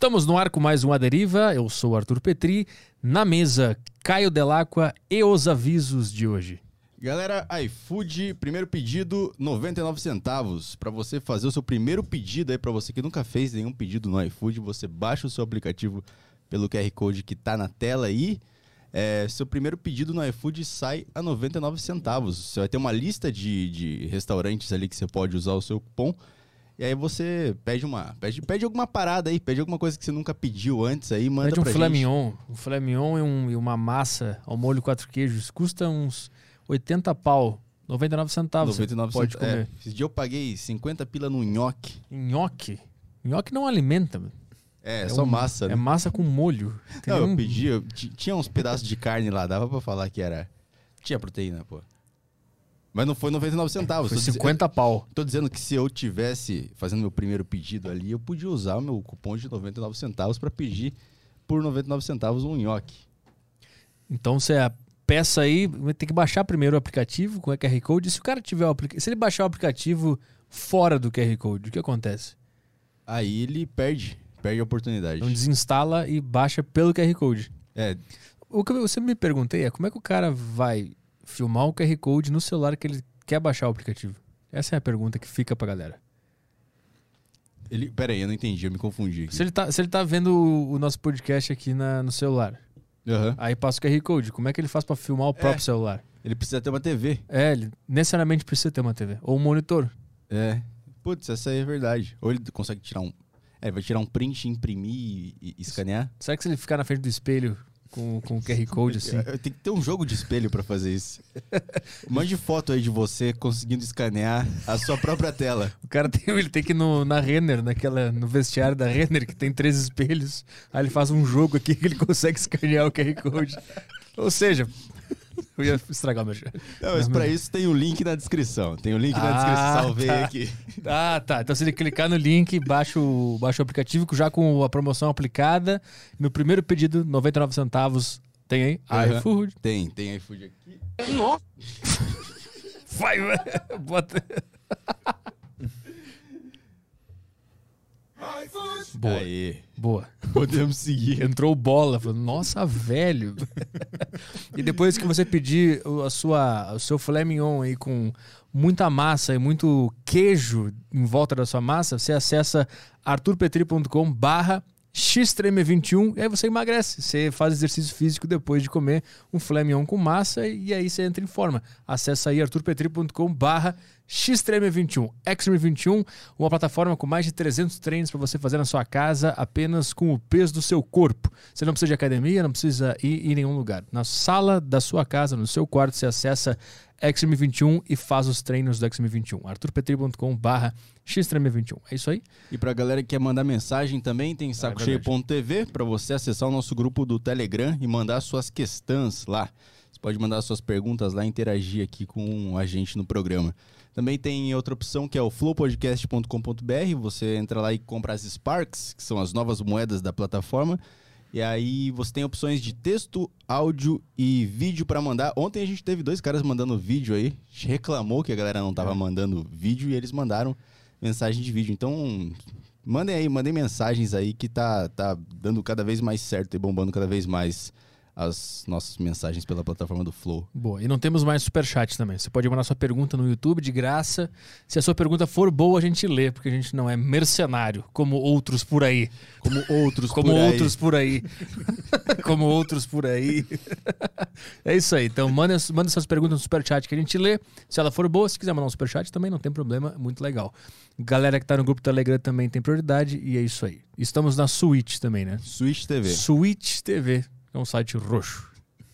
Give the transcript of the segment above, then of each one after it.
Estamos no ar com mais um A Deriva. Eu sou o Arthur Petri. Na mesa, Caio Delacqua e os avisos de hoje. Galera, iFood, primeiro pedido, 99 centavos. Para você fazer o seu primeiro pedido aí, para você que nunca fez nenhum pedido no iFood, você baixa o seu aplicativo pelo QR Code que tá na tela aí. É, seu primeiro pedido no iFood sai a 99 centavos. Você vai ter uma lista de, de restaurantes ali que você pode usar o seu cupom. E aí você pede uma. Pede, pede alguma parada aí, pede alguma coisa que você nunca pediu antes aí, manda Pede um filé mignon. Um filé mignon e, um- e uma massa ao molho quatro queijos. Custa uns 80 pau. 99 centavos. você 99 pode cent- é, comer. esse dia eu paguei 50 pila no nhoque. Nhoque. Nhoque não alimenta. mano. É, só um- massa, né? É massa com molho. Tem Não, um- eu pedi, eu ti- tinha uns pedaços de carne lá, dava pra falar que era. Tinha proteína, pô. Mas não foi 99 centavos. Foi tô diz- 50 pau. eu Tô dizendo que se eu tivesse fazendo meu primeiro pedido ali, eu podia usar o meu cupom de 99 centavos pra pedir por 99 centavos um nhoque. Então você a peça aí, vai ter que baixar primeiro o aplicativo com o QR Code. Se o cara tiver o aplicativo. Se ele baixar o aplicativo fora do QR Code, o que acontece? Aí ele perde, perde a oportunidade. Então desinstala e baixa pelo QR Code. É, O que sempre me perguntei é como é que o cara vai filmar o QR Code no celular que ele quer baixar o aplicativo? Essa é a pergunta que fica pra galera. ele. Pera aí, eu não entendi, eu me confundi. aqui. Se ele tá, se ele tá vendo o, o nosso podcast aqui na- no celular, Aham. aí passa o QR Code, como é que ele faz pra filmar o próprio celular? Ele precisa ter uma TV. É, ele necessariamente precisa ter uma TV. Ou um monitor. É. Putz, essa aí é verdade. Ou ele consegue tirar um. É, vai tirar um print, imprimir e, e escanear. Será que se ele ficar na frente do espelho com, com o QR Code assim? Tem que ter um jogo de espelho pra fazer isso. Mande foto aí de você conseguindo escanear a sua própria tela. O cara tem, ele tem que ir no, na Renner, naquela, no vestiário da Renner, que tem três espelhos. Aí ele faz um jogo aqui que ele consegue escanear o QR Code. Ou seja, eu ia estragar o meu jogo. Não, mas pra isso tem o link na descrição. Tem o link na descrição. Ah, Salvei tá. aqui. Ah, tá. Então se ele clicar no link, baixa o, baixa o aplicativo já com a promoção aplicada. No primeiro pedido, 99 centavos. Tem aí? Aham. iFood. Tem, tem iFood aqui. Vai, vai. Bota. Boa, Aí. Boa. Podemos seguir. Entrou bola, falou, nossa, velho. e depois que você pedir o- a sua, o seu filé mignon aí com muita massa e muito queijo em volta da sua massa, você acessa arturpetri.com barra xtreme21 e aí você emagrece. Você faz exercício físico depois de comer um filé mignon com massa e aí você entra em forma. Acesse aí arturpetri.com barra xtreme21. Xtreme21, uma plataforma com mais de 300 treinos para você fazer na sua casa apenas com o peso do seu corpo. Você não precisa de academia, não precisa ir em nenhum lugar. Na sala da sua casa, no seu quarto, você acessa Xtreme21 e faz os treinos do Xtreme21. arturpetri.com barra xtreme21. É isso aí? E pra galera que quer mandar mensagem também, tem sacocheio.tv pra você acessar o nosso grupo do Telegram e mandar suas questões lá. Você pode mandar suas perguntas lá e interagir aqui com a gente no programa. Também tem outra opção que é o flowpodcast.com.br. Você entra lá e compra as Sparks, que são as novas moedas da plataforma. E aí você tem opções de texto, áudio e vídeo pra mandar. Ontem a gente teve dois caras mandando vídeo aí. A gente reclamou que a galera não tava mandando vídeo e eles mandaram mensagem de vídeo. Então, mandem aí, mandem mensagens aí que tá, tá dando cada vez mais certo e bombando cada vez mais as nossas mensagens pela plataforma do Flow. Boa. E não temos mais superchat também. Você pode mandar sua pergunta no YouTube de graça. Se a sua pergunta for boa, a gente lê, porque a gente não é mercenário, como outros por aí. Como outros Como por aí. outros por aí. como outros por aí. é isso aí. Então, manda, manda suas perguntas no superchat que a gente lê. Se ela for boa, se quiser mandar um superchat também, não tem problema. Muito legal. Galera que tá no grupo Telegram também tem prioridade. E é isso aí. Estamos na Switch também, né? Switch TV. Switch TV. É um site roxo.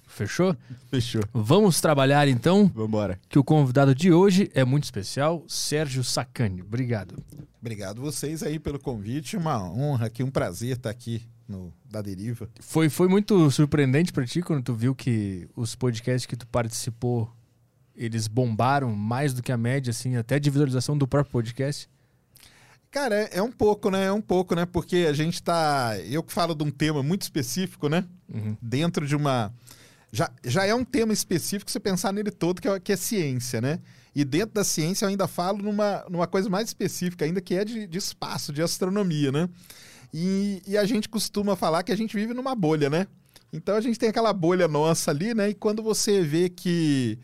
Fechou? Fechou. Vamos trabalhar então, Vambora. que o convidado de hoje é muito especial, Sérgio Sacani. Obrigado. Obrigado vocês aí pelo convite. Uma honra aqui, um prazer estar aqui no Da Deriva. Foi, foi muito surpreendente pra ti quando tu viu que os podcasts que tu participou, eles bombaram mais do que a média, assim, até de visualização do próprio podcast? Cara, é, é um pouco, né? É um pouco, né? Porque a gente tá. Eu que falo de um tema muito específico, né? Uhum. Dentro de uma. Já, já é um tema específico você pensar nele todo, que é, que é ciência, né? E dentro da ciência eu ainda falo numa, numa coisa mais específica, ainda que é de, de espaço, de astronomia, né? E, e a gente costuma falar que a gente vive numa bolha, né? Então a gente tem aquela bolha nossa ali, né? E quando você vê que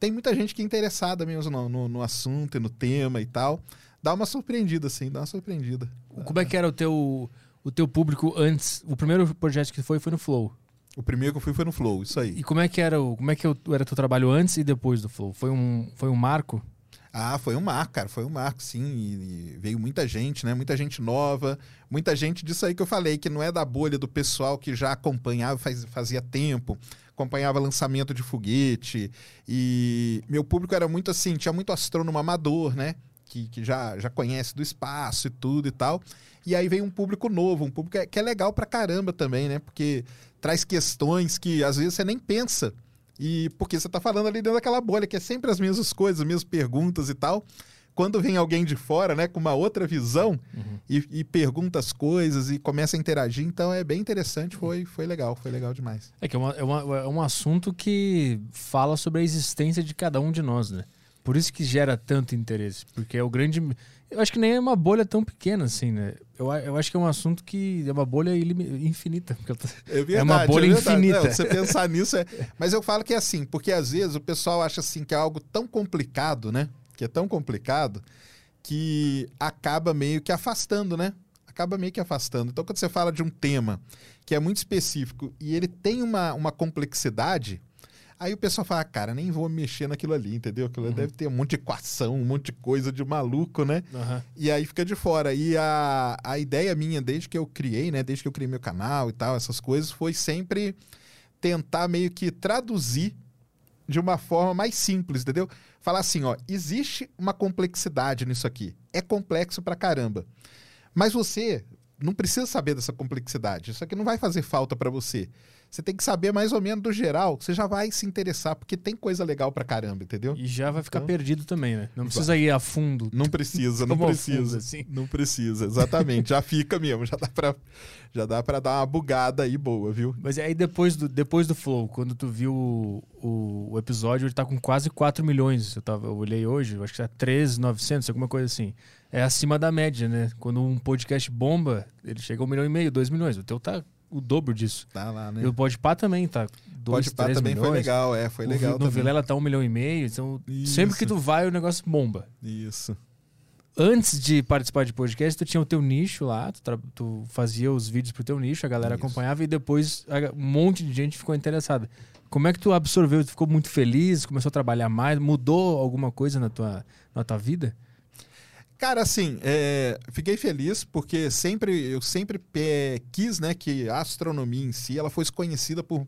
tem muita gente que é interessada mesmo no, no, no assunto e no tema e tal, dá uma surpreendida, assim, dá uma surpreendida. Como é que era o teu, o teu público antes? O primeiro projeto que foi foi no Flow. O primeiro que eu fui foi no Flow, isso aí. E como é que era o, como é que era o teu trabalho antes e depois do Flow? Foi um, foi um marco? Ah, foi um marco, cara, foi um marco, sim. E, e veio muita gente, né? Muita gente nova, muita gente disso aí que eu falei, que não é da bolha do pessoal que já acompanhava, faz, fazia tempo, acompanhava lançamento de foguete. E meu público era muito assim, tinha muito astrônomo amador, né? Que, que já, já conhece do espaço e tudo e tal. E aí veio um público novo, um público que é, que é legal pra caramba também, né? Porque traz questões que às vezes você nem pensa e porque você está falando ali dentro daquela bolha, que é sempre as mesmas coisas, as mesmas perguntas e tal. Quando vem alguém de fora, né, com uma outra visão uhum. e, e, pergunta as coisas e começa a interagir, então é bem interessante, foi, foi legal, foi legal demais. É que é, uma, é, uma, é um assunto que fala sobre a existência de cada um de nós, né? Por isso que gera tanto interesse, porque é o grande eu acho que nem é uma bolha tão pequena assim, né? Eu, eu acho que é um assunto que é uma bolha infinita. É, verdade, é uma bolha é infinita. Não, você pensar nisso é. Mas eu falo que é assim, porque às vezes o pessoal acha assim que é algo tão complicado, né? Que é tão complicado que acaba meio que afastando, né? Acaba meio que afastando. Então, quando você fala de um tema que é muito específico e ele tem uma, uma complexidade, Aí o pessoal fala, ah, cara, nem vou mexer naquilo ali, entendeu? Aquilo uhum. deve ter um monte de equação, um monte de coisa de maluco, né? Uhum. E aí fica de fora. E a, a ideia minha, desde que eu criei, né? Desde que eu criei meu canal e tal, essas coisas, foi sempre tentar meio que traduzir de uma forma mais simples, entendeu? Falar assim, ó, existe uma complexidade nisso aqui. É complexo pra caramba. Mas você não precisa saber dessa complexidade. Isso aqui não vai fazer falta para você. Você tem que saber mais ou menos do geral, você já vai se interessar, porque tem coisa legal pra caramba, entendeu? E já vai ficar então, perdido também, né? Não precisa vai. ir a fundo. Não precisa, não precisa. Fundo, assim. Não precisa, exatamente. já fica mesmo, já dá pra, já dá pra dar uma bugada aí boa, viu? Mas aí depois do, depois do Flow, quando tu viu o, o, o episódio, ele tá com quase 4 milhões. Eu, tava, eu olhei hoje, acho que tá 3,900, alguma coisa assim. É acima da média, né? Quando um podcast bomba, ele chega a um milhão e meio, 2 milhões. O teu tá o dobro disso. Tá lá, né? E o Pode Pá também tá. Dois, Pode Pá também milhões. foi legal, é, foi legal. O, no Vilela tá um milhão e meio, então Isso. sempre que tu vai o negócio bomba. Isso. Antes de participar de podcast, tu tinha o teu nicho lá, tu, tu fazia os vídeos pro teu nicho, a galera Isso. acompanhava e depois um monte de gente ficou interessada. Como é que tu absorveu? Tu ficou muito feliz, começou a trabalhar mais, mudou alguma coisa na tua, na tua vida? Cara, assim, é, fiquei feliz porque sempre eu sempre é, quis, né, que a astronomia em si ela fosse conhecida por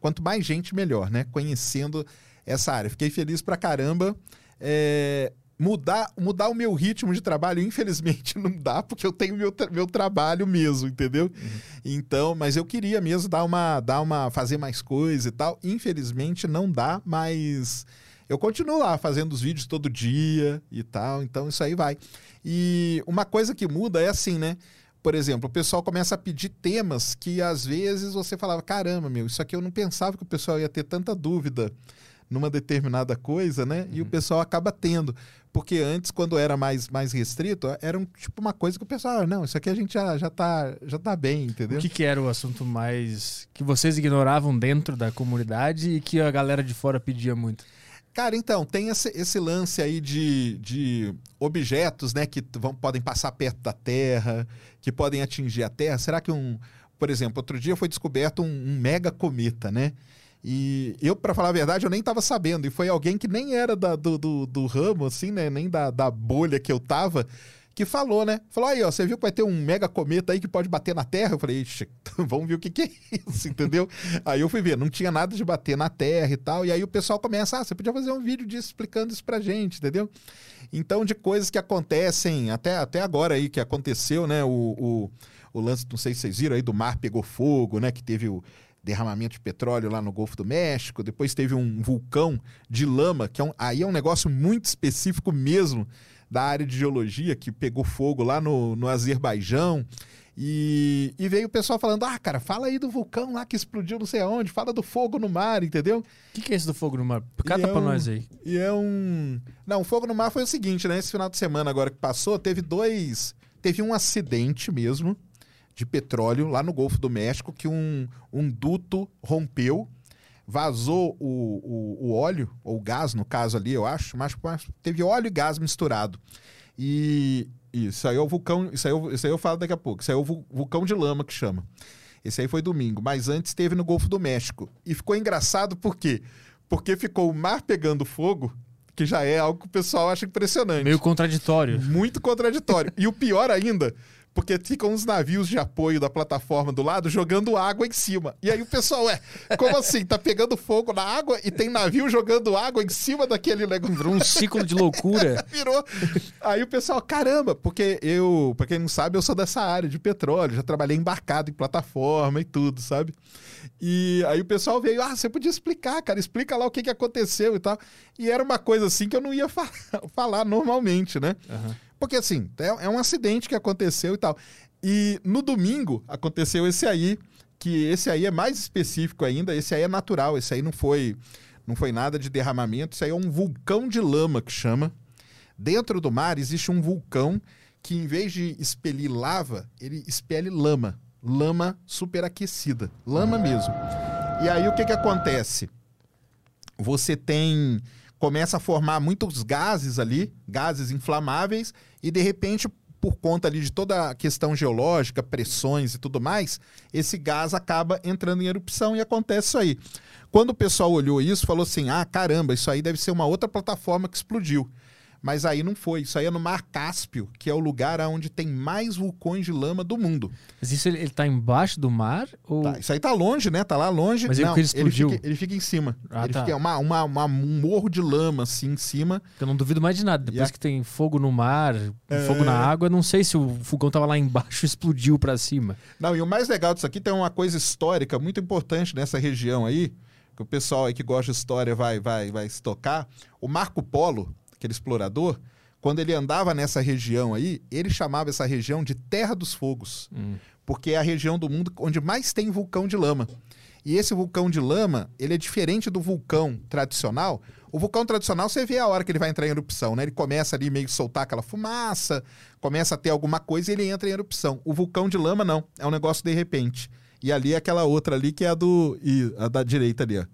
quanto mais gente melhor, né, conhecendo essa área. Fiquei feliz pra caramba. É, mudar, mudar o meu ritmo de trabalho, infelizmente, não dá, porque eu tenho meu, meu trabalho mesmo, entendeu? Uhum. Então, mas eu queria mesmo dar uma, dar uma, fazer mais coisa e tal. Infelizmente não dá, mas eu continuo lá fazendo os vídeos todo dia e tal, então isso aí vai. E uma coisa que muda é assim, né? Por exemplo, o pessoal começa a pedir temas que às vezes você falava: caramba, meu, isso aqui eu não pensava que o pessoal ia ter tanta dúvida numa determinada coisa, né? Uhum. E o uhum. pessoal acaba tendo. Porque antes, quando era mais, mais restrito, era um, tipo uma coisa que o pessoal, ah, não, isso aqui a gente já, já, tá, já tá bem, entendeu? O que, que era o assunto mais que vocês ignoravam dentro da comunidade e que a galera de fora pedia muito? Cara, então, tem esse, esse lance aí de, de objetos, né, que vão, podem passar perto da Terra, que podem atingir a Terra. Será que um. Por exemplo, outro dia foi descoberto um, um mega cometa, né? E eu, para falar a verdade, eu nem estava sabendo. E foi alguém que nem era da, do, do, do, ramo, assim, né? Nem da, da bolha que eu tava que falou, né? Falou aí, ó, você viu que vai ter um mega cometa aí que pode bater na Terra? Eu falei, ixi, vamos ver o que, que é isso, entendeu? aí eu fui ver, não tinha nada de bater na Terra e tal. E aí o pessoal começa, ah, você podia fazer um vídeo disso explicando isso pra gente, entendeu? Então, de coisas que acontecem, até, até agora aí que aconteceu, né? O, o, o lance, não sei se vocês viram aí, do mar pegou fogo, né? Que teve o derramamento de petróleo lá no Golfo do México, depois teve um vulcão de lama, que é um, aí é um negócio muito específico mesmo da área de geologia que pegou fogo lá no, no Azerbaijão. E, e, veio o pessoal falando: ah, cara, fala aí do vulcão lá que explodiu não sei aonde, fala do fogo no mar, entendeu? O que, que, é esse do fogo no mar? Cata é pra um, nós aí. E é um. Não, o fogo no mar foi o seguinte, né? Esse final de semana agora que passou, teve dois. Teve um acidente mesmo de petróleo lá no Golfo do México que um, um duto rompeu, vazou o, o, o óleo, ou gás no caso ali, eu acho, mas, mas teve óleo e gás misturado. E isso aí é o vulcão, isso aí, eu, isso aí eu falo daqui a pouco, isso aí é o vulcão de lama que chama. Esse aí foi domingo, mas antes teve no Golfo do México. E ficou engraçado por quê? Porque ficou o mar pegando fogo que já é algo que o pessoal acha impressionante. Meio contraditório. Muito contraditório. e o pior ainda, porque ficam uns navios de apoio da plataforma do lado jogando água em cima. E aí o pessoal é, como assim? Tá pegando fogo na água e tem navio jogando água em cima daquele negócio. Virou um ciclo de loucura. Virou. Aí o pessoal, caramba, porque eu, pra quem não sabe, eu sou dessa área de petróleo, já trabalhei embarcado em plataforma e tudo, sabe? E aí o pessoal veio, ah, você podia explicar, cara, explica lá o que, que aconteceu e tal. E era uma coisa assim que eu não ia fa falar normalmente, né? Uhum. Porque assim, é, é um acidente que aconteceu e tal. E no domingo aconteceu esse aí, que esse aí é mais específico ainda, esse aí é natural, esse aí não foi, não foi nada de derramamento, isso aí é um vulcão de lama que chama. Dentro do mar existe um vulcão que em vez de expelir lava, ele expele lama lama superaquecida, lama mesmo. E aí o que que acontece? Você tem começa a formar muitos gases ali, gases inflamáveis e de repente por conta ali de toda a questão geológica, pressões e tudo mais, esse gás acaba entrando em erupção e acontece isso aí. Quando o pessoal olhou isso, falou assim: "Ah, caramba, isso aí deve ser uma outra plataforma que explodiu". Mas aí não foi. Isso aí é no Mar Cáspio, que é o lugar onde tem mais vulcões de lama do mundo. Mas isso ele, ele tá embaixo do mar? Ou... Tá, isso aí tá longe, né? Tá lá longe. Mas não, ele explodiu? Ele fica, ele fica em cima. Ah, ele tá. fica uma, uma, uma, um morro de lama, assim, em cima. Eu não duvido mais de nada. Depois a... que tem fogo no mar, É. fogo na água, não sei se o fogão tava lá embaixo e explodiu para cima. Não, e o mais legal disso aqui tem uma coisa histórica muito importante nessa região aí, que o pessoal aí que gosta de história vai, vai, vai se tocar. O Marco Polo, aquele explorador, quando ele andava nessa região aí, ele chamava essa região de Terra dos Fogos, Hum. porque é a região do mundo onde mais tem vulcão de lama. E esse vulcão de lama, ele é diferente do vulcão tradicional. O vulcão tradicional, você vê a hora que ele vai entrar em erupção, né? Ele começa ali meio que soltar aquela fumaça, começa a ter alguma coisa e ele entra em erupção. O vulcão de lama, não. É um negócio de repente. E ali é aquela outra ali que é a do. e a da direita ali, ó.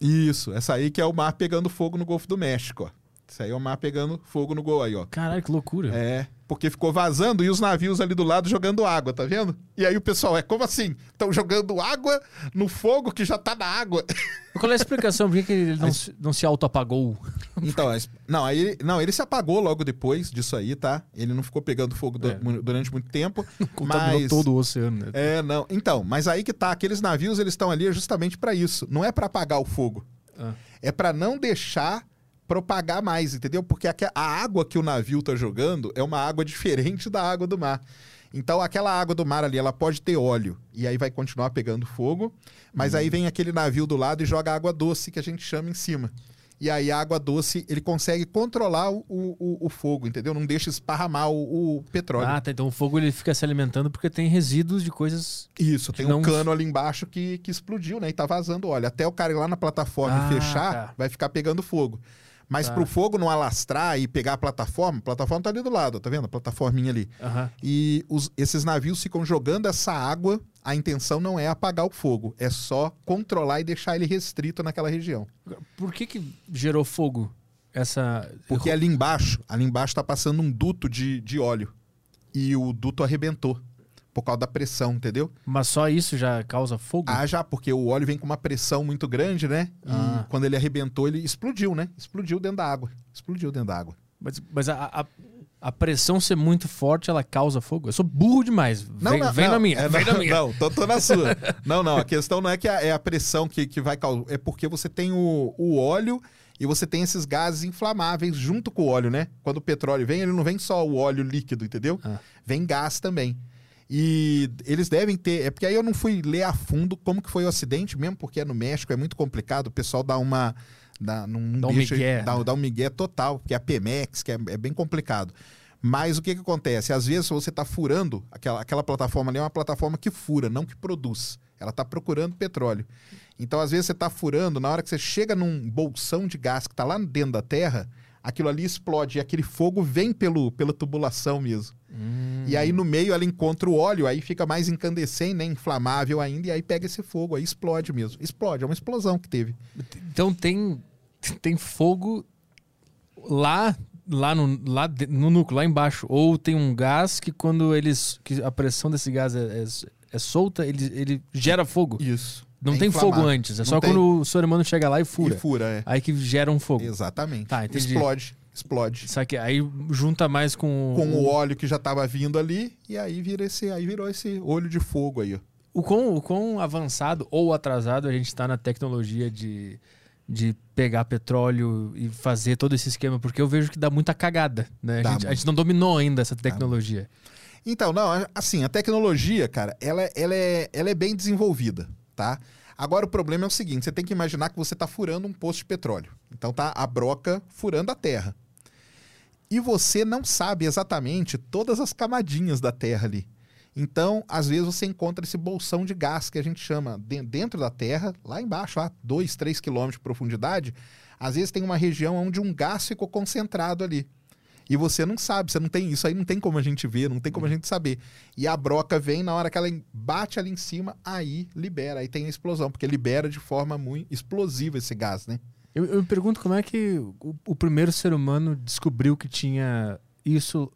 Isso, essa aí que é o mar pegando fogo no Golfo do México, ó. Isso aí é o mar pegando fogo no gol aí, ó. Caralho, que loucura. É, porque ficou vazando e os navios ali do lado jogando água, tá vendo? E aí o pessoal, é como assim? Estão jogando água no fogo que já tá na água. Qual é a explicação? Por que, que ele não, se- não se auto-apagou? Então, não, aí ele- não, ele se apagou logo depois disso aí, tá? Ele não ficou pegando fogo du- É. durante muito tempo. Contaminou mas... todo o oceano. né? É, não. Então, mas aí que tá, aqueles navios eles estão ali justamente para isso. Não é para apagar o fogo. Ah. É para não deixar propagar mais, entendeu? Porque aque- a água que o navio tá jogando é uma água diferente da água do mar. Então, aquela água do mar ali, ela pode ter óleo e aí vai continuar pegando fogo, mas Uhum. aí vem aquele navio do lado e joga água doce que a gente chama em cima. E aí a água doce, ele consegue controlar o, o, o fogo, entendeu? Não deixa esparramar o, o petróleo. Ah, tá. Então o fogo ele fica se alimentando porque tem resíduos de coisas. Isso, tem não- um cano ali embaixo que, que explodiu, né? E tá vazando óleo. Até o cara ir lá na plataforma Ah, e fechar, tá. vai ficar pegando fogo. Mas Tá. pro fogo não alastrar e pegar a plataforma, a plataforma tá ali do lado, tá vendo? A plataforminha ali. Aham. E os- esses navios ficam jogando essa água. A intenção não é apagar o fogo, é só controlar e deixar ele restrito naquela região. Por que que gerou fogo? Essa. Porque ali embaixo, ali embaixo tá passando um duto de, de óleo. E o duto arrebentou. Por causa da pressão, entendeu? Mas só isso já causa fogo? Ah, já, porque o óleo vem com uma pressão muito grande, né? E Ah. quando ele arrebentou, ele explodiu, né? Explodiu dentro da água. Explodiu dentro da água. Mas, mas a, a, a pressão ser muito forte, ela causa fogo? Eu sou burro demais. Vem, vem na minha, é, vem não, na minha. Não, tô, tô na sua. não, não, a questão não é que a, é a pressão que, que vai causar, é porque você tem o, o óleo e você tem esses gases inflamáveis junto com o óleo, né? Quando o petróleo vem, ele não vem só o óleo líquido, entendeu? Ah. Vem gás também. E eles devem ter. É porque aí eu não fui ler a fundo como que foi o acidente, mesmo porque é no México, é muito complicado. O pessoal dá uma. Dá, não Dá um deixa- migué, dá, né? dá um migué total, porque é a Pemex, que é, é bem complicado. Mas o que, que acontece? Às vezes você está furando, aquela, aquela plataforma ali é uma plataforma que fura, não que produz. Ela está procurando petróleo. Então, às vezes, você está furando, na hora que você chega num bolsão de gás que está lá dentro da terra, aquilo ali explode e aquele fogo vem pelo, pela tubulação mesmo. Hum. E aí no meio ela encontra o óleo, aí fica mais incandescente, né, inflamável ainda, e aí pega esse fogo, aí explode mesmo. Explode, é uma explosão que teve. Então tem, tem fogo lá lá no, lá no núcleo, lá embaixo, ou tem um gás que quando eles que a pressão desse gás é, é, é solta, ele, ele gera fogo. Isso. Não é tem fogo antes, é não só tem... quando o ser humano chega lá e fura. E fura, é. Aí que gera um fogo. Exatamente. Tá. Explode, explode. Só que aí junta mais com com o, o óleo que já estava vindo ali e aí vira esse, aí virou esse olho de fogo aí, ó. O quão, o quão avançado ou atrasado a gente está na tecnologia de de pegar petróleo e fazer todo esse esquema, porque eu vejo que dá muita cagada, né? A gente, a gente, não dominou ainda essa tecnologia. Então, não, assim, a tecnologia, cara, ela, ela, é, ela é bem desenvolvida, tá? Agora o problema é o seguinte, você tem que imaginar que você está furando um poço de petróleo. Então tá a broca furando a terra. E você não sabe exatamente todas as camadinhas da terra ali. Então, às vezes você encontra esse bolsão de gás que a gente chama dentro da terra, lá embaixo, a 2, 3 quilômetros de profundidade. Às vezes tem uma região onde um gás ficou concentrado ali. E você não sabe, você não tem isso aí, não tem como a gente ver, não tem como a gente saber. E a broca vem na hora que ela bate ali em cima, aí libera, aí tem a explosão, porque libera de forma muito explosiva esse gás, né? Eu, eu me pergunto como é que o, o primeiro ser humano descobriu que tinha isso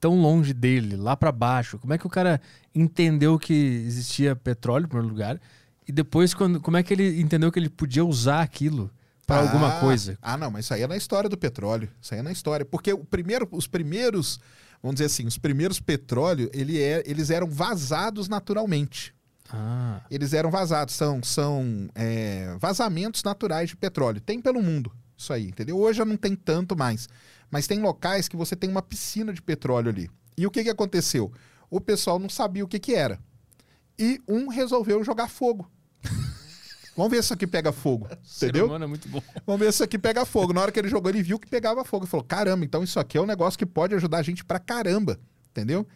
tão longe dele, lá para baixo? Como é que o cara entendeu que existia petróleo, em primeiro lugar? E depois, quando, como é que ele entendeu que ele podia usar aquilo para ah, alguma coisa? Ah, não, mas isso aí é na história do petróleo. Isso aí é na história. Porque o primeiro, os primeiros, vamos dizer assim, os primeiros petróleos, ele é, eles eram vazados naturalmente. Ah. Eles eram vazados, são, são é, vazamentos naturais de petróleo. Tem pelo mundo isso aí, entendeu? Hoje já não tem tanto mais. Mas tem locais que você tem uma piscina de petróleo ali. E o que, que aconteceu? O pessoal não sabia o que, que era. E um resolveu jogar fogo. Vamos ver se isso aqui pega fogo. entendeu? é muito bom. Vamos ver se isso aqui pega fogo. Na hora que ele jogou, ele viu que pegava fogo. Ele falou: caramba, então isso aqui é um negócio que pode ajudar a gente pra caramba. Entendeu?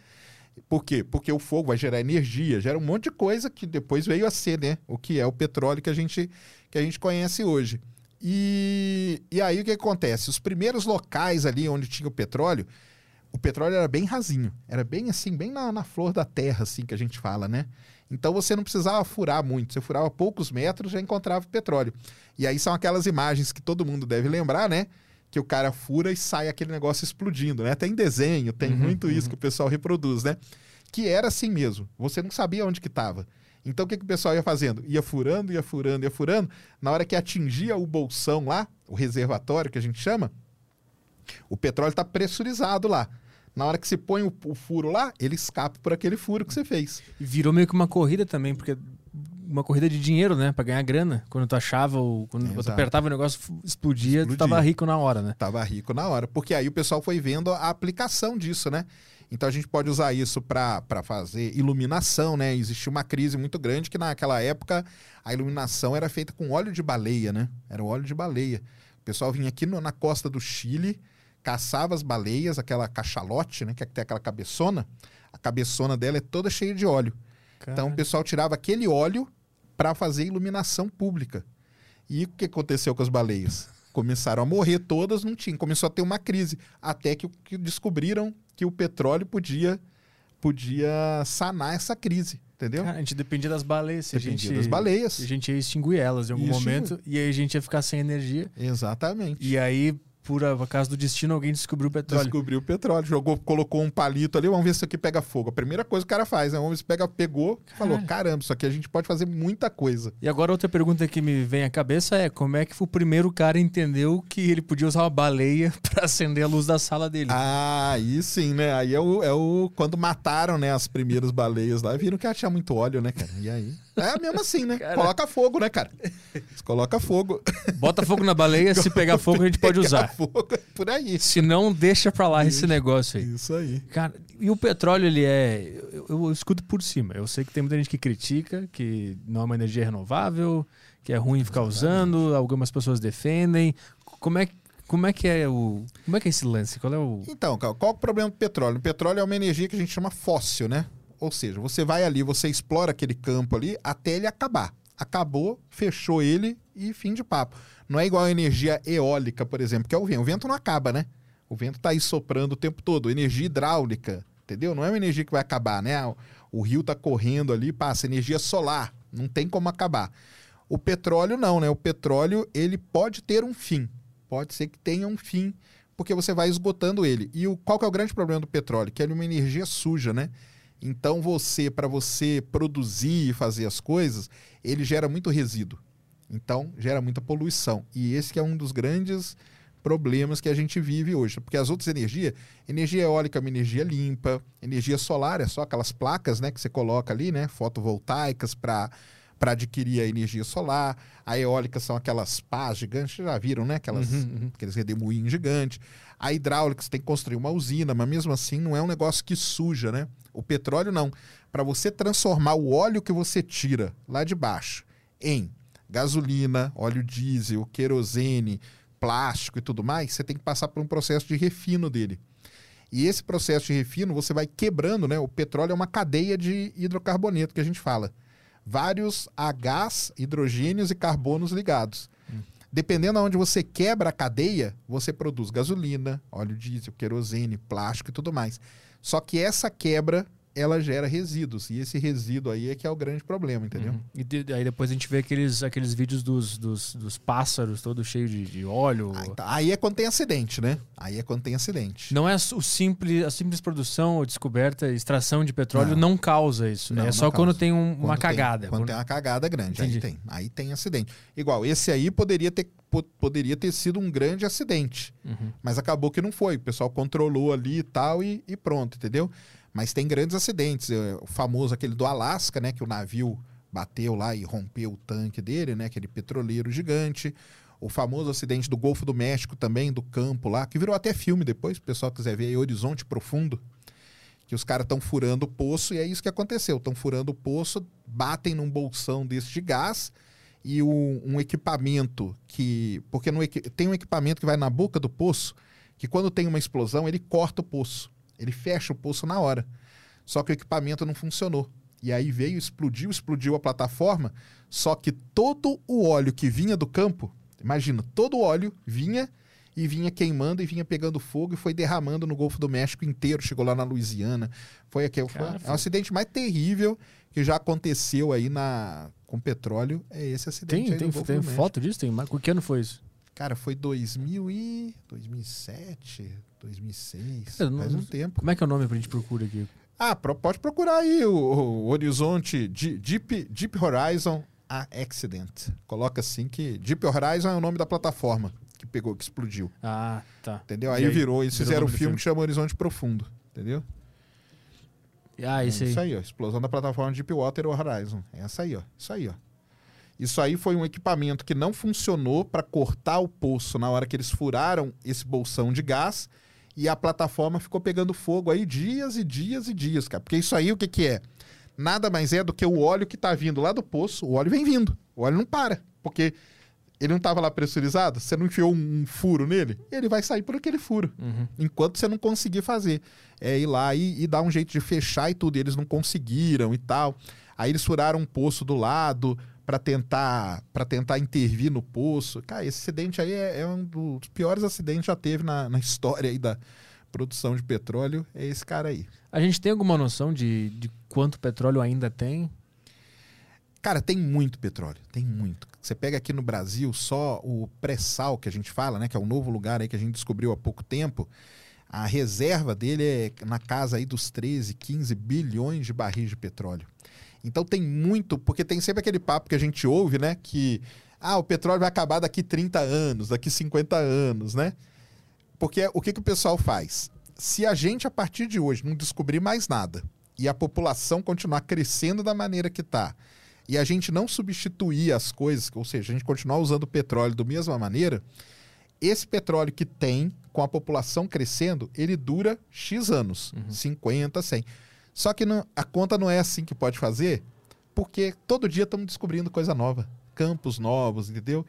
Por quê? Porque o fogo vai gerar energia, gera um monte de coisa que depois veio a ser, né? O que é o petróleo que a gente, que a gente conhece hoje. E, e aí o que acontece? Os primeiros locais ali onde tinha o petróleo, o petróleo era bem rasinho. Era bem assim, bem na, na flor da terra, assim que a gente fala, né? Então você não precisava furar muito. Você furava poucos metros já encontrava petróleo. E aí são aquelas imagens que todo mundo deve lembrar, né? Que o cara fura e sai aquele negócio explodindo, né? Tem desenho, tem uhum, muito isso uhum. que o pessoal reproduz, né? Que era assim mesmo. Você não sabia onde que estava. Então o que, que o pessoal ia fazendo? Ia furando, ia furando, ia furando. Na hora que atingia o bolsão lá, o reservatório que a gente chama, o petróleo está pressurizado lá. Na hora que se põe o, o, furo lá, ele escapa por aquele furo que você fez. Virou meio que uma corrida também, porque uma corrida de dinheiro, né? Pra ganhar grana. Quando tu achava, ou quando tu apertava o negócio, explodia, explodia, tu tava rico na hora, né? Tava rico na hora. Porque aí o pessoal foi vendo a aplicação disso, né? Então a gente pode usar isso para fazer iluminação, né? Existia uma crise muito grande que naquela época a iluminação era feita com óleo de baleia, né? Era o óleo de baleia. O pessoal vinha aqui no, na costa do Chile, caçava as baleias, aquela cachalote, né? Que tem aquela cabeçona. A cabeçona dela é toda cheia de óleo. Caramba. Então o pessoal tirava aquele óleo para fazer iluminação pública. E o que aconteceu com as baleias? Começaram a morrer todas, não tinha. Começou a ter uma crise. Até que, que descobriram que o petróleo podia, podia sanar essa crise. Entendeu? Cara, a gente dependia das baleias. Dependia a gente, das baleias. A gente ia extinguir elas em algum momento e aí a gente ia ficar sem energia. Exatamente. E aí por acaso do destino, alguém descobriu o petróleo. Descobriu o petróleo, jogou, colocou um palito ali, vamos ver se isso aqui pega fogo. A primeira coisa que o cara faz, né? Vamos ver se pega, pegou, falou, caramba, isso aqui a gente pode fazer muita coisa. E agora outra pergunta que me vem à cabeça é, como é que o primeiro cara entendeu que ele podia usar uma baleia para acender a luz da sala dele? Ah, aí sim, né? Aí é o, é o quando mataram, né, as primeiras baleias lá, viram que tinha muito óleo, né, cara? E aí? É mesmo assim, né? Cara... Coloca fogo, né, cara? Coloca fogo. Bota fogo na baleia, se pegar fogo a gente pode usar. Fogo, é por aí. Se não, deixa pra lá esse negócio aí. Isso aí. Cara, e o petróleo, ele é. Eu, eu, escuto por cima. Eu sei que tem muita gente que critica, que não é uma energia renovável, que é ruim ficar usando, algumas pessoas defendem. Como é, como é que é o. Como é que é esse lance? Qual é o. Então, qual é o problema do petróleo? O petróleo é uma energia que a gente chama fóssil, né? Ou seja, você vai ali, você explora aquele campo ali até ele acabar. Acabou, fechou ele, e fim de papo. Não é igual a energia eólica, por exemplo, que é o vento. O vento não acaba, né? O vento está aí soprando o tempo todo. Energia hidráulica, entendeu? Não é uma energia que vai acabar, né? O rio está correndo ali, passa energia solar, não tem como acabar. O petróleo não, né? O petróleo ele pode ter um fim, pode ser que tenha um fim, porque você vai esgotando ele. E o, qual que é o grande problema do petróleo? Que é uma energia suja, né? Então você, para você produzir e fazer as coisas, ele gera muito resíduo. Então gera muita poluição. E esse é um dos grandes problemas que a gente vive hoje. Porque as outras energias, energia eólica é uma energia limpa, energia solar é só aquelas placas né, que você coloca ali, né, fotovoltaicas para para adquirir a energia solar. A eólica são aquelas pás gigantes, já viram, né? Aquelas, uhum, uhum. Aqueles redemoinhos gigantes. A hidráulica, você tem que construir uma usina, mas mesmo assim não é um negócio que suja, né? O petróleo não. Para você transformar o óleo que você tira lá de baixo em gasolina, óleo diesel, querosene, plástico e tudo mais, você tem que passar por um processo de refino dele. E esse processo de refino, você vai quebrando, né? O petróleo é uma cadeia de hidrocarboneto que a gente fala. Vários Hs, hidrogênios e carbonos ligados. Dependendo de onde você quebra a cadeia, você produz gasolina, óleo diesel, querosene, plástico e tudo mais. Só que essa quebra ela gera resíduos. E esse resíduo aí é que é o grande problema, entendeu? Uhum. E de, aí depois a gente vê aqueles, aqueles vídeos dos, dos, dos pássaros todos cheios de, de óleo. Aí, tá. aí, é quando tem acidente, né? Aí é quando tem acidente. Não é o simples, a simples produção ou descoberta, extração de petróleo não, não causa isso, né? Não, é só quando tem um, quando uma cagada. quando, quando, tem uma cagada grande, Entendi. aí tem. Aí tem acidente. Igual, esse aí poderia ter poderia ter sido um grande acidente. Uhum. Mas acabou que não foi. O pessoal controlou ali e tal e, e pronto, entendeu? Mas tem grandes acidentes. É, o famoso aquele do Alasca, né? Que o navio bateu lá e rompeu o tanque dele, né? Aquele petroleiro gigante. O famoso acidente do Golfo do México também, do campo lá, que virou até filme depois, se o pessoal quiser ver aí, Horizonte Profundo. Que os caras estão furando o poço e é isso que aconteceu. Estão furando o poço, batem num bolsão desse de gás e um, um equipamento que. Porque no, tem um equipamento que vai na boca do poço que quando tem uma explosão ele corta o poço. Ele fecha o poço na hora. Só que o equipamento não funcionou. E aí veio, explodiu, explodiu a plataforma. Só que todo o óleo que vinha do campo, imagina, todo o óleo vinha e vinha queimando e vinha pegando fogo e foi derramando no Golfo do México inteiro. Chegou lá na Louisiana. Foi aquele. Foi, é o acidente mais terrível que já aconteceu aí na com petróleo. É esse acidente. Tem, tem, tem foto disso? Tem, que ano foi isso? Cara, foi 2000 e 2007, 2006, não, faz um tempo. Como é que é o nome pra gente procurar aqui? Ah, pode procurar aí o, o Horizonte Deep, Deep Horizon a Accident. Coloca assim que Deep Horizon é o nome da plataforma que pegou, que explodiu. Ah, tá. Entendeu? Aí, aí virou, eles fizeram um filme, filme que chama Horizonte Profundo, entendeu? Ah, isso aí. Isso aí, ó. Explosão da plataforma Deepwater Horizon. É essa aí, ó. Isso aí, ó. Isso aí foi um equipamento que não funcionou para cortar o poço na hora que eles furaram esse bolsão de gás e a plataforma ficou pegando fogo aí dias e dias e dias, cara. Porque isso aí o que, que é? Nada mais é do que o óleo que está vindo lá do poço, o óleo vem vindo. O óleo não para, porque ele não estava lá pressurizado, você não enfiou um furo nele, ele vai sair por aquele furo. Uhum. Enquanto você não conseguir fazer. É ir lá e, e dar um jeito de fechar e tudo. E eles não conseguiram e tal. Aí eles furaram um poço do lado para tentar para tentar intervir no poço. Cara, esse acidente aí é, é um dos piores acidentes que já teve na, na história aí da produção de petróleo. É esse cara aí. A gente tem alguma noção de, de quanto petróleo ainda tem? Cara, tem muito petróleo, tem muito. Você pega aqui no Brasil só o pré-sal que a gente fala, né, que é um novo lugar aí que a gente descobriu há pouco tempo. A reserva dele é na casa aí dos 13, 15 bilhões de barris de petróleo. Então tem muito, porque tem sempre aquele papo que a gente ouve, né? Que ah, o petróleo vai acabar daqui 30 anos, daqui 50 anos, né? Porque o que, que o pessoal faz? Se a gente, a partir de hoje, não descobrir mais nada e a população continuar crescendo da maneira que está, e a gente não substituir as coisas, ou seja, a gente continuar usando o petróleo da mesma maneira, esse petróleo que tem, com a população crescendo, ele dura X anos, uhum. 50, 100. Só que não, a conta não é assim que pode fazer, porque todo dia estamos descobrindo coisa nova, campos novos, entendeu?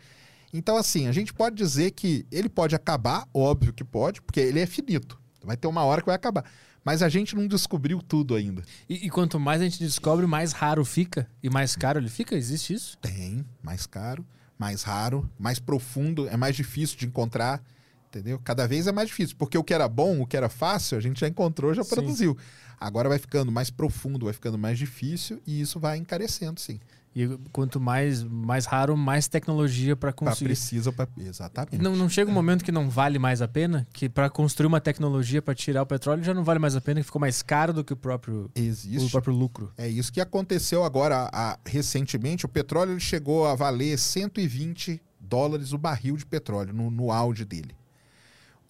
Então, assim, a gente pode dizer que ele pode acabar, óbvio que pode, porque ele é finito. Vai ter uma hora que vai acabar. Mas a gente não descobriu tudo ainda. E, e, quanto mais a gente descobre, mais raro fica e mais caro ele fica? Existe isso? Tem, mais caro. mais raro, mais profundo, é mais difícil de encontrar, entendeu? Cada vez é mais difícil, porque o que era bom, o que era fácil, a gente já encontrou, já sim. produziu. Agora vai ficando mais profundo, vai ficando mais difícil e isso vai encarecendo, sim. E quanto mais, mais raro, mais tecnologia para construir. Pra precisa, pra... exatamente. Não, não chega um momento que não vale mais a pena? Que para construir uma tecnologia para tirar o petróleo já não vale mais a pena, que ficou mais caro do que o próprio, Existe. O próprio lucro. É isso que aconteceu agora a, recentemente. O petróleo chegou a valer 120 dólares o barril de petróleo no, no auge dele.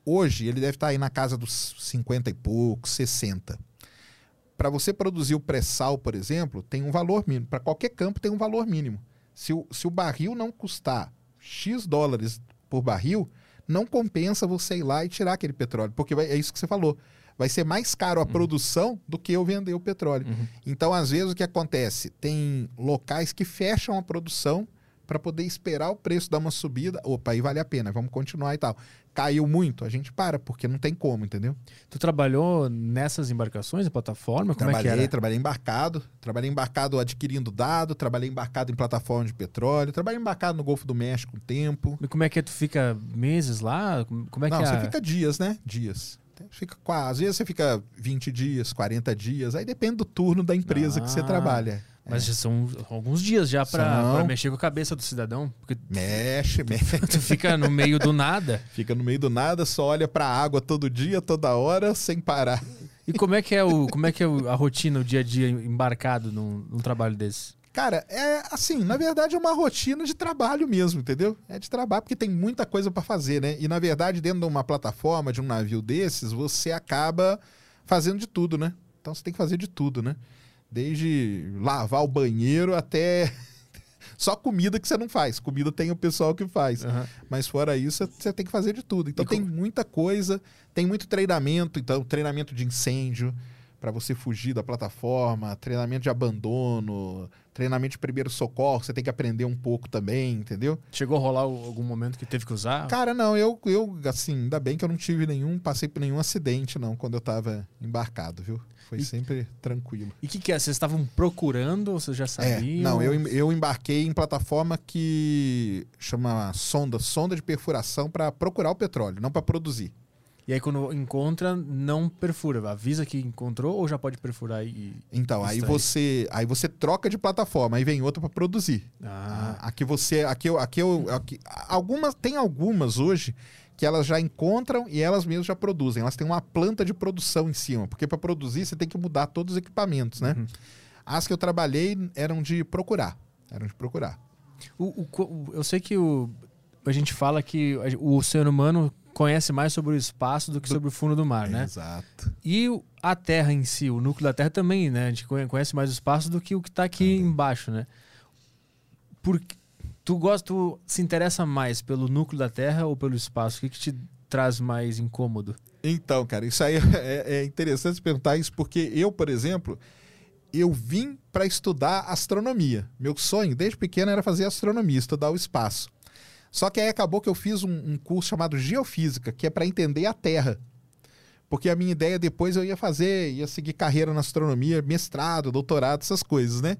Hoje ele deve estar aí na casa dos 50 e poucos, 60 para você produzir o pré-sal, por exemplo, tem um valor mínimo. Para qualquer campo tem um valor mínimo. Se o, se o barril não custar X dólares por barril, não compensa você ir lá e tirar aquele petróleo. Porque vai, é isso que você falou. Vai ser mais caro a uhum. produção do que eu vender o petróleo. Uhum. Então, às vezes, o que acontece? Tem locais que fecham a produção para poder esperar o preço dar uma subida. Opa, aí vale a pena, vamos continuar e tal caiu muito, a gente para, porque não tem como, entendeu? Tu trabalhou nessas embarcações, em plataforma? Como trabalhei, é que era? trabalhei embarcado. Trabalhei embarcado adquirindo dado, trabalhei embarcado em plataforma de petróleo, trabalhei embarcado no Golfo do México um tempo. E como é que é? Tu fica meses lá? Como é não, que é? você fica dias, né? Dias. Fica, às vezes você fica 20 dias, 40 dias, aí depende do turno da empresa ah. que você ah. trabalha. Mas já são alguns dias já para mexer com a cabeça do cidadão. Porque mexe, mexe. Tu fica no meio do nada. Fica no meio do nada, só olha para a água todo dia, toda hora, sem parar. E como é que é, o, como é, que é a rotina, o dia a dia embarcado num, num trabalho desse? Cara, é assim, na verdade é uma rotina de trabalho mesmo, entendeu? É de trabalho porque tem muita coisa para fazer, né? E na verdade, dentro de uma plataforma, de um navio desses, você acaba fazendo de tudo, né? Então você tem que fazer de tudo, né? Desde lavar o banheiro até. Só comida que você não faz. Comida tem o pessoal que faz. Uhum. Mas fora isso, você tem que fazer de tudo. Então e tem como... muita coisa, tem muito treinamento. Então, treinamento de incêndio para você fugir da plataforma, treinamento de abandono, treinamento de primeiro socorro, você tem que aprender um pouco também, entendeu? Chegou a rolar algum momento que teve que usar? Cara, não, eu, eu assim, ainda bem que eu não tive nenhum, passei por nenhum acidente, não, quando eu tava embarcado, viu? Foi e, sempre tranquilo. E o que, que é? Vocês estavam procurando ou vocês já é, sabiam? É, não, eu, eu embarquei em plataforma que chama sonda, sonda de perfuração para procurar o petróleo, não para produzir. E aí quando encontra, não perfura. Avisa que encontrou ou já pode perfurar e. Então, aí você, aí você troca de plataforma, aí vem outra para produzir. Ah. Aqui você. Aqui eu. Aqui eu aqui, algumas, tem algumas hoje que elas já encontram e elas mesmas já produzem. Elas têm uma planta de produção em cima, porque para produzir você tem que mudar todos os equipamentos, né? Uhum. As que eu trabalhei eram de procurar, eram de procurar. O, o, eu sei que o, a gente fala que o ser humano conhece mais sobre o espaço do que sobre o fundo do mar, né? Exato. E a Terra em si, o núcleo da Terra também, né? A gente conhece mais o espaço do que o que está aqui também. embaixo, né? Porque Tu gosta, tu se interessa mais pelo núcleo da Terra ou pelo espaço? O que, que te traz mais incômodo? Então, cara, isso aí é, é interessante perguntar isso porque eu, por exemplo, eu vim para estudar astronomia. Meu sonho desde pequeno era fazer astronomia, estudar o espaço. Só que aí acabou que eu fiz um, um curso chamado Geofísica, que é para entender a Terra. Porque a minha ideia depois eu ia fazer, ia seguir carreira na astronomia, mestrado, doutorado, essas coisas, né?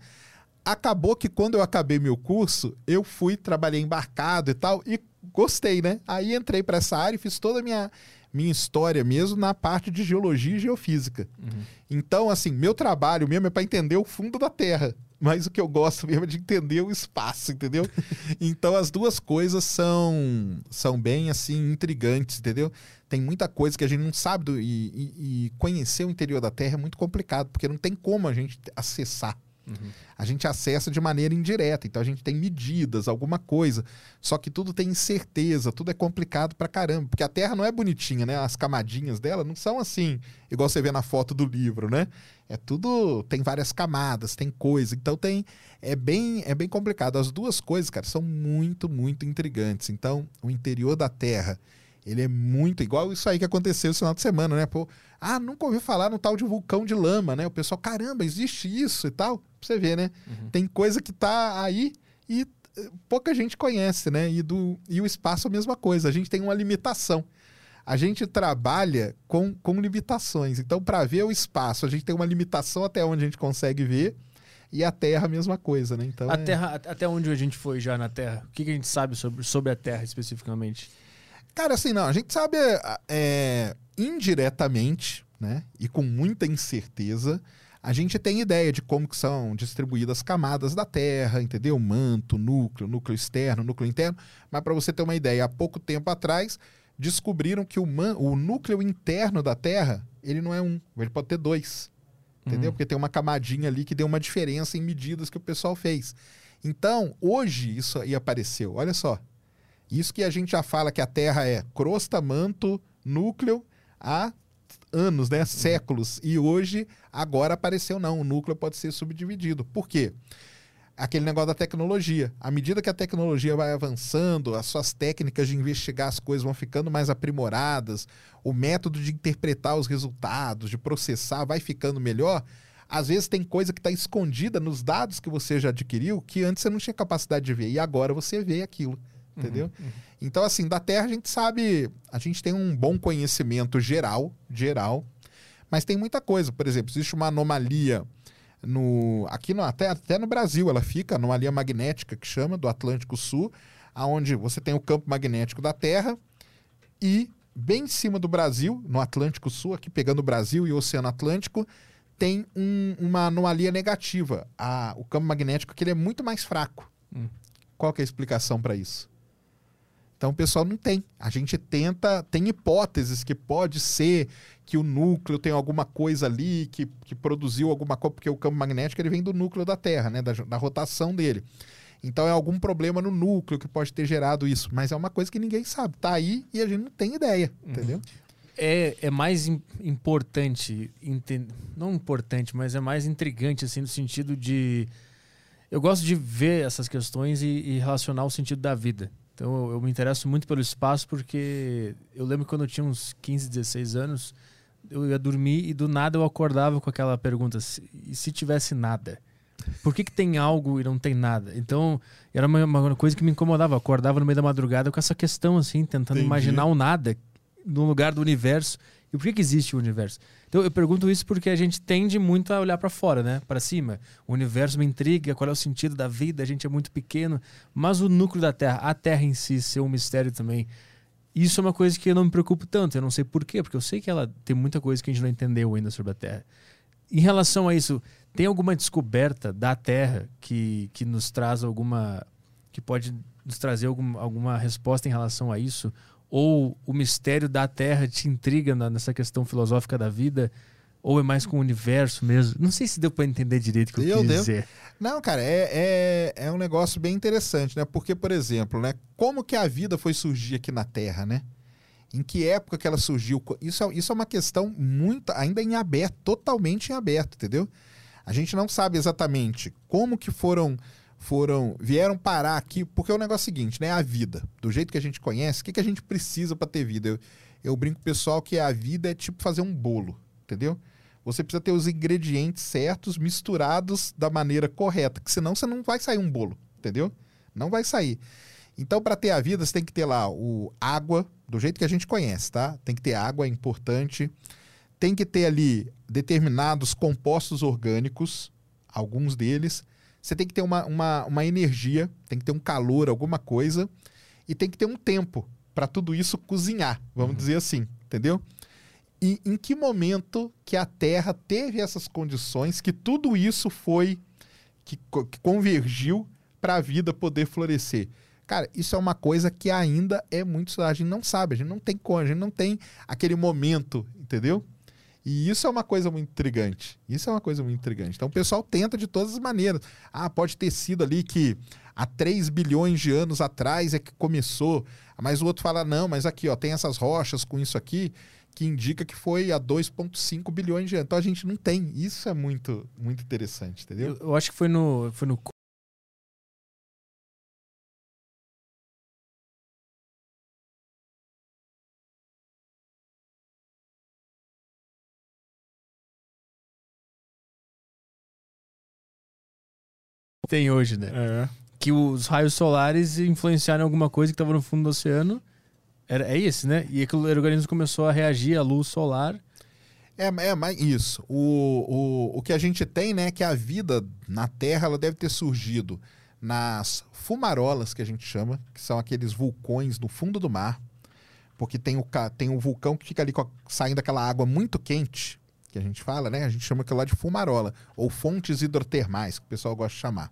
acabou que quando eu acabei meu curso, eu fui, trabalhei embarcado e tal, e gostei, né? Aí entrei para essa área e fiz toda a minha, minha história mesmo na parte de geologia e geofísica. Uhum. Então, assim, meu trabalho mesmo é para entender o fundo da Terra. Mas o que eu gosto mesmo é de entender o espaço, entendeu? então as duas coisas são, são bem assim intrigantes, entendeu? Tem muita coisa que a gente não sabe do, e, e, e conhecer o interior da Terra é muito complicado, porque não tem como a gente acessar. Uhum. A gente acessa de maneira indireta, então a gente tem medidas, alguma coisa. Só que tudo tem incerteza, tudo é complicado pra caramba. Porque a Terra não é bonitinha, né? As camadinhas dela não são assim, igual você vê na foto do livro, né? É tudo. Tem várias camadas, tem coisa. Então tem. É bem, é bem complicado. As duas coisas, cara, são muito, muito intrigantes. Então, o interior da Terra ele é muito igual isso aí que aconteceu esse final de semana, né? Pô, ah, nunca ouvi falar no tal de vulcão de lama, né? O pessoal, caramba, existe isso e tal. Pra você ver, né? Uhum. Tem coisa que tá aí e eh, pouca gente conhece, né? E, do, e o espaço é a mesma coisa. A gente tem uma limitação. A gente trabalha com, com limitações. Então, para ver o espaço, a gente tem uma limitação até onde a gente consegue ver. e a Terra a mesma coisa, né? Então a é... Terra, até onde a gente foi já na Terra? O que, que a gente sabe sobre, sobre a Terra especificamente? Cara, assim, não, a gente sabe é, indiretamente, né? E com muita incerteza, a gente tem ideia de como que são distribuídas as camadas da Terra, entendeu? Manto, núcleo, núcleo externo, núcleo interno. Mas para você ter uma ideia, há pouco tempo atrás descobriram que o, man, o núcleo interno da Terra ele não é um, ele pode ter dois. Entendeu? Uhum. Porque tem uma camadinha ali que deu uma diferença em medidas que o pessoal fez. Então, hoje isso aí apareceu. Olha só. Isso que a gente já fala que a Terra é crosta, manto, núcleo há anos, né? Séculos. E hoje, agora apareceu não. O núcleo pode ser subdividido. Por quê? aquele negócio da tecnologia. À medida que a tecnologia vai avançando, as suas técnicas de investigar as coisas vão ficando mais aprimoradas, o método de interpretar os resultados, de processar, vai ficando melhor. Às vezes tem coisa que está escondida nos dados que você já adquiriu que antes você não tinha capacidade de ver e agora você vê aquilo. Entendeu? Uhum, uhum. Então, assim, da Terra a gente sabe, a gente tem um bom conhecimento geral, geral, mas tem muita coisa. Por exemplo, existe uma anomalia no aqui no, até, até no Brasil ela fica numa linha magnética que chama do Atlântico Sul, aonde você tem o campo magnético da Terra e bem em cima do Brasil, no Atlântico Sul, aqui pegando o Brasil e o Oceano Atlântico, tem um, uma anomalia negativa. A, o campo magnético que ele é muito mais fraco. Hum. Qual que é a explicação para isso? Então o pessoal não tem. A gente tenta, tem hipóteses que pode ser que o núcleo tem alguma coisa ali que, que produziu alguma coisa, porque o campo magnético ele vem do núcleo da Terra, né? Da, da rotação dele. Então é algum problema no núcleo que pode ter gerado isso. Mas é uma coisa que ninguém sabe. Tá aí e a gente não tem ideia, uhum. entendeu? É, é mais importante, não importante, mas é mais intrigante, assim, no sentido de. Eu gosto de ver essas questões e, e relacionar o sentido da vida. Então eu, me interesso muito pelo espaço porque eu lembro quando eu tinha uns 15, 16 anos, eu ia dormir e do nada eu acordava com aquela pergunta: e se tivesse nada? Por que, que tem algo e não tem nada? Então, era uma, uma coisa que me incomodava. Eu acordava no meio da madrugada com essa questão, assim, tentando Entendi. imaginar o nada no lugar do universo. E por que, que existe o universo? Então, eu pergunto isso porque a gente tende muito a olhar para fora, né? Para cima. O universo me intriga, qual é o sentido da vida? A gente é muito pequeno. Mas o núcleo da Terra, a Terra em si, ser um mistério também isso é uma coisa que eu não me preocupo tanto. Eu não sei porquê, porque eu sei que ela tem muita coisa que a gente não entendeu ainda sobre a Terra. Em relação a isso, tem alguma descoberta da Terra que, que nos traz alguma. que pode nos trazer algum, alguma resposta em relação a isso? Ou o mistério da Terra te intriga na, nessa questão filosófica da vida? Ou é mais com o universo mesmo? Não sei se deu para entender direito o que eu, eu quis dizer. Não, cara, é, é, é um negócio bem interessante, né? Porque, por exemplo, né? Como que a vida foi surgir aqui na Terra, né? Em que época que ela surgiu? Isso é, isso é uma questão muito ainda em aberto, totalmente em aberto, entendeu? A gente não sabe exatamente como que foram foram vieram parar aqui, porque o negócio é o seguinte, né? A vida, do jeito que a gente conhece, o que, que a gente precisa para ter vida? Eu, eu brinco pessoal que a vida é tipo fazer um bolo, entendeu? Você precisa ter os ingredientes certos, misturados da maneira correta, que senão você não vai sair um bolo, entendeu? Não vai sair. Então, para ter a vida, você tem que ter lá o água, do jeito que a gente conhece, tá? Tem que ter água, é importante. Tem que ter ali determinados compostos orgânicos, alguns deles. Você tem que ter uma, uma, uma energia, tem que ter um calor, alguma coisa. E tem que ter um tempo para tudo isso cozinhar, vamos uhum. dizer assim, entendeu? E em que momento que a Terra teve essas condições, que tudo isso foi, que, que convergiu para a vida poder florescer? Cara, isso é uma coisa que ainda é muito. A gente não sabe, a gente não tem como, a gente não tem aquele momento, entendeu? E isso é uma coisa muito intrigante. Isso é uma coisa muito intrigante. Então o pessoal tenta de todas as maneiras. Ah, pode ter sido ali que há 3 bilhões de anos atrás é que começou. Mas o outro fala, não, mas aqui, ó, tem essas rochas com isso aqui que indica que foi a 2,5 bilhões de anos. Então a gente não tem. Isso é muito, muito interessante, entendeu? Eu, eu acho que foi no, foi no tem hoje, né? É. Que os raios solares influenciaram alguma coisa que estava no fundo do oceano era, é esse, né? E aquele organismo começou a reagir à luz solar. É, é mas isso. O, o, o que a gente tem, né, é que a vida na Terra ela deve ter surgido nas fumarolas, que a gente chama, que são aqueles vulcões no fundo do mar, porque tem o, tem o vulcão que fica ali a, saindo aquela água muito quente, que a gente fala, né? A gente chama aquilo lá de fumarola, ou fontes hidrotermais, que o pessoal gosta de chamar.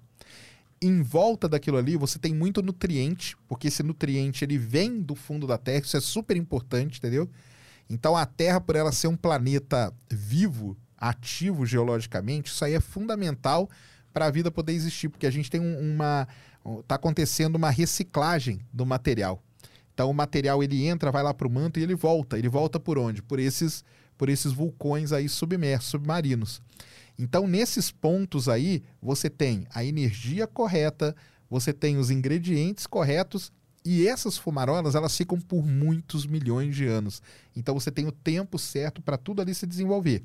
Em volta daquilo ali, você tem muito nutriente, porque esse nutriente ele vem do fundo da Terra, isso é super importante, entendeu? Então a Terra, por ela ser um planeta vivo, ativo geologicamente, isso aí é fundamental para a vida poder existir, porque a gente tem uma. Está acontecendo uma reciclagem do material. Então o material ele entra, vai lá para o manto e ele volta. Ele volta por onde? Por esses, por esses vulcões aí submersos, submarinos. Então nesses pontos aí você tem a energia correta, você tem os ingredientes corretos e essas fumarolas, elas ficam por muitos milhões de anos. Então você tem o tempo certo para tudo ali se desenvolver.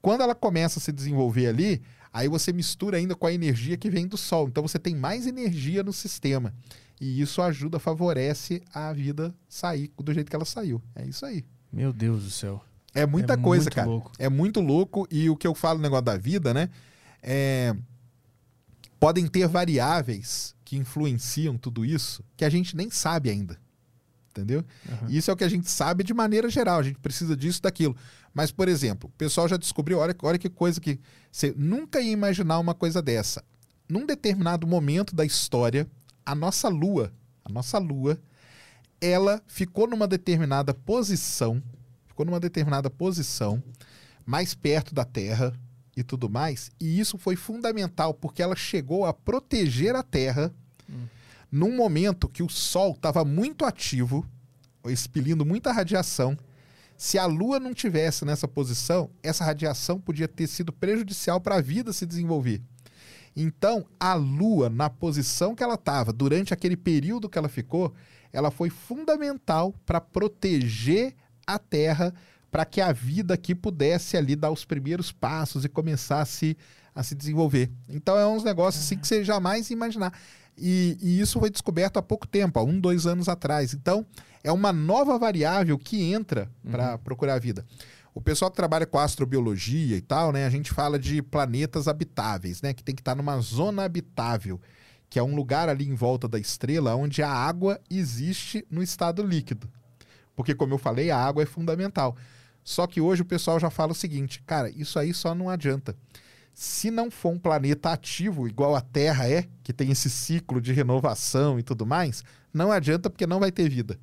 Quando ela começa a se desenvolver ali, aí você mistura ainda com a energia que vem do Sol. Então você tem mais energia no sistema. E isso ajuda, favorece a vida sair do jeito que ela saiu. É isso aí. Meu Deus do céu. É muita é coisa, cara. Louco. É muito louco. E o que eu falo no negócio da vida, né? É... Podem ter variáveis que influenciam tudo isso que a gente nem sabe ainda. Entendeu? Uhum. Isso é o que a gente sabe de maneira geral. A gente precisa disso, daquilo. Mas, por exemplo, o pessoal já descobriu, olha, olha que coisa que você nunca ia imaginar uma coisa dessa. Num determinado momento da história, a nossa Lua, a nossa Lua, ela ficou numa determinada posição, ficou numa determinada posição, mais perto da Terra, e tudo mais. E isso foi fundamental porque ela chegou a proteger a Terra hum. num momento que o Sol estava muito ativo, expelindo muita radiação. Se a Lua não tivesse nessa posição, essa radiação podia ter sido prejudicial para a vida se desenvolver. Então, a Lua, na posição que ela estava, durante aquele período que ela ficou, ela foi fundamental para proteger a Terra para que a vida aqui pudesse ali dar os primeiros passos e começasse a se desenvolver. Então é uns negócios assim que você jamais imaginar. E, e, isso foi descoberto há pouco tempo, há um, dois anos atrás. Então é uma nova variável que entra para uhum. procurar a vida. O pessoal que trabalha com astrobiologia e tal, né, a gente fala de planetas habitáveis, né, que tem que estar numa zona habitável, que é um lugar ali em volta da estrela onde a água existe no estado líquido. Porque, como eu falei, a água é fundamental. Só que hoje o pessoal já fala o seguinte, cara, isso aí só não adianta. Se não for um planeta ativo, igual a Terra é, que tem esse ciclo de renovação e tudo mais, não adianta porque não vai ter vida.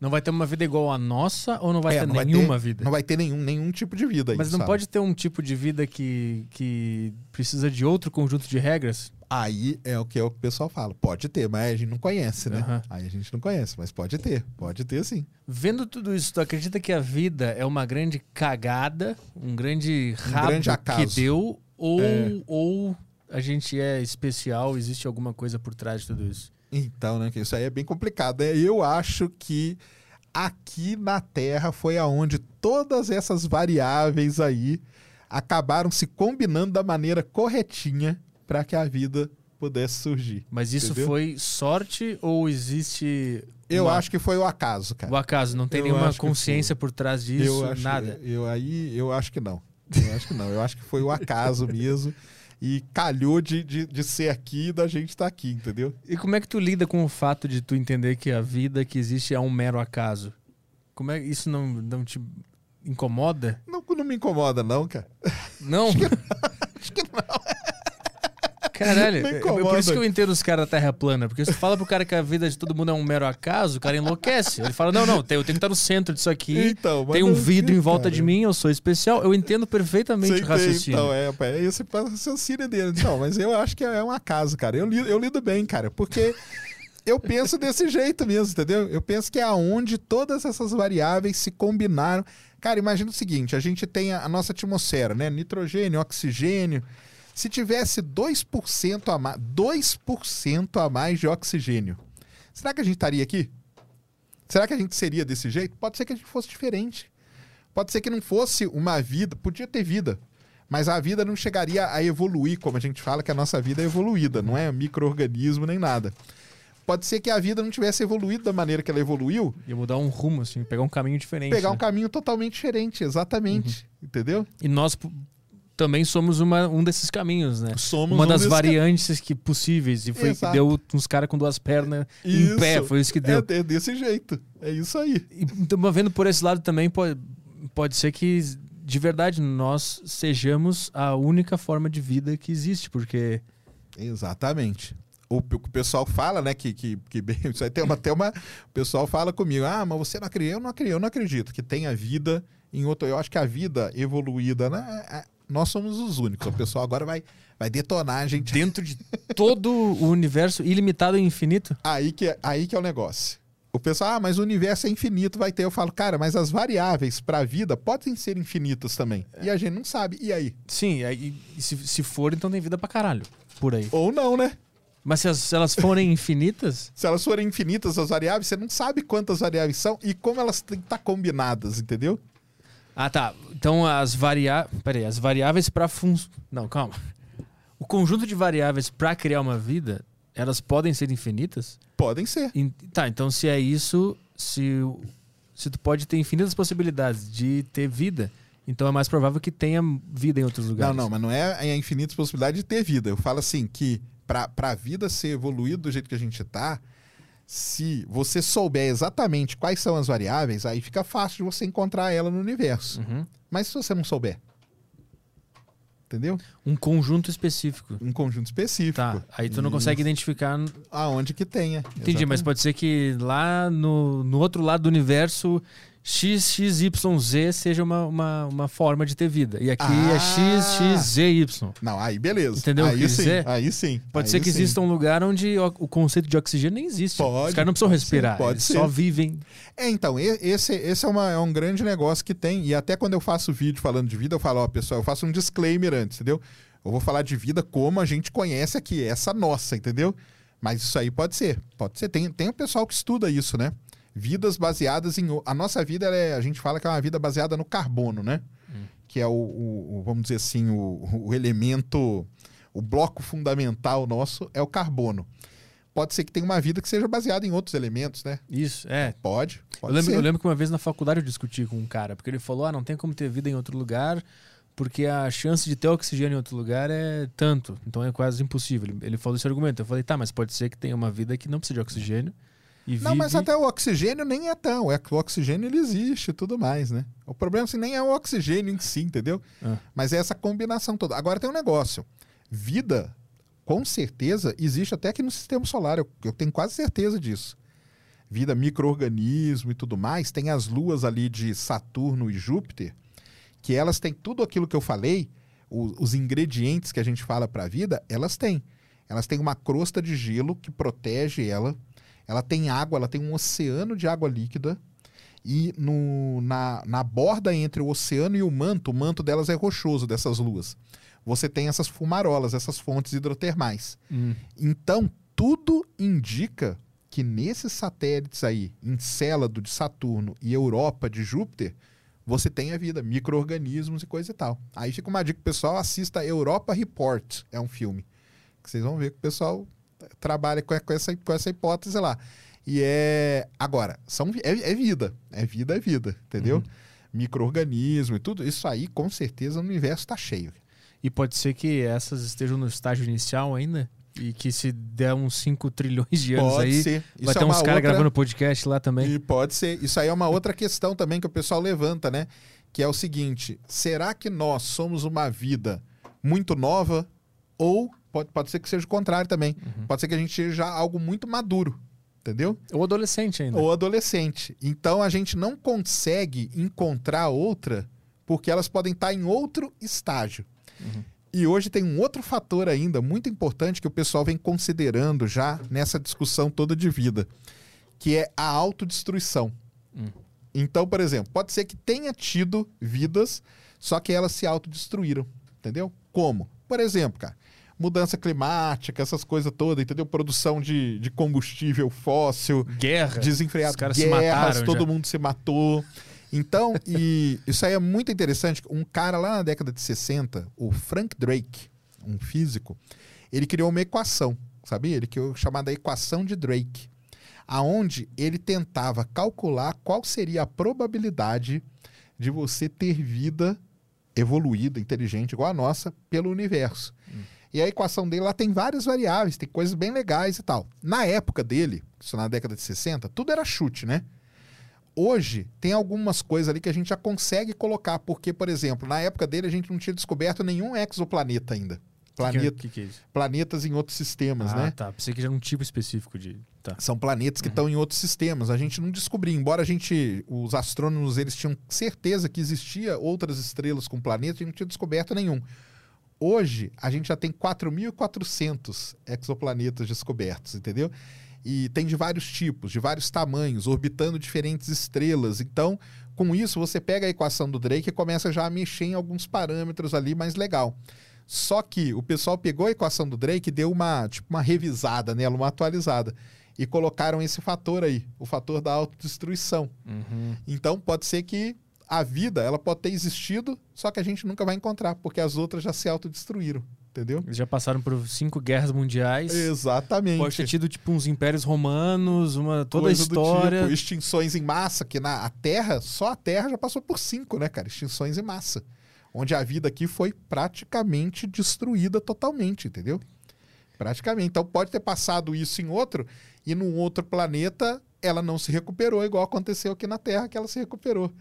Não vai ter uma vida igual a nossa ou não vai é, ter não nenhuma vai ter, vida? Não vai ter nenhum, nenhum tipo de vida. Mas não sabe? pode ter um tipo de vida que, que precisa de outro conjunto de regras? Aí é o que, é o, que o pessoal fala. Pode ter, mas a gente não conhece, né? Uhum. Aí a gente não conhece, mas pode ter. Pode ter sim. Vendo tudo isso, tu acredita que a vida é uma grande cagada, um grande rabo um grande que deu, ou, é. ou a gente é especial, existe alguma coisa por trás de tudo isso? Então, né? Isso aí é bem complicado. Né? Eu acho que aqui na Terra foi aonde todas essas variáveis aí acabaram se combinando da maneira corretinha para que a vida pudesse surgir. Mas isso entendeu? foi sorte ou existe. Eu uma... acho que foi o acaso, cara. O acaso, não tem eu nenhuma consciência por trás disso, eu acho, nada. Eu aí eu acho que não. Eu acho que não. Eu acho que foi o acaso mesmo. E calhou de, de, de ser aqui e da gente estar tá aqui, entendeu? E como é que tu lida com o fato de tu entender que a vida que existe é um mero acaso? Como é isso não, não te incomoda? Não, não me incomoda, não, cara. Não? acho que, acho que não. Caralho, é por isso que eu entendo os caras da Terra plana. Porque se fala pro cara que a vida de todo mundo é um mero acaso, o cara enlouquece. Ele fala: não, não, eu tenho que estar no centro disso aqui. Então, tem um vidro em volta cara. de mim, eu sou especial. Eu entendo perfeitamente o raciocínio. Então, é, é esse raciocínio dele. Não, mas eu acho que é um acaso, cara. Eu lido, eu lido bem, cara, porque. eu penso desse jeito mesmo, entendeu? Eu penso que é aonde todas essas variáveis se combinaram. Cara, imagina o seguinte: a gente tem a, a nossa atmosfera, né? Nitrogênio, oxigênio. Se tivesse 2% a mais, 2% a mais de oxigênio, será que a gente estaria aqui? Será que a gente seria desse jeito? Pode ser que a gente fosse diferente. Pode ser que não fosse uma vida, podia ter vida, mas a vida não chegaria a evoluir, como a gente fala que a nossa vida é evoluída, não é microorganismo nem nada. Pode ser que a vida não tivesse evoluído da maneira que ela evoluiu. Ia mudar um rumo, assim, pegar um caminho diferente. Pegar né? um caminho totalmente diferente, exatamente. Uhum. Entendeu? E nós também somos uma, um desses caminhos, né? Somos uma um das variantes que possíveis. E foi Exato. que deu uns caras com duas pernas Isso. em pé. Foi isso que deu. É, é desse jeito. É isso aí. E estamos vendo por esse lado também, pode, pode ser que, de verdade, nós sejamos a única forma de vida que existe, porque. Exatamente. O, o pessoal fala, né, que, que, que bem, isso aí tem uma, até uma. O pessoal fala comigo, ah, mas você não acredita? Eu não acredito, eu não acredito que tenha vida em outro. Eu acho que a vida evoluída, né? Nós somos os únicos. O pessoal agora vai, vai detonar a gente. Dentro de todo o universo ilimitado e infinito? Aí que, é, aí que é o negócio. O pessoal, ah, mas o universo é infinito, vai ter. Eu falo, cara, mas as variáveis para a vida podem ser infinitas também. É. E a gente não sabe. E aí? Sim, aí, se, se for, então tem vida pra caralho. Por aí. Ou não, né? Mas se, as, se elas forem infinitas. se elas forem infinitas, as variáveis, você não sabe quantas variáveis são e como elas têm que estar combinadas, entendeu? Ah, tá. Então as variáveis. Peraí, as variáveis para fun... Não, calma. O conjunto de variáveis para criar uma vida, elas podem ser infinitas? Podem ser. E, tá, então se é isso, se, se tu pode ter infinitas possibilidades de ter vida, então é mais provável que tenha vida em outros lugares. Não, não, mas não é a infinitas possibilidades de ter vida. Eu falo assim que para a vida ser evoluída do jeito que a gente está, se você souber exatamente quais são as variáveis, aí fica fácil de você encontrar ela no universo. Uhum. Mas se você não souber, entendeu? Um conjunto específico. Um conjunto específico. Tá. Aí tu não consegue identificar aonde que tenha. Entendi, exatamente. mas pode ser que lá no, no outro lado do universo XXYZ seja uma, uma, uma forma de ter vida. E aqui é ah. é XXZY. Não, aí beleza. Entendeu? Aí sim, dizer? aí sim. Pode aí ser que sim. exista um lugar onde o conceito de oxigênio nem existe. Pode, Os caras não precisam respirar, pode só vivem. É, então, esse, esse é, uma, é um grande negócio que tem. E até quando eu faço vídeo falando de vida, eu falo, ó, pessoal, eu faço um disclaimer antes, entendeu? Eu vou falar de vida como a gente conhece aqui, essa nossa, entendeu? Mas isso aí pode ser. Pode ser. Tem, tem o pessoal que estuda isso, né? Vidas baseadas em. A nossa vida, é, a gente fala que é uma vida baseada no carbono, né? Hum. Que é o, o, o, vamos dizer assim, o, o elemento, o bloco fundamental nosso é o carbono. Pode ser que tenha uma vida que seja baseada em outros elementos, né? Isso, é. Pode. pode eu, lembro, ser. eu lembro que uma vez na faculdade eu discuti com um cara, porque ele falou: ah, não tem como ter vida em outro lugar, porque a chance de ter oxigênio em outro lugar é tanto. Então é quase impossível. Ele, ele falou esse argumento. Eu falei: tá, mas pode ser que tenha uma vida que não precisa de oxigênio. E não, vive... mas até o oxigênio nem é tão. É que o oxigênio ele existe e tudo mais, né? O problema assim, nem é o oxigênio em si, entendeu? Ah. Mas é essa combinação toda. Agora tem um negócio. Vida, com certeza, existe até aqui no sistema solar. Eu, eu tenho quase certeza disso. Vida, micro-organismo e tudo mais. Tem as luas ali de Saturno e Júpiter, que elas têm tudo aquilo que eu falei, o, os ingredientes que a gente fala para a vida, elas têm. Elas têm uma crosta de gelo que protege ela ela tem água, ela tem um oceano de água líquida. E no, na, na borda entre o oceano e o manto, o manto delas é rochoso, dessas luas. Você tem essas fumarolas, essas fontes hidrotermais. Hum. Então, tudo indica que nesses satélites aí, Encélado de Saturno e Europa de Júpiter, você tem a vida, micro-organismos e coisa e tal. Aí fica uma dica pro pessoal, assista Europa Report, é um filme. Que vocês vão ver que o pessoal trabalha com essa, com essa hipótese lá. E é. Agora, são, é, é vida. É vida, é vida, entendeu? Uhum. Micro-organismo e tudo. Isso aí, com certeza, no universo está cheio. E pode ser que essas estejam no estágio inicial ainda? E que se der uns 5 trilhões de anos pode aí, ser. vai ter é uns caras outra- gravando podcast lá também. E pode ser. Isso aí é uma outra questão também que o pessoal levanta, né? Que é o seguinte: será que nós somos uma vida muito nova? Ou pode, pode ser que seja o contrário também. Uhum. Pode ser que a gente seja algo muito maduro. Entendeu? Ou adolescente ainda. Ou adolescente. Então a gente não consegue encontrar outra porque elas podem estar em outro estágio. Uhum. E hoje tem um outro fator ainda muito importante que o pessoal vem considerando já nessa discussão toda de vida, que é a autodestruição. Hum. Então, por exemplo, pode ser que tenha tido vidas, só que elas se autodestruíram, entendeu? Como? Por exemplo, cara, mudança climática, essas coisas todas, entendeu? Produção de, de combustível fóssil, Guerra. desenfreado, Os caras se guerras, mataram todo já. mundo se matou. Então, e isso aí é muito interessante. Um cara lá na década de 60, o Frank Drake, um físico, ele criou uma equação. sabia? Ele que é chamada equação de Drake, aonde ele tentava calcular qual seria a probabilidade de você ter vida evoluída, inteligente, igual a nossa, pelo universo. E a equação dele lá tem várias variáveis, tem coisas bem legais e tal. Na época dele, isso na década de 60, tudo era chute, né? Hoje, tem algumas coisas ali que a gente já consegue colocar, porque, por exemplo, na época dele a gente não tinha descoberto nenhum exoplaneta ainda. Planeta, que, que, que é planetas em outros sistemas, ah, né? Ah, tá. Pensei que já era um tipo específico de. Tá. São planetas que uhum. estão em outros sistemas. A gente não descobriu, embora a gente, os astrônomos, eles tinham certeza que existia outras estrelas com planetas, a gente não tinha descoberto nenhum. Hoje, a gente já tem 4.400 exoplanetas descobertos, entendeu? E tem de vários tipos, de vários tamanhos, orbitando diferentes estrelas. Então, com isso, você pega a equação do Drake e começa já a mexer em alguns parâmetros ali mais legal. Só que o pessoal pegou a equação do Drake e deu uma, tipo, uma revisada nela, uma atualizada. E colocaram esse fator aí, o fator da autodestruição. Uhum. Então pode ser que a vida ela pode ter existido, só que a gente nunca vai encontrar, porque as outras já se autodestruíram. Entendeu? Eles já passaram por cinco guerras mundiais. Exatamente. Pode ter tido, tipo, uns impérios romanos, uma toda Coisa a história. Tipo, extinções em massa, que na a Terra, só a Terra já passou por cinco, né, cara? Extinções em massa onde a vida aqui foi praticamente destruída totalmente, entendeu? Praticamente. Então pode ter passado isso em outro e num outro planeta ela não se recuperou, igual aconteceu aqui na Terra que ela se recuperou.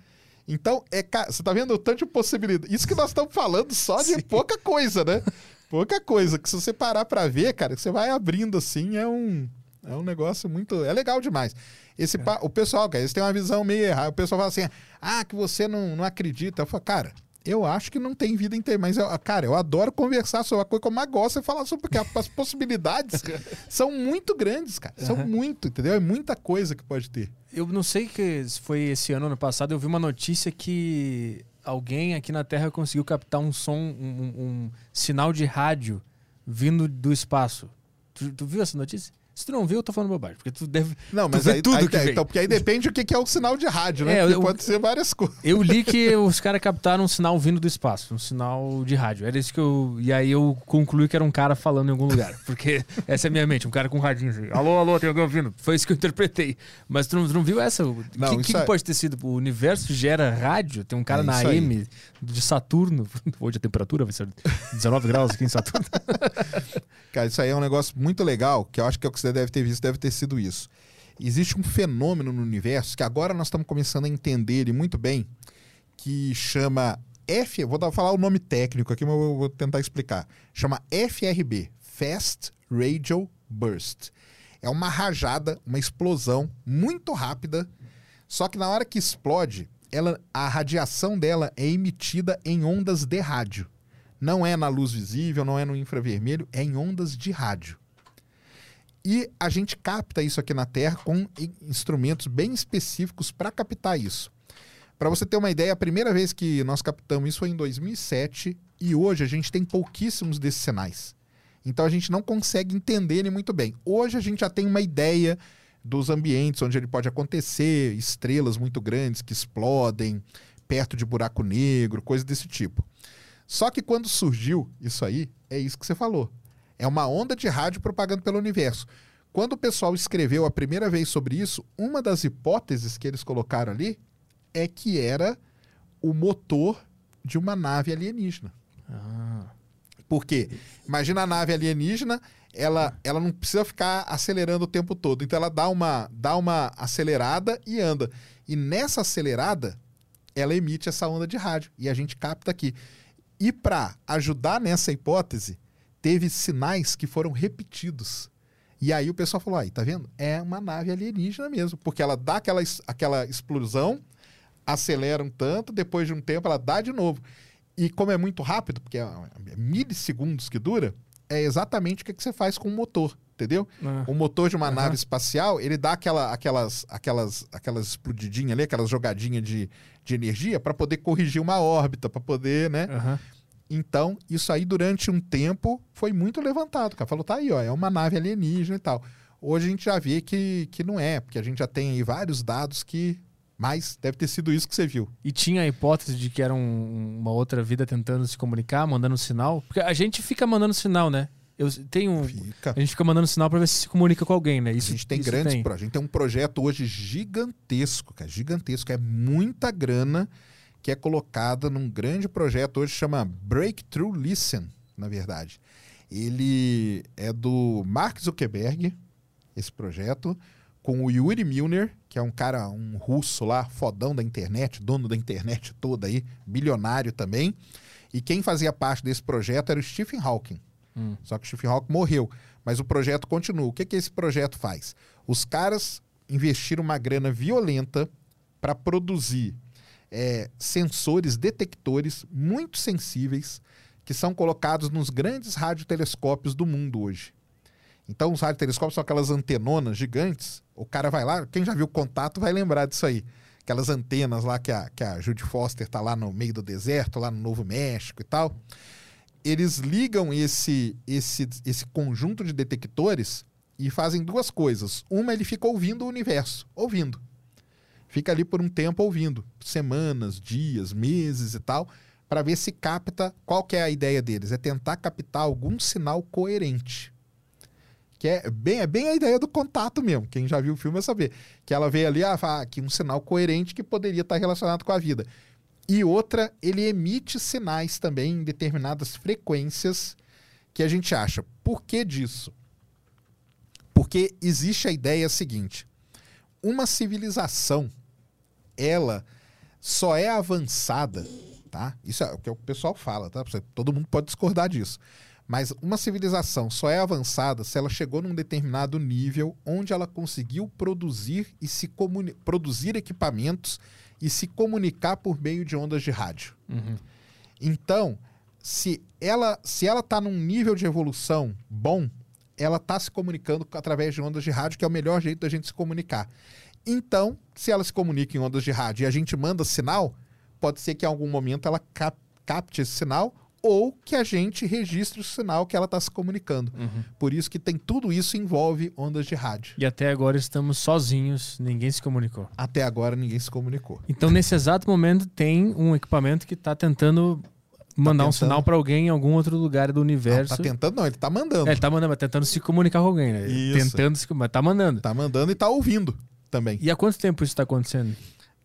Então, é, você tá vendo o tanto de possibilidade. Isso que nós estamos falando só de Sim. pouca coisa, né? Pouca coisa. Que se você parar para ver, cara, você vai abrindo assim, é um, é um negócio muito. É legal demais. Esse é. o pessoal, cara, eles têm uma visão meio errada. O pessoal fala assim: ah, que você não, não acredita. Eu falo, cara, eu acho que não tem vida inteira, mas, eu, cara, eu adoro conversar sobre a coisa que eu mais gosto é falar sobre, porque as possibilidades são muito grandes, cara. São uhum. muito, entendeu? É muita coisa que pode ter. Eu não sei que se foi esse ano, ano passado, eu vi uma notícia que alguém aqui na Terra conseguiu captar um som, um, um sinal de rádio vindo do espaço. Tu, tu viu essa notícia? Se tu não viu, eu tô falando bobagem. Porque tu deve. Não, mas aí, tudo aí, que aí, Então, porque aí depende o que é o sinal de rádio, né? É, eu, pode ser várias coisas. Eu li que os caras captaram um sinal vindo do espaço, um sinal de rádio. Era isso que eu. E aí eu concluí que era um cara falando em algum lugar. Porque essa é a minha mente, um cara com um radinho assim. Alô, alô, tem alguém ouvindo? Foi isso que eu interpretei. Mas tu não, tu não viu essa? O que, que, é... pode ter sido? O universo gera rádio? Tem um cara é na AM de Saturno. Hoje a temperatura vai ser 19 graus aqui em Saturno. cara, isso aí é um negócio muito legal, que eu acho que é o que você deve ter visto, deve ter sido isso. Existe um fenômeno no universo que agora nós estamos começando a entender ele muito bem, que chama F, vou dar, falar o nome técnico aqui, mas eu vou tentar explicar. Chama FRB, Fast Radio Burst. É uma rajada, uma explosão muito rápida, só que na hora que explode, ela, a radiação dela é emitida em ondas de rádio. Não é na luz visível, não é no infravermelho, é em ondas de rádio. E a gente capta isso aqui na Terra com instrumentos bem específicos para captar isso. Para você ter uma ideia, a primeira vez que nós captamos isso foi em 2007 e hoje a gente tem pouquíssimos desses sinais. Então a gente não consegue entender ele muito bem. Hoje a gente já tem uma ideia dos ambientes onde ele pode acontecer, estrelas muito grandes que explodem, perto de buraco negro, coisas desse tipo. Só que quando surgiu isso aí, é isso que você falou. É uma onda de rádio propagando pelo universo. Quando o pessoal escreveu a primeira vez sobre isso, uma das hipóteses que eles colocaram ali é que era o motor de uma nave alienígena. Ah. Por quê? Imagina a nave alienígena, ela, ela não precisa ficar acelerando o tempo todo. Então ela dá uma, dá uma acelerada e anda. E nessa acelerada, ela emite essa onda de rádio. E a gente capta aqui. E para ajudar nessa hipótese, teve sinais que foram repetidos. E aí o pessoal falou: aí, tá vendo? É uma nave alienígena mesmo, porque ela dá aquela, aquela explosão, acelera um tanto, depois de um tempo ela dá de novo. E como é muito rápido, porque é, é milissegundos que dura, é exatamente o que, que você faz com o motor, entendeu? Ah. O motor de uma uhum. nave espacial, ele dá aquela, aquelas, aquelas, aquelas explodidinhas ali, aquelas jogadinhas de, de energia para poder corrigir uma órbita, para poder, né? Uhum. Então, isso aí durante um tempo foi muito levantado. O cara falou, tá aí, ó, é uma nave alienígena e tal. Hoje a gente já vê que, que não é, porque a gente já tem aí vários dados que. Mas deve ter sido isso que você viu. E tinha a hipótese de que era um, uma outra vida tentando se comunicar, mandando sinal? Porque a gente fica mandando sinal, né? Eu tenho. Fica. A gente fica mandando sinal para ver se se comunica com alguém, né? Isso, a gente tem grandes projetos. A gente tem um projeto hoje gigantesco, cara, gigantesco. É muita grana que é colocada num grande projeto hoje chama Breakthrough Listen, na verdade. Ele é do Mark Zuckerberg, esse projeto, com o Yuri Milner, que é um cara, um russo lá, fodão da internet, dono da internet toda aí, bilionário também. E quem fazia parte desse projeto era o Stephen Hawking. Hum. Só que o Stephen Hawking morreu. Mas o projeto continua. O que, que esse projeto faz? Os caras investiram uma grana violenta para produzir é, sensores detectores muito sensíveis que são colocados nos grandes radiotelescópios do mundo hoje. Então, os radiotelescópios são aquelas antenonas gigantes. O cara vai lá, quem já viu contato vai lembrar disso aí. Aquelas antenas lá que a, que a Judy Foster tá lá no meio do deserto, lá no Novo México e tal eles ligam esse, esse, esse conjunto de detectores e fazem duas coisas. Uma, ele fica ouvindo o universo, ouvindo. Fica ali por um tempo ouvindo, semanas, dias, meses e tal, para ver se capta. Qual que é a ideia deles? É tentar captar algum sinal coerente. Que é bem, é bem a ideia do contato mesmo. Quem já viu o filme vai saber. Que ela vê ali, ah, aqui um sinal coerente que poderia estar relacionado com a vida. E outra, ele emite sinais também em determinadas frequências que a gente acha. Por que disso? Porque existe a ideia seguinte: uma civilização, ela só é avançada, tá? Isso é o que o pessoal fala, tá? Todo mundo pode discordar disso. Mas uma civilização só é avançada se ela chegou num determinado nível onde ela conseguiu produzir e se produzir equipamentos e se comunicar por meio de ondas de rádio. Uhum. Então, se ela se ela está num nível de evolução bom, ela está se comunicando através de ondas de rádio, que é o melhor jeito da gente se comunicar. Então, se ela se comunica em ondas de rádio e a gente manda sinal, pode ser que em algum momento ela cap capte esse sinal ou que a gente registre o sinal que ela está se comunicando. Uhum. Por isso que tem tudo isso envolve ondas de rádio. E até agora estamos sozinhos, ninguém se comunicou. Até agora ninguém se comunicou. Então nesse exato momento tem um equipamento que está tentando mandar tá um sinal para alguém em algum outro lugar do universo. Não, tá tentando, não, ele tá mandando. É, ele tá mandando, mas tentando se comunicar com alguém, né? Isso. Tentando se mas tá mandando. Tá mandando e tá ouvindo também. E há quanto tempo isso está acontecendo?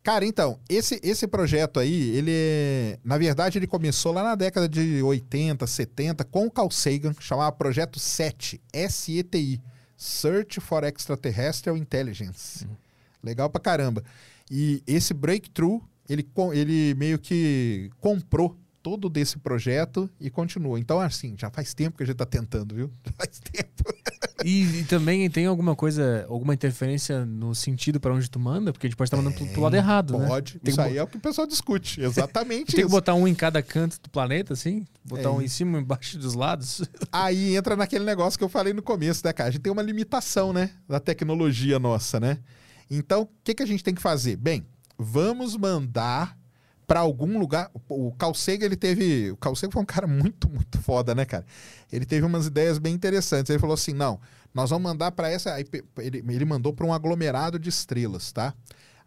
Cara, então, esse, esse projeto aí, ele é, Na verdade, ele começou lá na década de 80, 70, com o Carl Sagan, chamava Projeto 7, SETI Search for Extraterrestrial Intelligence. Uhum. Legal pra caramba. E esse breakthrough, ele, ele meio que comprou todo desse projeto e continua. Então, assim, já faz tempo que a gente está tentando, viu? Já faz tempo. E, e, também tem alguma coisa, alguma interferência no sentido para onde tu manda? Porque a gente pode estar mandando pro, pro lado errado, pode. né? Pode. Isso aí é o que o pessoal discute. Exatamente Tem que botar um em cada canto do planeta, assim? Botar é. um em cima e embaixo dos lados? Aí entra naquele negócio que eu falei no começo, né, cara? A gente tem uma limitação, né? Da tecnologia nossa, né? Então, o que, que a gente tem que fazer? Bem, vamos mandar para algum lugar. O Calcega, ele teve. O Calcega foi um cara muito, muito foda, né, cara? Ele teve umas ideias bem interessantes. Ele falou assim: não, nós vamos mandar para essa. Aí, ele, ele mandou para um aglomerado de estrelas, tá?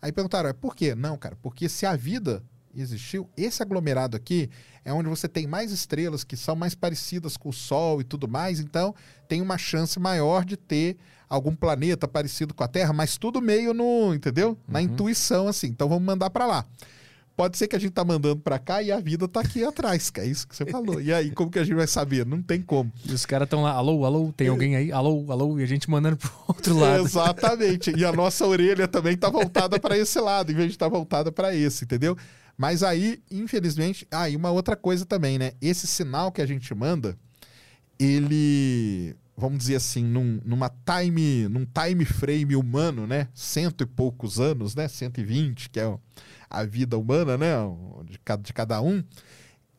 Aí perguntaram: por quê? Não, cara, porque se a vida existiu, esse aglomerado aqui é onde você tem mais estrelas que são mais parecidas com o Sol e tudo mais, então tem uma chance maior de ter algum planeta parecido com a Terra, mas tudo meio no, entendeu? Na uhum. intuição assim. Então vamos mandar para lá. Pode ser que a gente tá mandando para cá e a vida tá aqui atrás, que é isso que você falou. E aí, como que a gente vai saber? Não tem como. E os caras estão lá, alô, alô, tem alguém aí? Alô, alô, e a gente mandando pro outro lado. Exatamente. E a nossa orelha também tá voltada para esse lado, em vez de estar tá voltada para esse, entendeu? Mas aí, infelizmente, aí ah, uma outra coisa também, né? Esse sinal que a gente manda, ele, vamos dizer assim, num, numa time, num time frame humano, né? Cento e poucos anos, né? 120, que é a vida humana, né? De cada, de cada um,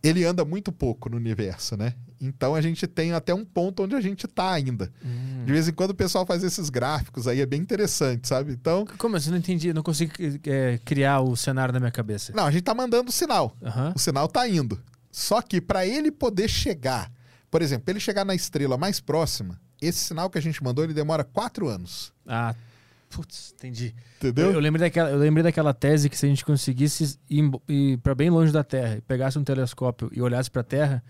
ele anda muito pouco no universo, né? Então a gente tem até um ponto onde a gente está ainda. Hum. De vez em quando o pessoal faz esses gráficos aí, é bem interessante, sabe? Então. Como assim? Não entendi, não consigo é, criar o cenário na minha cabeça. Não, a gente está mandando o sinal. Uhum. O sinal está indo. Só que para ele poder chegar, por exemplo, ele chegar na estrela mais próxima, esse sinal que a gente mandou, ele demora quatro anos. Ah, Putz, entendi. Entendeu? Eu, eu, lembrei daquela, eu lembrei daquela tese que se a gente conseguisse ir, ir para bem longe da Terra, pegasse um telescópio e olhasse para a Terra,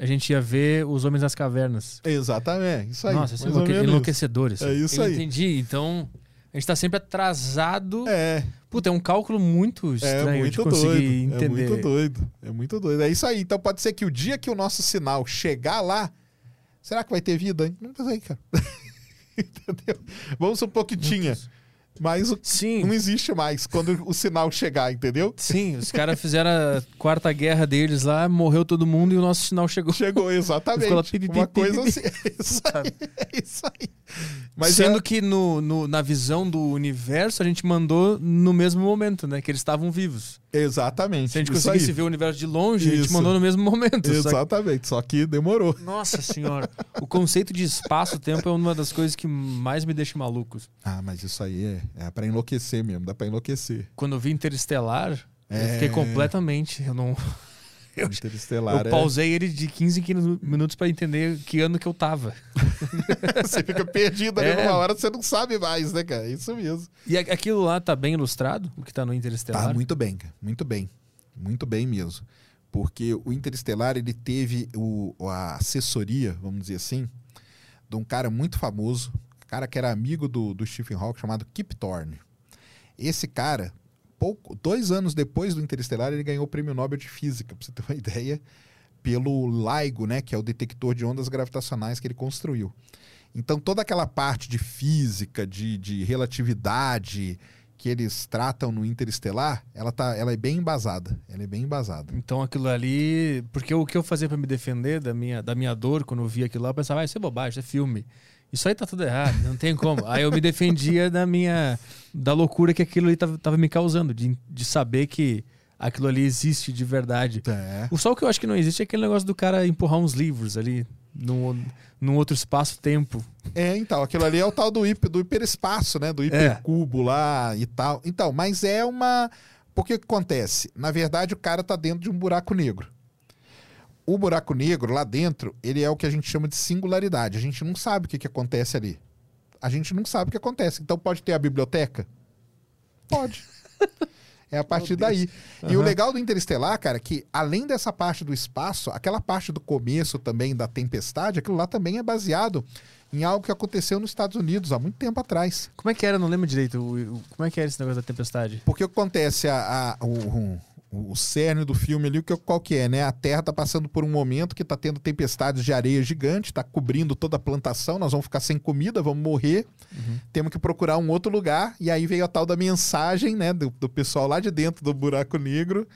a gente ia ver os Homens das Cavernas. Exatamente, isso aí. Nossa, isso é enlouque enlouquecedor. Isso. É isso Eu aí. entendi. Então, a gente tá sempre atrasado. É, Puta, é um cálculo muito é estranho de muito conseguir doido. entender. É muito doido. É muito doido. É isso aí. Então pode ser que o dia que o nosso sinal chegar lá, será que vai ter vida? hein? Não sei, cara. Entendeu? Vamos supor que tinha, mas o- Sim, não existe mais quando o sinal chegar, entendeu? sim. Os caras fizeram a quarta guerra deles lá, morreu todo mundo e o nosso sinal chegou. Chegou exatamente. Ficou lá, Uma coisa assim. É isso aí. É isso aí. Mas Sendo é- que no, no- na visão do universo a gente mandou no mesmo momento, né? Que eles estavam vivos. Exatamente. Se a gente isso conseguisse aí. ver o universo de longe, a gente Isso. mandou no mesmo momento. Só que- Exatamente. Só que demorou. Nossa senhora. O conceito de espaço-tempo é uma das coisas que mais me deixa maluco. Ah, mas isso aí é, é pra enlouquecer mesmo. Dá pra enlouquecer. Quando eu vi Interestelar, eu É. fiquei completamente. Eu não. Eu, Interestelar eu é- pausei ele de 15 em 15 minutos pra entender que ano que eu tava. você fica perdido ali É. numa hora, você não sabe mais, né, cara? É Isso mesmo. E aquilo lá tá bem ilustrado, o que tá no Interestelar. Tá muito bem, cara. Muito bem. Muito bem mesmo. Porque o Interestelar, ele teve o, a assessoria, vamos dizer assim, de um cara muito famoso, cara que era amigo do, do Stephen Hawking, chamado Kip Thorne. Esse cara, pouco, dois anos depois do Interestelar, ele ganhou o Prêmio Nobel de Física, pra você ter uma ideia, pelo LIGO, né, que é o detector de ondas gravitacionais que ele construiu. Então, toda aquela parte de física, de, de relatividade que eles tratam no Interestelar, ela, tá, ela é bem embasada. Ela é bem embasada. Então aquilo ali. Porque o que eu fazia pra me defender da minha, da minha dor quando eu via aquilo lá, eu pensava, ah, isso é bobagem, isso é filme. Isso aí tá tudo errado, não tem como. aí eu me defendia da minha. da loucura que aquilo ali tava, tava me causando, de, de saber que aquilo ali existe de verdade. É. O só o que eu acho que não existe é aquele negócio do cara empurrar uns livros ali num, num outro espaço-tempo. É, então, aquilo ali é o tal do, hiper, do hiperespaço, né? Do hipercubo lá e tal. Então, mas é uma. Porque o que acontece? Na verdade, o cara tá dentro de um buraco negro. O buraco negro, lá dentro, ele é o que a gente chama de singularidade. A gente não sabe o que, que acontece ali. A gente não sabe o que acontece. Então, pode ter a biblioteca? Pode. É a partir daí. E o legal do Interestelar, cara, que além dessa parte do espaço, aquela parte do começo também da tempestade, aquilo lá também é baseado em algo que aconteceu nos Estados Unidos há muito tempo atrás. Como é que era? Não lembro direito. Como é que era esse negócio da tempestade? Porque acontece, a, a- o, o, cerne do filme ali, qual que é, né? A Terra tá passando por um momento que tá tendo tempestades de areia gigante, tá cobrindo toda a plantação, nós vamos ficar sem comida, vamos morrer, temos que procurar um outro lugar, e aí veio a tal da mensagem, né, do, do pessoal lá de dentro do buraco negro,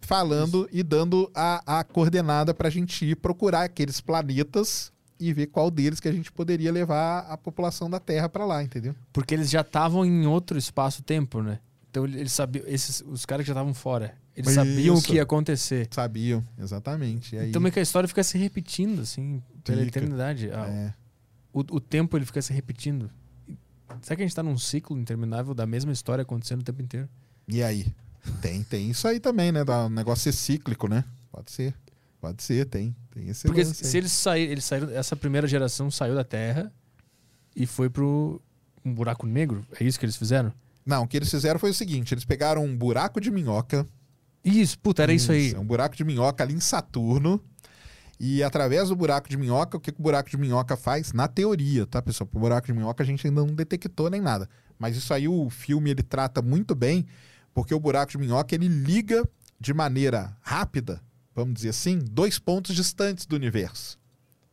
falando e dando a, a coordenada pra gente ir procurar aqueles planetas e ver qual deles que a gente poderia levar a população da Terra pra lá, entendeu? Porque eles já estavam em outro espaço-tempo, né? Então eles sabiam, esses, os caras que já estavam fora, eles Isso. sabiam o que ia acontecer. Sabiam, exatamente. Aí, Então meio que a história fica se repetindo, assim, pela Fica. eternidade. Ah, é, o, o tempo ele fica se repetindo. Será que a gente tá num ciclo interminável da mesma história acontecendo o tempo inteiro? E aí? Tem, tem isso aí também, né? O negócio ser cíclico, né? Pode ser. Pode ser, tem. Tem esse Porque lance se eles saíram, eles saíram, essa primeira geração saiu da Terra e foi pro um buraco negro. É isso que eles fizeram? Não, o que eles fizeram foi o seguinte: eles pegaram um buraco de minhoca. Isso, puta, era isso aí. É um buraco de minhoca ali em Saturno. E através do buraco de minhoca, o que, que o buraco de minhoca faz? Na teoria, tá, pessoal? O buraco de minhoca a gente ainda não detectou nem nada. Mas isso aí o filme ele trata muito bem, porque o buraco de minhoca ele liga de maneira rápida, vamos dizer assim, dois pontos distantes do universo.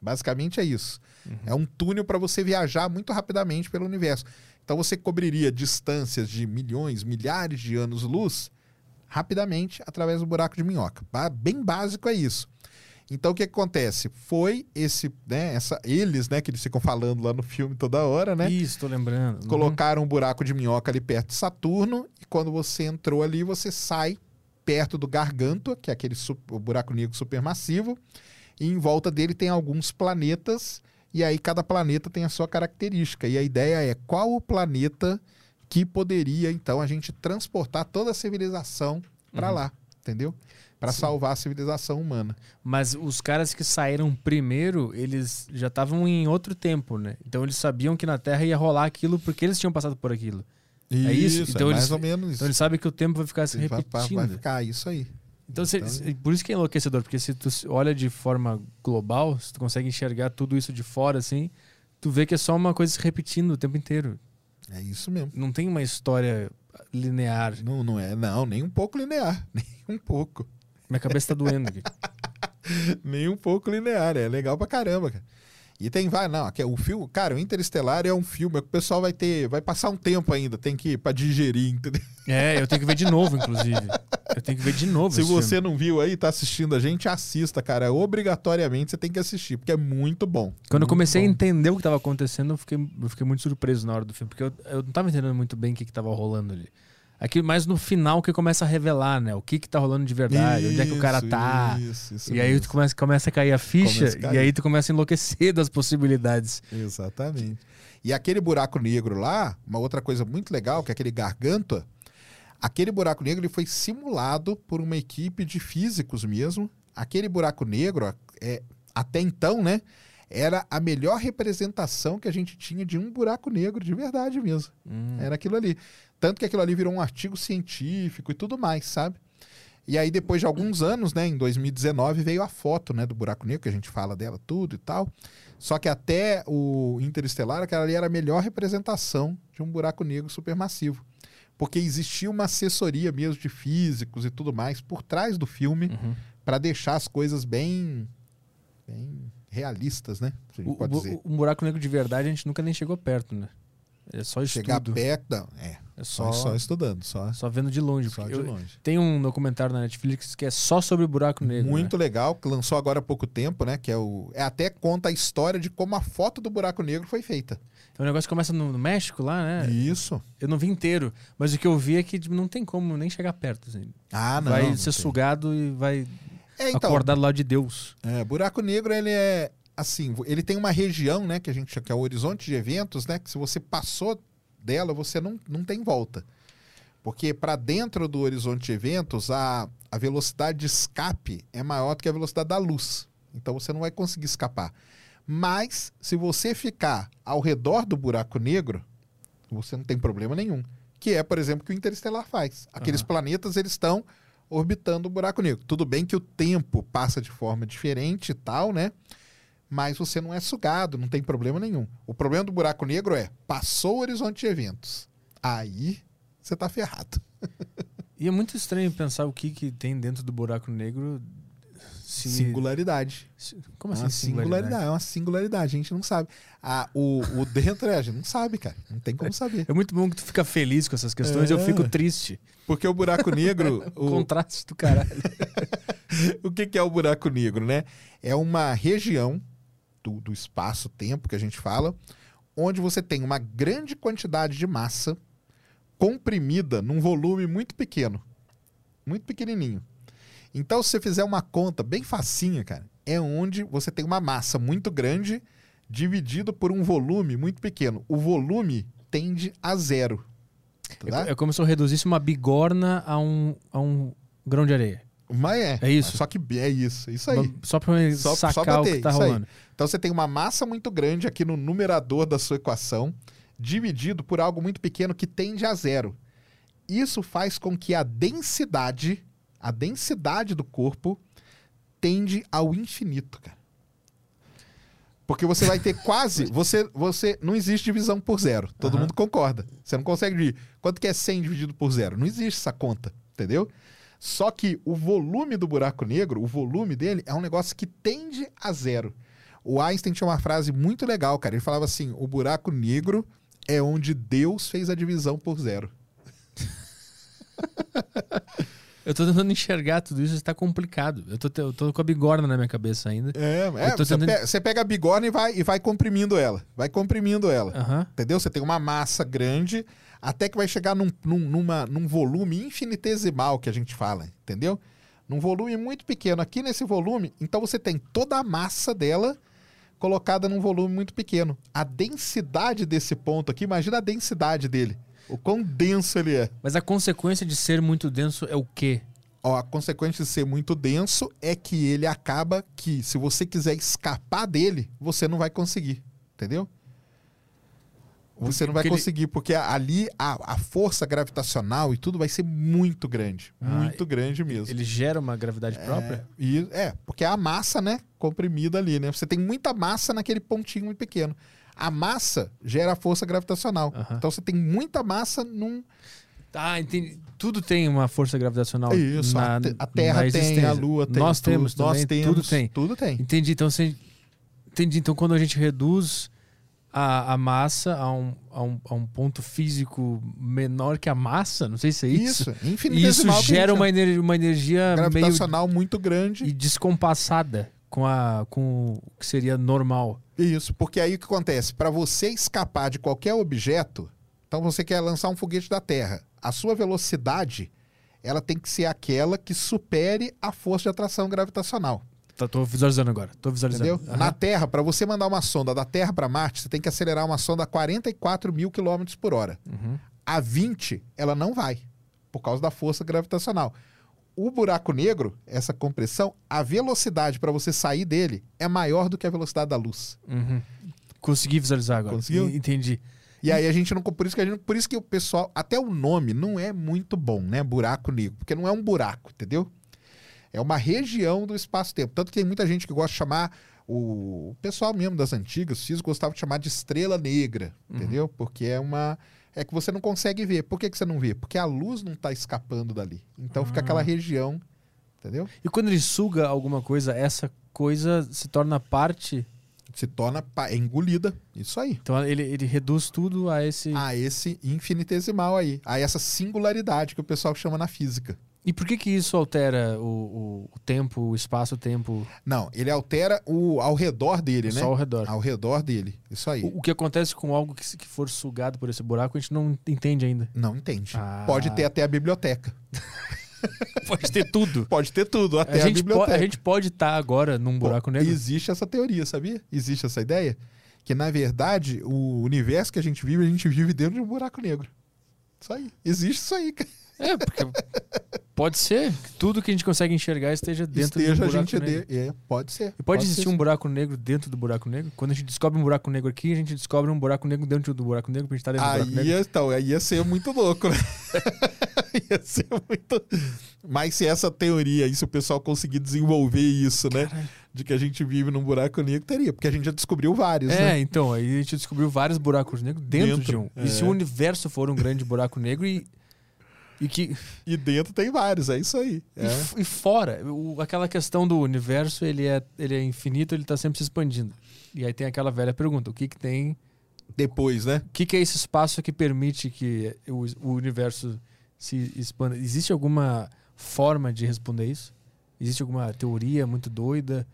Basicamente é isso. É um túnel para você viajar muito rapidamente pelo universo. Então você cobriria distâncias de milhões, milhares de anos-luz rapidamente através do buraco de minhoca. Bem básico é isso. Então o que, acontece? Foi esse, né, essa, eles, né, que eles ficam falando lá no filme toda hora, né? Isso, tô lembrando. Uhum. Colocaram um buraco de minhoca ali perto de Saturno e quando você entrou ali, você sai perto do Gargantua, que é aquele buraco negro supermassivo, e em volta dele tem alguns planetas e aí cada planeta tem a sua característica. E a ideia é qual o planeta que poderia então a gente transportar toda a civilização para lá, entendeu? Para salvar a civilização humana. Mas os caras que saíram primeiro, eles já estavam em outro tempo, né? Então eles sabiam que na Terra ia rolar aquilo porque eles tinham passado por aquilo. É isso? Então é eles- mais ou menos isso. Então eles sabem que o tempo vai ficar se Vai- vai- repetindo. vai ficar isso aí. Então, então... Por isso que é enlouquecedor, porque se tu olha de forma global, se tu consegue enxergar tudo isso de fora, assim, tu vê que é só uma coisa se repetindo o tempo inteiro. É isso mesmo. Não tem uma história linear. Não, não é, não, nem um pouco linear. Nem um pouco. Minha cabeça tá doendo aqui. nem um pouco linear, é legal pra caramba, cara. E tem vai, não, aqui, é o filme, cara, o Interestelar é um filme que o pessoal vai ter, vai passar um tempo ainda, tem que ir para digerir, entendeu? É, eu tenho que ver de novo, inclusive. Eu tenho que ver de novo. Se você filme. não viu aí, tá assistindo a gente, assista, cara. Obrigatoriamente você tem que assistir, porque é muito bom. Quando muito eu comecei bom. a entender o que estava acontecendo, eu fiquei, eu fiquei muito surpreso na hora do filme, porque eu, eu não estava entendendo muito bem o que estava rolando ali. Aqui mais no final que começa a revelar, né? O que que tá rolando de verdade, isso, onde é que o cara tá. Isso, isso e aí tu começa, começa a cair a ficha a cair. e aí tu começa a enlouquecer das possibilidades. Exatamente. E aquele buraco negro lá, uma outra coisa muito legal, que é aquele garganta, aquele buraco negro ele foi simulado por uma equipe de físicos mesmo. Aquele buraco negro, é, até então, né? Era a melhor representação que a gente tinha de um buraco negro de verdade mesmo. Hum. Era aquilo ali. Tanto que aquilo ali virou um artigo científico e tudo mais, sabe? E aí, depois de alguns anos, né, em 2019, veio a foto né, do buraco negro, que a gente fala dela tudo e tal. Só que até o Interestelar, aquela ali era a melhor representação de um buraco negro supermassivo. Porque existia uma assessoria mesmo de físicos e tudo mais por trás do filme uhum. para deixar as coisas bem, bem realistas, né? O, o, um buraco negro de verdade a gente nunca nem chegou perto, né? É só estudo. Chegar perto, não, é. É só, só estudando, só. Só vendo de longe. Só de eu, longe. Tem um documentário na Netflix que é só sobre o buraco negro. Muito né? legal, que lançou agora há pouco tempo, né? Que é o. É, até conta a história de como a foto do buraco negro foi feita. Então o negócio começa no, no México lá, né? Isso. Eu não vi inteiro, mas o que eu vi é que tipo, não tem como nem chegar perto. Assim. Ah, não. Vai não ser tem. sugado e vai é, então, acordar do lado de Deus. É, buraco negro, ele é assim, ele tem uma região, né, que a gente chama que é o horizonte de eventos, né, que se você passou dela, você não, não tem volta. Porque para dentro do horizonte de eventos, a, a velocidade de escape é maior do que a velocidade da luz. Então você não vai conseguir escapar. Mas, se você ficar ao redor do buraco negro, você não tem problema nenhum. Que é, por exemplo, o que o Interestelar faz. Aqueles uhum. planetas, eles estão orbitando o buraco negro. Tudo bem que o tempo passa de forma diferente e tal, né? Mas você não é sugado, não tem problema nenhum. O problema do buraco negro é passou o horizonte de eventos. Aí você está ferrado. e é muito estranho pensar o que, que tem dentro do buraco negro. Se... Singularidade. Como assim? É uma singularidade? É uma singularidade, a gente não sabe. Ah, o, o dentro é, a gente não sabe, cara. Não tem como saber. É muito bom que tu fica feliz com essas questões, é. eu fico triste. Porque o buraco negro. o, o contraste do caralho. o que, que é o buraco negro, né? É uma região do, do espaço-tempo que a gente fala, onde você tem uma grande quantidade de massa comprimida num volume muito pequeno. Muito pequenininho. Então, se você fizer uma conta bem facinha, cara, é onde você tem uma massa muito grande dividido por um volume muito pequeno. O volume tende a zero. Tá? É, é como se eu reduzisse uma bigorna a um, a um grão de areia. Mas é. É isso. Só que é isso. Isso aí. Só pra só, sacar só bater, o que tá rolando. Aí. Então você tem uma massa muito grande aqui no numerador da sua equação, dividido por algo muito pequeno que tende a zero. Isso faz com que a densidade, a densidade do corpo, tende ao infinito, cara. Porque você vai ter quase. Você, você Não existe divisão por zero. Todo uhum. mundo concorda. Você não consegue dividir. Quanto que é 100 dividido por zero? Não existe essa conta. Entendeu? Só que o volume do buraco negro, o volume dele, é um negócio que tende a zero. O Einstein tinha uma frase muito legal, cara. Ele falava assim: o buraco negro é onde Deus fez a divisão por zero. Eu tô tentando enxergar tudo isso, está complicado. Eu tô, eu tô com a bigorna na minha cabeça ainda. É, é você, tentando... pega, você, pega, a bigorna e vai, e vai comprimindo ela. Vai comprimindo ela. Uhum. Entendeu? Você tem uma massa grande, até que vai chegar num, num, numa, num volume infinitesimal que a gente fala, entendeu? Num volume muito pequeno. Aqui nesse volume, então você tem toda a massa dela colocada num volume muito pequeno. A densidade desse ponto aqui, imagina a densidade dele. O quão denso ele é. Mas a consequência de ser muito denso é o quê? Ó, a consequência de ser muito denso é que ele acaba que, se você quiser escapar dele, você não vai conseguir. Entendeu? Você não vai conseguir, porque ali a, a força gravitacional e tudo vai ser muito grande. Ah, muito grande mesmo. Ele gera uma gravidade própria? E, é, porque é a massa, né? Comprimida ali, né? Você tem muita massa naquele pontinho muito pequeno. A massa gera a força gravitacional. Aham. Então você tem muita massa num. Ah, entendi. Tudo tem uma força gravitacional. Isso, na, a, te- a Terra tem, a. Lua tem. Nós tudo, temos nós também, temos. tudo tem. Tudo tem. Entendi. Então, você... Entendi. Então, quando a gente reduz a, a massa a um, a, um, a um ponto físico menor que a massa, não sei se é isso. Isso, Isso, infinitesimal. que a gera uma, ener- uma energia chama. meio gravitacional muito grande. e descompassada com, a, com o que seria normal. Isso, porque aí o que acontece? Para você escapar de qualquer objeto, então você quer lançar um foguete da Terra. A sua velocidade, ela tem que ser aquela que supere a força de atração gravitacional. Tá, tô visualizando agora. Tô visualizando. Entendeu? Aham. Na Terra, para você mandar uma sonda da Terra para Marte, você tem que acelerar uma sonda a 44 mil quilômetros por hora. Uhum. A 20, ela não vai, por causa da força gravitacional. O buraco negro, essa compressão, a velocidade para você sair dele é maior do que a velocidade da luz. Uhum. Consegui visualizar agora. Conseguiu? Entendi. E aí a gente não. Por isso que, a gente, por isso que o pessoal. Até o nome não é muito bom, né? Buraco negro. Porque não é um buraco, entendeu? É uma região do espaço-tempo. Tanto que tem muita gente que gosta de chamar. O, pessoal mesmo das antigas, os físicos gostavam de chamar de estrela negra, entendeu? Porque é uma. É que você não consegue ver. Por que, que você não vê? Porque a luz não está escapando dali. Então fica aquela região. Entendeu? E quando ele suga alguma coisa, essa coisa se torna parte. Se torna. É engolida. Isso aí. Então ele, ele reduz tudo a esse. A esse infinitesimal aí. A essa singularidade que o pessoal chama na física. E por que que isso altera o, o, o tempo, o espaço-tempo Não, ele altera o ao redor dele, né? só ao redor? Ao redor dele. Isso aí. O, o que acontece com algo que, se- que for sugado por esse buraco, a gente não entende ainda. Não entende. Ah. Pode ter até a biblioteca. Pode ter tudo. Pode ter tudo, A até a, gente, po- biblioteca. a gente pode estar agora num buraco Pô, negro. Existe essa teoria, sabia? Existe essa ideia. Que, na verdade, o universo que a gente vive, a gente vive dentro de um buraco negro. Isso aí. Existe isso aí, cara. É, porque pode ser que tudo que a gente consegue enxergar esteja dentro Esteja do a buraco gente negro. de... é, pode ser. E pode, existir ser um buraco negro dentro do buraco negro? Quando a gente descobre um buraco negro aqui, a gente descobre um buraco negro dentro do buraco negro, pra gente estar dentro do buraco Aí, negro. ia- então, aí ia ser muito louco, né? ia ser muito. Mas se essa teoria aí, se o pessoal conseguir desenvolver isso, né? De que a gente vive num buraco negro, teria, porque a gente já descobriu vários, É, né? então, aí a gente descobriu vários buracos negros dentro, Dentro, de um. é. E se o universo for um grande buraco negro e. E, que, E dentro tem vários, é isso aí. e, É. f- e fora, o- aquela questão do universo, ele é, ele é infinito, ele tá sempre se expandindo. E aí tem aquela velha pergunta: o que que tem. Depois, né? O que, que é esse espaço que permite que o, o universo se expanda? Existe alguma forma de responder isso? Existe alguma teoria muito doida?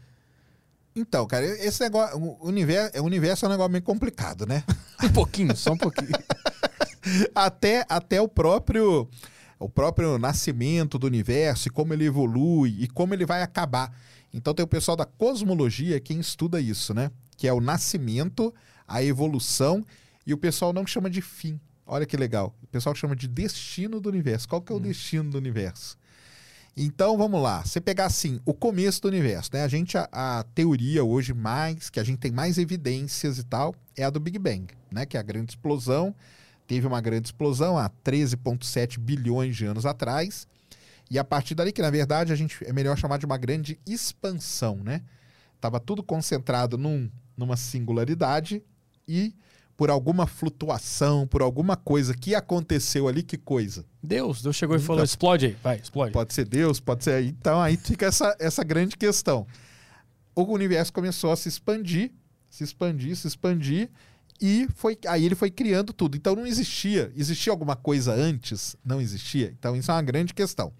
Então, cara, esse negócio. O universo, o universo é um negócio meio complicado, né? Um pouquinho, só um pouquinho. até, até o próprio. O próprio nascimento do universo e como ele evolui e como ele vai acabar. Então tem o pessoal da cosmologia quem estuda isso, né? Que é o nascimento, a evolução e o pessoal não chama de fim. Olha que legal. O pessoal chama de destino do universo. Qual que é o destino do universo? Então vamos lá. Você pegar assim o começo do universo, né? A gente a, a teoria hoje mais que a gente tem mais evidências e tal é a do Big Bang, né? Que é a grande explosão. Teve uma grande explosão há 13,7 bilhões de anos atrás. E a partir dali, que na verdade a gente é melhor chamar de uma grande expansão, né? Tava tudo concentrado num, numa singularidade e por alguma flutuação, por alguma coisa que aconteceu ali, que coisa? Deus, Deus chegou e Nunca- falou: explode aí, vai, explode. Pode ser Deus, pode ser. Então aí fica essa, essa grande questão. O universo começou a se expandir, se expandir, se expandir, e foi aí ele foi criando tudo. Então não existia. Existia alguma coisa antes? Não existia. Então isso é uma grande questão.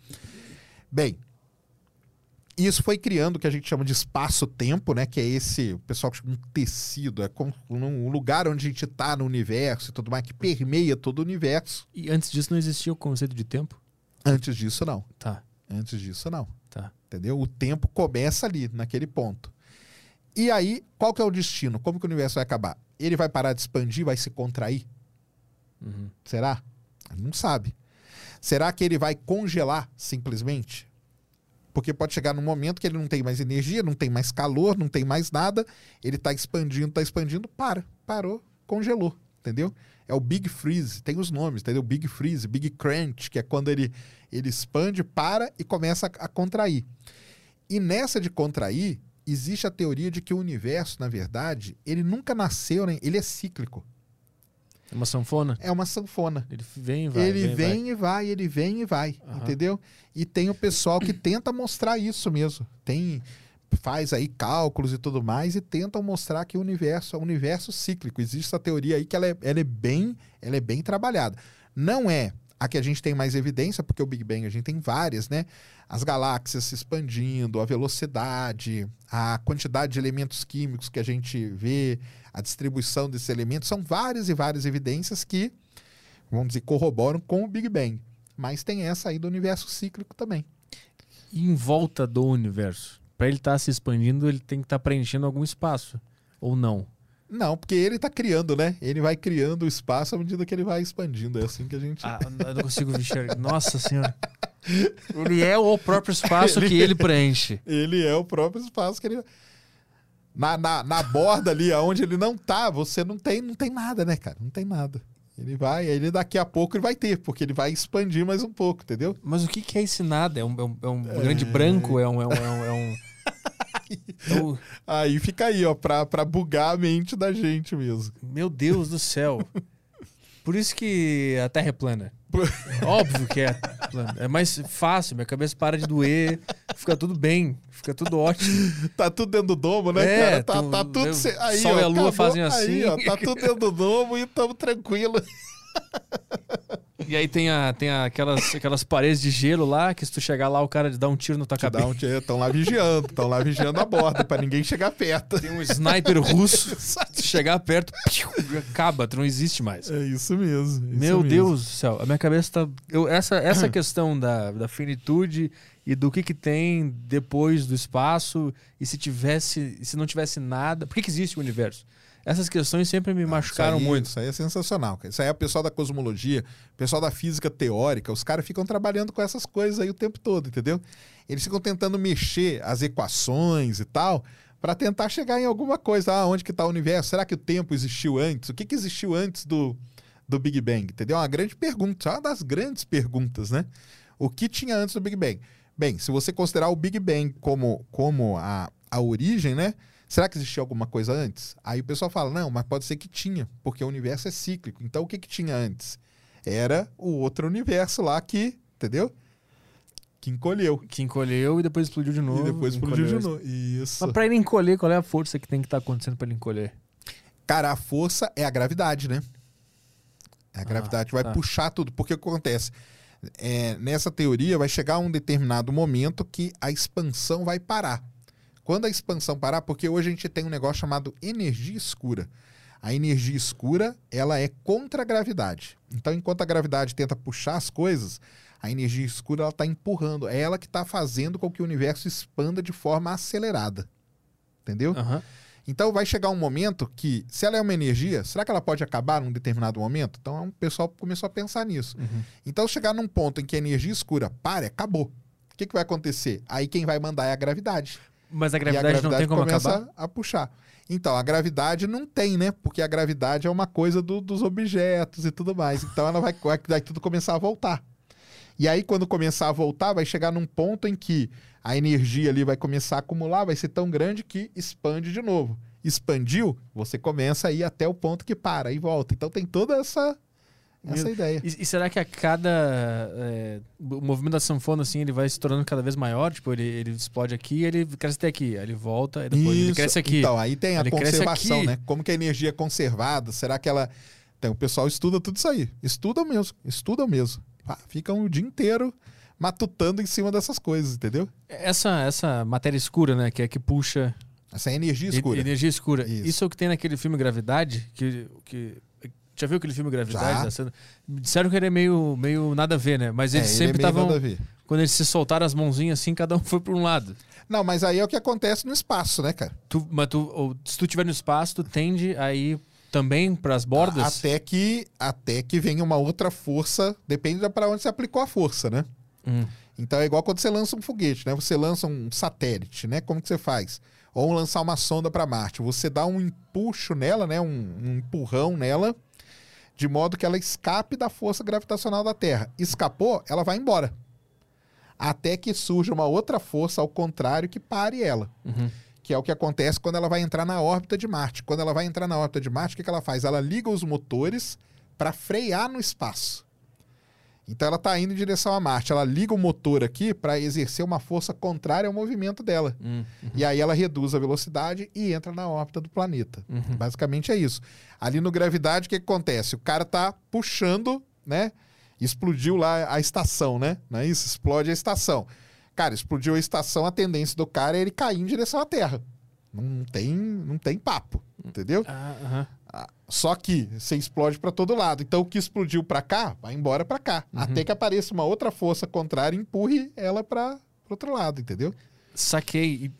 Bem, isso foi criando o que a gente chama de espaço-tempo, né? Que é esse, o pessoal chama de tecido, é como um lugar onde a gente está no universo e tudo mais, que permeia todo o universo. E antes disso não existia o conceito de tempo? Antes disso, não. Tá, Antes disso, não. tá. Entendeu? O tempo começa ali, naquele ponto. E aí, qual que é o destino? Como que o universo vai acabar? Ele vai parar de expandir, vai se contrair? Uhum. Será? Não sabe. Será que ele vai congelar simplesmente? Porque pode chegar num momento que ele não tem mais energia, não tem mais calor, não tem mais nada, ele está expandindo, está expandindo, para, parou, congelou. entendeu? É o Big Freeze, tem os nomes, entendeu? Big Freeze, Big Crunch, que é quando ele, ele expande, para e começa a, a contrair. E nessa de contrair, existe a teoria de que o universo, na verdade, ele nunca nasceu, né? ele é cíclico. É uma sanfona? É uma sanfona. Ele vem e vai. Ele vem, vem vai. e vai, ele vem e vai, Aham. entendeu? E tem o pessoal que tenta mostrar isso mesmo. Tem faz aí cálculos e tudo mais e tentam mostrar que o universo é um universo cíclico. Existe essa teoria aí que ela é, ela é bem, ela é bem trabalhada. Não é a que a gente tem mais evidência, porque o Big Bang a gente tem várias, né? As galáxias se expandindo, a velocidade, a quantidade de elementos químicos que a gente vê, a distribuição desses elementos, são várias e várias evidências que, vamos dizer, corroboram com o Big Bang. Mas tem essa aí do universo cíclico também. Em volta do universo? Para ele estar se expandindo, ele tem que estar preenchendo algum espaço. Ou não? Não, porque ele está criando, né? Ele vai criando o espaço à medida que ele vai expandindo. É assim que a gente. Ah, eu não consigo enxergar. Nossa senhora. Ele é o próprio espaço que ele preenche. Ele é o próprio espaço que ele. Na, na, na borda ali, onde ele não tá, você não tem, não tem nada, né, cara? Não tem nada. Ele vai, ele daqui a pouco ele vai ter, porque ele vai expandir mais um pouco, entendeu? Mas o que, que é esse nada? É um, é um, é um grande branco? É um. É um, é um, um- Aí fica aí, ó, pra, pra bugar a mente da gente mesmo. Meu Deus do céu. Por isso que a Terra é plana. Óbvio que é plana. É mais fácil, minha cabeça para de doer, fica tudo bem, fica tudo ótimo. Tá tudo dentro do domo, né, É, cara? Tá, tu- tá tudo. se- Aí, Sol ó, e a Lua acabou. fazem Aí, assim. ó, tá tudo dentro do domo e tamo tranquilo. E aí tem, a, tem a- aquelas, aquelas paredes de gelo lá, que se tu chegar lá, o cara dá um tiro na tua cabeça. um tiro, Estão lá vigiando, estão lá vigiando a borda pra ninguém chegar perto. Tem um sniper russo, se chegar perto, piu, acaba, tu não existe mais. É isso mesmo. isso Meu. Deus do céu, a minha cabeça tá. eu- essa, essa questão da, da finitude e do que, que tem depois do espaço, e se tivesse. se não tivesse nada. Por que, que existe o universo? Essas questões sempre me machucaram isso aí, muito. Isso aí é sensacional. cara. Isso aí é o pessoal da cosmologia, o pessoal da física teórica, os caras ficam trabalhando com essas coisas aí o tempo todo, entendeu? Eles ficam tentando mexer as equações e tal para tentar chegar em alguma coisa. Ah, onde que está o universo? Será que o tempo existiu antes? O que, que existiu antes do, do Big Bang? Entendeu? É uma grande pergunta, é uma das grandes perguntas, né? O que tinha antes do Big Bang? Bem, se você considerar o Big Bang como, como a, a origem, né? Será que existia alguma coisa antes? Aí o pessoal fala, não, mas pode ser que tinha, porque o universo é cíclico. Então o que, que tinha antes? Era o outro universo lá que, entendeu? Que encolheu. Que encolheu e depois explodiu de novo. e depois explodiu de encolheu. novo. Isso. Mas pra ele encolher, qual é a força que tem que estar acontecendo pra ele encolher? Cara, a força é a gravidade, né? A gravidade vai tá. puxar tudo. Porque o que acontece? É, nessa teoria, vai chegar um determinado momento que a expansão vai parar. Quando a expansão parar, porque hoje a gente tem um negócio chamado energia escura. A energia escura, ela é contra a gravidade. Então, enquanto a gravidade tenta puxar as coisas, a energia escura ela está empurrando. É ela que está fazendo com que o universo expanda de forma acelerada. Entendeu? Aham. Então vai chegar um momento que, se ela é uma energia, será que ela pode acabar num determinado momento? Então o pessoal começou a pensar nisso. Uhum. Então chegar num ponto em que a energia escura pare, acabou. O que, que vai acontecer? Aí quem vai mandar é a gravidade. Mas a e a gravidade, não tem como começa acabar? a puxar. Então, a gravidade não tem, né? Porque a gravidade é uma coisa do- dos objetos e tudo mais. Então ela vai, vai, vai tudo começar a voltar. E aí, quando começar a voltar, vai chegar num ponto em que a energia ali vai começar a acumular, vai ser tão grande que expande de novo. Expandiu, você começa a ir até o ponto que para e volta. Então tem toda essa, essa Meu- ideia. E, e será que a cada. é, o movimento da sanfona, assim, ele vai se tornando cada vez maior? Tipo, ele, ele explode aqui, ele cresce até aqui. Aí ele volta, aí depois ele Isso. cresce aqui. Então, aí tem a Ele conservação, né? Como que a energia é conservada? Será que ela. Então, o pessoal estuda tudo isso aí. Estuda mesmo, estuda mesmo. Ficam o dia inteiro matutando em cima dessas coisas, entendeu? Essa, essa matéria escura, né? Que é que puxa. Essa é a energia escura. e- Energia escura. Isso. Isso. é o que tem naquele filme Gravidade, que. que já viu aquele filme Gravidade? Já. Disseram que ele é meio, meio nada a ver, né? Mas É, eles ele é sempre estavam. a ver. quando eles se soltaram as mãozinhas assim, cada um foi para um lado. Não, mas aí é o que acontece no espaço, né, cara? Tu, mas tu, ou, se tu estiver no espaço, tu tende a ir também para as bordas? Até que, até que venha uma outra força, depende para onde você aplicou a força, né? Hum. Então é igual quando você lança um foguete, né? Você lança um satélite, né? Como que você faz? Ou lançar uma sonda para Marte. Você dá um empuxo nela, né? Um, um empurrão nela de modo que ela escape da força gravitacional da Terra. Escapou, ela vai embora. Até que surja uma outra força ao contrário que pare ela. Uhum. Que é o que acontece quando ela vai entrar na órbita de Marte. Quando ela vai entrar na órbita de Marte, o que, que ela faz? Ela liga os motores para frear no espaço. Então ela está indo em direção a Marte. Ela liga o motor aqui para exercer uma força contrária ao movimento dela. Uhum. E aí ela reduz a velocidade e entra na órbita do planeta. Uhum. Basicamente é isso. Ali no gravidade, o que, que acontece? O cara tá puxando, né? Explodiu lá a estação, né? Não é isso? Explode a estação. Cara, explodiu a estação, a tendência do cara é ele cair em direção à Terra. Não tem, não tem papo, entendeu? Ah, aham. Ah, Só que você explode para todo lado. Então o que explodiu para cá, vai embora para cá. Uhum. Até que apareça uma outra força contrária e empurre ela para outro lado, entendeu? Saquei.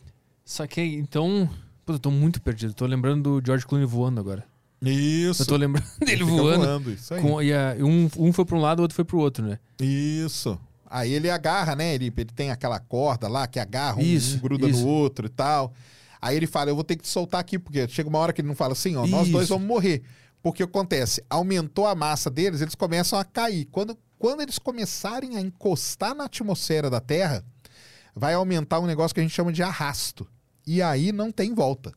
Saquei. Então. Pô, eu tô muito perdido. Tô lembrando do George Clooney voando agora. Isso. Eu tô lembrando dele Fica voando. isso aí. com- e a- um, um foi pra um lado, o outro foi pro outro, né? Isso. Aí ele agarra, né? Ele, ele tem aquela corda lá que agarra, um, Isso, um gruda isso. no outro e tal. Aí ele fala: Eu vou ter que te soltar aqui, porque chega uma hora que ele não fala assim, ó, nós dois vamos morrer. Porque o que acontece? Aumentou a massa deles, eles começam a cair. Quando, quando eles começarem a encostar na atmosfera da Terra, vai aumentar um negócio que a gente chama de arrasto. E aí não tem volta.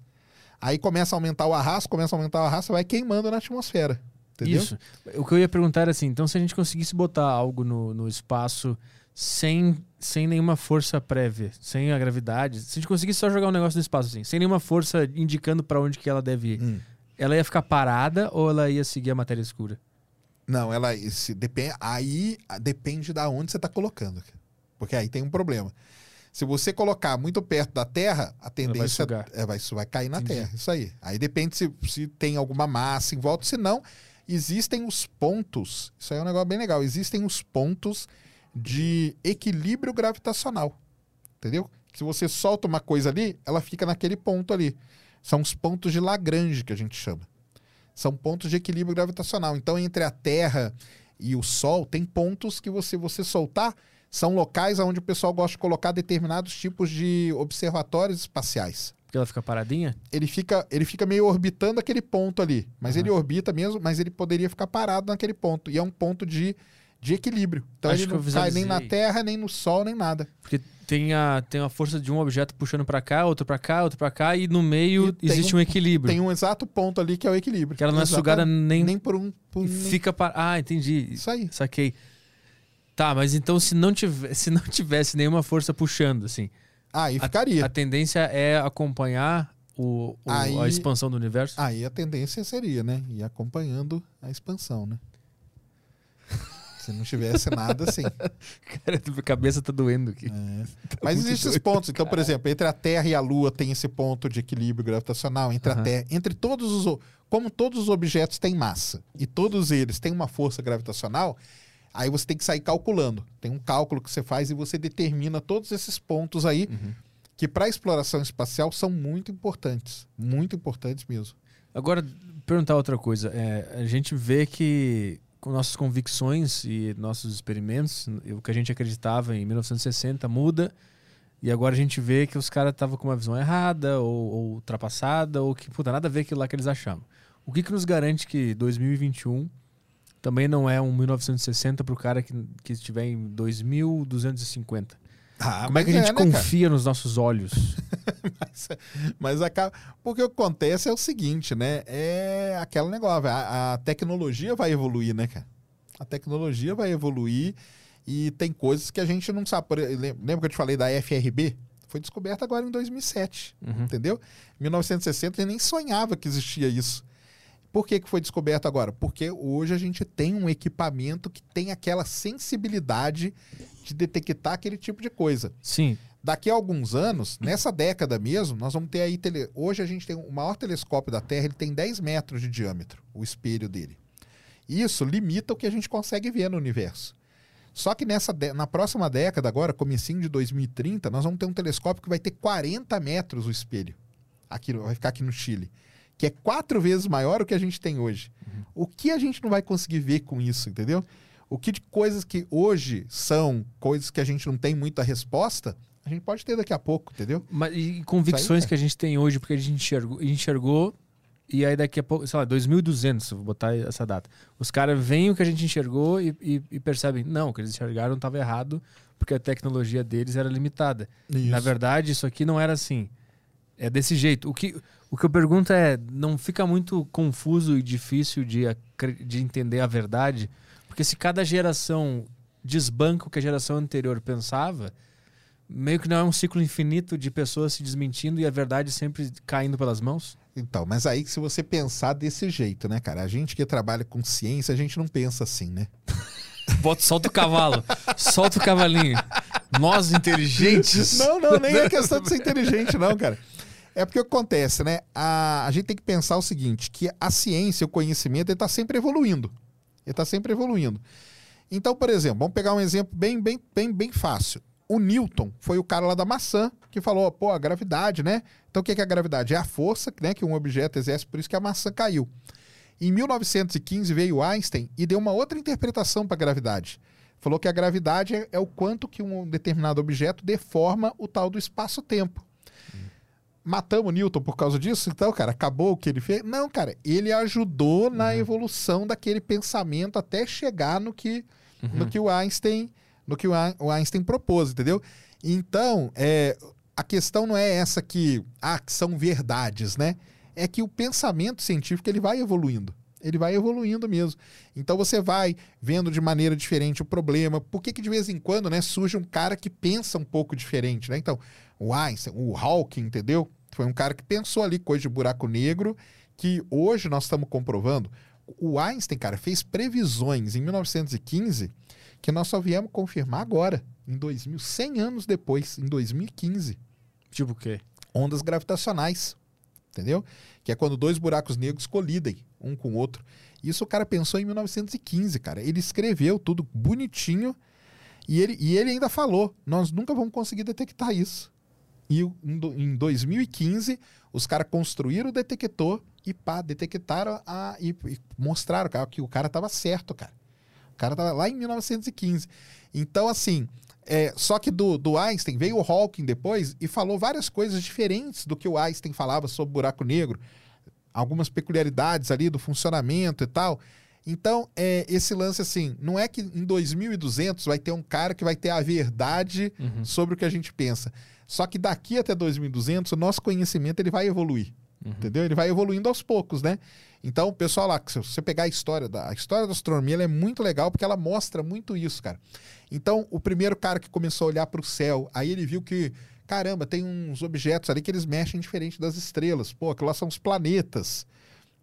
Aí começa a aumentar o arrasto, começa a aumentar o arrasto, vai queimando na atmosfera. Entendeu? Isso. O que eu ia perguntar era assim: então, se a gente conseguisse botar algo no, no espaço sem, sem nenhuma força prévia, sem a gravidade, se a gente conseguisse só jogar um negócio no espaço assim, sem nenhuma força indicando pra onde que ela deve ir, Hum. ela ia ficar parada ou ela ia seguir a matéria escura? Não, ela esse, depende, aí depende da onde você está colocando. Porque aí tem um problema. Se você colocar muito perto da Terra, a tendência sugar. é, vai, isso vai cair na Entendi. Terra. Isso aí. Aí depende se, se tem alguma massa em volta. Se não, existem os pontos. Isso aí é um negócio bem legal. Existem os pontos de equilíbrio gravitacional. Entendeu? Se você solta uma coisa ali, ela fica naquele ponto ali. São os pontos de Lagrange que a gente chama. São pontos de equilíbrio gravitacional. Então, entre a Terra e o Sol, tem pontos que você, você soltar, são locais onde o pessoal gosta de colocar determinados tipos de observatórios espaciais. Ela fica paradinha? Ele fica, ele fica meio orbitando aquele ponto ali. Mas Aham. ele orbita mesmo, mas ele poderia ficar parado naquele ponto. E é um ponto de, de equilíbrio. Então Acho ele não cai nem na. Terra, nem no Sol, nem nada. Porque tem a, tem a força de um objeto puxando pra cá, outro pra cá, outro pra cá, e no meio E existe um- um equilíbrio. Tem um exato ponto ali que é o equilíbrio. Que ela não é sugada nem, nem por um. Por fica para. Ah, entendi. Isso aí. Saquei. Tá, mas então se não, tive, se não tivesse nenhuma força puxando, assim, Aí ficaria. a tendência é acompanhar o, o- Aí- a expansão do universo? Aí a tendência seria, né? Ir acompanhando a expansão, né? Se não tivesse nada assim. Cara, a cabeça tá doendo aqui. É. Mas muito existem doido, pontos. Então, por exemplo, entre a Terra e a Lua tem esse ponto de equilíbrio gravitacional. Entre Aham. a Terra, entre todos os. Como todos os objetos têm massa e todos eles têm uma força gravitacional, aí você tem que sair calculando. Tem um cálculo que você faz e você determina todos esses pontos aí Uhum. que para a exploração espacial são muito importantes. Muito importantes mesmo. Agora, perguntar outra coisa. É, a gente vê que com nossas convicções e nossos experimentos, o que a gente acreditava em 1960 muda. E agora a gente vê que os caras estavam com uma visão errada ou, ou ultrapassada, ou que, puta, nada a ver aquilo lá que eles achavam. O que, que nos garante que 2021 também não é um 1960 pro cara que, que estiver em 2250? Ah, Como é que a gente né, cara? confia nos nossos olhos? Mas, mas acaba. Porque o que acontece é o seguinte, né? É aquele negócio. A, a tecnologia vai evoluir, né, cara? A tecnologia vai evoluir e tem coisas que a gente não sabe. Lembra que eu te falei da FRB? Foi descoberta agora em 2007, Uhum. entendeu? Em 1960 eu nem sonhava que existia isso. Por que, que foi descoberto agora? Porque hoje a gente tem um equipamento que tem aquela sensibilidade de detectar aquele tipo de coisa. Sim, Daqui a alguns anos, nessa década mesmo, nós vamos ter aí. Tele... Hoje a gente tem o maior telescópio da Terra, ele tem 10 metros de diâmetro, o espelho dele. Isso limita o que a gente consegue ver no universo. Só que nessa dé- na próxima década, agora, comecinho de 2030, nós vamos ter um telescópio que vai ter 40 metros o espelho. Aqui, vai ficar aqui no Chile. Que é quatro vezes maior o que a gente tem hoje. O que a gente não vai conseguir ver com isso, entendeu? O que de coisas que hoje são coisas que a gente não tem muita resposta, a gente pode ter daqui a pouco, entendeu? Mas e convicções aí, que a gente tem hoje, porque a gente enxergou, enxergou e aí daqui a pouco, sei lá, 2200, vou botar essa data. Os caras veem o que a gente enxergou e, e, e percebem, não, o que eles enxergaram estava errado, porque a tecnologia deles era limitada. Isso. Na verdade, isso aqui não era assim. É desse jeito. O que, o que eu pergunto é, não fica muito confuso e difícil de, de entender a verdade? Porque se cada geração desbanca o que a geração anterior pensava, meio que não é um ciclo infinito de pessoas se desmentindo e a verdade sempre caindo pelas mãos? Então, mas aí se você pensar desse jeito, né, cara? A gente que trabalha com ciência, a gente não pensa assim, né? Bota, solta o cavalo, solta o cavalinho. Nós inteligentes. Não, não, nem é questão de ser inteligente, não, cara. É porque o que acontece, né? A, a gente tem que pensar o seguinte: que a ciência, o conhecimento, ele está sempre evoluindo. Ele está sempre evoluindo. Então, por exemplo, vamos pegar um exemplo bem, bem, bem, bem fácil. O Newton foi o cara lá da maçã que falou, pô, a gravidade, né? Então o que é a gravidade? É a força né, que um objeto exerce, por isso que a maçã caiu. Em 1915 veio Einstein e deu uma outra interpretação para a gravidade. Falou que a gravidade é, é, o quanto que um determinado objeto deforma o tal do espaço-tempo. Matamos Newton por causa disso? Então, cara, acabou o que ele fez? Não, cara, ele ajudou na uhum. evolução daquele pensamento até chegar no que, uhum. no que o Einstein no que o Einstein propôs, entendeu? Então, é, a questão não é essa que, ah, que são verdades, né? É que o pensamento científico ele vai evoluindo. Ele vai evoluindo mesmo. Então você vai vendo de maneira diferente o problema. Por que, que de vez em quando né, surge um cara que pensa um pouco diferente? Né? Então, o Einstein, o Hawking, entendeu? Foi um cara que pensou ali coisa de buraco negro, que hoje nós estamos comprovando. O Einstein, cara, fez previsões em 1915 que nós só viemos confirmar agora, em 2000, 100 anos depois, em 2015. Tipo o quê? Ondas gravitacionais, entendeu? Que é quando dois buracos negros colidem um com o outro. Isso o cara pensou em 1915, cara. Ele escreveu tudo bonitinho e ele, e ele ainda falou: nós nunca vamos conseguir detectar isso. E em 2015, os caras construíram o detector e pá, detectaram a, e, e mostraram que o cara estava certo, cara cara tava lá em 1915. Então, assim, é, só que do, do Einstein veio o Hawking depois e falou várias coisas diferentes do que o Einstein falava sobre buraco negro, algumas peculiaridades ali do funcionamento e tal. Então, é, esse lance assim, não é que em 2200 vai ter um cara que vai ter a verdade uhum. sobre o que a gente pensa. Só que daqui até 2200 o nosso conhecimento ele vai evoluir. Uhum. Entendeu? Ele vai evoluindo aos poucos, né? Então, pessoal lá, se você pegar a história da a história da astronomia, ela é muito legal porque ela mostra muito isso, cara. Então, o primeiro cara que começou a olhar para o céu, aí ele viu que, caramba, tem uns objetos ali que eles mexem diferente das estrelas. Pô, aquilo lá são os planetas.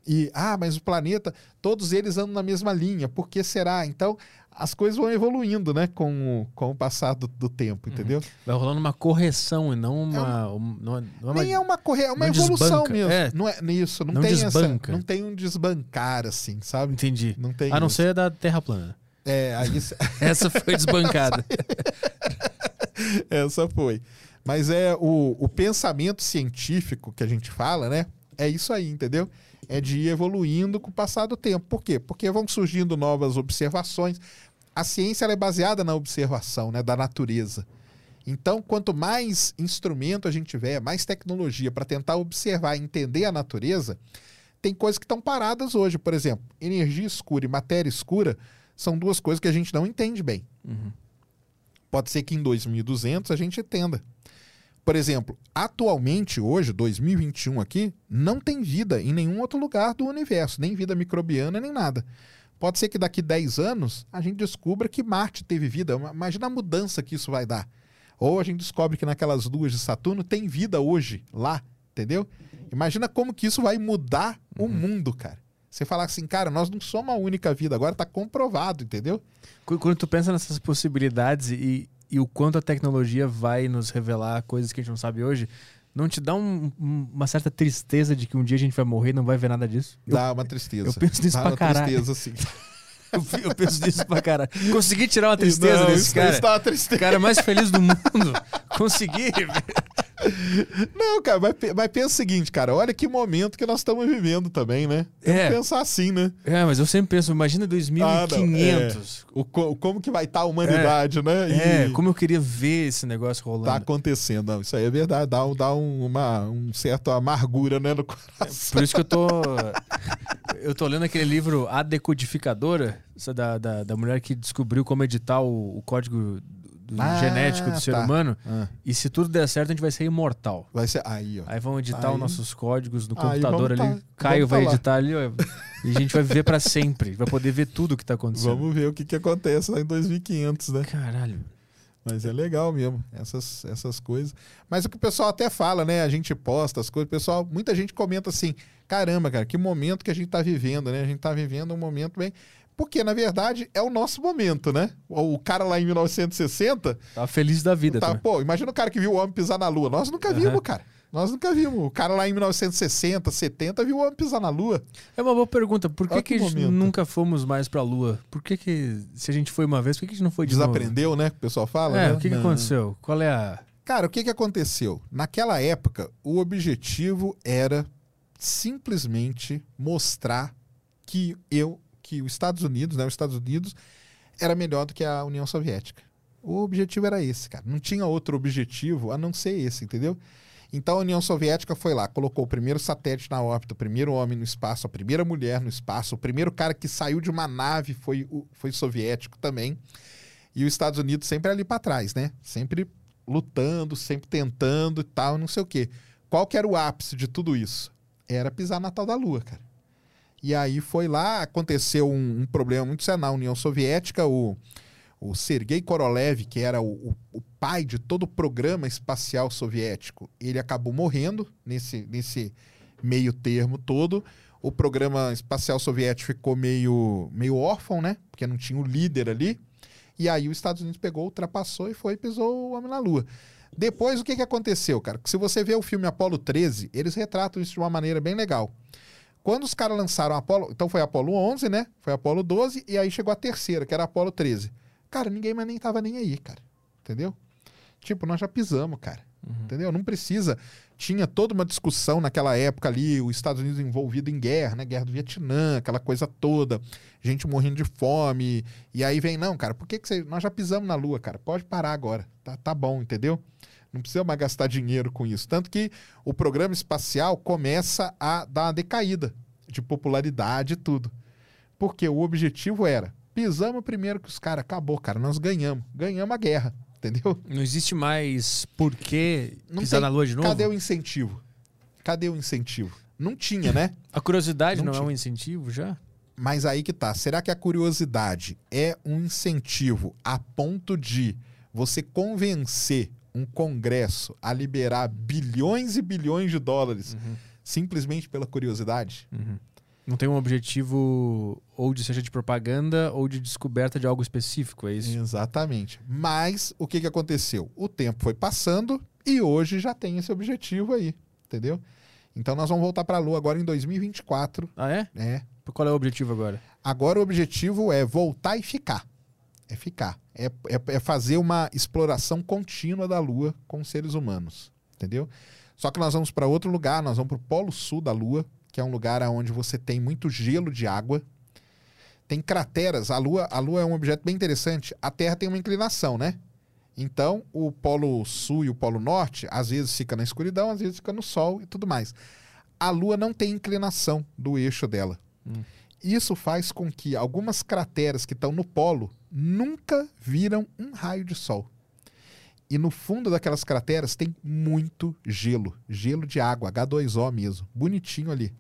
E, ah, mas o planeta, todos eles andam na mesma linha, por que será? Então, as coisas vão evoluindo, né, com o, com o passar do, do tempo, uhum. entendeu? Vai rolando uma correção e não uma. É um, não, não é nem é uma correção, é uma evolução desbanca. mesmo. É. Não é isso, não, não tem desbanca. essa. Não tem um desbancar, assim, sabe? Entendi. Não tem a não isso. ser da Terra plana. É, aí. essa foi desbancada. essa foi. Mas é o, o pensamento científico que a gente fala, né? É isso aí, entendeu? é de ir evoluindo com o passar do tempo. Por quê? Porque vão surgindo novas observações. A ciência é baseada na observação né, da natureza. Então, quanto mais instrumento a gente tiver, mais tecnologia para tentar observar e entender a natureza, tem coisas que estão paradas hoje. Por exemplo, energia escura e matéria escura são duas coisas que a gente não entende bem. Uhum. Pode ser que em 2200 a gente entenda. Por exemplo, atualmente, hoje, 2021 aqui, não tem vida em nenhum outro lugar do universo, nem vida microbiana, nem nada. Pode ser que daqui 10 anos a gente descubra que Marte teve vida. Imagina a mudança que isso vai dar. Ou a gente descobre que naquelas luas de Saturno tem vida hoje, lá, entendeu? Imagina como que isso vai mudar uhum. o mundo, cara. Você falar assim, cara, nós não somos a única vida, agora está comprovado, entendeu? Quando tu pensa nessas possibilidades e, e o quanto a tecnologia vai nos revelar coisas que a gente não sabe hoje, não te dá um, uma certa tristeza de que um dia a gente vai morrer e não vai ver nada disso? Dá uma tristeza. Eu penso nisso dá pra caralho. tristeza, sim. eu, eu penso nisso pra caralho. Consegui tirar uma tristeza não, desse cara. Isso dá uma tristeza. cara mais feliz do mundo. Consegui. Não, cara, mas, mas pensa o seguinte, cara, olha que momento que nós estamos vivendo também, né? Tem É. que pensar assim, né? É, mas eu sempre penso, imagina 2500. O, co- como que vai estar a humanidade, né? E É, como eu queria ver esse negócio rolando. tá acontecendo. Não, isso aí é verdade, dá, um- dá um, uma, um certo amargura, né, no coração. Por isso que eu tô. Eu tô lendo aquele livro A Decodificadora, da, da, da mulher que descobriu como editar o, o código do- Ah, genético do ser tá. humano. Ah, E se tudo der certo, a gente vai ser imortal. vai ser aí, ó. Aí vão editar Aí- os nossos códigos no Aí computador ali. tá- Caio vamos vai tá editar ali, ó. E a gente vai viver pra sempre. Vai poder ver tudo o que tá acontecendo. Vamos ver o que, que acontece lá em 2500, né? Caralho. Mas é legal mesmo, essas, essas coisas. Mas o que o pessoal até fala, né? A gente posta as coisas, o pessoal, muita gente comenta assim: caramba, cara, que momento que a gente tá vivendo, né? A gente tá vivendo um momento bem. Porque, na verdade, é o nosso momento, né? O cara lá em 1960, Tava feliz da vida tá, também. pô, imagina o cara que viu o homem pisar na lua. Nós nunca vimos, cara. Nós nunca vimos. O cara lá em 1960, 70 viu o homem pisar na lua. É uma boa pergunta. Por que, que, que a gente momento. nunca fomos mais pra Lua? Por que, que se a gente foi uma vez, por que, que a gente não foi de novo? Desaprendeu, né? Que o pessoal fala. É, né? o que, que aconteceu? Qual é a. Cara, o que, que aconteceu? Naquela época, o objetivo era simplesmente mostrar que eu, que os Estados Unidos, né, os Estados Unidos era melhor do que a União Soviética. O objetivo era esse, cara. Não tinha outro objetivo a não ser esse, entendeu? Então a União Soviética foi lá, colocou o primeiro satélite na órbita, o primeiro homem no espaço, a primeira mulher no espaço, o primeiro cara que saiu de uma nave foi, foi soviético também. E os Estados Unidos sempre ali para trás, né? Sempre lutando, sempre tentando e tal, não sei o quê. Qual que era o ápice de tudo isso? Era pisar na tal da Lua, cara. E aí foi lá, aconteceu um, um problema muito sério na União Soviética, o, o Sergei Korolev, que era o, o- o pai de todo o programa espacial soviético, ele acabou morrendo nesse, nesse meio termo todo. O programa espacial soviético ficou meio, meio órfão, né? Porque não tinha o líder ali. E aí os Estados Unidos pegou, ultrapassou e foi e pisou o homem na Lua. Depois, o que, que aconteceu, cara? Se você vê o filme Apolo 13, eles retratam isso de uma maneira bem legal. Quando os caras lançaram Apolo... Então foi Apolo 11, né? Foi Apolo 12 e aí chegou a terceira, que era Apolo 13. Cara, ninguém mais nem tava nem aí, cara. Entendeu? Tipo, nós já pisamos, cara. Entendeu? Não precisa. Tinha toda uma discussão naquela época ali, os Estados Unidos envolvido em guerra, né? Guerra do Vietnã, aquela coisa toda, gente morrendo de fome. E aí vem, não, cara, por que, que você. Nós já pisamos na Lua, cara. Pode parar agora. Tá, tá bom, entendeu? Não precisa mais gastar dinheiro com isso. Tanto que o programa espacial começa a dar uma decaída de popularidade e tudo. Porque o objetivo era: pisamos primeiro que os caras, acabou, cara, nós ganhamos. Ganhamos a guerra, entendeu? Não existe mais por que Não pisar tem- na lua de novo? Cadê o incentivo? Cadê o incentivo? Não tinha, né? A curiosidade Não não, é um incentivo já? Mas aí que tá. Será que a curiosidade é um incentivo a ponto de você convencer um congresso a liberar bilhões e bilhões de dólares simplesmente pela curiosidade? Não tem um objetivo ou de seja de propaganda ou de descoberta de algo específico, é isso? Exatamente. Mas o que, que aconteceu? O tempo foi passando e hoje já tem esse objetivo aí, entendeu? Então nós vamos voltar para a Lua agora em 2024, Ah, é? né? Qual é o objetivo agora? Agora o objetivo é voltar e ficar. É ficar. É, é, é fazer uma exploração contínua da Lua com os seres humanos. Entendeu? Só que nós vamos para outro lugar, nós vamos para o Polo Sul da Lua, que é um lugar onde você tem muito gelo de água. Tem crateras. A Lua, a Lua é um objeto bem interessante. A Terra tem uma inclinação, né? Então, o Polo Sul e o Polo Norte, às vezes fica na escuridão, às vezes fica no Sol e tudo mais. A Lua não tem inclinação do eixo dela. Isso faz com que algumas crateras que estão no polo nunca viram um raio de sol. E no fundo daquelas crateras tem muito gelo, gelo de água, H2O mesmo, bonitinho ali.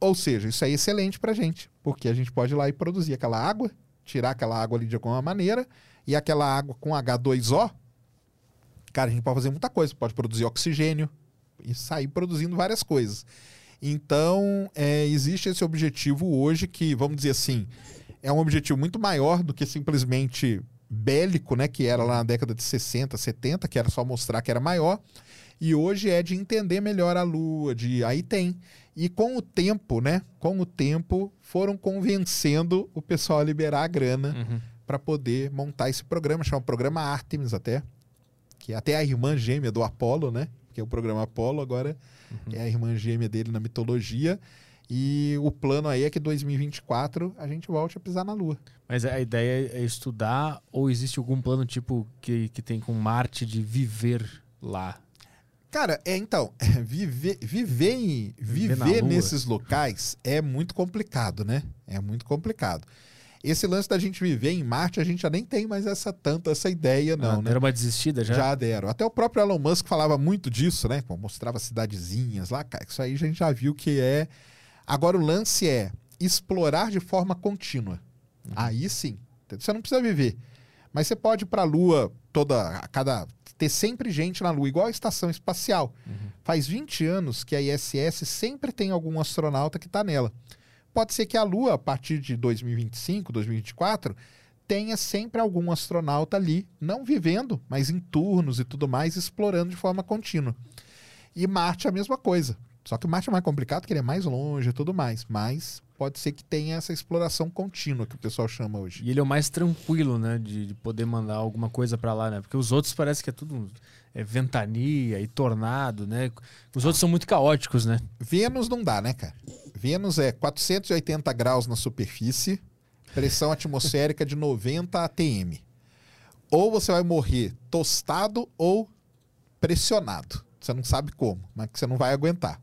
Ou seja, isso é excelente pra gente, porque a gente pode ir lá e produzir aquela água, tirar aquela água ali de alguma maneira, e aquela água com H2O, cara, a gente pode fazer muita coisa, pode produzir oxigênio e sair produzindo várias coisas. Então, é, existe esse objetivo hoje que, vamos dizer assim, é um objetivo muito maior do que simplesmente bélico, né? Que era lá na década de 60, 70, que era só mostrar que era maior. E hoje é de entender melhor a Lua, de aí tem. E com o tempo, né? Com o tempo, foram convencendo o pessoal a liberar a grana Uhum. para poder montar esse programa, chama Programa Artemis até, que é até a irmã gêmea do Apolo, né? Que é o programa Apolo, agora uhum. é a irmã gêmea dele na mitologia. E o plano aí é que 2024 a gente volte a pisar na Lua. Mas a ideia é estudar ou existe algum plano tipo que, que tem com Marte de viver lá? Cara, é então, viver, viver, em, viver, viver nesses locais é muito complicado, né? É muito complicado. Esse lance da gente viver em Marte, a gente já nem tem mais essa tanta essa ideia, não. Ah, né? Deram uma desistida já? Já deram. Até o próprio Elon Musk falava muito disso, né? Pô, mostrava cidadezinhas lá, cara. Isso aí a gente já viu que é. Agora o lance é explorar de forma contínua. Uhum. Aí sim. Você não precisa viver. Mas você pode ir para a Lua toda. A cada. ter sempre gente na Lua, igual a estação espacial. Uhum. Faz 20 anos que a ISS sempre tem algum astronauta que está nela pode ser que a Lua, a partir de 2025, 2024, tenha sempre algum astronauta ali, não vivendo, mas em turnos e tudo mais, explorando de forma contínua. E Marte é a mesma coisa. Só que Marte é mais complicado, porque ele é mais longe e tudo mais. Mas pode ser que tenha essa exploração contínua que o pessoal chama hoje. E ele é o mais tranquilo, né? De, de poder mandar alguma coisa para lá, né? Porque os outros parece que é tudo é, ventania e tornado, né? Os outros são muito caóticos, né? Vênus não dá, né, cara? Vênus é 480 graus na superfície, pressão atmosférica de 90 atm. Ou você vai morrer tostado ou pressionado. Você não sabe como, mas que você não vai aguentar.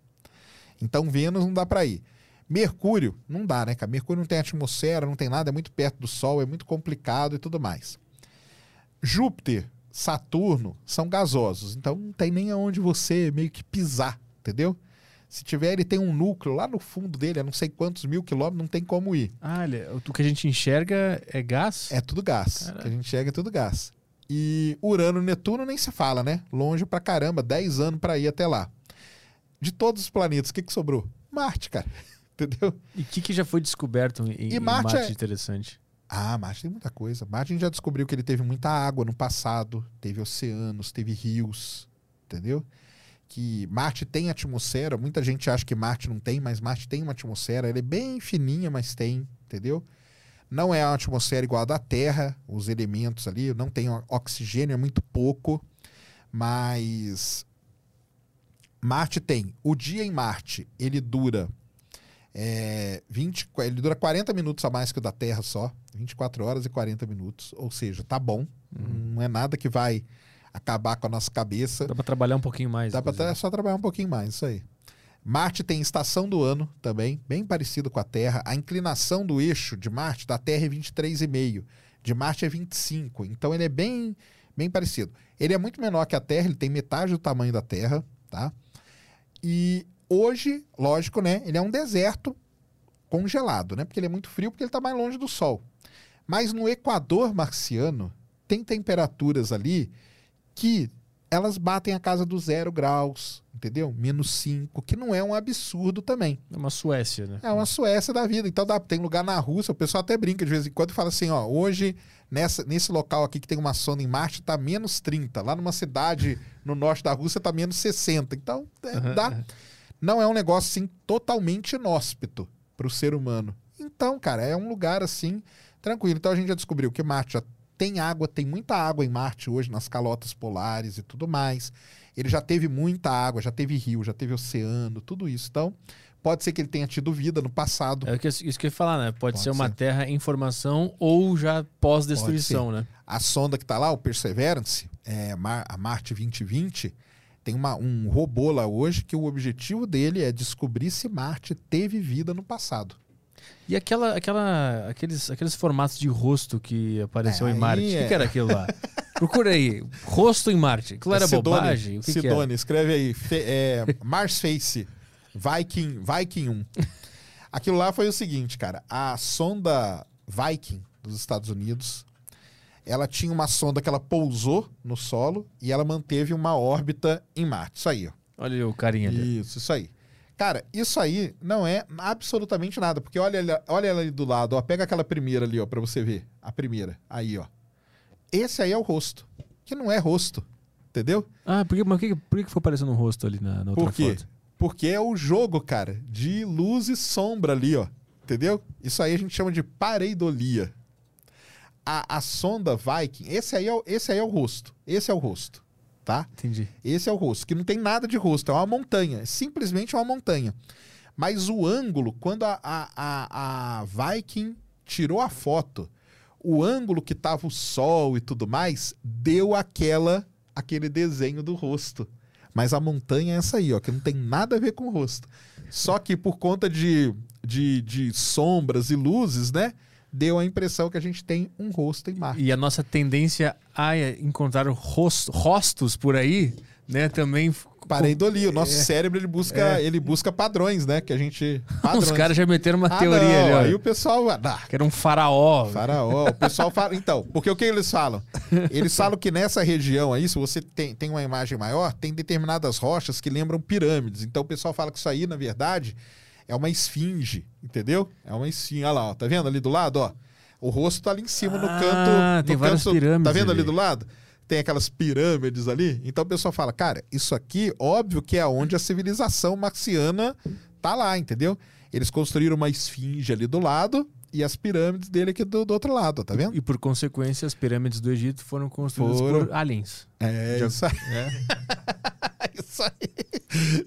Então Vênus não dá para ir. Mercúrio não dá, né, cara? Mercúrio não tem atmosfera, não tem nada, é muito perto do Sol, é muito complicado e tudo mais. Júpiter, Saturno são gasosos, então não tem nem aonde você meio que pisar, entendeu? Se tiver, ele tem um núcleo lá no fundo dele, a não sei quantos mil quilômetros, não tem como ir. Ah, o que a gente enxerga é gás? É tudo gás. Caraca. O que a gente enxerga é tudo gás. E Urano e Netuno nem se fala, né? Longe pra caramba, 10 anos para ir até lá. De todos os planetas, o que, que sobrou? Marte, cara. Entendeu? E o que, que já foi descoberto em, e Marte, em Marte é... interessante? Ah, Marte tem muita coisa. Marte a gente já descobriu que ele teve muita água no passado, teve oceanos, teve rios, entendeu? que Marte tem atmosfera. Muita gente acha que Marte não tem, mas Marte tem uma atmosfera. Ela é bem fininha, mas tem, entendeu? Não é uma atmosfera igual a da Terra, os elementos ali, não tem oxigênio, é muito pouco, mas Marte tem. O dia em Marte, ele dura é, 20, ele dura 40 minutos a mais que o da Terra só, 24 horas e 40 minutos, ou seja, tá bom. Uhum. Não é nada que vai acabar com a nossa cabeça. Dá para trabalhar um pouquinho mais. Dá para só trabalhar um pouquinho mais, isso aí. Marte tem estação do ano também, bem parecido com a Terra. A inclinação do eixo de Marte da Terra é 23,5. De Marte é 25. Então ele é bem, bem parecido. Ele é muito menor que a Terra, ele tem metade do tamanho da Terra, tá? E hoje, lógico, né? Ele é um deserto congelado, né? Porque ele é muito frio, porque ele está mais longe do Sol. Mas no Equador marciano tem temperaturas ali que elas batem a casa do zero graus, entendeu? Menos cinco, que não é um absurdo também. É uma Suécia, né? É uma Suécia da vida. Então dá, tem lugar na Rússia, o pessoal até brinca de vez em quando e fala assim, ó, hoje nessa, nesse local aqui que tem uma sonda em Marte tá menos 30. Lá numa cidade no norte da Rússia tá menos 60. Então é, uhum, dá. Não é um negócio assim totalmente inóspito para o ser humano. Então, cara, é um lugar assim tranquilo. Então a gente já descobriu que Marte já tem água, tem muita água em Marte hoje, nas calotas polares e tudo mais. Ele já teve muita água, já teve rio, já teve oceano, tudo isso. Então, pode ser que ele tenha tido vida no passado. É isso que eu ia falar, né? Pode, pode ser uma terra em formação ou já pós-destruição, né? A sonda que está lá, o Perseverance, é, a Marte 2020, tem uma, um robô lá hoje que o objetivo dele é descobrir se Marte teve vida no passado. E aquela, aquela, aqueles, aqueles formatos de rosto que apareceu é, em Marte. O é... que, que, era aquilo lá? Procura aí. Rosto em Marte. Aquilo era Sidone, bobagem? O que Sidone, que escreve aí. Fe, é, Mars Face. Viking, Viking 1. Aquilo lá foi o seguinte, cara. A sonda Viking dos Estados Unidos, ela tinha uma sonda que ela pousou no solo e ela manteve uma órbita em Marte. Isso aí, ó. Olha o carinha ali. Isso, isso aí. Cara, isso aí não é absolutamente nada, porque olha, olha ela ali do lado, ó, pega aquela primeira ali, ó, para você ver, a primeira, aí, ó. Esse aí é o rosto, que não é rosto, entendeu? Ah, por que, mas por que, por que foi aparecendo um rosto ali na, na outra por quê? foto? Porque é o jogo, cara, de luz e sombra ali, ó, entendeu? Isso aí a gente chama de pareidolia. A, a sonda Viking, esse aí, é, esse aí é o rosto, esse é o rosto, tá? Entendi. Esse é o rosto, que não tem nada de rosto, é uma montanha, é simplesmente uma montanha. Mas o ângulo, quando a, a, a, a Viking tirou a foto, o ângulo que tava o sol e tudo mais, deu aquela aquele desenho do rosto. Mas a montanha é essa aí, ó, que não tem nada a ver com o rosto. Só que por conta de, de, de sombras e luzes, né? Deu a impressão que a gente tem um rosto em Marte. E a nossa tendência a encontrar rosto, rostos por aí, né, também Pareidolia. O nosso é. cérebro ele busca, é. ele busca padrões, né? Que a gente. Padrões. Os caras já meteram uma ah, teoria não. ali. Ó. Aí o pessoal. Ah, que era um faraó. Faraó. O pessoal fala. Então, porque o que eles falam? Eles falam que nessa região aí, se você tem, tem uma imagem maior, tem determinadas rochas que lembram pirâmides. Então o pessoal fala que isso aí, na verdade, é uma esfinge. Entendeu? É uma esfinge. Olha lá, ó, tá vendo ali do lado, ó? O rosto tá ali em cima no ah, canto. Tem no várias canto, pirâmides. Tá vendo ali, ali do lado? tem aquelas pirâmides ali. Então o pessoal fala, cara, isso aqui, óbvio que é onde a civilização marciana tá lá, entendeu? Eles construíram uma esfinge ali do lado e as pirâmides dele aqui do, do outro lado, tá vendo? E por consequência, as pirâmides do Egito foram construídas foram... por aliens. É, Já... isso aí. É. isso aí.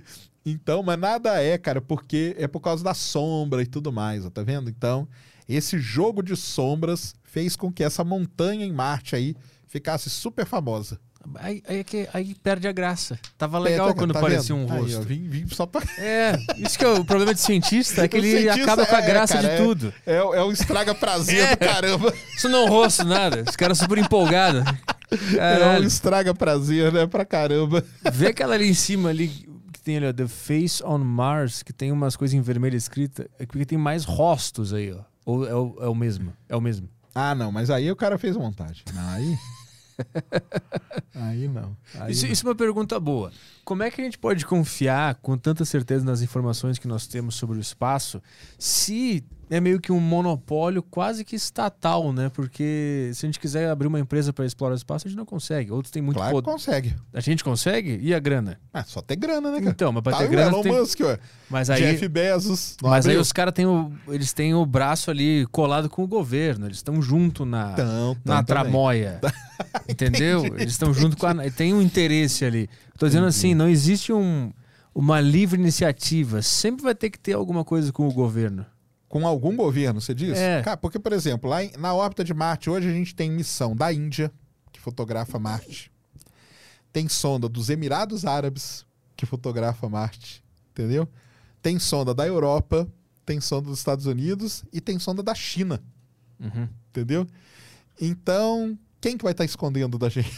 Então, mas nada é, cara, porque é por causa da sombra e tudo mais, ó, tá vendo? Então, esse jogo de sombras fez com que essa montanha em Marte aí ficasse super famosa. Aí, aí, é aí, perde a graça. Tava legal quando tá parecia um rosto. Aí, ó, vim, vim só pra... É, isso que é o problema de cientista, é que ele acaba com a é, graça cara, de é, tudo. É, é um estraga prazer é. do caramba. Isso não é um rosto, nada. Os caras super empolgados. É um estraga prazer, né, pra caramba. Vê aquela ali em cima ali, tem ali, ó, The Face on Mars, que tem umas coisas em vermelho escritas, é porque tem mais rostos aí, ó. Ou é o, é o mesmo? É o mesmo. Ah, não, mas aí o cara fez montagem. Não, aí... Aí não. Aí isso, não. isso, é uma pergunta boa. Como é que a gente pode confiar com tanta certeza nas informações que nós temos sobre o espaço se é meio que um monopólio quase que estatal, né? Porque se a gente quiser abrir uma empresa para explorar o espaço, a gente não consegue. Outros têm muito claro poder. consegue. A gente consegue? E a grana? Ah, só ter grana, né, cara? Então, mas para tá ter grana. Elon tem... Musk, ué. Mas aí, Jeff Bezos. Mas abriu. aí os caras têm o, eles têm o braço ali colado com o governo. Eles estão junto na, tão, tão na tramóia. entendeu? Eles estão junto com a. Tem um interesse ali. Tô dizendo Entendi. assim, não existe um, uma livre iniciativa. Sempre vai ter que ter alguma coisa com o governo. Com algum governo, você diz? É. Cara, porque, por exemplo, lá na órbita de Marte, hoje a gente tem missão da Índia, que fotografa Marte. Tem sonda dos Emirados Árabes, que fotografa Marte. Entendeu? Tem sonda da Europa, tem sonda dos Estados Unidos e tem sonda da China. Uhum. Entendeu? Então, quem que vai estar escondendo da gente?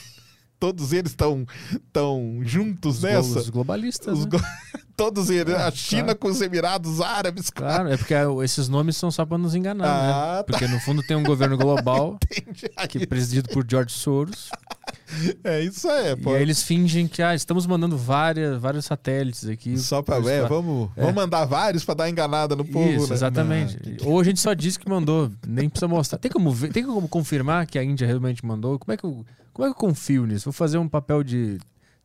Todos eles estão tão juntos os nessa. Os globalistas. Os né? Todos eles. É, a China claro. com os Emirados Árabes. Claro, é porque esses nomes são só para nos enganar, né? ah, né? Porque tá. no fundo tem um governo global que é presidido por George Soros. É isso aí, pô. E aí eles fingem que ah, estamos mandando várias, vários satélites aqui. Só para é, vamos, é. vamos mandar vários para dar enganada no povo, isso, né? Exatamente. Não. Ou a gente só diz que mandou, nem precisa mostrar. Tem como ver, tem como confirmar que a Índia realmente mandou? Como é que eu, como é que eu confio nisso? Vou fazer um papel de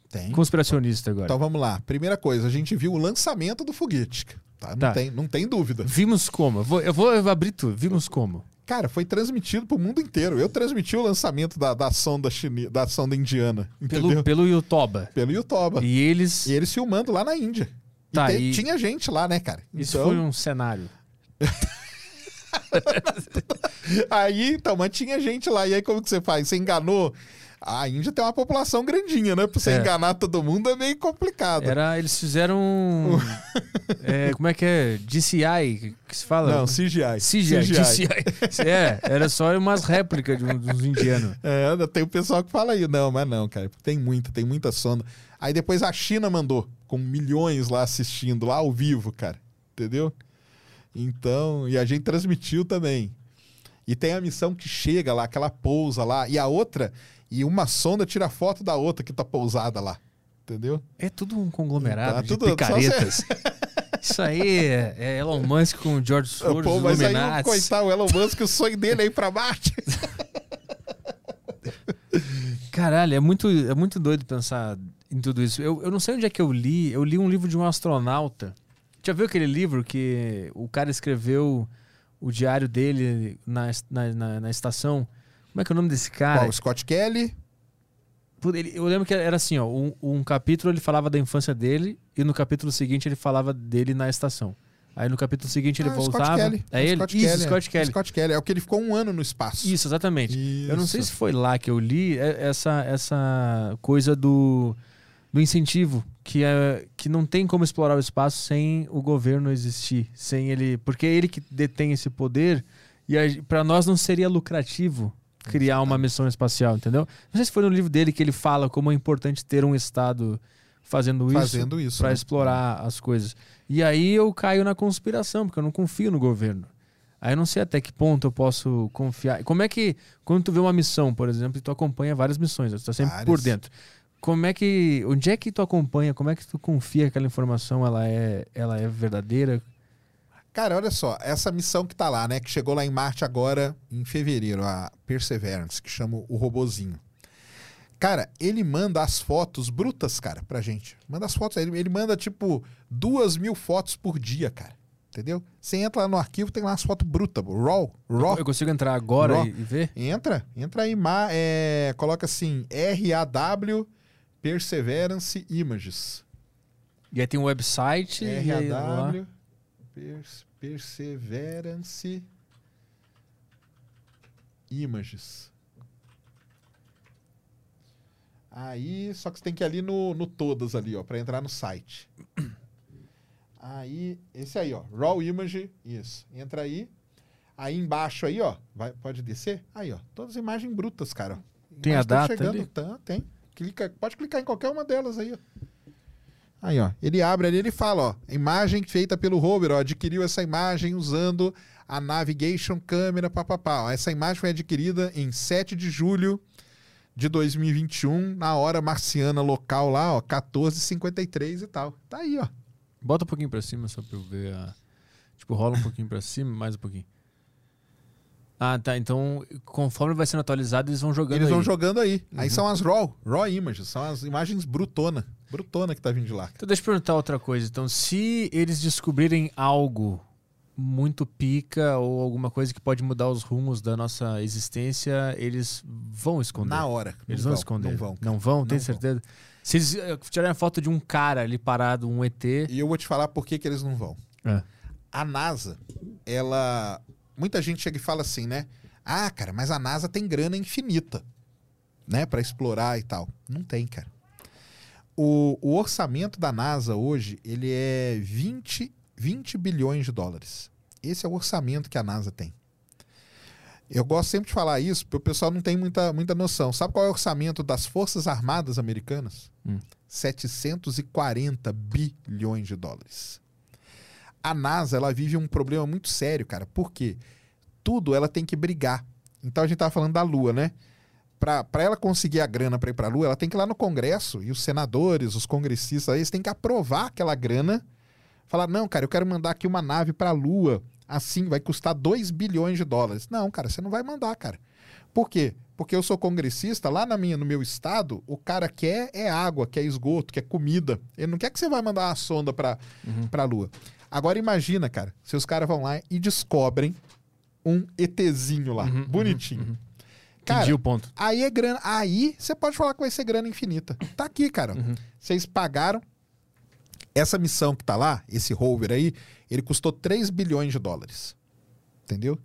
tem. conspiracionista agora. Então vamos lá. Primeira coisa, a gente viu o lançamento do foguete. Tá? Não, tá. Tem, não tem dúvida. Vimos como. Eu vou, eu vou abrir tudo. Vimos como. Cara, foi transmitido pro mundo inteiro. Eu transmiti o lançamento da, da sonda chine... da sonda indiana. Pelo, pelo Yutoba. Pelo Yutoba. E eles. E eles filmando lá na Índia. Tá, e, te... e... tinha gente lá, né, cara? Isso então... foi um cenário. aí, então, mas tinha gente lá. E aí, como que você faz? Você enganou a Índia tem uma população grandinha, né? Pra você é. enganar todo mundo é meio complicado. Era, eles fizeram. é, como é que é? DCI, que se fala? Não, CGI. CGI. CGI. DCI. é, era só umas réplicas de uns indianos. É, tem o pessoal que fala aí. Não, mas não, cara. Tem muita, tem muita sonda. Aí depois a China mandou, com milhões lá assistindo, lá ao vivo, cara. Entendeu? Então, e a gente transmitiu também. E tem a missão que chega lá, aquela pousa lá. E a outra e uma sonda tira foto da outra que tá pousada lá. Entendeu? É tudo um conglomerado tá, de tudo, picaretas. Isso aí é, é, Elon Musk com o George Soros, Pô, mas Illuminati. aí, coitado, o Elon Musk, o sonho dele é ir pra Marte. Caralho, é muito, é muito doido pensar em tudo isso. Eu, eu não sei onde é que eu li. Eu li um livro de um astronauta. Já viu aquele livro que o cara escreveu o diário dele na, na, na, na estação? Como é que é o nome desse cara? Qual, Scott Kelly? eu lembro que era assim, ó. Um, um capítulo ele falava da infância dele e no capítulo seguinte ele falava dele na estação. Aí no capítulo seguinte ele Ah, o Scott voltava. Kelly. É ele? Scott Isso, Kelly, Scott é. Kelly. Scott Kelly. É o que ele ficou um ano no espaço. Isso, exatamente. Eu não sei Isso. se foi lá que eu li é- essa, essa coisa do, do incentivo, que, é, que não tem como explorar o espaço sem o governo existir, sem ele. Porque é ele que detém esse poder e para nós não seria lucrativo criar uma missão espacial, entendeu? Não sei se foi no livro dele que ele fala como é importante ter um Estado fazendo isso Fazendo isso. para né? explorar as coisas. E aí eu caio na conspiração, porque eu não confio no governo. Aí eu não sei até que ponto eu posso confiar. Como é que, quando tu vê uma missão, por exemplo, e tu acompanha várias missões, tu tá sempre Várias. por dentro. Como é que, onde é que tu acompanha? Como é que tu confia que aquela informação ela é, ela é verdadeira? Cara, olha só, essa missão que tá lá, né? Que chegou lá em Marte agora em fevereiro, a Perseverance, que chama o robozinho. Cara, ele manda as fotos brutas, cara, pra gente. Manda as fotos, ele, ele manda tipo duas mil fotos por dia, cara. Entendeu? Você entra lá no arquivo, tem lá as fotos brutas, raw, raw. Eu consigo entrar agora Raw. e, ver? Entra, entra aí, ma- é, coloca assim, RAW Perseverance Images. E aí tem um website. RAW Pers- Perseverance Images. Aí, só que você tem que ir ali no, no todas ali, ó, para entrar no site. Aí, esse aí, ó, Raw Image, isso. Entra aí. Aí embaixo aí, ó, vai, pode descer? Aí, ó, todas as imagens brutas, cara. Tem a Imagens tão data chegando, ali? tá, tem. Clica, pode clicar em qualquer uma delas aí, ó. Aí, ó, ele abre ali, ele fala, ó, imagem feita pelo rover, ó, adquiriu essa imagem usando a Navigation Camera, papapá. Essa imagem foi adquirida em 7 de julho de 2021, na hora marciana local lá, ó, 14h53 e tal. Tá aí, ó. Bota um pouquinho pra cima só pra eu ver a. Tipo, rola um pouquinho pra cima, mais um pouquinho. Ah, tá. Então, conforme vai sendo atualizado, eles vão jogando Eles vão aí. jogando aí. Aí Uhum. são as RAW, RAW images, são as imagens brutona. Brutona que tá vindo de lá. Então, deixa eu perguntar outra coisa. Então, se eles descobrirem algo muito pica ou alguma coisa que pode mudar os rumos da nossa existência, eles vão esconder. Na hora. eles Não vão, esconder. Não vão. Não vão, tem Não certeza? Se eles eh, tirarem a foto de um cara ali parado, um ET. E eu vou te falar por que, que eles não vão. É. A NASA, ela. Muita gente chega e fala assim, né? Ah, cara, mas a NASA tem grana infinita, né? Pra explorar e tal. Não tem, cara. O, o orçamento da NASA hoje, ele é 20, 20 bilhões de dólares. Esse é o orçamento que a NASA tem. Eu gosto sempre de falar isso, porque o pessoal não tem muita, muita noção. Sabe qual é o orçamento das Forças Armadas Americanas? Hum. 740 bilhões de dólares. A NASA, ela vive um problema muito sério, cara. Por quê? Tudo ela tem que brigar. Então a gente tava falando da Lua, né? Para ela conseguir a grana para ir para a Lua, ela tem que ir lá no Congresso e os senadores, os congressistas, eles têm que aprovar aquela grana. Falar, não, cara, eu quero mandar aqui uma nave para a Lua. Assim vai custar 2 bilhões de dólares. Não, cara, você não vai mandar, cara. Por quê? Porque eu sou congressista, lá na minha, no meu estado, o cara quer é água, quer esgoto, quer comida. Ele não quer que você vai mandar uma sonda para Uhum. a Lua. Agora imagina, cara, se os caras vão lá e descobrem um ETzinho lá, Uhum, bonitinho. uhum, uhum. Cara, o ponto. aí é grana. Aí você pode falar que vai ser grana infinita. Tá aqui, cara. Uhum. Vocês pagaram. Essa missão que tá lá, esse rover aí, ele custou 3 bilhões de dólares. Entendeu?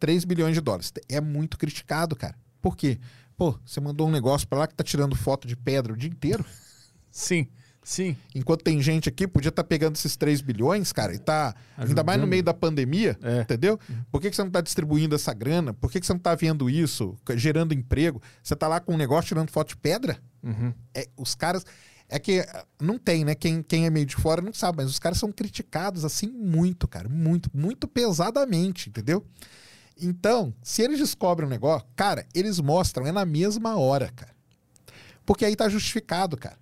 3 bilhões de dólares. É muito criticado, cara. Por quê? Pô, você mandou um negócio pra lá que tá tirando foto de pedra o dia inteiro. Sim, sim. Enquanto tem gente aqui, podia estar pegando esses 3 bilhões, cara, e tá. Ainda mais no Ajudando. meio da pandemia, É. entendeu? Por que, que você não tá distribuindo essa grana? Por que, que você não tá vendo isso, gerando emprego? Você tá lá com um negócio tirando foto de pedra? Uhum. É, os caras. É que ah, não tem, né? Quem, quem é meio de fora não sabe, mas os caras são criticados assim muito, cara. Muito, muito pesadamente, entendeu? Então, se eles descobrem um negócio, cara, eles mostram, é na mesma hora, cara. Porque aí tá justificado, cara.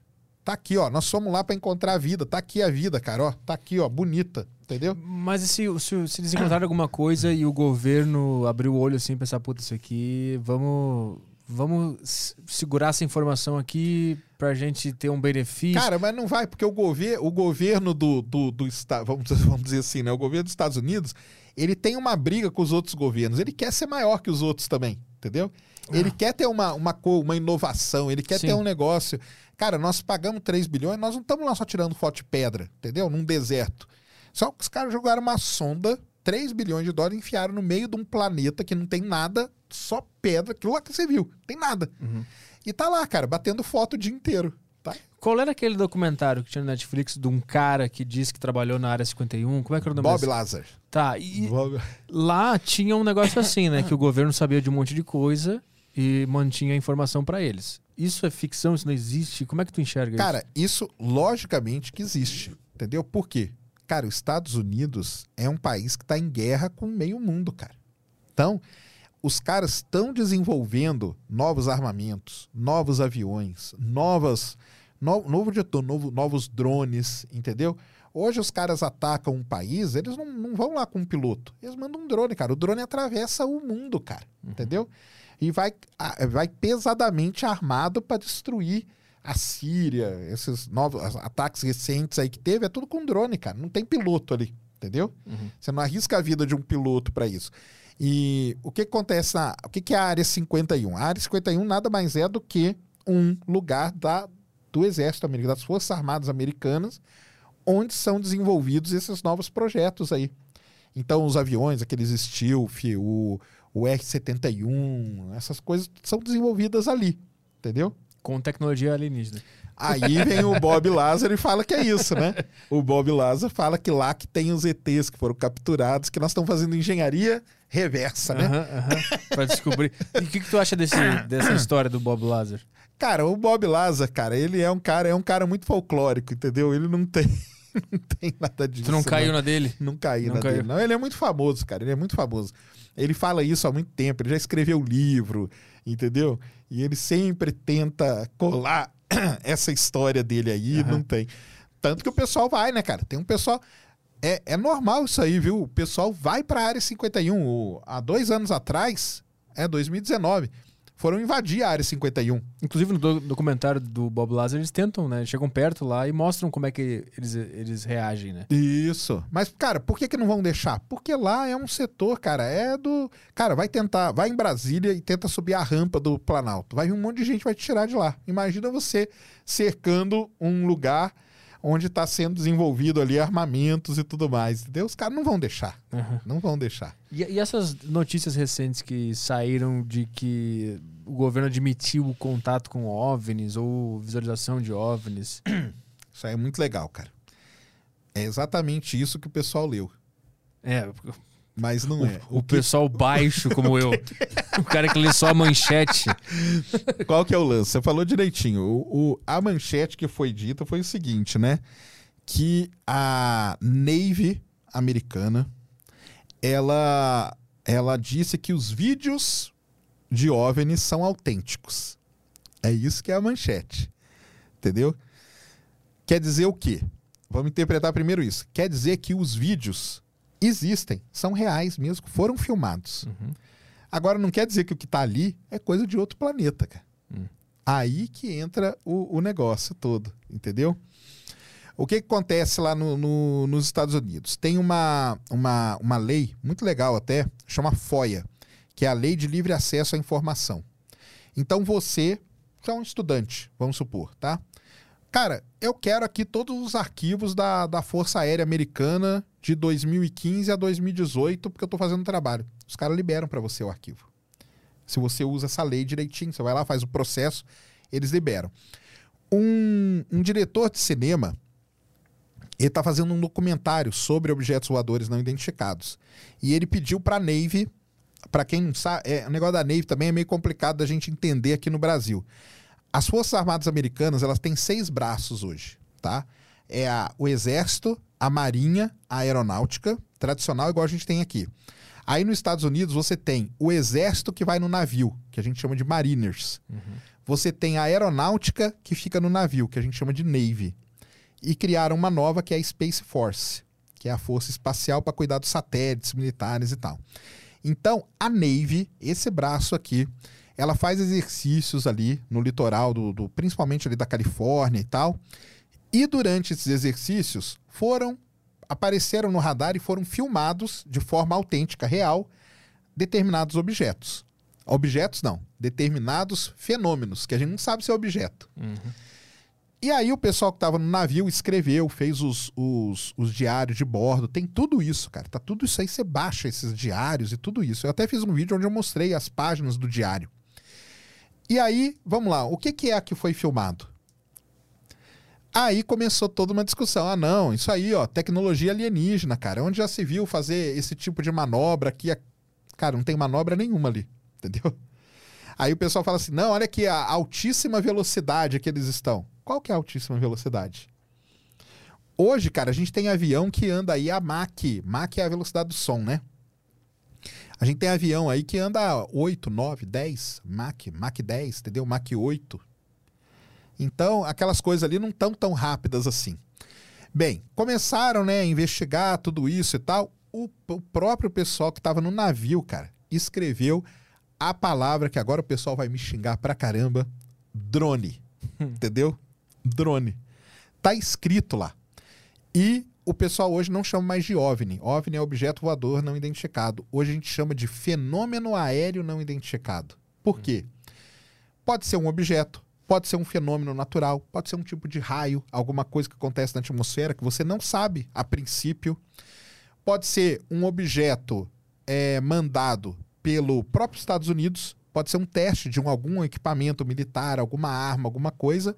Tá aqui, ó. Nós fomos lá pra encontrar a vida. Tá aqui a vida, cara, ó. Tá aqui, ó. Bonita, entendeu? Mas e se, se, se eles encontrarem alguma coisa e o governo abrir o olho assim e pensar, puta, isso aqui, vamos, vamos segurar essa informação aqui pra gente ter um benefício. Cara, mas não vai, porque o, gover o governo do, do, do Estado, vamos, dizer- vamos dizer assim, né? O governo dos Estados Unidos, ele tem uma briga com os outros governos. Ele quer ser maior que os outros também, entendeu? Ele ah. quer ter uma, uma, uma inovação, ele quer Sim. ter um negócio. Cara, nós pagamos 3 bilhões, nós não estamos lá só tirando foto de pedra, entendeu? Num deserto. Só que os caras jogaram uma sonda, 3 bilhões de dólares, enfiaram no meio de um planeta que não tem nada, só pedra, aquilo lá que você viu, tem nada. Uhum. E tá lá, cara, batendo foto o dia inteiro. Tá? Qual era aquele documentário que tinha no Netflix de um cara que disse que trabalhou na área 51? Como é que era o nome Bob desse? Lazar. Tá, e Bob... lá tinha um negócio assim, né? que o governo sabia de um monte de coisa e mantinha a informação para eles. Isso é ficção, isso não existe? Como é que tu enxerga Cara, isso? Cara, isso logicamente que existe. Entendeu? Por quê? Cara, os Estados Unidos é um país que está em guerra com meio mundo, cara. Então, os caras estão desenvolvendo novos armamentos, novos aviões, novas, no, novo novo, novos drones, entendeu? Hoje os caras atacam um país, eles não, não vão lá com um piloto. Eles mandam um drone, cara. O drone atravessa o mundo, cara. Uhum. E vai, vai pesadamente armado para destruir a Síria, esses novos ataques recentes aí que teve, é tudo com drone, cara. Não tem piloto ali, entendeu? Uhum. Você não arrisca a vida de um piloto para isso. E o que acontece na. O que é a Área 51? A Área 51 nada mais é do que um lugar da, do Exército Americano, das Forças Armadas Americanas, onde são desenvolvidos esses novos projetos aí. Então, os aviões, aqueles Stealth, o, o R-71, essas coisas são desenvolvidas ali, entendeu? Com tecnologia alienígena. Aí vem o Bob Lazar e fala que é isso, né? O Bob Lazar fala que lá que tem os ETs que foram capturados, que nós estamos fazendo engenharia reversa, né? Uhum, uhum, pra descobrir. E o que, que tu acha desse, dessa história do Bob Lazar? Cara, o Bob Lazar, cara, ele é um cara, é um cara muito folclórico, entendeu? Ele não tem não tem nada disso. Tu não caiu na dele? Não caiu na caiu. dele. Não, ele é muito famoso, cara. Ele é muito famoso. Ele fala isso há muito tempo, ele já escreveu livro, entendeu? E ele sempre tenta colar essa história dele aí, uhum. não tem. Tanto que o pessoal vai, né, cara? Tem um pessoal. É, é normal isso aí, viu? O pessoal vai para a área 51. O, há dois anos atrás, é 2019 foram invadir a área 51. Inclusive no do documentário do Bob Lazar, eles tentam, né? Chegam perto lá e mostram como é que eles, eles reagem, né? Isso. Mas, cara, por que, que não vão deixar? Porque lá é um setor, cara, é do. Cara, vai tentar, vai em Brasília e tenta subir a rampa do Planalto. Vai vir um monte de gente vai te tirar de lá. Imagina você cercando um lugar onde está sendo desenvolvido ali armamentos e tudo mais. Entendeu? Os caras não vão deixar. Uhum. Não vão deixar. E, e, essas notícias recentes que saíram de que o governo admitiu o contato com OVNIs ou visualização de OVNIs? Isso aí é muito legal, cara. É exatamente isso que o pessoal leu. É, mas não o, é. O, o que... pessoal baixo como eu. o cara que lê só a manchete. Qual que é o lance? Você falou direitinho. O, o, a manchete que foi dita foi o seguinte, né? Que a Navy americana, ela, ela disse que os vídeos de OVNIs são autênticos. É isso que é a manchete. Entendeu? Quer dizer o quê? Vamos interpretar primeiro isso. Quer dizer que os vídeos existem, são reais mesmo, foram filmados. Uhum. Agora, não quer dizer que o que está ali é coisa de outro planeta, cara. Uhum. Aí que entra o, o, negócio todo, entendeu? O que, que acontece lá no, no, nos Estados Unidos? Tem uma, uma, uma lei muito legal até, chama FOIA, que é a Lei de Livre Acesso à Informação. Então você, que é um estudante, vamos supor, tá? Cara, eu quero aqui todos os arquivos da, da Força Aérea Americana de 2015 a 2018, porque eu estou fazendo trabalho. Os caras liberam para você o arquivo. Se você usa essa lei direitinho, você vai lá, faz o processo, eles liberam. Um, um diretor de cinema, ele está fazendo um documentário sobre objetos voadores não identificados. E ele pediu para a Navy, para quem não sabe, é, o negócio da Navy também é meio complicado da gente entender aqui no Brasil. As Forças Armadas Americanas, elas têm seis braços hoje, tá? É a, o Exército, a Marinha, a Aeronáutica, tradicional igual a gente tem aqui. Aí nos Estados Unidos você tem o exército que vai no navio, que a gente chama de mariners. Uhum. Você tem a aeronáutica que fica no navio, que a gente chama de navy. E criaram uma nova que é a Space Force, que é a força espacial para cuidar dos satélites militares e tal. Então, a Navy, esse braço aqui, ela faz exercícios ali no litoral do, do principalmente ali da Califórnia e tal. E durante esses exercícios foram apareceram no radar e foram filmados de forma autêntica, real, determinados objetos. Objetos não, determinados fenômenos, que a gente não sabe se é objeto. Uhum. E aí o pessoal que estava no navio escreveu, fez os, os, os, diários de bordo, tem tudo isso, cara. Tá tudo isso aí, você baixa esses diários e tudo isso. Eu até fiz um vídeo onde eu mostrei as páginas do diário. E aí, vamos lá, o que, que é que foi filmado? Aí começou toda uma discussão. Ah, não, isso aí, ó, tecnologia alienígena, cara. Onde já se viu fazer esse tipo de manobra aqui? Cara, não tem manobra nenhuma ali, entendeu? Aí o pessoal fala assim: não, olha aqui a altíssima velocidade que eles estão. Qual que é a altíssima velocidade? Hoje, cara, a gente tem avião que anda aí a Mach. Mach é a velocidade do som, né? A gente tem avião aí que anda 8, 9, 10, Mach, Mach 10, entendeu? Mach 8. Então, aquelas coisas ali não estão tão rápidas assim. Bem, começaram né, a investigar tudo isso e tal. O, o próprio pessoal que estava no navio, cara, escreveu a palavra que agora o pessoal vai me xingar pra caramba: drone. Entendeu? drone. Tá escrito lá. E o pessoal hoje não chama mais de OVNI. OVNI é objeto voador não identificado. Hoje a gente chama de fenômeno aéreo não identificado. Por quê? Pode ser um objeto, pode ser um fenômeno natural, pode ser um tipo de raio, alguma coisa que acontece na atmosfera que você não sabe a princípio. Pode ser um objeto é, mandado pelo próprio Estados Unidos, pode ser um teste de um, algum equipamento militar, alguma arma, alguma coisa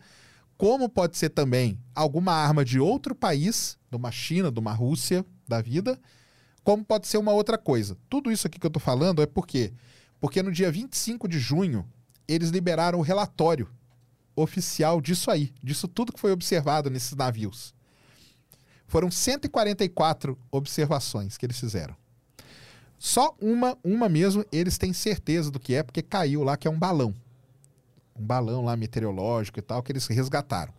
como pode ser também alguma arma de outro país, de uma China, de uma Rússia da vida, como pode ser uma outra coisa. Tudo isso aqui que eu estou falando é porque porque no dia 25 de junho eles liberaram o relatório oficial disso aí, disso tudo que foi observado nesses navios. Foram 144 observações que eles fizeram. Só uma, uma mesmo, eles têm certeza do que é, porque caiu lá, que é um balão um balão lá meteorológico e tal, que eles resgataram.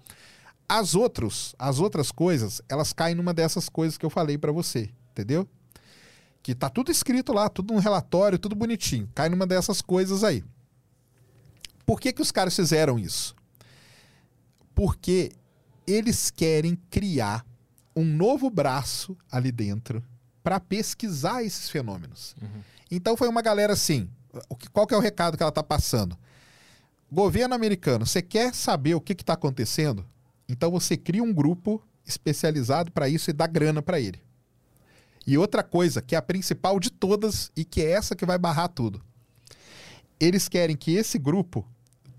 As outros, as outras coisas, elas caem numa dessas coisas que eu falei para você, entendeu? Que tá tudo escrito lá, tudo no relatório, tudo bonitinho. Cai numa dessas coisas aí. Por que que os caras fizeram isso? Porque eles querem criar um novo braço ali dentro para pesquisar esses fenômenos. Uhum. Então foi uma galera assim, qual que é o recado que ela tá passando? Governo americano, você quer saber o que está acontecendo? Então você cria um grupo especializado para isso e dá grana para ele. E outra coisa, que é a principal de todas e que é essa que vai barrar tudo. Eles querem que esse grupo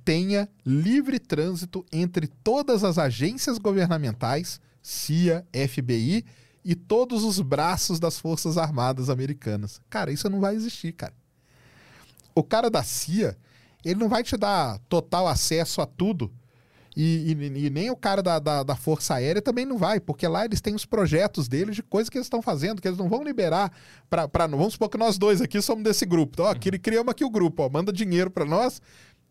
tenha livre trânsito entre todas as agências governamentais, CIA, FBI e todos os braços das Forças Armadas americanas. Cara, isso não vai existir, cara. O cara da CIA ele não vai te dar total acesso a tudo. E, e, e nem o cara da, da, da, Força Aérea também não vai, porque lá eles têm os projetos deles de coisas que eles estão fazendo, que eles não vão liberar para. Vamos supor que nós dois aqui somos desse grupo. Então, ó, uhum. criamos aqui o grupo, ó, manda dinheiro para nós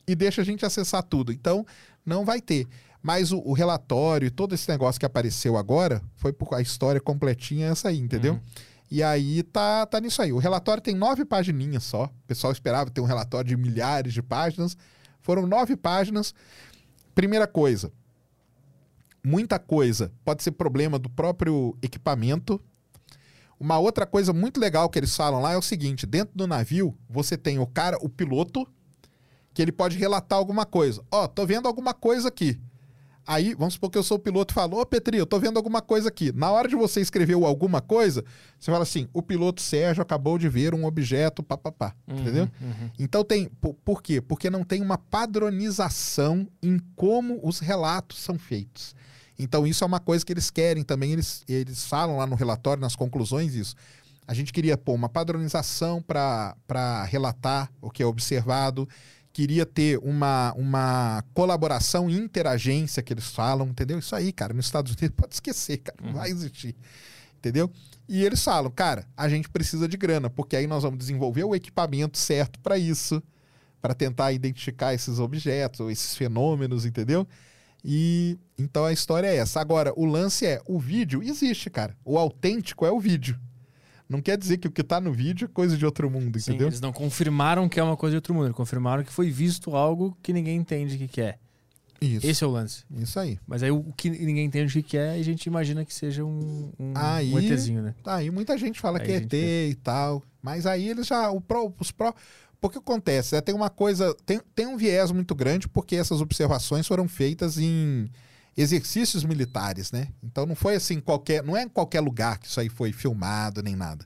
e deixa a gente acessar tudo. Então, não vai ter. Mas o, o, relatório e todo esse negócio que apareceu agora foi por a história completinha essa aí, entendeu? Uhum. E aí tá, tá nisso aí. O relatório tem nove pagininhas só. O pessoal esperava ter um relatório de milhares de páginas. Foram nove páginas. Primeira coisa, muita coisa pode ser problema do próprio equipamento. Uma outra coisa muito legal que eles falam lá é o seguinte: dentro do navio você tem o cara, o piloto, que ele pode relatar alguma coisa. Ó, oh, tô vendo alguma coisa aqui. Aí, vamos supor que eu sou o piloto e falo, ô Petri, eu tô vendo alguma coisa aqui. Na hora de você escrever alguma coisa, você fala assim, o piloto Sérgio acabou de ver um objeto, papapá. Uhum, entendeu? Uhum. Então tem. Por, por quê? Porque não tem uma padronização em como os relatos são feitos. Então, isso é uma coisa que eles querem também, eles, eles falam lá no relatório, nas conclusões, isso. A gente queria pôr uma padronização para relatar o que é observado queria ter uma, uma colaboração interagência que eles falam, entendeu? Isso aí, cara, nos Estados Unidos pode esquecer, cara, não uhum. vai existir. Entendeu? E eles falam, cara, a gente precisa de grana, porque aí nós vamos desenvolver o equipamento certo para isso, para tentar identificar esses objetos, esses fenômenos, entendeu? E então a história é essa. Agora, o lance é, o vídeo existe, cara. O autêntico é o vídeo. Não quer dizer que o que está no vídeo é coisa de outro mundo, Sim, entendeu? Eles não confirmaram que é uma coisa de outro mundo, eles confirmaram que foi visto algo que ninguém entende o que, que é. Isso. Esse é o lance. Isso aí. Mas aí o que ninguém entende o que é, a gente imagina que seja um, um, aí, um ETzinho, né? Aí muita gente fala aí que é ET e tal. Mas aí eles já. O pro, os pro, Porque acontece, né? tem uma coisa, tem, tem um viés muito grande porque essas observações foram feitas em exercícios militares, né? Então não foi assim qualquer, não é em qualquer lugar que isso aí foi filmado nem nada.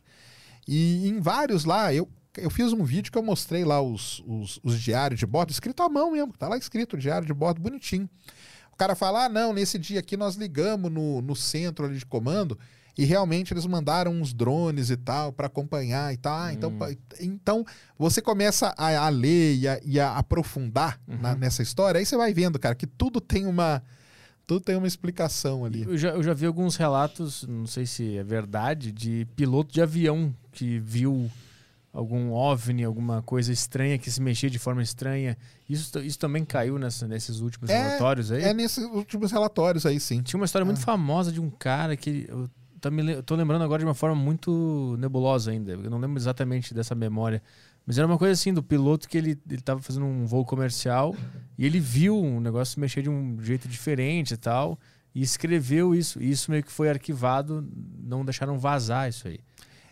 E em vários lá, eu, eu fiz um vídeo que eu mostrei lá os, os, os diários de bordo, escrito à mão mesmo, tá lá escrito diário de bordo bonitinho. O cara fala: ah, não, nesse dia aqui nós ligamos no, no centro ali de comando e realmente eles mandaram uns drones e tal para acompanhar e tal. Ah, então, hum. então você começa a, a ler e a, e a aprofundar uhum. na, nessa história, aí você vai vendo, cara, que tudo tem uma. Tudo tem uma explicação ali. Eu já, eu já vi alguns relatos, não sei se é verdade, de piloto de avião que viu algum OVNI, alguma coisa estranha que se mexia de forma estranha. Isso, isso também caiu nessa, nesses últimos é, relatórios aí? É, nesses últimos relatórios aí, sim. Tinha uma história muito é. famosa de um cara que. Eu me, eu tô lembrando agora de uma forma muito nebulosa ainda. Eu não lembro exatamente dessa memória. Mas era uma coisa assim, do piloto que ele, ele tava fazendo um voo comercial e ele viu um negócio mexer de um jeito diferente e tal. E escreveu isso. E isso meio que foi arquivado, não deixaram vazar isso aí.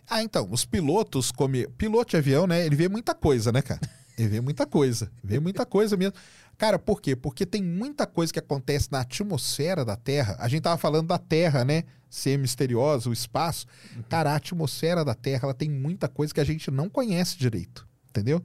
Ah, então, os pilotos, como piloto de avião, né? Ele vê muita coisa, né, cara? Ele vê muita coisa. Vê muita coisa mesmo. Cara, por quê? Porque tem muita coisa que acontece na atmosfera da Terra. A gente tava falando da Terra, né? Ser misteriosa, o espaço. Uhum. Cara, a atmosfera da Terra, ela tem muita coisa que a gente não conhece direito. Entendeu?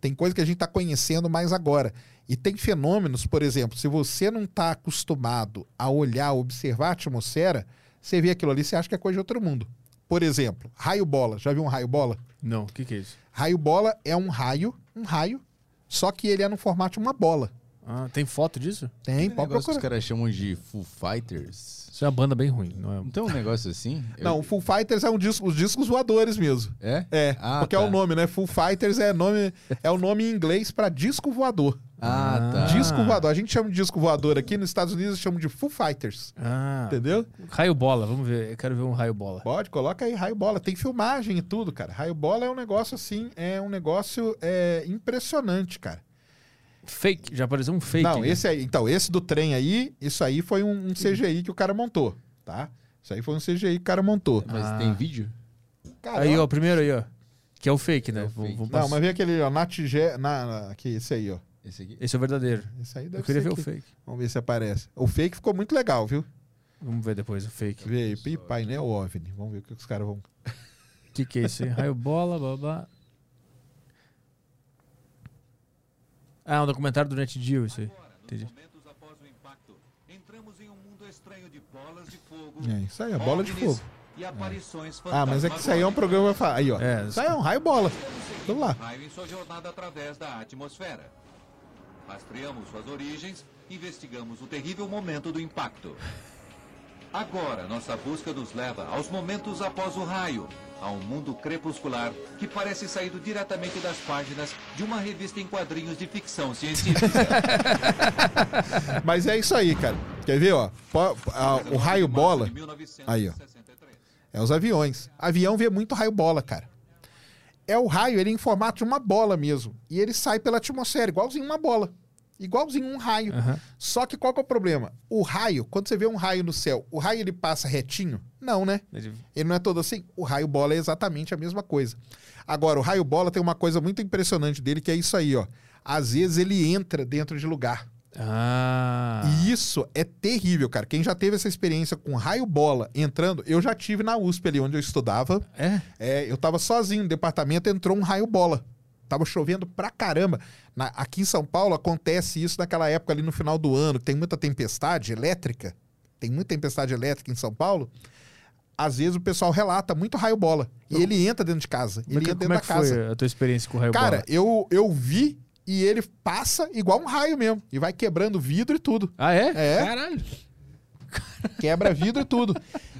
Tem coisa que a gente tá conhecendo mais agora. E tem fenômenos, por exemplo, se você não tá acostumado a olhar, observar a atmosfera, você vê aquilo ali, você acha que é coisa de outro mundo. Por exemplo, raio bola. Já viu um raio bola? Não, o que, que é isso? Raio bola é um raio, um raio, só que ele é no formato de uma bola. Ah, tem foto disso? Tem, pode procurar. que os caras chamam de Full Fighters. Isso é uma banda bem ruim, não é? Não tem um negócio assim? Não. Full Fighters é um disco, os discos voadores mesmo. É? É, ah, porque tá. é o nome, né? Full Fighters é nome é o nome em inglês para disco voador. Ah, tá. Disco voador. A gente chama de disco voador aqui, nos Estados Unidos chamam de Full Fighters. Ah. Entendeu? Raio bola, vamos ver. Eu quero ver um raio bola. Pode, coloca aí raio bola. Tem filmagem e tudo, cara. Raio bola é um negócio assim, é um negócio é, impressionante, cara. Fake, já apareceu um fake. Não, né? esse aí, então, esse do trem aí, isso aí foi um, um, CGI que o cara montou, tá? Isso aí foi um CGI que o cara montou. Mas ah. tem vídeo? Caramba. Aí, ó, primeiro aí, ó. Que é o fake, né? É o fake. Vou, vou Não, mas vem aquele, ó, Natigé, na, na, aqui, esse aí, ó. Esse aqui? Esse é o verdadeiro. Esse aí deve Eu queria ver aqui. o fake. Vamos ver se aparece. O fake ficou muito legal, viu? Vamos ver depois o fake. Vê aí, painel OVNI. Vamos ver o que os caras vão... O que, que é isso aí? Raio bola, babá. Ah, um documentário do NetGeo, isso aí. Entendi. É, isso aí, a bola de fogo. É. Ah, mas é que isso aí é um programa. Aí, ó. É, isso aí é um raio bola. Vamos lá. Raio em sua jornada através da atmosfera. Rastreamos suas origens, investigamos o terrível momento do impacto. Agora, nossa busca nos leva aos momentos após o raio, a um mundo crepuscular que parece saído diretamente das páginas de uma revista em quadrinhos de ficção científica. Mas é isso aí, cara. Quer ver, ó? O raio bola. Aí, ó. É os aviões. Avião vê muito raio bola, cara. É o raio, ele é em formato de uma bola mesmo. E ele sai pela atmosfera, igualzinho uma bola. Igualzinho um raio. Uhum. Só que qual que é o problema? O raio, quando você vê um raio no céu, o raio ele passa retinho? Não, né? Ele não é todo assim. O raio bola é exatamente a mesma coisa. Agora, o raio bola tem uma coisa muito impressionante dele, que é isso aí, ó. Às vezes ele entra dentro de lugar. Ah. E isso é terrível, cara. Quem já teve essa experiência com raio bola entrando, eu já tive na USP ali onde eu estudava. É? é eu tava sozinho no departamento, entrou um raio bola. Tava chovendo pra caramba. Na, aqui em São Paulo acontece isso naquela época ali no final do ano, tem muita tempestade elétrica. Tem muita tempestade elétrica em São Paulo. Às vezes o pessoal relata muito raio bola. E ele entra dentro de casa. Ele entra dentro é da casa. Foi a tua experiência com o raio Cara, bola? Cara, eu, eu vi e ele passa igual um raio mesmo. E vai quebrando vidro e tudo. Ah, é? É. Caralho. Quebra vidro e tudo.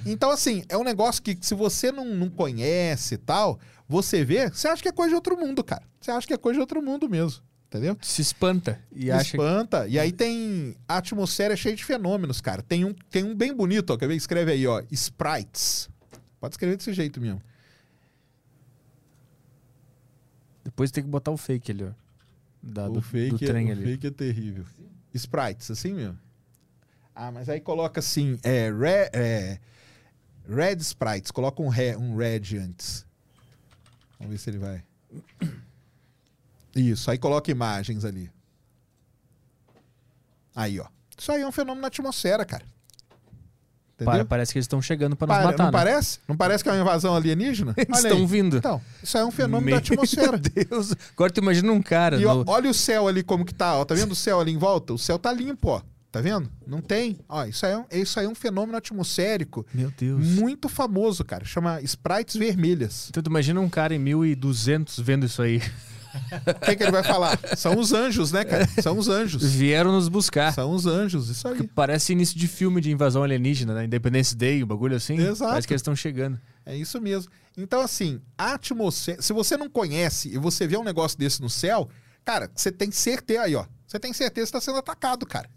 Então, assim, é um negócio que se você não, não conhece e tal, você vê, você acha que é coisa de outro mundo, cara. Você acha que é coisa de outro mundo mesmo. Entendeu? Se espanta. E Se acha... espanta. E aí tem. A atmosfera é cheia de fenômenos, cara. Tem um, tem um bem bonito, ó. Quer ver? Escreve aí, ó. Sprites. Pode escrever desse jeito mesmo. Depois tem que botar o fake ali, ó. Da, o do, fake do trem é, ali. O fake é terrível. Sprites, assim mesmo. Ah, mas aí coloca assim, é, red, é, red Sprites. Coloca um, re, um red antes. Vamos ver se ele vai. Isso, aí coloca imagens ali. Aí, ó. Isso aí é um fenômeno na atmosfera, cara. Para, parece que eles estão chegando para nos matar. Não né? parece? Não parece que é uma invasão alienígena? Eles estão vindo. Então, isso aí é um fenômeno Meu da atmosfera. Deus. Agora tu imagina um cara. E no... ó, olha o céu ali como que tá. Ó, tá vendo o céu ali em volta? O céu tá limpo, ó. Tá vendo? Não tem. Ó, isso aí, é, isso aí é um fenômeno atmosférico. Meu Deus. Muito famoso, cara. Chama sprites vermelhas. Então tu imagina um cara em 1200 vendo isso aí. O que, que, ele vai falar? São os anjos, né, cara? São os anjos. Vieram nos buscar. São os anjos, isso aí. parece início de filme de invasão alienígena, né? Independence Day, o um bagulho assim. Exato. Parece que eles estão chegando. É isso mesmo. Então, assim, a atmosfera. Se você não conhece e você vê um negócio desse no céu, cara, você tem certeza aí, ó. Você tem certeza que está sendo atacado, cara.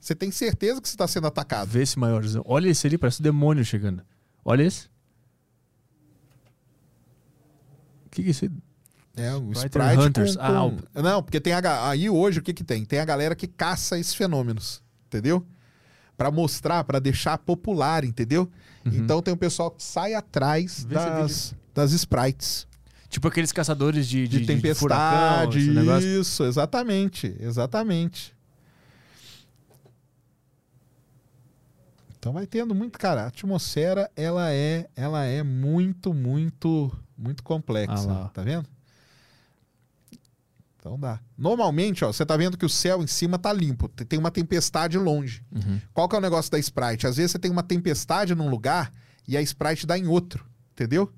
Você tem certeza que você está sendo atacado. Vê esse maiorzão. Olha esse ali, parece o um demônio chegando. Olha esse. O que, que é isso aí? É, o Sprite Hunters. Com, com... Ah, não, porque tem a... aí hoje o que que tem? Tem a galera que caça esses fenômenos, entendeu? Para mostrar, para deixar popular, entendeu? Uhum. Então tem um pessoal que sai atrás das, das sprites. Tipo aqueles caçadores de, de, de tempestade. De furacão, isso, exatamente, exatamente. Então vai tendo muito, cara, a atmosfera ela é, ela é muito, muito, muito complexa, ah tá vendo? Então dá. Normalmente, ó, você tá vendo que o céu em cima tá limpo, tem uma tempestade longe. Uhum. Qual que é o negócio da Sprite? Às vezes você tem uma tempestade num lugar e a Sprite dá em outro, entendeu?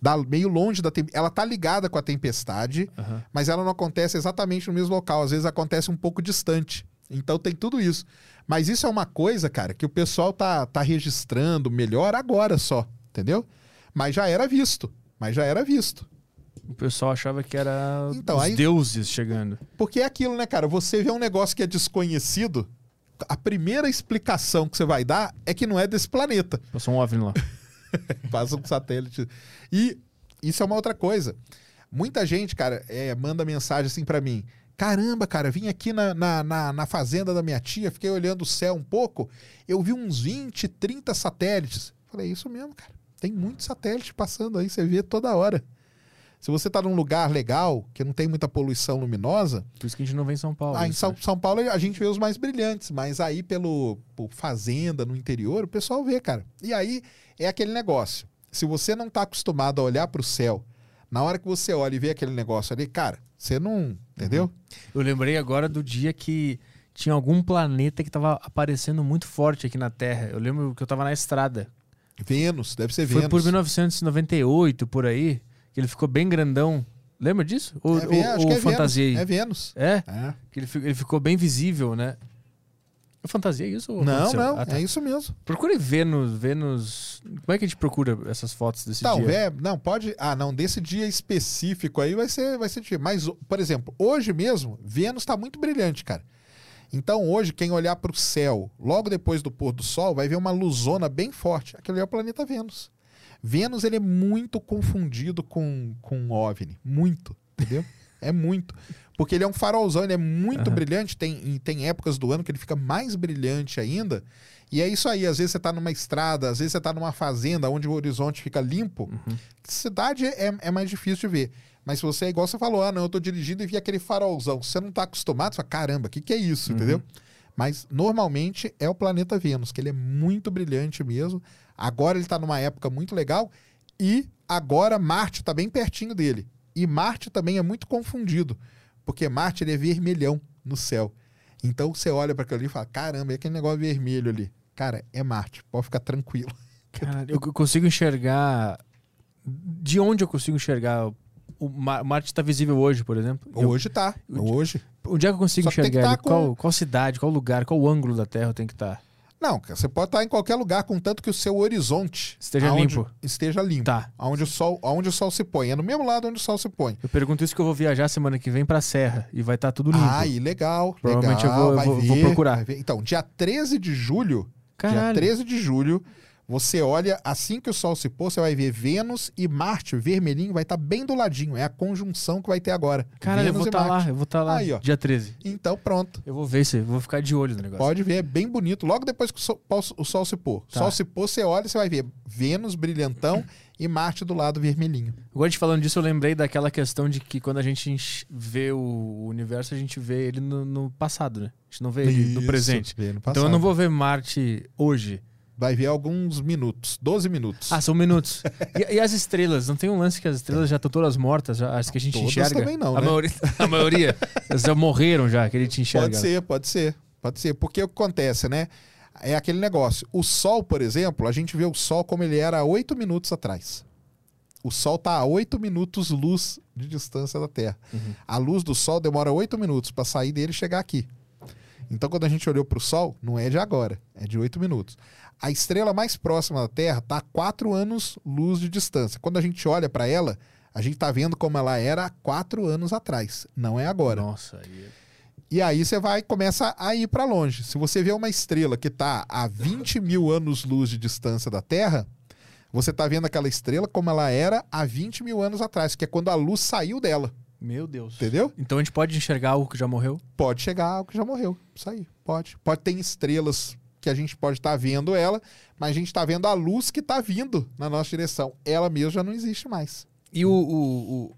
Dá meio longe da tempestade. Ela tá ligada com a tempestade, uhum. mas ela não acontece exatamente no mesmo local. Às vezes acontece um pouco distante. Então tem tudo isso. Mas isso é uma coisa, cara, que o pessoal tá, tá registrando melhor agora só, entendeu? Mas já era visto. Mas já era visto. O pessoal achava que era então, os aí... deuses chegando. Porque é aquilo, né, cara? Você vê um negócio que é desconhecido, a primeira explicação que você vai dar é que não é desse planeta. Passou um OVNI lá. Passa um satélite. E isso é uma outra coisa. Muita gente, cara, é, manda mensagem assim para mim. Caramba, cara, vim aqui na, na, na, na, fazenda da minha tia, fiquei olhando o céu um pouco, eu vi uns 20, 30 satélites. Falei, é isso mesmo, cara. Tem muitos satélites passando aí, você vê toda hora. Se você está num lugar legal, que não tem muita poluição luminosa. Por isso que a gente não vem em São Paulo. Ah, em São, São, Paulo a gente vê os mais brilhantes, mas aí pelo fazenda, no interior, o pessoal vê, cara. E aí é aquele negócio. Se você não está acostumado a olhar para o céu, na hora que você olha e vê aquele negócio ali, cara, você não. Entendeu? Uhum. Eu lembrei agora do dia que tinha algum planeta que estava aparecendo muito forte aqui na Terra. Eu lembro que eu estava na estrada. Vênus, deve ser Foi Vênus. Foi por 1998, por aí que ele ficou bem grandão. Lembra disso? Ou, é, ou, ou é fantasia Vênus. É Vênus. É? é? Que ele, ele ficou bem visível, né? É fantasia isso? não, aconteceu? não, ah, tá. é isso mesmo. Procure Vênus, Vênus. Como é que a gente procura essas fotos desse não, dia? É, não, pode. Ah, não, desse dia específico aí vai ser, vai ser dia. Mas, por exemplo, hoje mesmo, Vênus está muito brilhante, cara. Então, hoje, quem olhar para o céu logo depois do pôr do sol vai ver uma luzona bem forte. Aquele é o planeta Vênus. Vênus ele é muito confundido com, com OVNI. Muito, entendeu? é muito. Porque ele é um farolzão, ele é muito uhum. brilhante. Tem, tem épocas do ano que ele fica mais brilhante ainda. E é isso aí. Às vezes você está numa estrada, às vezes você está numa fazenda onde o horizonte fica limpo. Uhum. Cidade é, é mais difícil de ver. Mas se você é igual você falou, ah, não, eu estou dirigindo e vi aquele farolzão. Se você não está acostumado, você fala, caramba, o que, que é isso? Uhum. Entendeu? Mas normalmente é o planeta Vênus, que ele é muito brilhante mesmo. Agora ele está numa época muito legal e agora Marte está bem pertinho dele. E Marte também é muito confundido, porque Marte ele é vermelhão no céu. Então você olha para aquilo ali e fala: caramba, é aquele negócio vermelho ali. Cara, é Marte, pode ficar tranquilo. Cara, eu consigo enxergar. De onde eu consigo enxergar? O Marte está visível hoje, por exemplo? Hoje está. Hoje. Onde é que eu consigo Só enxergar? Tá com... qual, qual cidade, qual lugar, qual ângulo da Terra tem que estar? Tá? Não, você pode estar em qualquer lugar, contanto que o seu horizonte esteja limpo. Esteja limpo. Tá. Onde o, sol, onde o sol se põe. É no mesmo lado onde o sol se põe. Eu pergunto isso que eu vou viajar semana que vem para a Serra e vai estar tá tudo limpo. Ah, e legal. Provavelmente legal, eu vou, vou, ver, vou procurar. Então, dia 13 de julho. Caralho. Dia 13 de julho você olha, assim que o Sol se pôr, você vai ver Vênus e Marte vermelhinho, vai estar tá bem do ladinho. É a conjunção que vai ter agora. Cara, eu vou estar tá lá, eu vou estar tá lá. Aí, ó. Dia 13. Então, pronto. Eu vou ver isso aí, vou ficar de olho no negócio. Pode ver, é bem bonito. Logo depois que o Sol, o sol se pôr. Tá. Sol se pôr, você olha, você vai ver Vênus brilhantão e Marte do lado vermelhinho. Agora, te falando disso, eu lembrei daquela questão de que quando a gente vê o universo, a gente vê ele no, no passado, né? A gente não vê ele no Isso, presente. vê no Então eu não vou ver Marte hoje. Vai ver alguns minutos, 12 minutos. Ah, são minutos. e, e as estrelas? Não tem um lance que as estrelas já estão todas mortas, já, as que a gente Todas enxerga? também não, a, né? maioria, a maioria. Elas já morreram já, que a gente enxerga. Pode ser, pode ser. Pode ser. Porque o que acontece, né? É aquele negócio. O Sol, por exemplo, a gente vê o Sol como ele era há 8 minutos atrás. O Sol está a 8 minutos luz de distância da Terra. Uhum. A luz do Sol demora 8 minutos para sair dele e chegar aqui. Então, quando a gente olhou para o Sol, não é de agora, é de 8 minutos. A estrela mais próxima da Terra está a 4 anos luz de distância. Quando a gente olha para ela, a gente está vendo como ela era há 4 anos atrás. Não é agora. Nossa, aí... E aí você vai começa a ir para longe. Se você vê uma estrela que está a 20 mil anos-luz de distância da Terra, você está vendo aquela estrela como ela era há 20 mil anos atrás, que é quando a luz saiu dela. Meu Deus. Entendeu? Então a gente pode enxergar algo que já morreu? Pode chegar algo que já morreu. Isso aí, pode. Pode ter estrelas que a gente pode estar vendo ela, mas a gente está vendo a luz que está vindo na nossa direção. Ela mesmo já não existe mais. E o. o, o-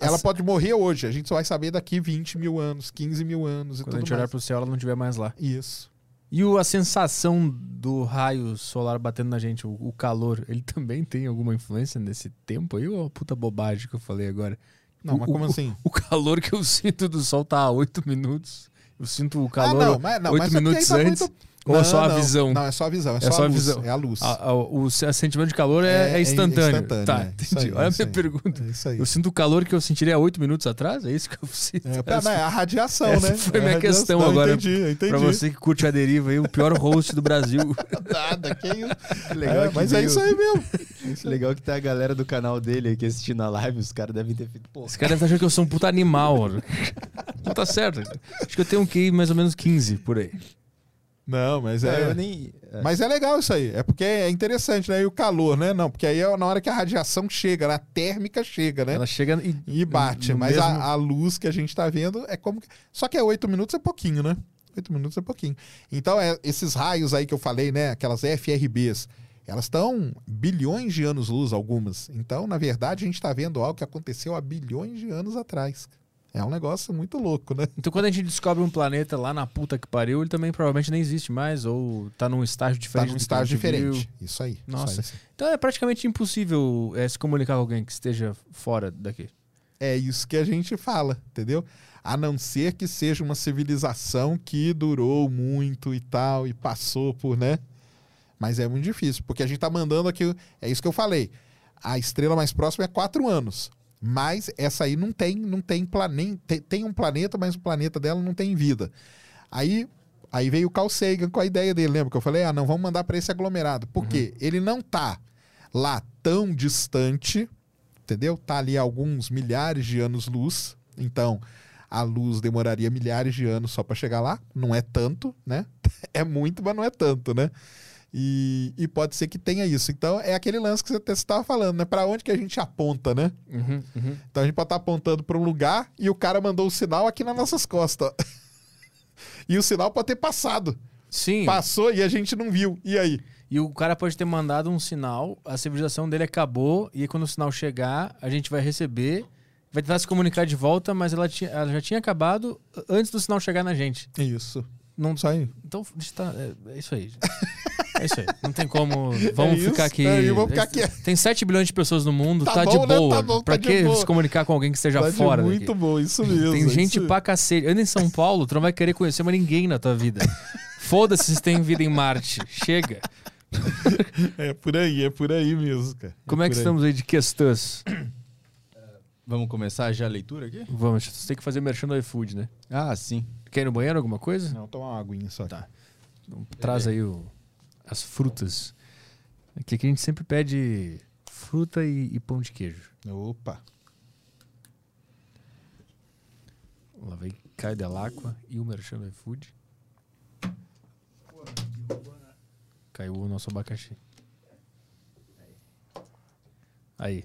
Ela as- pode morrer hoje. A gente só vai saber daqui 20 mil anos, 15 mil anos e Quando a gente olhar mais. pro céu, ela não estiver mais lá. Isso. E o, a sensação do raio solar batendo na gente, o, o calor, ele também tem alguma influência nesse tempo aí? Ou é uma puta bobagem que eu falei agora? Não, mas O- como o- assim? O calor que eu sinto do sol tá a 8 minutos. Eu sinto o calor ah, não, mas, não, oito mas é minutos tá antes. muito- Ou é Não, só a não. visão? Não, é só a visão. É, É só, a luz. visão. É a luz. A- a- o, se- sentimento de calor é, É- é é instantâneo. instantâneo, Tá, é. Entendi. aí, Olha a minha pergunta. É. Eu sinto o calor que eu sentiria há 8 minutos atrás? É isso que eu sinto. É, pera, é a radiação, Essa né? foi É a minha questão Não, agora. Entendi, entendi. Pra você que curte a deriva aí, o pior host do Brasil. Nada, que isso. Legal É, mas é veio- isso aí mesmo. Legal que tá a galera do canal dele aqui assistindo a live, os caras devem ter feito, pô, Esse cara deve estar achando que eu sou um puta animal. Não tá certo. Acho que eu tenho um QI mais ou menos 15 por aí. Não, mas é, é. nem... é. Mas é legal isso aí. É porque é interessante, né? E o calor, né? Não, porque aí é na hora que a radiação chega, né? a térmica chega, né? Ela chega e. E bate. Mas mesmo- a, a luz que a gente tá vendo é como. que- Só que é oito minutos é pouquinho, né? Oito minutos é pouquinho. Então, é, esses raios aí que eu falei, né? Aquelas FRBs, elas estão bilhões de anos-luz, algumas. Então, na verdade, a gente tá vendo algo que aconteceu há bilhões de anos atrás. É um negócio muito louco, né? Então, quando a gente descobre um planeta lá na puta que pariu, ele também provavelmente nem existe mais, ou tá num estágio Tá diferente. num que a estágio diferente. Isso aí. Nossa. Isso aí. Então é praticamente impossível é, se comunicar com alguém que esteja fora daqui. É isso que a gente fala, entendeu? A não ser que seja uma civilização que durou muito e tal, e passou por, né? Mas é muito difícil, porque a gente tá mandando aqui. É isso que eu falei. A estrela mais próxima é quatro anos. Mas essa aí não tem, não tem planeta. Tem, tem um planeta, mas o planeta dela não tem vida. Aí, aí veio o Carl Sagan com a ideia dele, lembra que eu falei? Ah, não, vamos mandar para esse aglomerado. Por quê? Ele não tá lá tão distante, entendeu? Tá ali alguns milhares de anos-luz. Então, a luz demoraria milhares de anos só para chegar lá. Não é tanto, né? É muito, mas não é tanto, né? E, e pode ser que tenha isso. Então, é aquele lance que você estava falando, né? Para onde que a gente aponta, né? Então, a gente pode estar apontando para um lugar e o cara mandou o sinal aqui nas nossas costas. e o sinal pode ter passado. Sim. Passou e a gente não viu. E aí? E o cara pode ter mandado um sinal, a civilização dele acabou, e aí quando o sinal chegar, a gente vai receber, vai tentar se comunicar de volta, mas ela, tinha, ela já tinha acabado antes do sinal chegar na gente. Isso. Não, aí. então, deixa eu tá- é, é isso aí. É isso aí. Não tem como. Vamos É ficar aqui. é, vamos ficar aqui. Tem 7 bilhões de pessoas no mundo, Tá tá, de bom, né? boa. Tá bom, pra tá de que boa. se comunicar com alguém que esteja Tá de fora muito daqui? bom, isso mesmo. Tem é gente isso. pra cacete. Anda em São Paulo, tu não vai querer conhecer mais ninguém na tua vida. Foda-se se tem vida em Marte. Chega. É por aí, é por aí mesmo, cara. Como é que por aí. estamos aí de questões? Vamos começar já a leitura aqui? Vamos, você tem que fazer merchan do iFood, né? Ah, sim. Quer ir no banheiro alguma coisa? Não, toma uma aguinha só. Tá. Então, traz aí o- as frutas. Aqui, aqui a gente sempre pede fruta e, e pão de queijo. Opa. Lá vai Caio Delacqua e o merchan do iFood. Caiu o nosso abacaxi. Aí.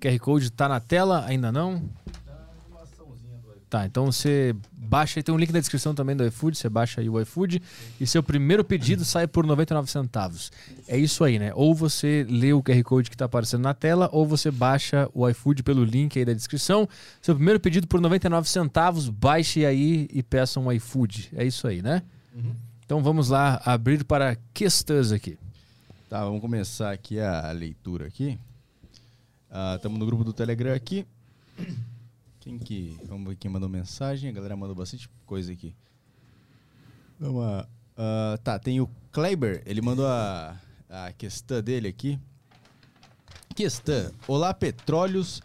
QR Code tá na tela? Ainda não? Tá, então você baixa, tem um link na descrição também do iFood, você baixa aí o iFood e seu primeiro pedido sai por 99 centavos. É isso aí, né? Ou você lê o QR Code que está aparecendo na tela, ou você baixa o iFood pelo link aí da descrição. Seu primeiro pedido por 99 centavos, baixe aí e peça um iFood. É isso aí, né? Uhum. Então vamos lá abrir para questões aqui. Tá, vamos começar aqui a leitura aqui. Estamos uh, no grupo do Telegram aqui. Quem que. Vamos ver quem mandou mensagem. A galera mandou bastante coisa aqui. Vamos lá. Uh, tá, tem o Kleber. Ele mandou a, a questão dele aqui. Questão. Olá, Petróleos.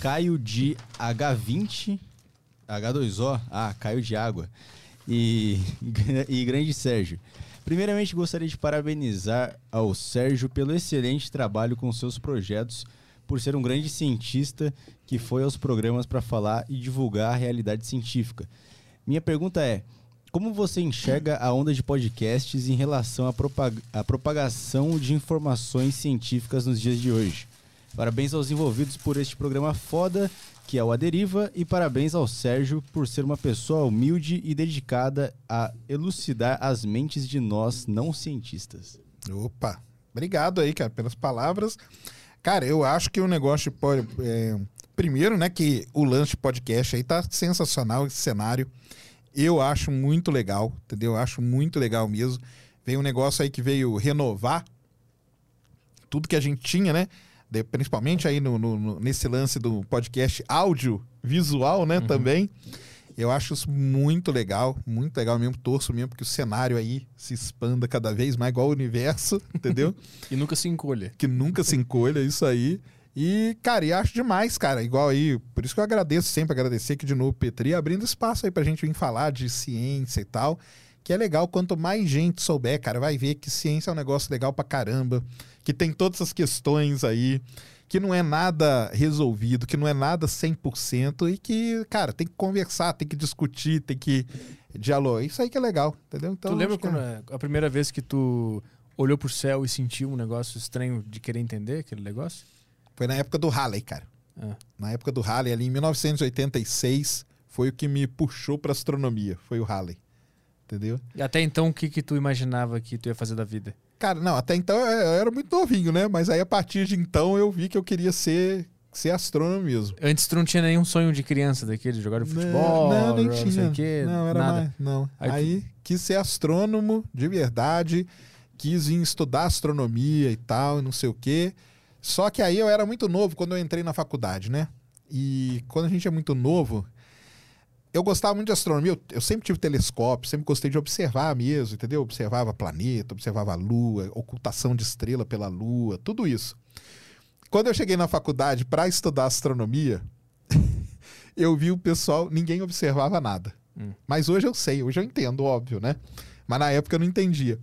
Caio de H20. H2O. Ah, Caio de Água. E, e Grande Sérgio. Primeiramente, gostaria de parabenizar ao Sérgio pelo excelente trabalho com seus projetos por ser um grande cientista que foi aos programas para falar e divulgar a realidade científica. Minha pergunta é: como você enxerga a onda de podcasts em relação à, propag propagação de informações científicas nos dias de hoje? Parabéns aos envolvidos por este programa foda, que é o A Deriva, e parabéns ao Sérgio por ser uma pessoa humilde e dedicada a elucidar as mentes de nós não cientistas. Opa, obrigado aí, cara, pelas palavras. Cara, eu acho que o negócio pode. É, primeiro, né, que o lance podcast aí tá sensacional esse cenário. Eu acho muito legal, entendeu? Eu acho muito legal mesmo. Veio um negócio aí que veio renovar tudo que a gente tinha, né? De, principalmente aí no, no, nesse lance do podcast áudio visual, né? Uhum. Também. Eu acho isso muito legal, muito legal mesmo. Torço mesmo porque o cenário aí se expanda cada vez mais, igual o universo, entendeu? e nunca se encolha. Que nunca se encolha, isso aí. E, cara, e acho demais, cara. Igual aí, por isso que eu agradeço sempre, agradecer aqui de novo, Petri, abrindo espaço aí pra gente vir falar de ciência e tal. Que é legal, quanto mais gente souber, cara, vai ver que ciência é um negócio legal pra caramba, que tem todas as questões aí que não é nada resolvido, que não é nada 100% e que, cara, tem que conversar, tem que discutir, tem que dialogar. Isso aí que é legal, entendeu? Então, tu lembra quando é... a primeira vez que tu olhou pro céu e sentiu um negócio estranho de querer entender aquele negócio? Foi na época do Halley, cara. É. Na época do Halley, ali em 1986, foi o que me puxou pra astronomia, foi o Halley. Entendeu? E até então, o que, que tu imaginava que tu ia fazer da vida? Cara, não, até então eu era muito novinho, né? Mas aí a partir de então eu vi que eu queria ser ser astrônomo mesmo. Antes tu não tinha nenhum sonho de criança daquele, de jogar no futebol? Não, não nem não tinha. Quê, não, era nada. mais. Não. Aí, aí tu... quis ser astrônomo de verdade, quis vir estudar astronomia e tal, e não sei o quê. Só que aí eu era muito novo quando eu entrei na faculdade, né? E quando a gente é muito novo, eu gostava muito de astronomia, eu, eu, sempre tive telescópio, sempre gostei de observar mesmo, entendeu? Observava planeta, observava a lua, ocultação de estrela pela lua, tudo isso. Quando eu cheguei na faculdade para estudar astronomia, eu vi o pessoal, ninguém observava nada. Hum. Mas hoje eu sei, hoje eu entendo, óbvio, né? Mas na época eu não entendia.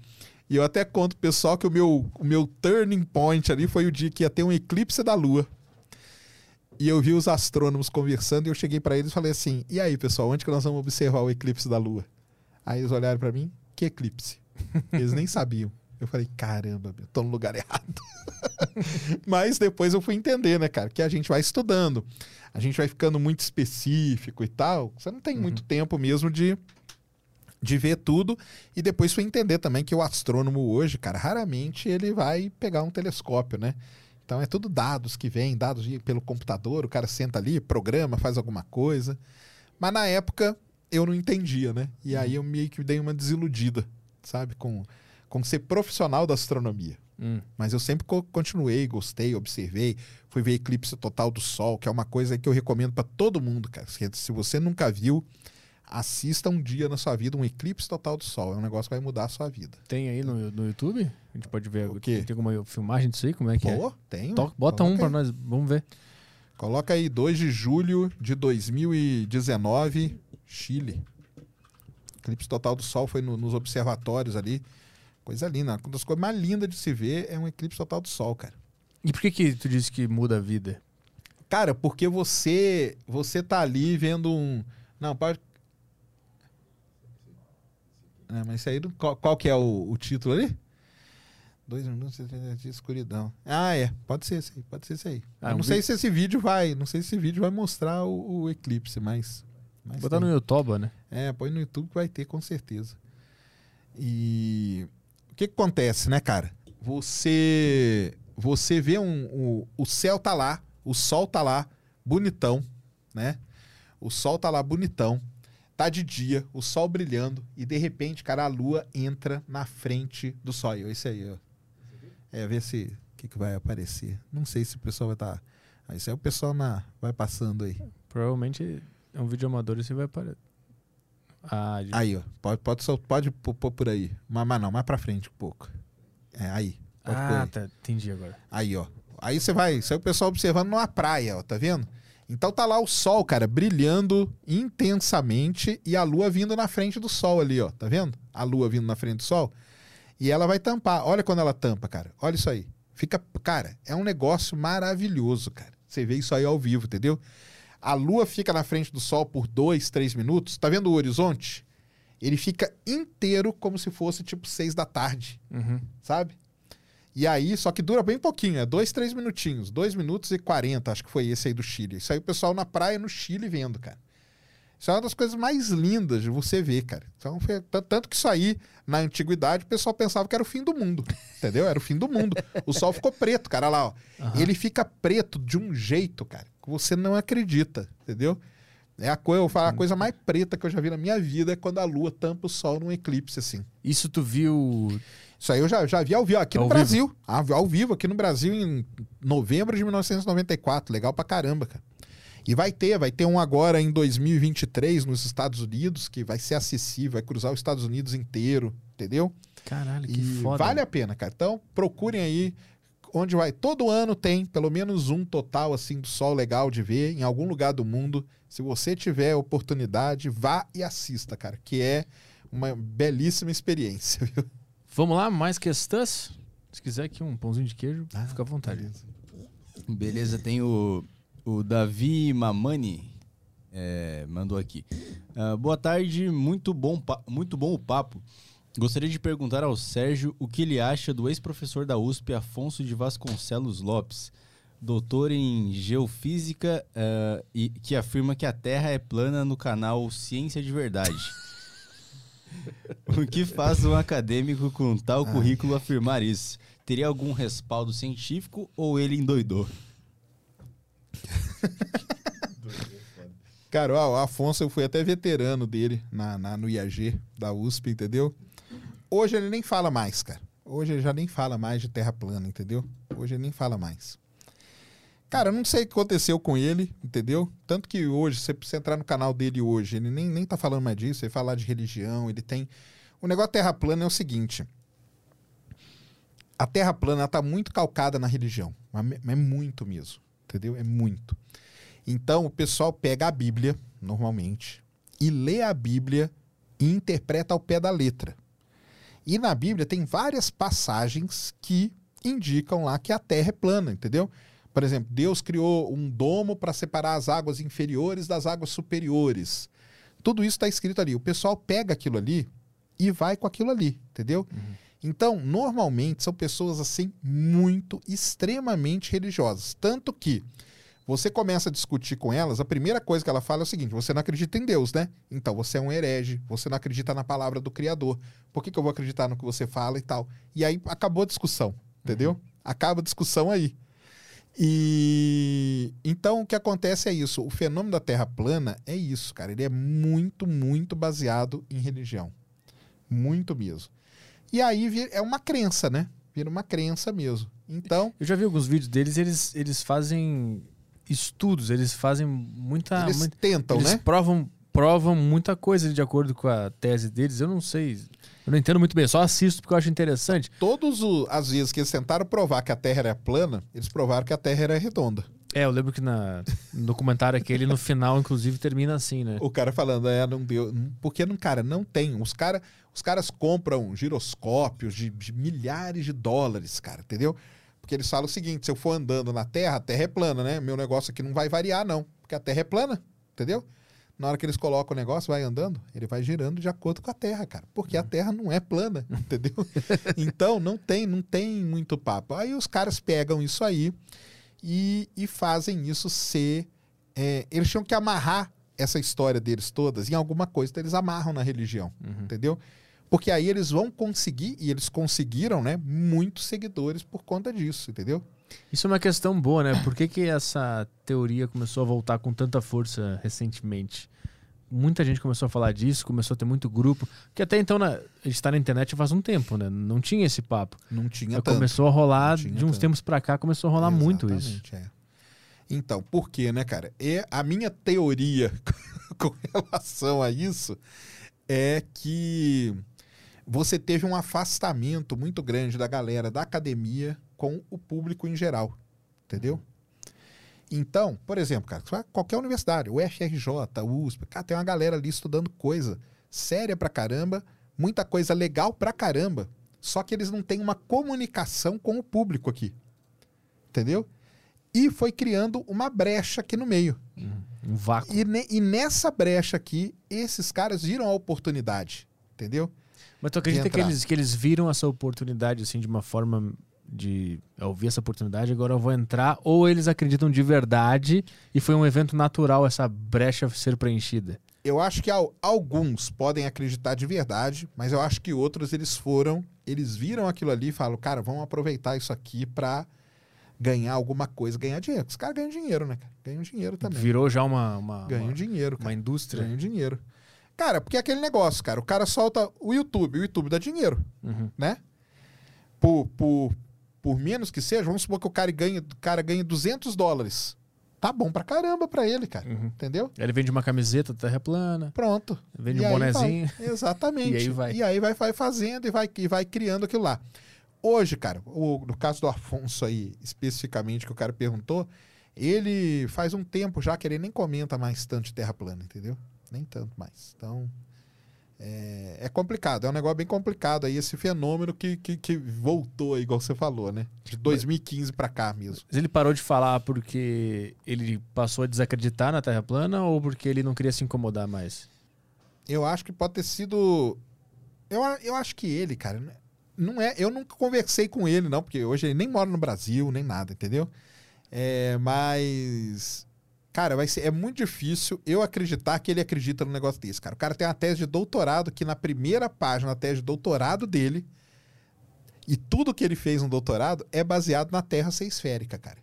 E eu até conto pro pessoal que o meu, o meu turning point ali foi o dia que ia ter um eclipse da lua. E eu vi os astrônomos conversando e eu cheguei para eles e falei assim: "E aí, pessoal, onde que nós vamos observar o eclipse da lua?" Aí eles olharam para mim: "Que eclipse?" Eles nem sabiam. Eu falei: "Caramba, eu tô no lugar errado." Mas depois eu fui entender, né, cara, que a gente vai estudando. A gente vai ficando muito específico e tal. Você não tem uhum. muito tempo mesmo de de ver tudo e depois fui entender também que o astrônomo hoje, cara, raramente ele vai pegar um telescópio, né? Então é tudo dados que vêm, dados pelo computador, o cara senta ali, programa, faz alguma coisa. Mas na época eu não entendia, né? E aí eu meio que dei uma desiludida, sabe? Com, com ser profissional da astronomia. Hum. Mas eu sempre continuei, gostei, observei, fui ver eclipse total do Sol, que é uma coisa que eu recomendo para todo mundo, cara. Se você nunca viu, assista um dia na sua vida um eclipse total do Sol. É um negócio que vai mudar a sua vida. Tem aí no, no YouTube? A gente pode ver. O quê? Tem alguma filmagem disso aí? Como é que Pô, é? Tem. bota um para nós, vamos ver. Coloca aí 2 de julho de 2019, Chile. Eclipse total do Sol foi no, nos observatórios ali. Coisa linda. Uma das coisas mais lindas de se ver é um eclipse total do Sol, cara. E por que que tu disse que muda a vida? Cara, porque você você tá ali vendo um... Não, pode é, mas isso aí, qual, qual que é o, o, título ali? Dois minutos de escuridão. Ah, é. Pode ser isso aí. Pode ser isso aí. Ah, não um sei vídeo... se esse vídeo vai. Não sei se esse vídeo vai mostrar o, o eclipse, mas. mas Botar tem. no YouTube, né? É, põe no YouTube que vai ter, com certeza. E. O que, que acontece, né, cara? Você. Você vê um, um, o céu tá lá, o sol tá lá, bonitão, né? O sol tá lá bonitão. Tá de dia, o sol brilhando, e de repente, cara, a lua entra na frente do sol. Isso aí, ó. É, ver se o que, que vai aparecer. Não sei se o pessoal vai estar. Tá... Isso aí o pessoal na... vai passando aí. Provavelmente é um vídeo amador e você vai aparecer. Ah, de... Aí, ó. Pode, pode, pode pôr por aí. Mas, mas não, mais pra frente um pouco. É, aí. ah, tá. Entendi agora. Aí, ó. Aí você vai. Isso aí o pessoal observando numa praia, ó. Tá vendo? Então tá lá o sol, cara, brilhando intensamente e a lua vindo na frente do sol ali, ó. Tá vendo? A lua vindo na frente do sol. E ela vai tampar. Olha quando ela tampa, cara. Olha isso aí. Fica, cara, é um negócio maravilhoso, cara. Você vê isso aí ao vivo, entendeu? A lua fica na frente do sol por dois, três minutos. Tá vendo o horizonte? Ele fica inteiro como se fosse tipo seis da tarde, uhum. sabe? E aí, só que dura bem pouquinho, é dois, três minutinhos. Dois minutos e quarenta, acho que foi esse aí do Chile. Isso aí o pessoal na praia no Chile vendo, cara. Isso é uma das coisas mais lindas de você ver, cara. Então, foi, tanto que isso aí, na antiguidade, o pessoal pensava que era o fim do mundo. Entendeu? Era o fim do mundo. O sol ficou preto, cara, lá, ó. Uhum. Ele fica preto de um jeito, cara, que você não acredita, entendeu? É a, coisa, eu falo, a coisa mais preta que eu já vi na minha vida é quando a lua tampa o sol num eclipse, assim. Isso tu viu. Isso aí eu já, já vi ao vivo aqui ao no vivo. Brasil. Ao vivo, aqui no Brasil, em novembro de 1994. Legal pra caramba, cara. E vai ter, vai ter um agora em 2023 nos Estados Unidos, que vai ser acessível, vai cruzar os Estados Unidos inteiro, entendeu? Caralho, que e foda. Vale a pena, cara. Então, procurem aí onde vai. Todo ano tem pelo menos um total assim do sol legal de ver em algum lugar do mundo. Se você tiver oportunidade, vá e assista, cara, que é uma belíssima experiência, viu? Vamos lá, mais questões? Se quiser aqui um pãozinho de queijo, ah, fica à vontade. Beleza, beleza tem o o Davi Mamani é, mandou aqui. Uh, boa tarde, muito bom, muito bom o papo. Gostaria de perguntar ao Sérgio o que ele acha do ex-professor da USP, Afonso de Vasconcelos Lopes, doutor em geofísica uh, e que afirma que a Terra é plana no canal Ciência de Verdade. o que faz um acadêmico com tal currículo afirmar isso? Teria algum respaldo científico ou ele endoidou? Cara, ó, o Afonso, eu fui até veterano dele na, na, no IAG da USP, entendeu? Hoje ele nem fala mais, cara. Hoje ele já nem fala mais de terra plana, entendeu? Hoje ele nem fala mais. Cara, eu não sei o que aconteceu com ele, entendeu? Tanto que hoje, se você entrar no canal dele hoje, ele nem, nem tá falando mais disso, ele fala de religião, ele tem. O negócio da terra plana é o seguinte: a terra plana está muito calcada na religião, é muito mesmo entendeu? É muito. Então o pessoal pega a Bíblia, normalmente, e lê a Bíblia e interpreta ao pé da letra. E na Bíblia tem várias passagens que indicam lá que a Terra é plana, entendeu? Por exemplo, Deus criou um domo para separar as águas inferiores das águas superiores. Tudo isso está escrito ali. O pessoal pega aquilo ali e vai com aquilo ali, entendeu? Uhum. Então, normalmente são pessoas assim muito extremamente religiosas, tanto que você começa a discutir com elas, a primeira coisa que ela fala é o seguinte: você não acredita em Deus, né? Então você é um herege, você não acredita na palavra do Criador. Por que, que eu vou acreditar no que você fala e tal? E aí acabou a discussão, entendeu? Uhum. Acaba a discussão aí. E então o que acontece é isso. O fenômeno da Terra plana é isso, cara. Ele é muito, muito baseado em religião. Muito mesmo. E aí é uma crença, né? Vira uma crença mesmo. Então. Eu já vi alguns vídeos deles, eles, eles fazem estudos, eles fazem muita. Eles muita, tentam, eles né? Provam, provam muita coisa de acordo com a tese deles. Eu não sei. Eu não entendo muito bem, só assisto porque eu acho interessante. Todos as vezes que eles tentaram provar que a Terra era plana, eles provaram que a Terra era redonda. É, eu lembro que na, no documentário aquele, no final, inclusive, termina assim, né? O cara falando, é, não deu. Porque, não, cara, não tem. Os, cara, os caras compram giroscópios de, de milhares de dólares, cara, entendeu? Porque eles falam o seguinte: se eu for andando na Terra, a Terra é plana, né? Meu negócio aqui não vai variar, não. Porque a Terra é plana, entendeu? Na hora que eles colocam o negócio, vai andando, ele vai girando de acordo com a Terra, cara. Porque a Terra não é plana, entendeu? então não tem, não tem muito papo. Aí os caras pegam isso aí e, e fazem isso ser. É, eles tinham que amarrar essa história deles todas em alguma coisa, então eles amarram na religião, uhum. entendeu? Porque aí eles vão conseguir, e eles conseguiram, né, muitos seguidores por conta disso, entendeu? Isso é uma questão boa, né? Por que, que essa teoria começou a voltar com tanta força recentemente? Muita gente começou a falar disso, começou a ter muito grupo. Que até então na, a gente está na internet faz um tempo, né? Não tinha esse papo. Não tinha tanto. Começou a rolar, de uns tanto. tempos para cá, começou a rolar Exatamente, muito isso. É. Então, por quê, né, cara? E a minha teoria com relação a isso é que você teve um afastamento muito grande da galera da academia com o público em geral. Entendeu? Então, por exemplo, cara, qualquer universidade, o FRJ, o USP, cara, tem uma galera ali estudando coisa séria pra caramba, muita coisa legal pra caramba, só que eles não têm uma comunicação com o público aqui. Entendeu? E foi criando uma brecha aqui no meio. Um vácuo. E, ne, e nessa brecha aqui, esses caras viram a oportunidade. Entendeu? Mas tu acredita que eles, que eles viram essa oportunidade assim de uma forma de eu vi essa oportunidade, agora eu vou entrar, ou eles acreditam de verdade e foi um evento natural essa brecha ser preenchida? Eu acho que alguns podem acreditar de verdade, mas eu acho que outros eles foram, eles viram aquilo ali e falam, cara, vamos aproveitar isso aqui para ganhar alguma coisa, ganhar dinheiro. Os caras ganham dinheiro, né? Ganham dinheiro também. Virou já uma. uma ganham uma, dinheiro. Cara. Uma indústria. Ganham dinheiro. Cara, porque é aquele negócio, cara. O cara solta o YouTube, o YouTube dá dinheiro, uhum. né? Por, por, por menos que seja, vamos supor que o cara ganhe, o cara ganhe 200 dólares. Tá bom pra caramba pra ele, cara. Uhum. Entendeu? Ele vende uma camiseta terra plana. Pronto. Vende e um bonezinho. Vai. Exatamente. e aí vai. E aí vai, vai fazendo e vai, e vai criando aquilo lá. Hoje, cara, o, no caso do Afonso aí, especificamente, que o cara perguntou, ele faz um tempo já que ele nem comenta mais tanto de terra plana, entendeu? nem tanto mais. Então, é, é, complicado, é um negócio bem complicado aí, esse fenômeno que, que, que voltou, aí, igual você falou, né? De 2015 para cá mesmo. Mas ele parou de falar porque ele passou a desacreditar na Terra plana ou porque ele não queria se incomodar mais? Eu acho que pode ter sido. Eu, eu acho que ele, cara, não é. Eu nunca conversei com ele, não, porque hoje ele nem mora no Brasil, nem nada, entendeu? É, mas Cara, vai ser, é muito difícil eu acreditar que ele acredita no negócio desse, cara. O cara tem uma tese de doutorado que na primeira página, a tese de doutorado dele, e tudo que ele fez no doutorado é baseado na Terra ser esférica, cara.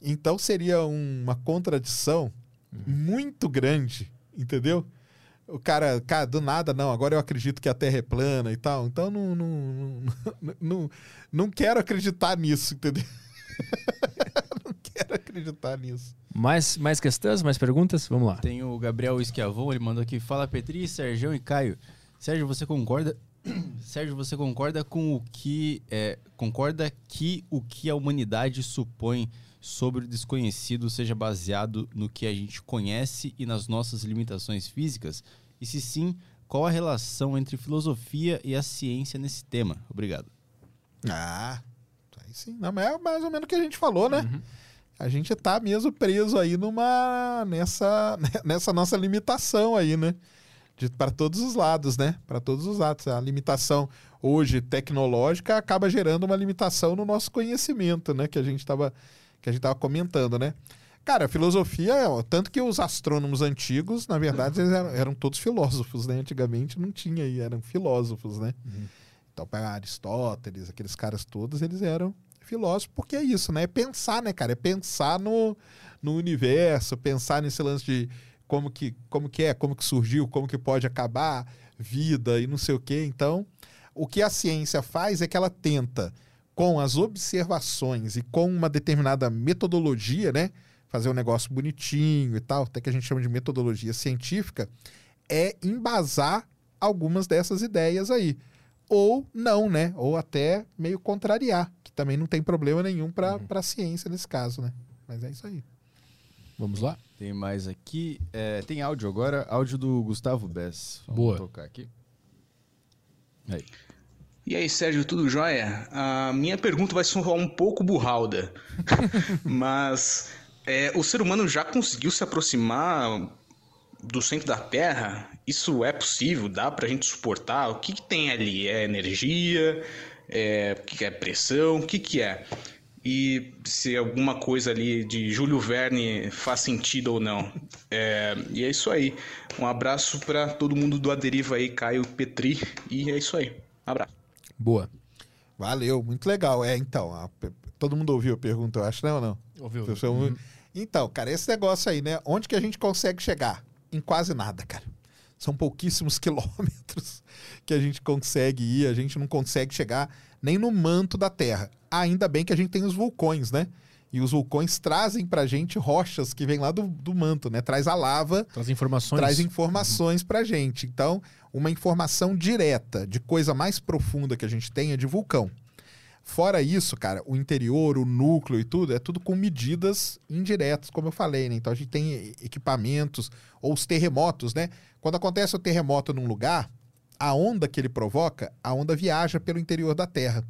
Então seria uma contradição uhum. muito grande, entendeu? O cara, cara, do nada, não, agora eu acredito que a Terra é plana e tal. Então não, não, não, não, não quero acreditar nisso, entendeu? quero acreditar nisso. Mais, mais questões, mais perguntas? Vamos lá. Tem o Gabriel Esquiavon, ele mandou aqui. Fala Petri, Sérgio e Caio. Sérgio, você concorda? Sérgio, você concorda com o que é, concorda que o que a humanidade supõe sobre o desconhecido seja baseado no que a gente conhece e nas nossas limitações físicas? E se sim, qual a relação entre filosofia e a ciência nesse tema? Obrigado. Ah, aí sim. Não, mas é mais ou menos o que a gente falou, né? Uhum a gente tá mesmo preso aí numa nessa nessa nossa limitação aí, né? Para todos os lados, né? Para todos os lados. A limitação hoje tecnológica acaba gerando uma limitação no nosso conhecimento, né? Que a gente estava que a gente tava comentando, né? Cara, a filosofia, tanto que os astrônomos antigos, na verdade, eles eram, eram todos filósofos, né? Antigamente não tinha aí, eram filósofos, né? Uhum. Então, para Aristóteles, aqueles caras todos, eles eram filósofo, porque é isso, né? É pensar, né, cara? É pensar no, no universo, pensar nesse lance de como que, como que é, como que surgiu, como que pode acabar, vida e não sei o quê. Então, o que a ciência faz é que ela tenta, com as observações e com uma determinada metodologia, né? Fazer um negócio bonitinho e tal, até que a gente chama de metodologia científica, é embasar algumas dessas ideias aí. Ou não, né? Ou até meio contrariar também não tem problema nenhum para uhum. a ciência nesse caso, né? Mas é isso aí. Vamos lá? Tem mais aqui. É, tem áudio agora, áudio do Gustavo Bess. Vamos Boa. tocar aqui. Aí. E aí, Sérgio, tudo jóia? A minha pergunta vai soar um pouco burralda, mas é, o ser humano já conseguiu se aproximar do centro da Terra, isso é possível? Dá para a gente suportar? O que, que tem ali? É energia? É, o que, é pressão? O que, que é? E se alguma coisa ali de Júlio Verne faz sentido ou não. É, e é isso aí. Um abraço para todo mundo do Aderiva aí, Caio Petri. E é isso aí. Um abraço. Boa. Valeu, muito legal. É, então, a, todo mundo ouviu a pergunta, eu acho, né ou não? Ouviu. Uhum. Então, cara, esse negócio aí, né? Onde que a gente consegue chegar? Em quase nada, cara. São pouquíssimos quilômetros que a gente consegue ir, a gente não consegue chegar nem no manto da Terra. Ainda bem que a gente tem os vulcões, né? E os vulcões trazem pra gente rochas que vêm lá do, do manto, né? Traz a lava. Traz informações. Traz informações pra gente. Então, uma informação direta de coisa mais profunda que a gente tem é de vulcão. Fora isso, cara, o interior, o núcleo e tudo, é tudo com medidas indiretas, como eu falei, né? Então a gente tem equipamentos, ou os terremotos, né? Quando acontece o terremoto num lugar, a onda que ele provoca, a onda viaja pelo interior da Terra.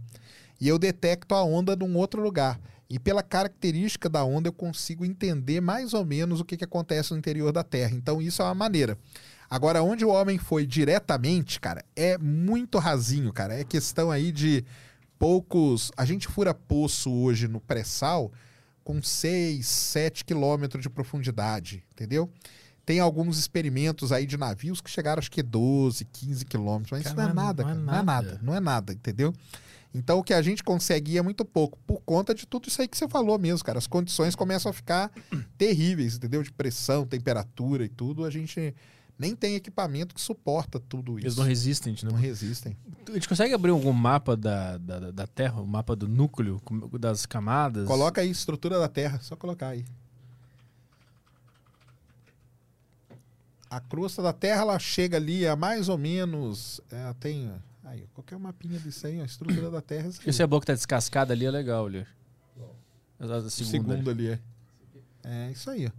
E eu detecto a onda num outro lugar. E pela característica da onda, eu consigo entender mais ou menos o que, que acontece no interior da Terra. Então, isso é uma maneira. Agora, onde o homem foi diretamente, cara, é muito rasinho, cara. É questão aí de poucos. A gente fura poço hoje no pré-sal com 6, 7 quilômetros de profundidade, entendeu? Tem alguns experimentos aí de navios que chegaram acho que 12, 15 quilômetros, mas cara, isso não é nada, não é, cara, não é nada, não é nada, entendeu? Então o que a gente consegue é muito pouco, por conta de tudo isso aí que você falou mesmo, cara. As condições começam a ficar terríveis, entendeu? De pressão, temperatura e tudo. A gente nem tem equipamento que suporta tudo isso. Eles não resistem, né? Não resistem. A gente consegue abrir algum mapa da, da, da Terra, o um mapa do núcleo, das camadas? Coloca aí, estrutura da Terra, só colocar aí. A crosta da Terra, ela chega ali a mais ou menos. É, tem. Aí, qualquer mapinha disso aí, a estrutura da Terra. É Esse é bom que tá descascada ali, é legal, ali. O segundo ali é. É isso aí, ó.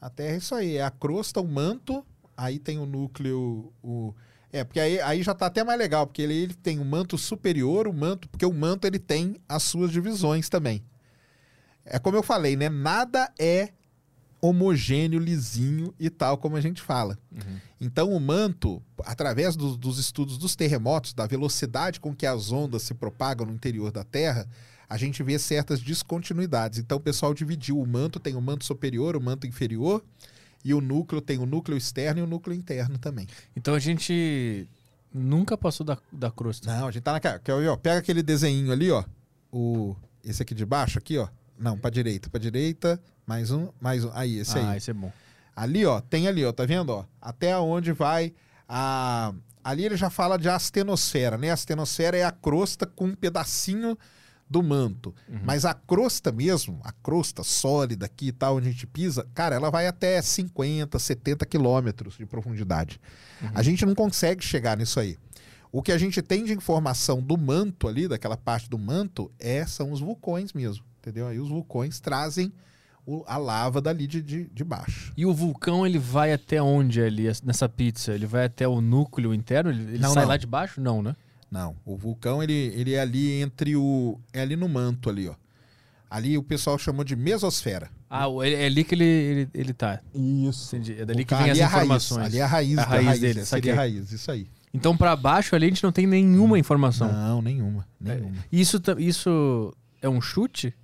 A Terra é isso aí. É a crosta, o manto aí tem o núcleo. O... É, porque aí, aí já está até mais legal, porque ele, ele tem o manto superior, o manto, porque o manto ele tem as suas divisões também. É como eu falei, né? Nada é homogêneo, lisinho e tal, como a gente fala. Uhum. Então, o manto, através do, dos estudos dos terremotos, da velocidade com que as ondas se propagam no interior da Terra, a gente vê certas descontinuidades. Então, o pessoal dividiu o manto, tem o manto superior, o manto inferior, e o núcleo tem o núcleo externo e o núcleo interno também. Então a gente nunca passou da, da crosta. Não, a gente tá naquela. Ó, pega aquele desenho ali, ó. O, esse aqui de baixo, aqui, ó. Não, pra direita, pra direita. Mais um, mais um. Aí, esse ah, aí. Ah, esse é bom. Ali, ó, tem ali, ó, tá vendo, ó? Até onde vai a. Ali ele já fala de astenosfera, né? A astenosfera é a crosta com um pedacinho do manto. Uhum. Mas a crosta mesmo, a crosta sólida aqui e tal, onde a gente pisa, cara, ela vai até 50, 70 quilômetros de profundidade. Uhum. A gente não consegue chegar nisso aí. O que a gente tem de informação do manto ali, daquela parte do manto, é, são os vulcões mesmo, entendeu? Aí os vulcões trazem o, a lava dali de, de, de, baixo. E o vulcão, ele vai até onde ali, nessa pizza? Ele vai até o núcleo interno? Ele, ele não, sai não. lá de baixo? Não, né? Não, o vulcão ele, ele é ali entre o. É ali no manto ali, ó. Ali o pessoal chamou de mesosfera. Ah, é ali que ele, ele, ele tá. Isso. Entendi. É dali que vem as é informações. Ali é a raiz, a raiz, raiz dele. Isso aqui é a raiz, isso aí. Então, para baixo ali a gente não tem nenhuma informação. Não, nenhuma. nenhuma. É, isso, isso é um chute?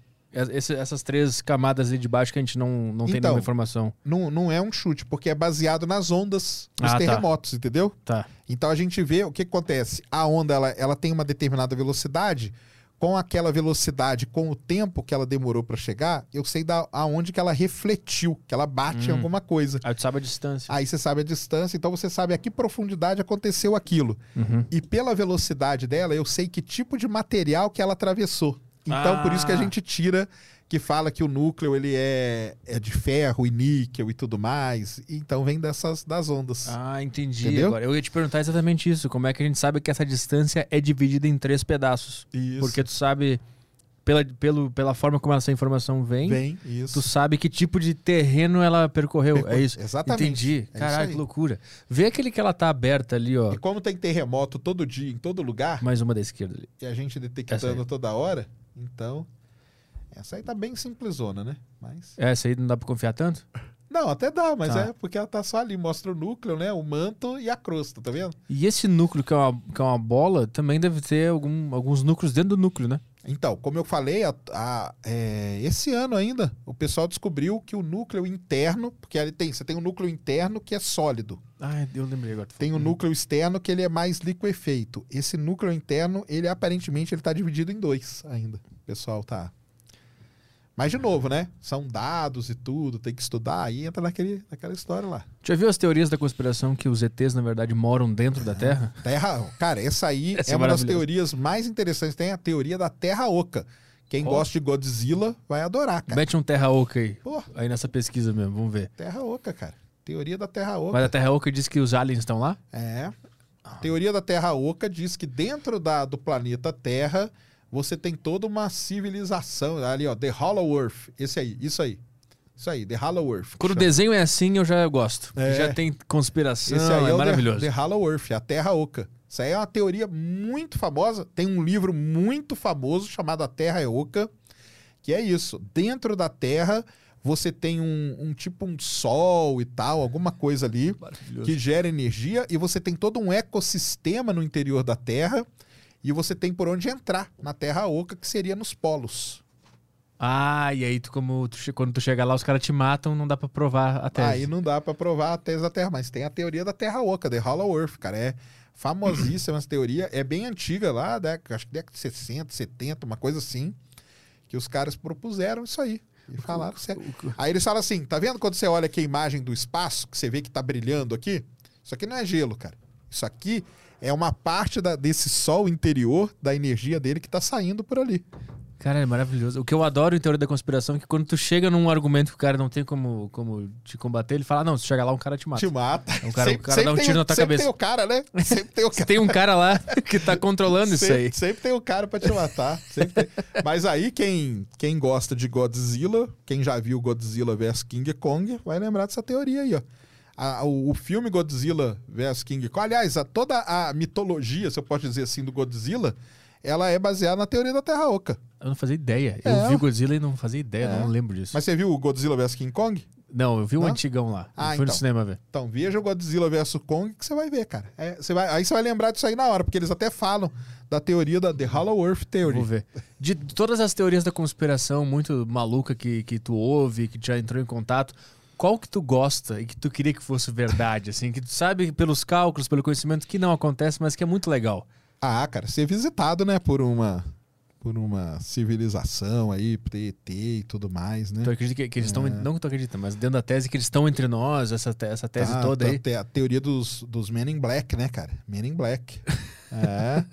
Esse, essas três camadas ali de baixo que a gente não, não tem então, nenhuma informação. Não, não é um chute, porque é baseado nas ondas dos ah, tá. terremotos, tá. entendeu? Tá. Então a gente vê o que, que acontece. A onda ela, ela tem uma determinada velocidade. Com aquela velocidade, com o tempo que ela demorou para chegar, eu sei da, aonde que ela refletiu, que ela bate hum. em alguma coisa. Aí tu sabe a distância. Aí você sabe a distância, então você sabe a que profundidade aconteceu aquilo. Uhum. E pela velocidade dela, eu sei que tipo de material que ela atravessou. Então, ah. por isso que a ah. gente tira que fala que o núcleo ele é, é de ferro e níquel e tudo mais. Então vem dessas das ondas. Ah, entendi. Entendeu? Agora, eu ia te perguntar exatamente isso. Como é que a gente sabe que essa distância é dividida em três pedaços? Isso. Porque tu sabe, pela, pelo, pela forma como essa informação vem, vem isso. tu sabe que tipo de terreno ela percorreu. Percor... É isso? Exatamente. Entendi. É Caralho, que loucura. Vê aquele que ela tá aberta ali, ó. E como tem terremoto todo dia, em todo lugar. Mais uma da esquerda ali. E a gente detectando toda hora. Então, essa aí tá bem simplesona, né? Mas... Essa aí não dá pra confiar tanto? Não, até dá, mas tá. é porque ela tá só ali, mostra o núcleo, né? O manto e a crosta, tá vendo? E esse núcleo, que é uma, que é uma bola, também deve ter algum, alguns núcleos dentro do núcleo, né? Então, como eu falei, a, a, é, esse ano ainda, o pessoal descobriu que o núcleo interno, porque ele tem, você tem um núcleo interno que é sólido. Ah, eu lembrei agora. Tem o um núcleo externo que ele é mais liquefeito. Esse núcleo interno, ele aparentemente ele está dividido em dois ainda. O pessoal tá mas, de novo, né? São dados e tudo, tem que estudar, aí entra naquele, naquela história lá. Já viu as teorias da conspiração que os ETs, na verdade, moram dentro da Terra? Terra. Cara, essa aí essa é, é uma das teorias mais interessantes. Tem a teoria da Terra Oca. Quem oh. gosta de Godzilla vai adorar, cara. Mete um Terra Oca aí. Aí nessa pesquisa mesmo, vamos ver. Terra Oca, cara. Teoria da Terra Oca. Mas a Terra Oca diz que os aliens estão lá? É. A teoria da Terra Oca diz que dentro da, do planeta Terra você tem toda uma civilização. Ali, ó, The Hollow Earth. Esse aí, isso aí. Isso aí, The Hollow Earth. Quando o desenho é assim, eu já gosto. É. Já tem conspiração, Esse aí é, é maravilhoso. The, The Hollow Earth, a Terra Oca. Isso aí é uma teoria muito famosa. Tem um livro muito famoso chamado A Terra é Oca, que é isso. Dentro da Terra, você tem um, um tipo um sol e tal, alguma coisa ali que gera energia, e você tem todo um ecossistema no interior da Terra e você tem por onde entrar na Terra Oca, que seria nos polos. Ah, e aí tu, como tu, quando tu chega lá, os caras te matam, não dá para provar a tese. Aí não dá para provar a tese da Terra, mas tem a teoria da Terra Oca, The Hollow Earth, cara. É famosíssima essa teoria, é bem antiga lá, né? acho que década de 60, 70, uma coisa assim, que os caras propuseram isso aí. E falaram que... Aí eles falam assim, tá vendo quando você olha aqui a imagem do espaço, que você vê que tá brilhando aqui? Isso aqui não é gelo, cara. Isso aqui é uma parte da, desse sol interior, da energia dele que está saindo por ali. Cara, é maravilhoso. O que eu adoro em teoria da conspiração é que quando tu chega num argumento que o cara não tem como, como te combater, ele fala: não, se chegar lá, um cara te mata. Te mata. Um cara, sempre, o cara dá um tiro na tua sempre cabeça. Sempre tem o cara, né? Sempre tem o cara. tem um cara lá que tá controlando sempre, isso aí. Sempre tem o cara para te matar. Mas aí, quem, quem gosta de Godzilla, quem já viu Godzilla vs King Kong, vai lembrar dessa teoria aí, ó a, o, o, filme Godzilla vs King Kong, aliás, a, toda a mitologia, se eu posso dizer assim, do Godzilla, ela é baseada na teoria da Terra Oca. Eu não fazia ideia. É. Eu vi Godzilla e não fazia ideia, é. não lembro disso. Mas você viu o Godzilla vs King Kong? Não, eu vi o um antigão lá. Ah, fui então. no cinema ver. Então, veja o Godzilla vs Kong que você vai ver, cara. É, você vai, aí você vai lembrar disso aí na hora, porque eles até falam da teoria da The Hollow Earth Theory. Vou ver. De todas as teorias da conspiração muito maluca que, que tu ouve, que já entrou em contato, qual que tu gosta e que tu queria que fosse verdade, assim, que tu sabe pelos cálculos, pelo conhecimento que não acontece, mas que é muito legal? Ah, cara, ser visitado, né, por uma por uma civilização aí, ET e tudo mais, né? Tu acredita que, que eles estão, é. não que tu acredita, mas dentro da tese que eles estão entre nós, essa, essa tese tá, toda aí. A teoria dos, dos Men in Black, né, cara? Men in Black. é.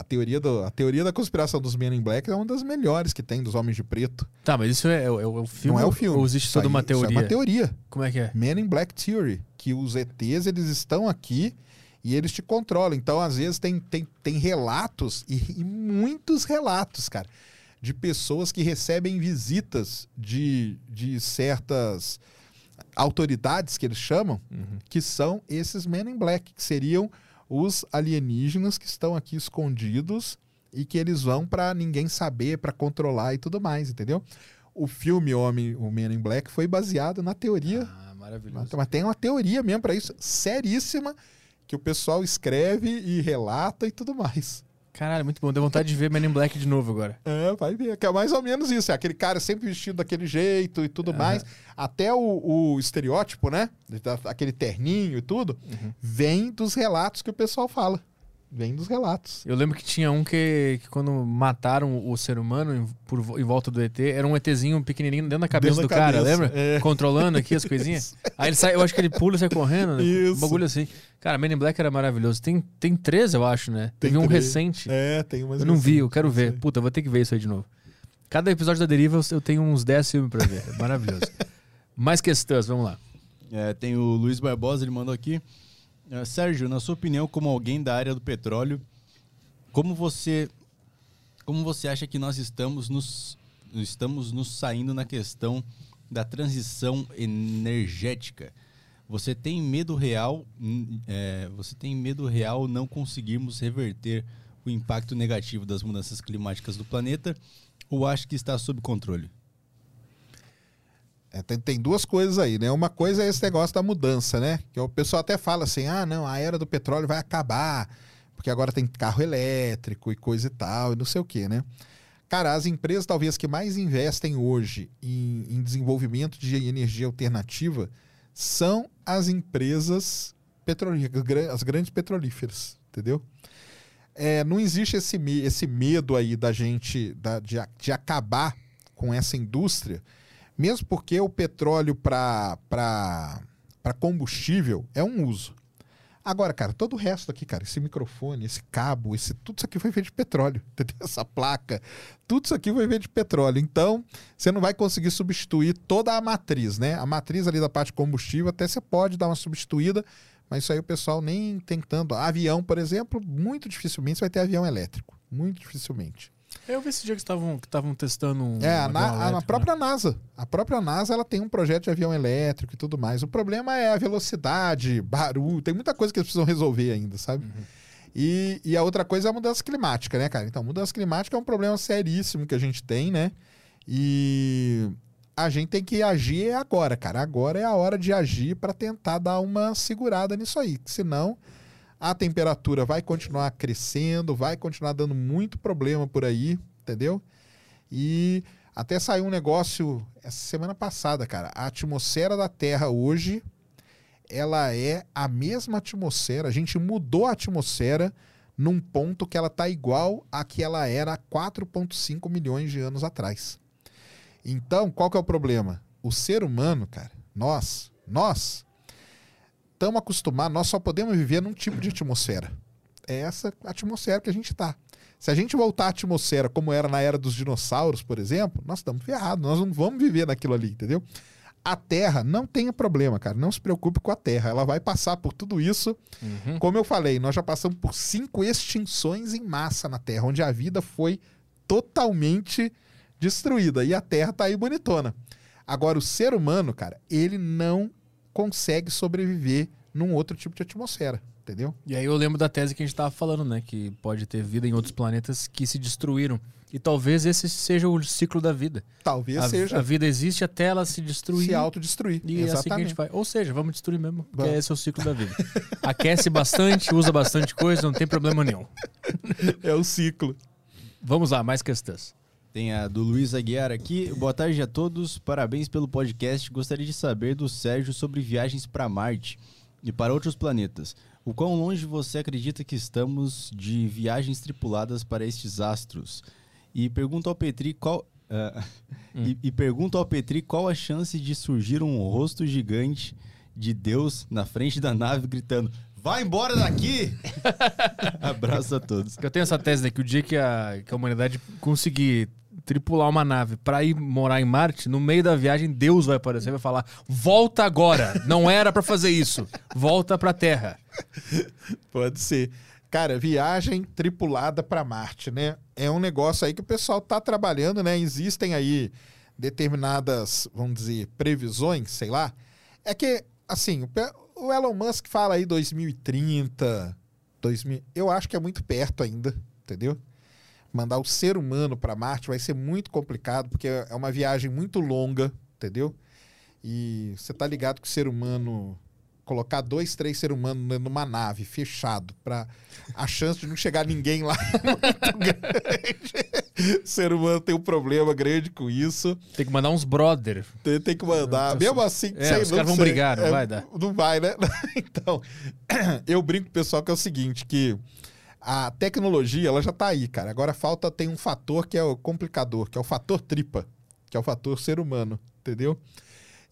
A teoria, do, a teoria da conspiração dos Men in Black é uma das melhores que tem dos Homens de Preto. Tá, mas isso é, é, é o filme? Não é o filme. Ou existe toda uma teoria? Isso é uma teoria. Como é que é? Men in Black Theory. Que os ETs, eles estão aqui e eles te controlam. Então, às vezes, tem, tem, tem relatos, e, e muitos relatos, cara, de pessoas que recebem visitas de, de certas autoridades, que eles chamam, uhum. que são esses Men in Black, que seriam os alienígenas que estão aqui escondidos e que eles vão para ninguém saber, para controlar e tudo mais, entendeu? O filme Homem, o Men in Black foi baseado na teoria. Ah, maravilhoso. Mas tem uma teoria mesmo para isso, seríssima, que o pessoal escreve e relata e tudo mais. Caralho, muito bom. Deu vontade de ver Men in Black de novo agora. É, vai ver. Que é mais ou menos isso. É aquele cara sempre vestido daquele jeito e tudo uhum. mais. Até o, o, estereótipo, né? Aquele terninho e tudo, uhum. vem dos relatos que o pessoal fala. Vem dos relatos. Eu lembro que tinha um que, que quando mataram o ser humano em, por, em volta do ET, era um ETzinho pequenininho dentro da cabeça dentro do da cara, cabeça. lembra? É. Controlando aqui as coisinhas. Aí ele sai, eu acho que ele pula e sai correndo, né? Isso. Um bagulho assim. Cara, Men in Black era maravilhoso. Tem, tem três, eu acho, né? Tem Teve um três. recente. É, tem mais Eu não vi, eu quero ver. Puta, vou ter que ver isso aí de novo. Cada episódio da Deriva eu tenho uns 10 filmes pra ver. É maravilhoso. mais questões, vamos lá. É, tem o Luiz Barbosa, ele mandou aqui. Uh, Sérgio, na sua opinião, como alguém da área do petróleo, como você, como você acha que nós estamos nos, estamos nos saindo na questão da transição energética? Você tem medo real? É, você tem medo real não conseguirmos reverter o impacto negativo das mudanças climáticas do planeta? Ou acha que está sob controle? É, tem, tem, duas coisas aí, né? Uma coisa é esse negócio da mudança, né? Que o pessoal até fala assim: ah, não, a era do petróleo vai acabar, porque agora tem carro elétrico e coisa e tal, e não sei o quê, né? Cara, as empresas talvez que mais investem hoje em, em desenvolvimento de energia alternativa são as empresas petrolíferas, as grandes petrolíferas, entendeu? É, não existe esse, esse medo aí da gente da, de, de acabar com essa indústria mesmo porque o petróleo para combustível é um uso. Agora, cara, todo o resto aqui, cara, esse microfone, esse cabo, esse, tudo isso aqui foi feito de petróleo, entendeu? Essa placa, tudo isso aqui foi feito de petróleo. Então, você não vai conseguir substituir toda a matriz, né? A matriz ali da parte combustível, até você pode dar uma substituída, mas isso aí o pessoal nem tentando. Avião, por exemplo, muito dificilmente você vai ter avião elétrico. Muito dificilmente. Eu vi esse dia que estavam que estavam testando um É, a, na, elétrico, a própria né? NASA. A própria NASA ela tem um projeto de avião elétrico e tudo mais. O problema é a velocidade, barulho, tem muita coisa que eles precisam resolver ainda, sabe? Uhum. E, e a outra coisa é a mudança climática, né, cara? Então, mudança climática é um problema seríssimo que a gente tem, né? E a gente tem que agir agora, cara. Agora é a hora de agir para tentar dar uma segurada nisso aí. Senão, a temperatura vai continuar crescendo, vai continuar dando muito problema por aí, entendeu? E até saiu um negócio essa semana passada, cara. A atmosfera da Terra hoje, ela é a mesma atmosfera. A gente mudou a atmosfera num ponto que ela tá igual a que ela era há 4,5 milhões de anos atrás. Então, qual que é o problema? O ser humano, cara, nós, nós estamos acostumados, nós só podemos viver num tipo de atmosfera. É essa atmosfera que a gente está. Se a gente voltar à atmosfera como era na era dos dinossauros, por exemplo, nós estamos ferrados, nós não vamos viver naquilo ali, entendeu? A Terra não tem problema, cara. Não se preocupe com a Terra. Ela vai passar por tudo isso. Uhum. Como eu falei, nós já passamos por cinco extinções em massa na Terra, onde a vida foi totalmente destruída. E a Terra está aí bonitona. Agora, o ser humano, cara, ele não consegue sobreviver num outro tipo de atmosfera, entendeu? E aí eu lembro da tese que a gente estava falando, né? Que pode ter vida em outros planetas que se destruíram. E talvez esse seja o ciclo da vida. Talvez a, seja. A vida existe até ela se destruir. Se autodestruir. E Exatamente. é assim que a gente faz. Ou seja, vamos destruir mesmo, porque Bom. esse é o ciclo da vida. Aquece bastante, usa bastante coisa, não tem problema nenhum. É o ciclo. Vamos lá, mais questões. Tem a do Luiz Aguiar aqui. Boa tarde a todos, parabéns pelo podcast. Gostaria de saber do Sérgio sobre viagens para Marte e para outros planetas. O quão longe você acredita que estamos de viagens tripuladas para estes astros? E pergunto ao Petri qual. Uh, hum. e, e pergunto ao Petri qual a chance de surgir um rosto gigante de Deus na frente da nave gritando: Vai embora daqui! Abraço a todos. Eu tenho essa tese, né? Que o dia que a, que a humanidade conseguir tripular uma nave para ir morar em Marte, no meio da viagem Deus vai aparecer e vai falar: "Volta agora, não era para fazer isso. Volta para Terra". Pode ser. Cara, viagem tripulada para Marte, né? É um negócio aí que o pessoal tá trabalhando, né? Existem aí determinadas, vamos dizer, previsões, sei lá. É que assim, o Elon Musk fala aí 2030, 2000, eu acho que é muito perto ainda, entendeu? Mandar o ser humano para Marte vai ser muito complicado, porque é uma viagem muito longa, entendeu? E você tá ligado que o ser humano colocar dois, três seres humanos numa nave fechado para a chance de não chegar ninguém lá é muito grande. o ser humano tem um problema grande com isso. Tem que mandar uns brother. Tem, tem que mandar. Mesmo assim, é, sei, os caras vão brigar, não é, vai dar. Não vai, né? então, eu brinco com o pessoal que é o seguinte, que a tecnologia ela já está aí, cara. Agora falta tem um fator que é o complicador, que é o fator tripa, que é o fator ser humano, entendeu?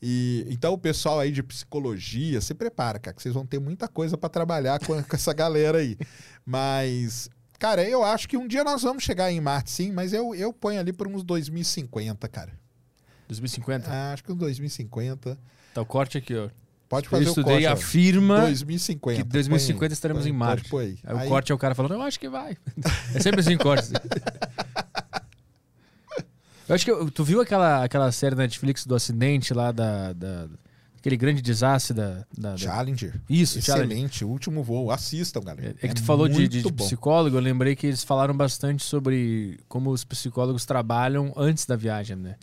E então o pessoal aí de psicologia se prepara, cara, que vocês vão ter muita coisa para trabalhar com, com, essa galera aí. Mas, cara, eu acho que um dia nós vamos chegar em Marte, sim, mas eu, eu ponho ali por uns 2050, cara. 2050? Ah, acho que uns 2050. Tá o corte aqui, ó. Pode fazer eu estudei, o corte. afirma 2050. que 2050 põe, estaremos põe, em Marte. Aí. aí. o corte é o cara falando, eu acho que vai. É sempre assim corte. eu acho que tu viu aquela, aquela série da Netflix do acidente lá da, da aquele grande desastre da, da, Challenger. Isso, excelente, Challenger. último voo, assistam, galera. É, é que tu falou de, de, de psicólogo, eu lembrei que eles falaram bastante sobre como os psicólogos trabalham antes da viagem, né?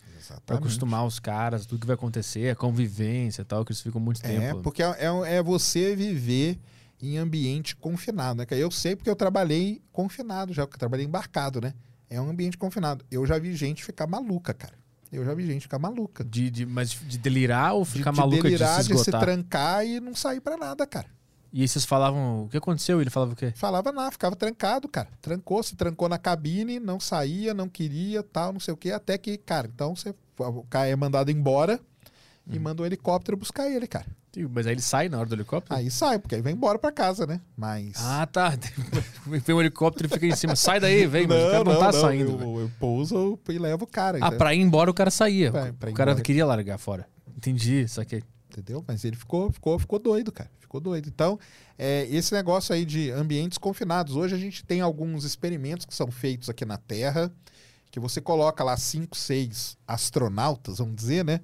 Para acostumar os caras, tudo que vai acontecer, a convivência e tal, que eles ficam muito é, tempo. É, porque é, é, você viver em ambiente confinado, né? Eu sei porque eu trabalhei confinado já, porque eu trabalhei embarcado, né? É um ambiente confinado. Eu já vi gente ficar maluca, cara. Eu já vi gente ficar maluca. De, de, mas de delirar ou ficar de, maluca de delirar, de se, de se trancar e não sair para nada, cara. E aí vocês falavam, o que aconteceu? Ele falava o quê? Falava nada, ficava trancado, cara. Trancou, se trancou na cabine, não saía, não queria, tal, não sei o quê, até que, cara, então você o cara é mandado embora e manda um helicóptero buscar ele, cara. Mas aí ele sai na hora do helicóptero? Aí sai, porque aí vai embora pra casa, né? Mas. Ah, tá. Vem um helicóptero e fica em cima. Sai daí, vem, mas não, o cara não, não tá não, saindo. Eu, eu pouso e levo o cara. Ah, pra ir embora o cara saía. Pra, pra o cara embora. queria largar fora. Entendi, saquei. Entendeu? Mas ele ficou, ficou, ficou doido, cara. Ficou doido. Então, é, esse negócio aí de ambientes confinados. Hoje a gente tem alguns experimentos que são feitos aqui na Terra, que você coloca lá cinco, seis astronautas, vamos dizer, né?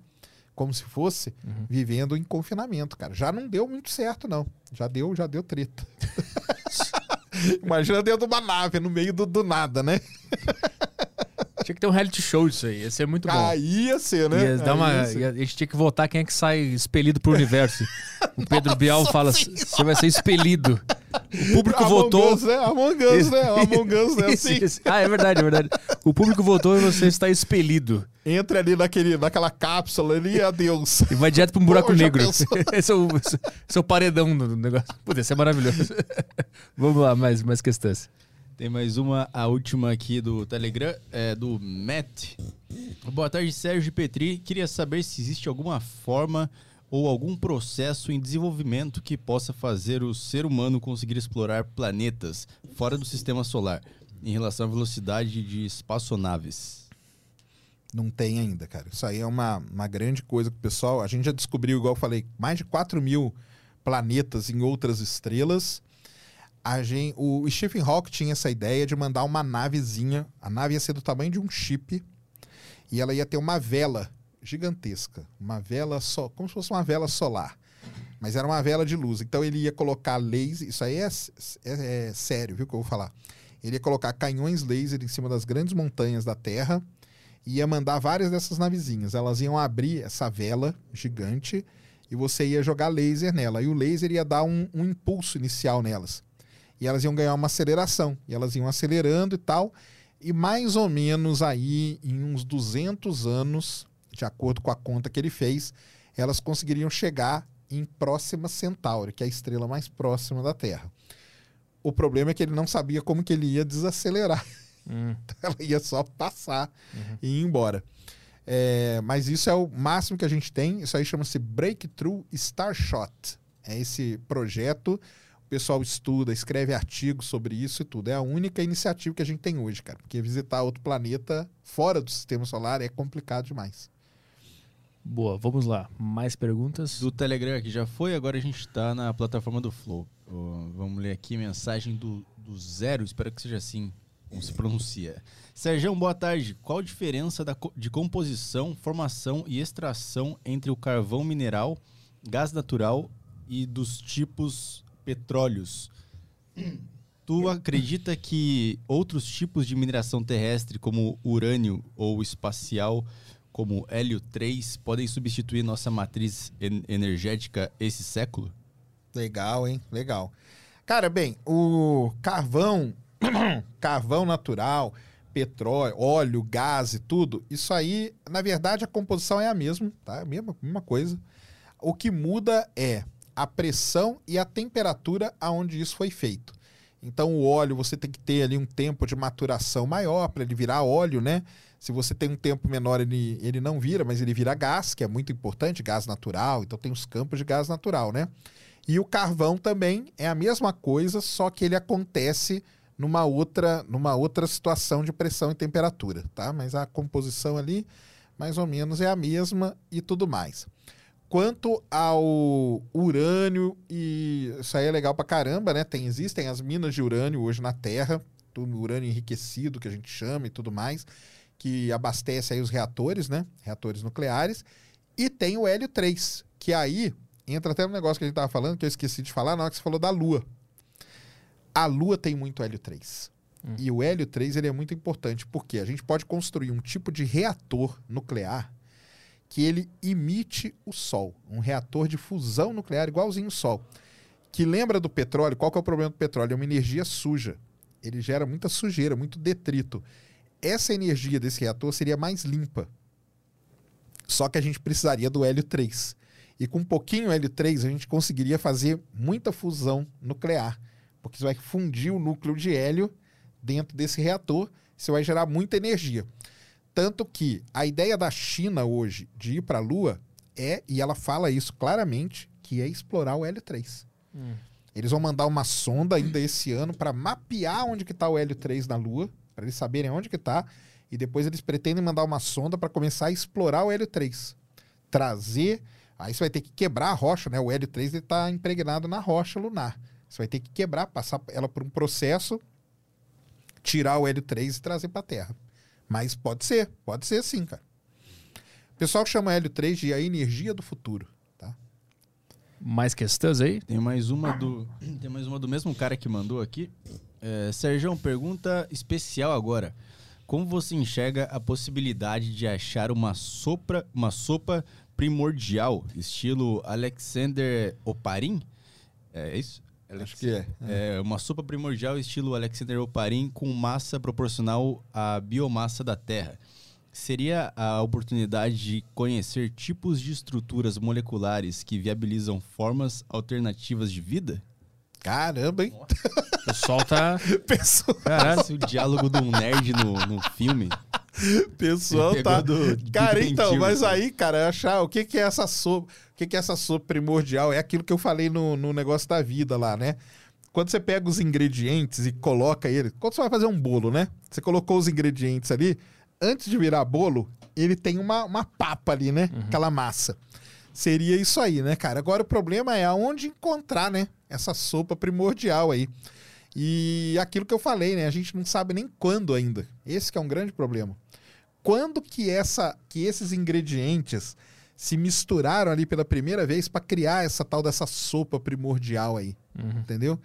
Como se fosse uhum. vivendo em confinamento, cara. Já não deu muito certo, não. Já deu, já deu treta. Imagina dentro de uma nave, no meio do, do nada, né? Tinha que ter um reality show disso aí. Ia ser muito bom. Aí ia ser, né? Ia dar uma, ia, a gente tinha que votar quem é que sai expelido pro universo. O Pedro Bial fala: você vai ser expelido. O público Among votou. Us, né? Among Us, né? Among Us, né? Assim. Ah, é verdade, é verdade. O público votou e você está expelido. Entra ali naquele, naquela cápsula ali e adeus. E vai direto para um buraco Pô, negro. esse, é o, esse é o paredão do negócio. Putz, isso é maravilhoso. Vamos lá, mais, mais questões. Tem mais uma, a última aqui do Telegram, é do Matt. Boa tarde, Sérgio Petri. Queria saber se existe alguma forma ou algum processo em desenvolvimento que possa fazer o ser humano conseguir explorar planetas fora do sistema solar em relação à velocidade de espaçonaves? Não tem ainda, cara. Isso aí é uma, uma grande coisa que o pessoal. A gente já descobriu, igual eu falei, mais de 4 mil planetas em outras estrelas gente, o Stephen Hawking tinha essa ideia de mandar uma navezinha. A nave ia ser do tamanho de um chip e ela ia ter uma vela gigantesca, uma vela só, como se fosse uma vela solar, mas era uma vela de luz. Então ele ia colocar laser, isso aí é, é, é sério, viu que eu vou falar. Ele ia colocar canhões laser em cima das grandes montanhas da Terra e ia mandar várias dessas navezinhas. Elas iam abrir essa vela gigante e você ia jogar laser nela. E o laser ia dar um, um impulso inicial nelas e elas iam ganhar uma aceleração. E elas iam acelerando e tal. E mais ou menos aí, em uns 200 anos, de acordo com a conta que ele fez, elas conseguiriam chegar em Próxima Centauri, que é a estrela mais próxima da Terra. O problema é que ele não sabia como que ele ia desacelerar. Hum. Então ela ia só passar uhum. e ir embora. É, mas isso é o máximo que a gente tem. Isso aí chama-se Breakthrough Starshot. É esse projeto pessoal estuda, escreve artigos sobre isso e tudo. É a única iniciativa que a gente tem hoje, cara. Porque visitar outro planeta fora do sistema solar é complicado demais. Boa, vamos lá. Mais perguntas? Do Telegram que já foi, agora a gente está na plataforma do Flow. Uh, vamos ler aqui mensagem do, do Zero, espero que seja assim como se pronuncia. Sérgio, boa tarde. Qual a diferença da, de composição, formação e extração entre o carvão mineral, gás natural e dos tipos petróleos. Tu acredita que outros tipos de mineração terrestre, como urânio ou espacial, como hélio 3, podem substituir nossa matriz energética esse século? Legal, hein? Legal. Cara, bem, o carvão, carvão natural, petróleo, óleo, gás e tudo, isso aí, na verdade, a composição é a mesma, tá? A mesma, mesma coisa. O que muda é a pressão e a temperatura aonde isso foi feito. Então o óleo você tem que ter ali um tempo de maturação maior para ele virar óleo, né? Se você tem um tempo menor, ele, ele não vira, mas ele vira gás, que é muito importante, gás natural. Então tem os campos de gás natural, né? E o carvão também é a mesma coisa, só que ele acontece numa outra, numa outra situação de pressão e temperatura, tá? Mas a composição ali mais ou menos é a mesma e tudo mais. Quanto ao urânio, e isso aí é legal pra caramba, né? Tem, existem as minas de urânio hoje na Terra, do urânio enriquecido, que a gente chama e tudo mais, que abastece aí os reatores, né? Reatores nucleares. E tem o hélio 3, que aí entra até no negócio que a gente tava falando, que eu esqueci de falar na hora que você falou da Lua. A Lua tem muito hélio 3. Hum. E o hélio 3 ele é muito importante porque a gente pode construir um tipo de reator nuclear que ele imite o Sol. Um reator de fusão nuclear igualzinho o Sol. Que lembra do petróleo? Qual que é o problema do petróleo? É uma energia suja. Ele gera muita sujeira, muito detrito. Essa energia desse reator seria mais limpa. Só que a gente precisaria do hélio 3. E com um pouquinho hélio 3 a gente conseguiria fazer muita fusão nuclear. Porque você vai fundir o núcleo de hélio dentro desse reator, você vai gerar muita energia. Tanto que a ideia da China hoje de ir para a Lua é, e ela fala isso claramente, que é explorar o hélio 3. Hum. Eles vão mandar uma sonda ainda esse ano para mapear onde que está o hélio 3 na Lua, para eles saberem onde que está, e depois eles pretendem mandar uma sonda para começar a explorar o hélio 3. Trazer, aí você vai ter que quebrar a rocha, né? O hélio 3 está impregnado na rocha lunar. Você vai ter que quebrar, passar ela por um processo, tirar o hélio 3 e trazer para a Terra. Mas pode ser, pode ser sim, cara. O pessoal chama hélio 3 de a energia do futuro. Tá? Mais questões aí? Tem mais uma do. Tem mais uma do mesmo cara que mandou aqui. É, Sérgio, pergunta especial agora. Como você enxerga a possibilidade de achar uma sopa, uma sopa primordial, estilo Alexander Oparin? É isso? Acho que é. é. Uma sopa primordial estilo Alexander Oparin com massa proporcional à biomassa da Terra. Seria a oportunidade de conhecer tipos de estruturas moleculares que viabilizam formas alternativas de vida? Caramba, hein? O pessoal tá. Pessoal... Caralho, o diálogo de um nerd no, no filme. Pessoal tá. Do, cara, então, mas aí, cara, achar o que, que é essa sopa. O que, que é essa sopa primordial? É aquilo que eu falei no, no negócio da vida lá, né? Quando você pega os ingredientes e coloca ele. Quando você vai fazer um bolo, né? Você colocou os ingredientes ali. Antes de virar bolo, ele tem uma, uma papa ali, né? Uhum. Aquela massa. Seria isso aí, né, cara? Agora o problema é aonde encontrar, né? Essa sopa primordial aí. E aquilo que eu falei, né? A gente não sabe nem quando ainda. Esse é um grande problema. Quando que, essa, que esses ingredientes se misturaram ali pela primeira vez para criar essa tal dessa sopa primordial aí, uhum. entendeu?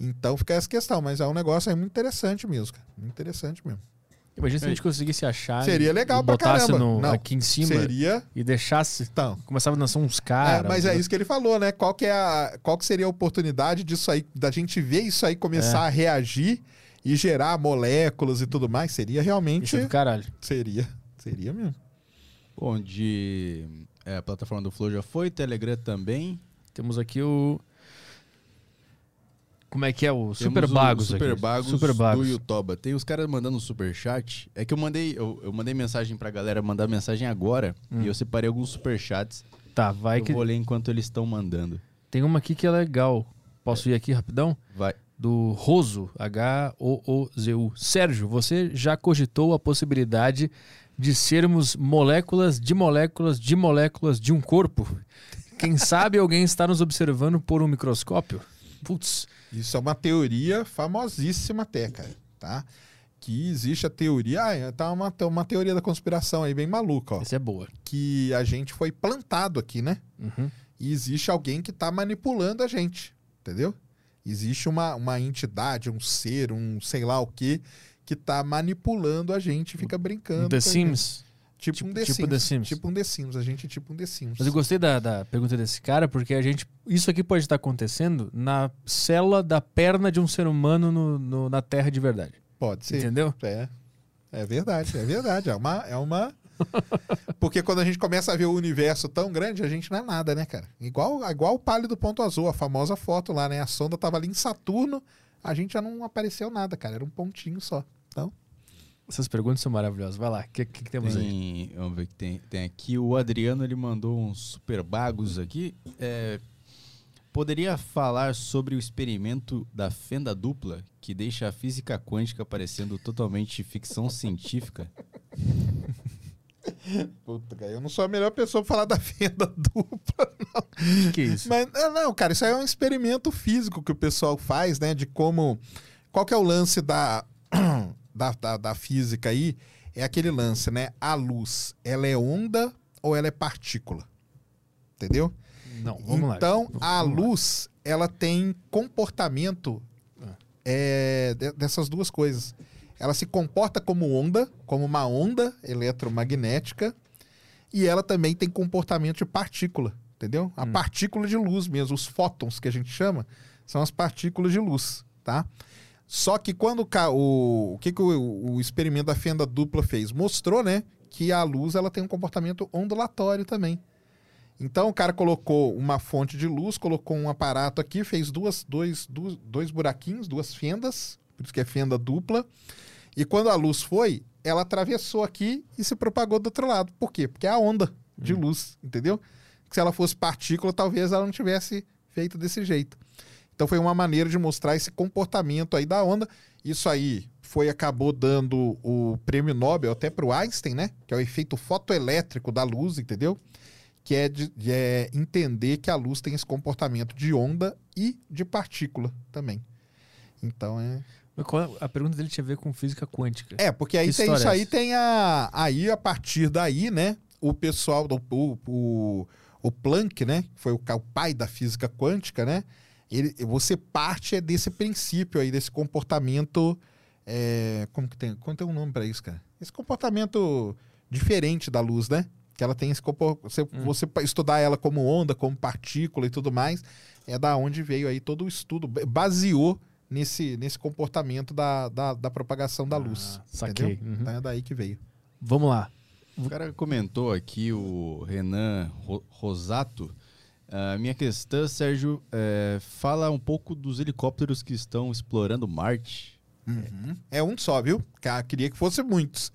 Então fica essa questão, mas é um negócio aí muito interessante mesmo, cara. Muito interessante mesmo. Imagina se a gente conseguisse achar. Seria legal e pra caramba. No, Não, aqui em cima. Seria. E deixasse. Então. Começava a dançar uns caras. É, mas é isso que ele falou, né? Qual que, é a, qual que seria a oportunidade disso aí, da gente ver isso aí começar é. a reagir e gerar moléculas e tudo mais? Seria realmente. Isso é do caralho. Seria. Seria mesmo. Bom, de. É, a plataforma do Flow já foi, Telegram também. Temos aqui o. Como é que é o Super Bagos Super aqui. Bagos Super Bagos do Yutoba. Tem os caras mandando super chat. É que eu mandei, eu, eu mandei mensagem pra galera mandar mensagem agora hum. e eu separei alguns super chats. Tá, vai eu que vou ler enquanto eles estão mandando. Tem uma aqui que é legal. Posso é. ir aqui rapidão? Vai. Do Roso, H-O-O-Z-U. Sérgio, você já cogitou a possibilidade de sermos moléculas de moléculas de moléculas de um corpo? Quem sabe alguém está nos observando por um microscópio? Putz, isso é uma teoria famosíssima até, cara, tá? Que existe a teoria, ah, tá uma, uma teoria da conspiração aí bem maluca, ó. Essa é boa. Que a gente foi plantado aqui, né? Uhum. E existe alguém que tá manipulando a gente, entendeu? Existe uma, uma entidade, um ser, um sei lá o que, que tá manipulando a gente, fica brincando. The Sims. Tipo, tipo, um The, tipo Sims, The Sims. Tipo um The Sims. A gente é tipo um The Sims. Mas eu gostei da, da pergunta desse cara, porque a gente. Isso aqui pode estar acontecendo na célula da perna de um ser humano no, no na Terra de verdade. Pode ser. Entendeu? É. É verdade, é verdade. É uma. É uma... Porque quando a gente começa a ver o universo tão grande, a gente não é nada, né, cara? Igual, igual o pálido ponto azul, a famosa foto lá, né? A sonda tava ali em Saturno, a gente já não apareceu nada, cara. Era um pontinho só. Então. Essas perguntas são maravilhosas. Vai lá, o que, que, que, temos tem, aí? Vamos ver o que tem, tem aqui. O Adriano ele mandou uns super bagos aqui. É, poderia falar sobre o experimento da fenda dupla que deixa a física quântica parecendo totalmente ficção científica? Puta, cara, eu não sou a melhor pessoa pra falar da fenda dupla, não. Que isso? Mas, não, cara, isso aí é um experimento físico que o pessoal faz, né? De como. Qual que é o lance da da, da, da física aí é aquele lance, né? A luz, ela é onda ou ela é partícula? Entendeu? Não, vamos então, lá. a luz, ela tem comportamento é, dessas duas coisas. Ela se comporta como onda, como uma onda eletromagnética, e ela também tem comportamento de partícula, entendeu? A hum. partícula de luz mesmo, os fótons que a gente chama, são as partículas de luz, tá? Só que quando o, o que, que o, o experimento da fenda dupla fez? Mostrou, né, que a luz ela tem um comportamento ondulatório também. Então o cara colocou uma fonte de luz, colocou um aparato aqui, fez duas, dois, dois, dois buraquinhos, duas fendas, por isso que é fenda dupla. E quando a luz foi, ela atravessou aqui e se propagou do outro lado. Por quê? Porque é a onda de hum. luz, entendeu? Que se ela fosse partícula, talvez ela não tivesse feito desse jeito. Então foi uma maneira de mostrar esse comportamento aí da onda. Isso aí foi acabou dando o prêmio Nobel até para o Einstein, né? Que é o efeito fotoelétrico da luz, entendeu? que é, de, de é entender que a luz tem esse comportamento de onda e de partícula também. Então é. A pergunta dele tinha a ver com física quântica. É, porque aí tem isso é aí, tem a. Aí, a partir daí, né? O pessoal do. O, o, o Planck, né? Foi o, o pai da física quântica, né? Ele, você parte é desse princípio aí, desse comportamento. É, como que tem? Como tem um nome para isso, cara? Esse comportamento diferente da luz, né? que ela tem esse você, hum. você estudar ela como onda, como partícula e tudo mais, é da onde veio aí todo o estudo, baseou nesse, nesse comportamento da, da, da propagação da luz. Ah, saquei. Uhum. Então é daí que veio. Vamos lá. O cara comentou aqui, o Renan Rosato. A minha questão, Sérgio, é, fala um pouco dos helicópteros que estão explorando Marte. Uhum. É um só, viu? Queria que fosse muitos.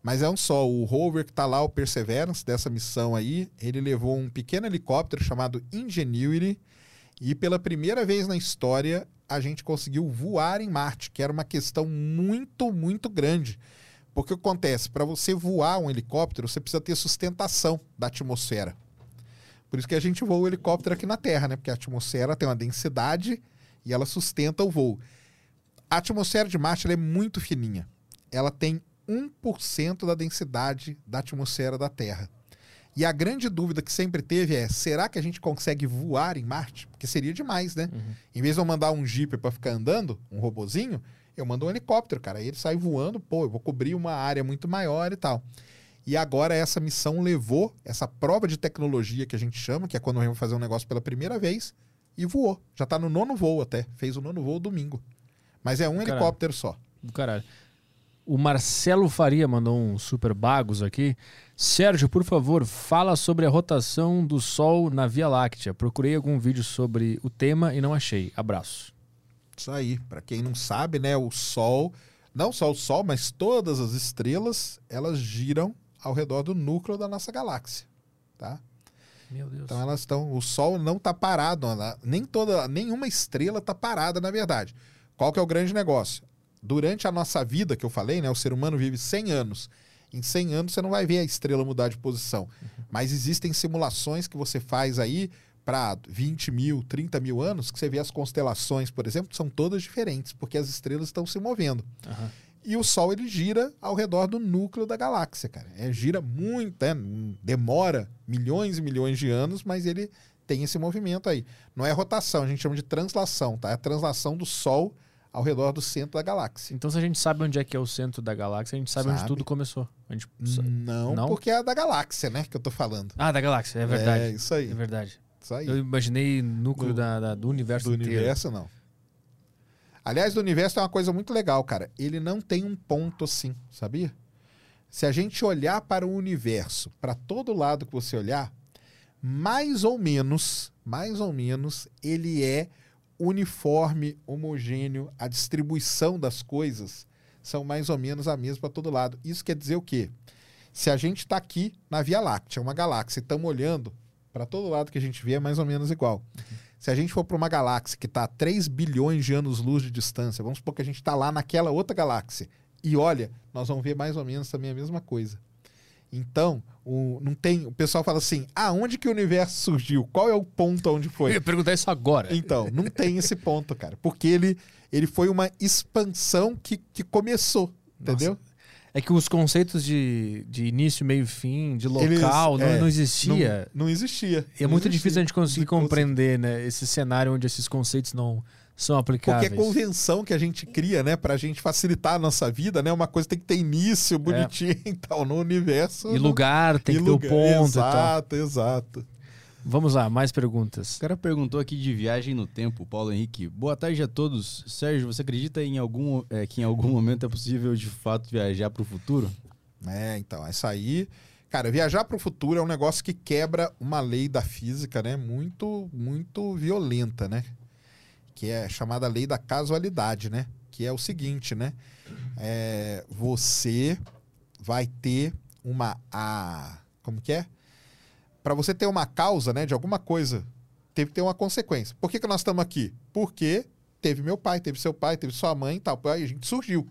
Mas é um só. O rover que está lá, o Perseverance, dessa missão aí, ele levou um pequeno helicóptero chamado Ingenuity. E pela primeira vez na história, a gente conseguiu voar em Marte, que era uma questão muito, muito grande. Porque o que acontece? Para você voar um helicóptero, você precisa ter sustentação da atmosfera. Por isso que a gente voa o helicóptero aqui na Terra, né? Porque a atmosfera tem uma densidade e ela sustenta o voo. A atmosfera de Marte é muito fininha. Ela tem 1% da densidade da atmosfera da Terra. E a grande dúvida que sempre teve é: será que a gente consegue voar em Marte? Porque seria demais, né? Uhum. Em vez de eu mandar um Jeep para ficar andando, um robozinho, eu mando um helicóptero, cara. Aí ele sai voando, pô, eu vou cobrir uma área muito maior e tal. E agora essa missão levou essa prova de tecnologia que a gente chama, que é quando vai fazer um negócio pela primeira vez, e voou. Já tá no nono voo até. Fez o nono voo domingo. Mas é um Caralho. helicóptero só. Caralho. O Marcelo Faria mandou um super bagos aqui. Sérgio, por favor, fala sobre a rotação do Sol na Via Láctea. Procurei algum vídeo sobre o tema e não achei. Abraço. Isso aí. Para quem não sabe, né, o Sol, não só o Sol, mas todas as estrelas, elas giram ao redor do núcleo da nossa galáxia, tá? Meu Deus. Então elas estão, o Sol não está parado, nem toda, nenhuma estrela está parada, na verdade. Qual que é o grande negócio? durante a nossa vida, que eu falei, né, o ser humano vive 100 anos. Em 100 anos você não vai ver a estrela mudar de posição. Uhum. Mas existem simulações que você faz aí para 20 mil, 30 mil anos, que você vê as constelações, por exemplo, são todas diferentes, porque as estrelas estão se movendo. Uhum. E o Sol ele gira ao redor do núcleo da galáxia, cara. É, gira muito, é, demora milhões e milhões de anos, mas ele tem esse movimento aí. Não é rotação, a gente chama de translação, tá? É a translação do Sol ao redor do centro da galáxia. Então, se a gente sabe onde é que é o centro da galáxia, a gente sabe, sabe. onde tudo começou. Gente... Não, Não, porque é da galáxia, né? Que eu tô falando. Ah, da galáxia, é verdade. É isso aí. É verdade. Isso aí. Eu imaginei núcleo do, da, da, do universo do inteiro. Do universo, não. Aliás, do universo é uma coisa muito legal, cara. Ele não tem um ponto assim, sabia? Se a gente olhar para o universo, para todo lado que você olhar, mais ou menos, mais ou menos, ele é uniforme, homogêneo, a distribuição das coisas são mais ou menos a mesma para todo lado. Isso quer dizer o quê? Se a gente está aqui na Via Láctea, uma galáxia, e estamos olhando para todo lado que a gente vê é mais ou menos igual. Uhum. Se a gente for para uma galáxia que está a 3 bilhões de anos-luz de distância, vamos supor que a gente está lá naquela outra galáxia, e olha, nós vamos ver mais ou menos também a mesma coisa. Então, o, não tem. O pessoal fala assim: ah, onde que o universo surgiu? Qual é o ponto onde foi? Eu ia perguntar isso agora. Então, não tem esse ponto, cara. Porque ele, ele foi uma expansão que, que começou. Nossa. Entendeu? É que os conceitos de, de início, meio fim, de local, Eles, não, é, não existia. Não, não existia. E é não muito existia. difícil a gente conseguir compreender né, esse cenário onde esses conceitos não, são aplicáveis. Qualquer convenção que a gente cria, né, pra gente facilitar a nossa vida, né, uma coisa tem que ter início, bonitinho e tal, no universo. E lugar, tem e que lugar. ter o ponto Exato, exato. Vamos lá, mais perguntas. O cara perguntou aqui de viagem no tempo, Paulo Henrique. Boa tarde a todos. Sérgio, você acredita em algum, é, que em algum momento é possível de fato viajar para o futuro? É, então, essa aí. Cara, viajar para o futuro é um negócio que quebra uma lei da física, né? Muito, muito violenta, né? Que é chamada lei da casualidade, né? Que é o seguinte, né? É, você vai ter uma. A, como que é? Para você ter uma causa, né, de alguma coisa, teve que ter uma consequência. Por que, que nós estamos aqui? Porque teve meu pai, teve seu pai, teve sua mãe e tal. Aí a gente surgiu.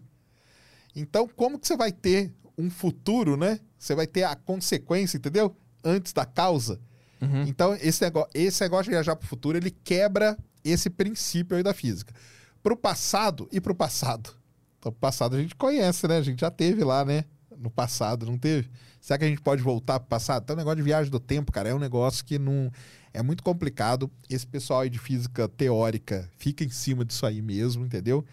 Então, como que você vai ter um futuro, né? Você vai ter a consequência, entendeu? Antes da causa. Uhum. Então, esse negócio, esse negócio de viajar para o futuro, ele quebra esse princípio aí da física. Para o passado e para o passado. Então, o passado a gente conhece, né? A gente já teve lá, né? No passado, não teve? Será que a gente pode voltar para o passado? Então, o negócio de viagem do tempo, cara, é um negócio que não. É muito complicado. Esse pessoal aí de física teórica fica em cima disso aí mesmo, entendeu?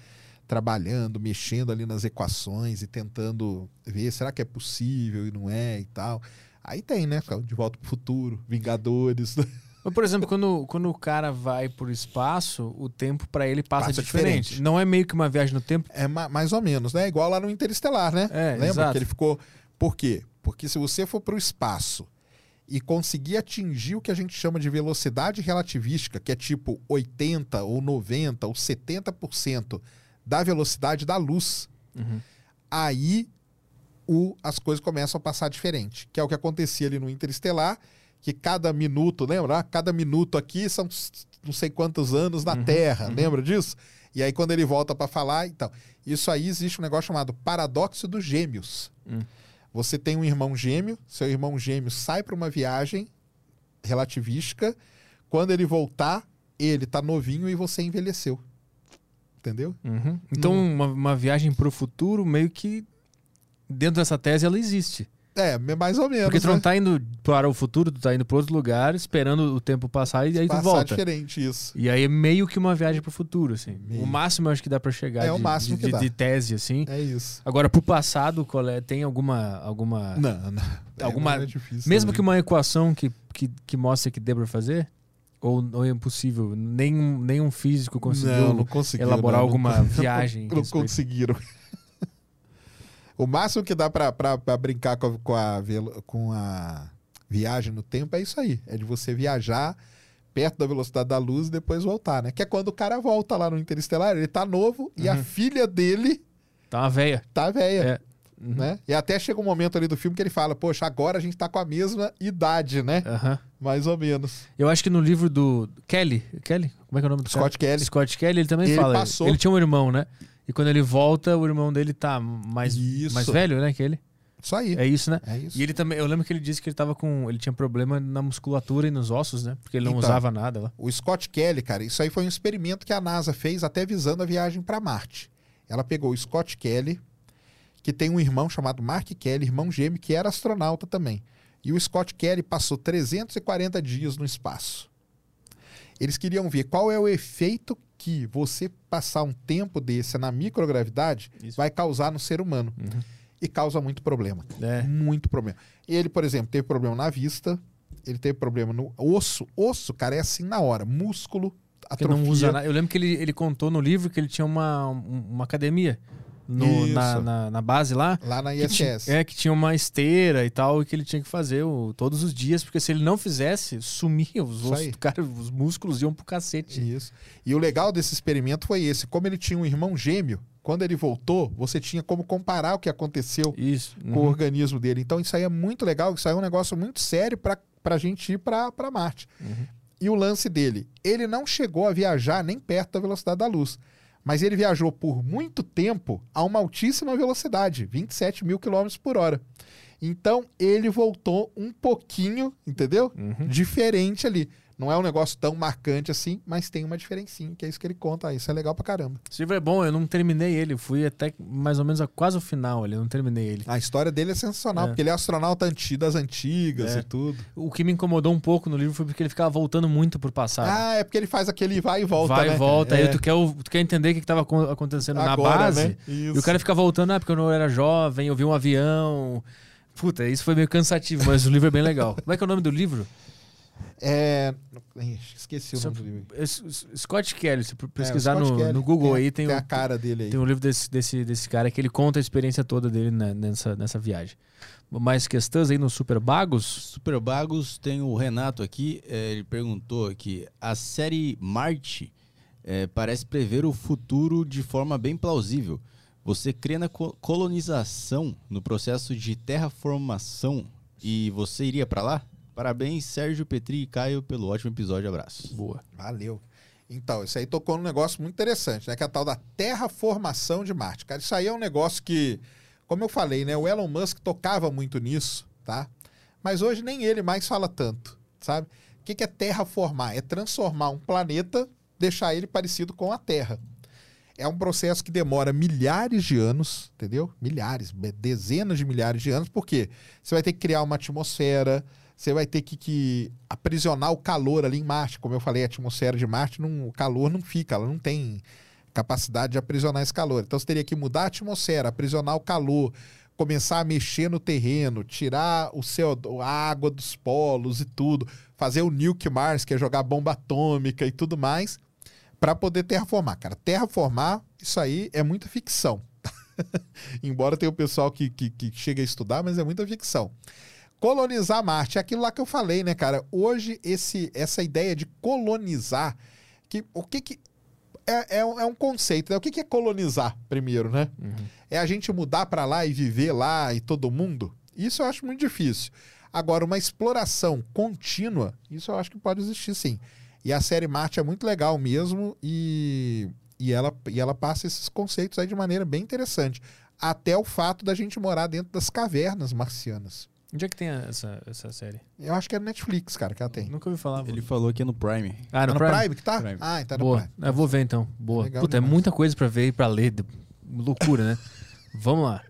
Trabalhando, mexendo ali nas equações e tentando ver será que é possível e não é e tal. Aí tem, né? De volta para o futuro, Vingadores. Mas, por exemplo, quando, quando o cara vai por espaço, o tempo para ele passa, Passa diferente. diferente. Não é meio que uma viagem no tempo. É ma- mais ou menos, né? Igual lá no Interestelar, né? É, Lembra exato. que ele ficou. Por quê? Porque se você for para o espaço e conseguir atingir o que a gente chama de velocidade relativística, que é tipo 80 ou 90 ou 70% da velocidade da luz, Uhum. aí o, as coisas começam a passar diferente. Que é o que acontecia ali no Interestelar, que cada minuto, lembra? Ah, Cada minuto aqui são não sei quantos anos na Terra, lembra disso? E aí quando ele volta para falar, então, isso aí existe um negócio chamado paradoxo dos gêmeos. Hum. Você tem um irmão gêmeo, seu irmão gêmeo sai para uma viagem relativística, quando ele voltar, ele tá novinho e você envelheceu. Entendeu? Uhum. Então, uma, uma viagem pro futuro, meio que dentro dessa tese, ela existe. É, mais ou menos. Porque tu né? não tá indo para o futuro, tu tá indo para outro lugar, esperando o tempo passar e aí tu Passar volta. diferente isso. E aí é meio que uma viagem pro futuro, assim. Meio. O máximo eu acho que dá pra chegar É, de, o máximo de, que de- dá. de tese, assim. É isso. Agora, pro passado, qual é? tem alguma. alguma Não, não. Alguma- não é difícil, mesmo né? que uma equação que, que, que mostre que dê pra fazer? Ou, ou é impossível? Nenhum, nenhum físico conseguiu Não, não elaborar não. alguma viagem. Não conseguiram. O máximo que dá pra, pra, pra brincar com a, com, a, com a viagem no tempo é isso aí. É de você viajar perto da velocidade da luz e depois voltar, né? Que é quando o cara volta lá no Interestelar, ele tá novo e a Uhum. filha dele Tá véia. tá velha. É. Uhum. Né? E até chega um momento ali do filme que ele fala, poxa, agora a gente tá com a mesma idade, né? Aham. Mais ou menos. Eu acho que no livro do Kelly, Kelly, como é que é o nome do Scott cara? Kelly. Scott Kelly, ele também Ele fala. passou. Ele tinha um irmão, né? E quando ele volta, o irmão dele tá mais, Isso. mais velho, né, que ele. Isso aí. É isso, né? É isso. E ele também, eu lembro que ele disse que ele tava com, ele tinha problema na musculatura e nos ossos, né? Porque ele não Então. usava nada lá. O Scott Kelly, cara, isso aí foi um experimento que a NASA fez até visando a viagem para Marte. Ela pegou o Scott Kelly, que tem um irmão chamado Mark Kelly, irmão gêmeo, que era astronauta também. E o Scott Kelly passou 340 dias no espaço. Eles queriam ver qual é o efeito que você passar um tempo desse na microgravidade Isso. vai causar no ser humano. Uhum. E causa muito problema. É. Muito problema. Ele, por exemplo, teve problema na vista, ele teve problema no osso. Osso, cara, é assim na hora. Músculo, atrofia. não usa nada. Eu lembro que ele, ele contou no livro que ele tinha uma, um- uma academia no- na, na, na base lá. Lá na ISS. é, que tinha uma esteira e tal, e que ele tinha que fazer o- todos os dias, porque se ele não fizesse, sumia os ossos do cara, os músculos iam pro cacete. Isso. E o legal desse experimento foi esse. Como ele tinha um irmão gêmeo, quando ele voltou, você tinha como comparar o que aconteceu Isso. com o uhum. organismo dele. Então isso aí é muito legal, isso aí é um negócio muito sério para a gente ir para Marte. Uhum. E o lance dele, ele não chegou a viajar nem perto da velocidade da luz, mas ele viajou por muito tempo a uma altíssima velocidade, 27 mil quilômetros por hora. Então ele voltou um pouquinho, entendeu? Uhum. Diferente ali. Não é um negócio tão marcante assim, mas tem uma diferencinha, que é isso que ele conta. Ah, isso é legal pra caramba. Esse livro é bom, eu não terminei ele. Fui até mais ou menos a quase o final ali, eu não terminei ele. A história dele é sensacional, É. porque ele é astronauta anti das antigas É. e tudo. O que me incomodou um pouco no livro foi porque ele ficava voltando muito pro passado. Ah, é porque ele faz aquele vai e volta, Vai né? e volta, cara? aí tu quer, tu quer entender o que, que tava acon- acontecendo Agora, na base. né? E o cara fica voltando, ah, porque eu não era jovem, eu vi um avião. Puta, isso foi meio cansativo, mas o livro é bem legal. Como é que é o nome do livro? É... Esqueci o nome do. É Scott Kelly, se É, pesquisar Scott no, Kelly. no Google aí, tem, tem um- a cara dele aí. tem um livro desse, desse, desse cara que ele conta a experiência toda dele né, nessa, nessa viagem. Mais questões aí no Super Bagos? Super Bagos tem o Renato aqui, é, ele perguntou aqui, a série Marte é, parece prever o futuro de forma bem plausível. Você crê na co- colonização, no processo de terraformação e você iria pra lá? Parabéns, Sérgio, Petri e Caio, pelo ótimo episódio. Abraço. Boa. Valeu. Então, isso aí tocou num negócio muito interessante, né? Que é a tal da terraformação de Marte. Cara, isso aí é um negócio que, como eu falei, né? O Elon Musk tocava muito nisso, tá? Mas hoje nem ele mais fala tanto, sabe? O que é terraformar? É transformar um planeta, deixar ele parecido com a Terra. É um processo que demora milhares de anos, entendeu? Milhares, dezenas de milhares de anos, porque você vai ter que criar uma atmosfera, você vai ter que, que aprisionar o calor ali em Marte. Como eu falei, a atmosfera de Marte, não, o calor não fica, ela não tem capacidade de aprisionar esse calor. Então você teria que mudar a atmosfera, aprisionar o calor, começar a mexer no terreno, tirar o CO2, a água dos polos e tudo, fazer o nuke Mars, que é jogar bomba atômica e tudo mais, para poder terraformar. Cara, terraformar, isso aí é muita ficção. Embora tenha o pessoal que, que, que chega a estudar, mas é muita ficção. Colonizar Marte, é aquilo lá que eu falei, né, cara? Hoje, esse, essa ideia de colonizar, que, o que que. É, é, um- é um conceito, né? O que, que é colonizar, primeiro, né? É a gente mudar para lá e viver lá e todo mundo? Isso eu acho muito difícil. Agora, uma exploração contínua, isso eu acho que pode existir sim. E a série Marte é muito legal mesmo e, e, ela, e ela passa esses conceitos aí de maneira bem interessante. Até o fato da gente morar dentro das cavernas marcianas. Onde é que tem essa, essa série? Eu acho que é no Netflix, cara, que ela tem. Nunca ouvi falar. Ele falou que é no Prime. Ah, Tá no, no Prime? Prime, que tá? Prime. Ah, então é no Boa. Prime. Eu vou ver então. Boa. Legal Puta, é demais. muita coisa pra ver e pra ler. Loucura, né? Vamos lá.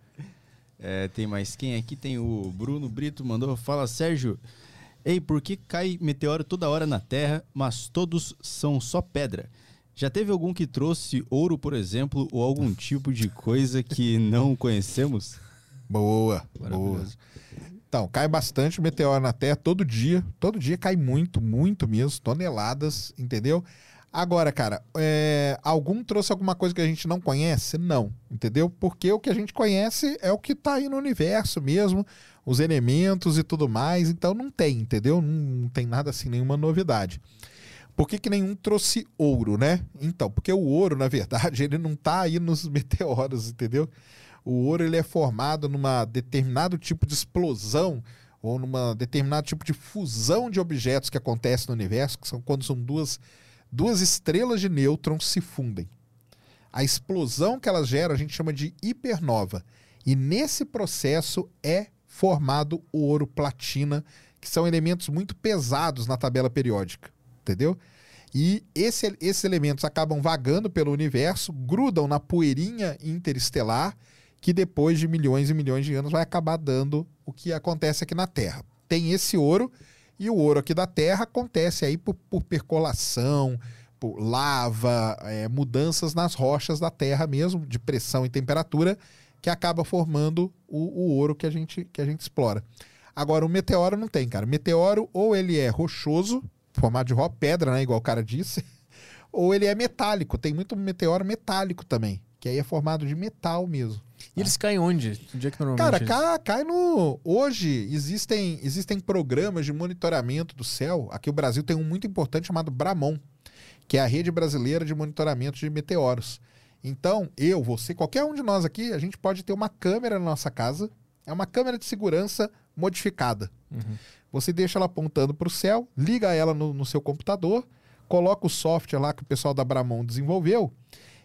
É, tem mais quem aqui? Tem o Bruno Brito, mandou. Fala, Sérgio. Ei, por que cai meteoro toda hora na Terra, mas todos são só pedra? Já teve algum que trouxe ouro, por exemplo, ou algum tipo de coisa que não conhecemos? Boa, boa. Então, cai bastante meteoro na Terra todo dia. Todo dia cai muito, muito mesmo. Toneladas, entendeu? Agora, cara, é, algum trouxe alguma coisa que a gente não conhece? Não, entendeu? Porque o que a gente conhece é o que tá aí no universo mesmo, os elementos e tudo mais. Então não tem, entendeu? Não, não tem nada assim, nenhuma novidade. Por que, que nenhum trouxe ouro, né? Então, porque o ouro, na verdade, ele não tá aí nos meteoros, entendeu? O ouro ele é formado numa determinado tipo de explosão ou numa determinado tipo de fusão de objetos que acontece no universo, que são quando são duas, duas estrelas de nêutrons se fundem. A explosão que elas geram a gente chama de hipernova. E nesse processo é formado o ouro platina, que são elementos muito pesados na tabela periódica, entendeu? E esse- esses elementos acabam vagando pelo universo, grudam na poeirinha interestelar, que depois de milhões e milhões de anos vai acabar dando o que acontece aqui na Terra. Tem esse ouro, e o ouro aqui da Terra acontece aí por, por percolação, por lava, é, mudanças nas rochas da Terra mesmo, de pressão e temperatura, que acaba formando o, o ouro que a, gente, que a gente explora. Agora, o meteoro não tem, cara. Meteoro, ou ele é rochoso, formado de rocha, pedra, né? Igual o cara disse, ou ele é metálico. Tem muito meteoro metálico também, que aí é formado de metal mesmo. E eles caem onde? Onde é que normalmente Cara, eles- cai, cai no. Hoje existem, existem programas de monitoramento do céu. Aqui o Brasil tem um muito importante chamado Bramon, que é a rede brasileira de monitoramento de meteoros. Então, eu, você, qualquer um de nós aqui, a gente pode ter uma câmera na nossa casa. É uma câmera de segurança modificada. Uhum. Você deixa ela apontando para o céu, liga ela no, no seu computador, coloca o software lá que o pessoal da Bramon desenvolveu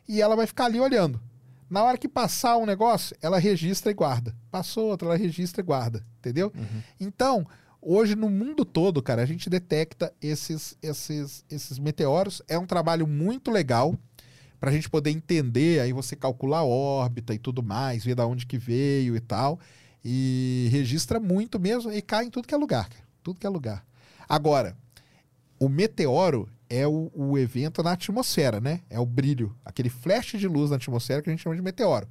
e ela vai ficar ali olhando. Na hora que passar um negócio, ela registra e guarda. Passou outro, ela registra e guarda. Entendeu? Então, Hoje, no mundo todo, cara, a gente detecta esses, esses, esses meteoros. É um trabalho muito legal para a gente poder entender. Aí você calcula a órbita e tudo mais, ver da onde que veio e tal. E registra muito mesmo e cai em tudo que é lugar, cara. Tudo que é lugar. Agora, o meteoro é o, o, evento na atmosfera, né? É o brilho, aquele flash de luz na atmosfera que a gente chama de meteoro.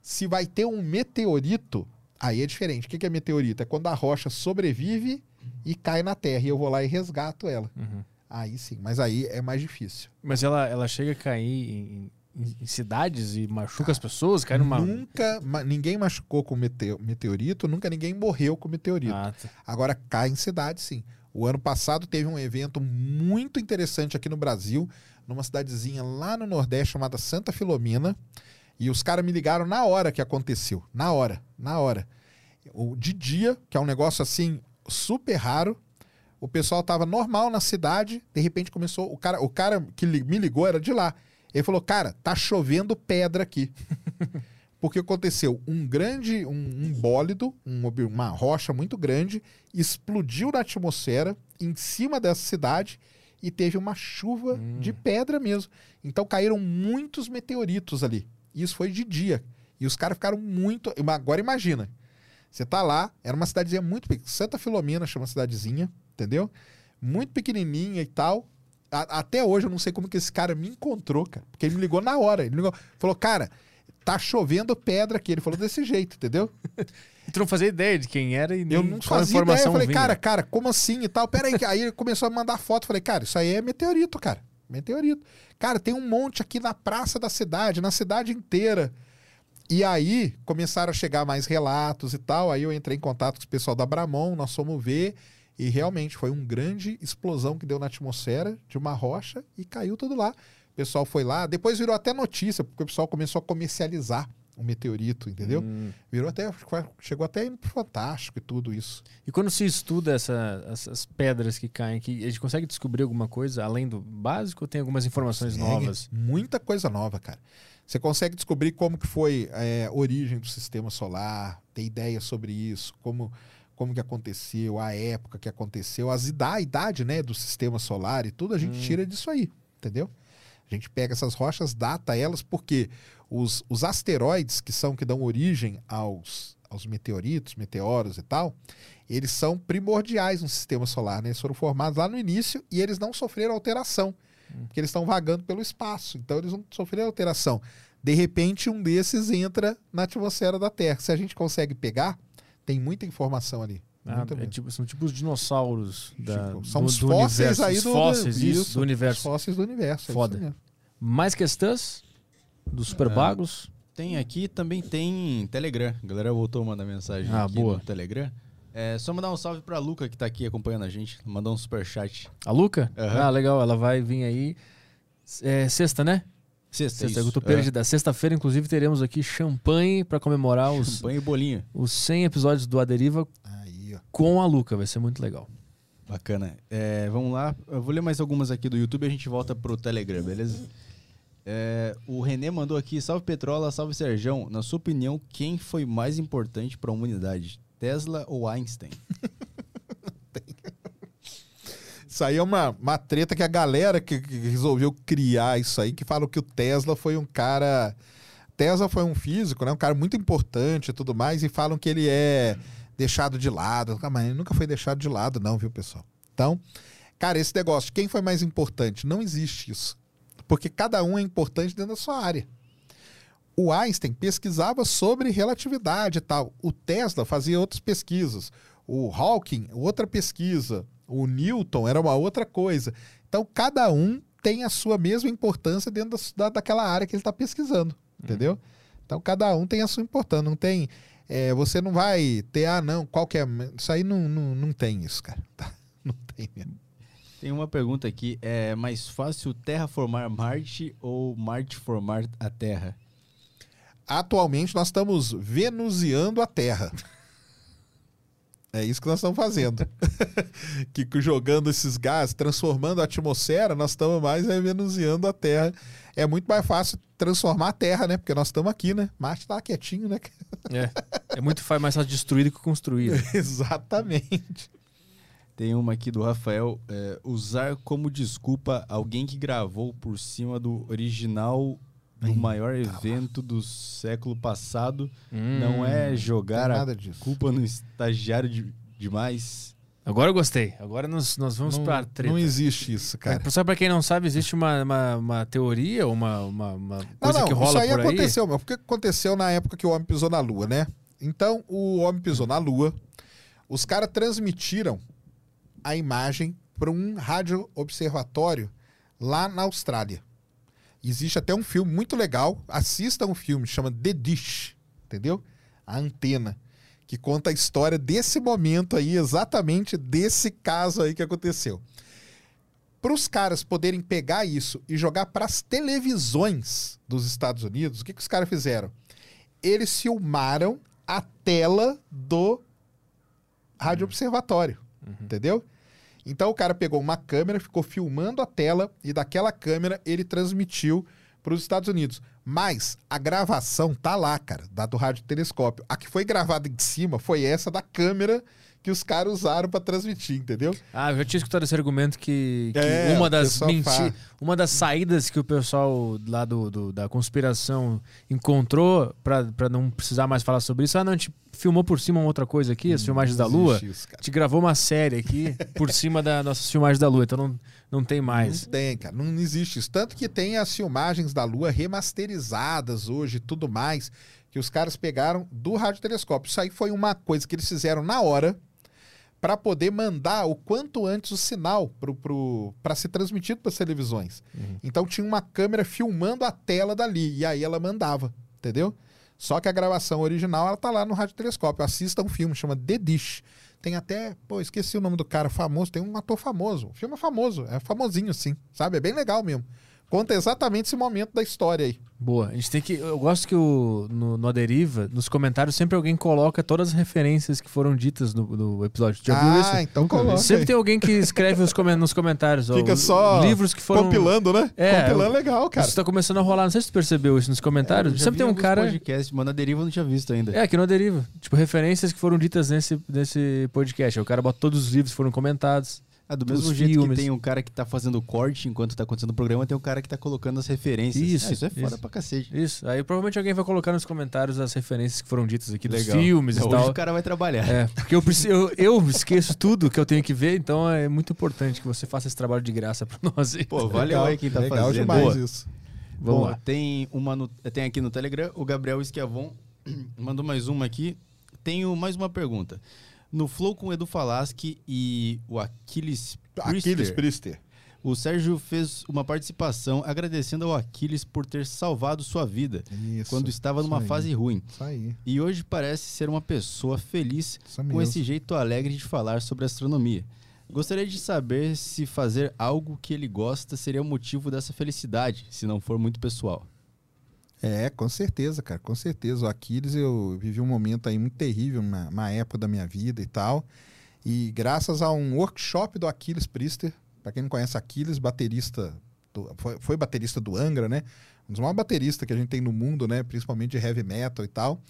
Se vai ter um meteorito, aí é diferente. O que é meteorito? É quando a rocha sobrevive e cai na Terra e eu vou lá e resgato ela. Uhum. Aí sim, mas aí é mais difícil. Mas ela, ela chega a cair em, em, em cidades e machuca as pessoas? Cai numa... Nunca, ninguém machucou com meteorito, nunca ninguém morreu com meteorito. Ah, tá. Agora cai em cidades, sim. O ano passado teve um evento muito interessante aqui no Brasil, numa cidadezinha lá no Nordeste chamada Santa Filomena. E os caras me ligaram na hora que aconteceu. Na hora, na hora. O, de dia, que é um negócio assim super raro. O pessoal tava normal na cidade, de repente começou. O cara, o cara que me ligou era de lá. Ele falou: Cara, tá chovendo pedra aqui. Porque aconteceu um grande, um, um bólido, um, uma rocha muito grande, explodiu na atmosfera em cima dessa cidade e teve uma chuva hum. de pedra mesmo. Então caíram muitos meteoritos ali. Isso foi de dia. E os caras ficaram muito. Agora imagina. Você tá lá, era uma cidadezinha muito pequena. Santa Filomena chama cidadezinha, entendeu? Muito pequenininha e tal. A, até hoje eu não sei como que esse cara me encontrou, cara. Porque ele me ligou na hora. Ele me ligou, falou, cara, tá chovendo pedra aqui. Ele falou desse jeito, entendeu? E tu não fazia ideia de quem era e nem Eu não fazia informação ideia. Eu falei, vinha. cara, cara, como assim e tal? Pera aí. aí ele começou a mandar foto. Falei, cara, isso aí é meteorito, cara. Meteorito. Cara, tem um monte aqui na praça da cidade, na cidade inteira. E aí começaram a chegar mais relatos e tal. Aí eu entrei em contato com o pessoal da Bramon, nós fomos ver. E realmente foi uma grande explosão que deu na atmosfera de uma rocha e caiu tudo lá pessoal foi lá. Depois virou até notícia, porque o pessoal começou a comercializar o meteorito, entendeu? Hum. Virou até, chegou até Fantástico e tudo isso. E quando se estuda essa, essas pedras que caem, que a gente consegue descobrir alguma coisa além do básico ou tem algumas informações novas? Muita coisa nova, cara. Você consegue descobrir como que foi é, a origem do sistema solar, ter ideia sobre isso, como, como que aconteceu, a época que aconteceu, as a idade né, do sistema solar e tudo, a gente hum. tira disso aí, entendeu? A gente pega essas rochas, data elas, porque os, os asteroides, que são que dão origem aos, aos meteoritos, meteoros e tal, eles são primordiais no sistema solar. Né? Eles foram formados lá no início e eles não sofreram alteração, hum. porque eles estão vagando pelo espaço. Então eles não sofreram alteração. De repente, um desses entra na atmosfera da Terra. Se a gente consegue pegar, tem muita informação ali. Ah, é tipo, são tipo os dinossauros da, tipo, são do, os fósseis universo, aí do, fósseis, isso, isso, do universo. Os fósseis do universo. É Foda. Mais questões dos super bagos? tem aqui, também tem Telegram. A galera voltou a mandar mensagem ah, boa. no Telegram. É só mandar um salve pra Luca que tá aqui acompanhando a gente. Mandar um super chat. A Luca? Uhum. Ah, legal. Ela vai vir aí. É, sexta, né? Sexta, Sexta, Guto Pérez é. Sexta-feira, inclusive, teremos aqui champanhe para comemorar os... Champanhe e bolinho. Os 100 episódios do Aderiva com a Luca, vai ser muito legal. Bacana. É, vamos lá, eu vou ler mais algumas aqui do YouTube e a gente volta pro Telegram, beleza? É, o Renê mandou aqui, salve Petrola, salve Serjão. Na sua opinião, quem foi mais importante para a humanidade? Tesla ou Einstein? isso aí é uma, uma treta que a galera que, que resolveu criar isso aí, que fala que o Tesla foi um cara... Tesla foi um físico, né? Um cara muito importante e tudo mais, e falam que ele é deixado de lado. Ah, mas nunca foi deixado de lado, não, viu, pessoal? Então, cara, esse negócio, quem foi mais importante? Não existe isso. Porque cada um é importante dentro da sua área. O Einstein pesquisava sobre relatividade e tal. O Tesla fazia outras pesquisas. O Hawking, outra pesquisa. O Newton era uma outra coisa. Então, cada um tem a sua mesma importância dentro da, daquela área que ele está pesquisando. Entendeu? Uhum. Então, cada um tem a sua importância. Não tem é, você não vai ter, ah, não, qual que é. Isso aí não, não, não tem isso, cara. Tá? Não tem mesmo. Tem uma pergunta aqui: é mais fácil terraformar Marte ou Marte formar a Terra? Atualmente nós estamos venusiando a Terra. É isso que nós estamos fazendo. que jogando esses gases, transformando a atmosfera, nós estamos mais é, venusiando a Terra. É muito mais fácil transformar a Terra, né? Porque nós estamos aqui, né? Marte está quietinho, né? é. É muito mais fácil destruir do que construir. Exatamente. Tem uma aqui do Rafael. É, usar como desculpa alguém que gravou por cima do original do maior evento do século passado Hum. não é jogar Tem a culpa no estagiário de- demais. Agora eu gostei. Agora nós, nós vamos Não, pra treta. não existe isso, cara. É, Só pra quem não sabe, existe uma, uma, uma teoria, uma, uma, uma Não, coisa não, que rola isso aí por aí. aconteceu, meu. Porque aconteceu na época que o homem pisou na Lua, né? Então, o homem pisou na Lua, os caras transmitiram a imagem para um rádio observatório lá na Austrália. Existe até um filme muito legal, assista um filme, chama The Dish, entendeu? A antena, que conta a história desse momento aí, exatamente desse caso aí que aconteceu. Para os caras poderem pegar isso e jogar para as televisões dos Estados Unidos, o que, que os caras fizeram? Eles filmaram a tela do rádio observatório, entendeu? Então o cara pegou uma câmera, ficou filmando a tela e daquela câmera ele transmitiu para os Estados Unidos. Mas a gravação tá lá, cara, da do rádio telescópio. A que foi gravada em cima foi essa da câmera que os caras usaram para transmitir, entendeu? Ah, eu já tinha escutado esse argumento que, que É, uma das menti uma das saídas que o pessoal lá do, do- da conspiração encontrou pra não precisar mais falar sobre isso, ah, não, a gente filmou por cima uma outra coisa aqui, as filmagens da Lua. Isso, gente gravou uma série aqui por cima das nossas filmagens da Lua, então não, não tem mais. Não tem, cara. Não existe isso. Tanto que tem as filmagens da Lua remasterizadas hoje e tudo mais, que os caras pegaram do radiotelescópio. Isso aí foi uma coisa que eles fizeram na hora para poder mandar o quanto antes o sinal para ser transmitido para as televisões. Então tinha uma câmera filmando a tela dali e aí ela mandava, entendeu? Só que a gravação original ela tá lá no radiotelescópio. Assista um filme, chama The Dish. Tem até, pô, esqueci o nome do cara famoso, tem um ator famoso. O filme é famoso, é famosinho sim, sabe? É bem legal mesmo. Conta exatamente esse momento da história aí. Boa. A gente tem que. Eu gosto que o, no, no A Deriva, nos comentários, sempre alguém coloca todas as referências que foram ditas no, no episódio. Já viu isso? ah, então coloca. Sempre aí. tem alguém que escreve os nos comentários. ó, Fica o- só livros que foram. compilando, né? É, compilando legal, cara. Isso tá começando a rolar. Não sei se tu percebeu isso nos comentários. É, Eu já Sempre vi tem um cara. Podcast, mas na deriva eu não tinha visto ainda. É, aqui no A Deriva. Tipo, referências que foram ditas nesse, nesse podcast. Aí O cara bota todos os livros que foram comentados. Ah, do mesmo jeito filmes. que tem um cara que tá fazendo corte enquanto tá acontecendo o programa, tem um cara que tá colocando as referências. Isso, Ah, isso é foda isso. pra cacete. Isso. Aí provavelmente alguém vai colocar nos comentários as referências que foram ditas aqui dos Legal. filmes e Hoje tal. o cara vai trabalhar. É, porque eu, preciso, eu, eu esqueço tudo que eu tenho que ver, então é muito importante que você faça esse trabalho de graça pra nós. aí. Pô, valeu aí quem tá legal fazendo. demais Boa. isso. Vamos Bom, lá. Tem, uma no- tem aqui no Telegram, o Gabriel Esquiavon mandou mais uma aqui. Tenho mais uma pergunta. No Flow com o Edu Falaschi e o Aquiles Aquiles Priester, Priester. o Sérgio fez uma participação agradecendo ao Aquiles por ter salvado sua vida Isso. quando estava numa fase ruim. E hoje parece ser uma pessoa feliz com esse jeito alegre de falar sobre astronomia. Gostaria de saber se fazer algo que ele gosta seria o motivo dessa felicidade, se não for muito pessoal. É, com certeza, cara, com certeza. O Aquiles, eu vivi um momento aí muito terrível, uma, uma época da minha vida e tal. E graças a um workshop do Aquiles Priester, para quem não conhece Aquiles, baterista, do- foi, foi baterista do Angra, né? Um dos maiores bateristas que a gente tem no mundo, né? Principalmente de heavy metal e tal.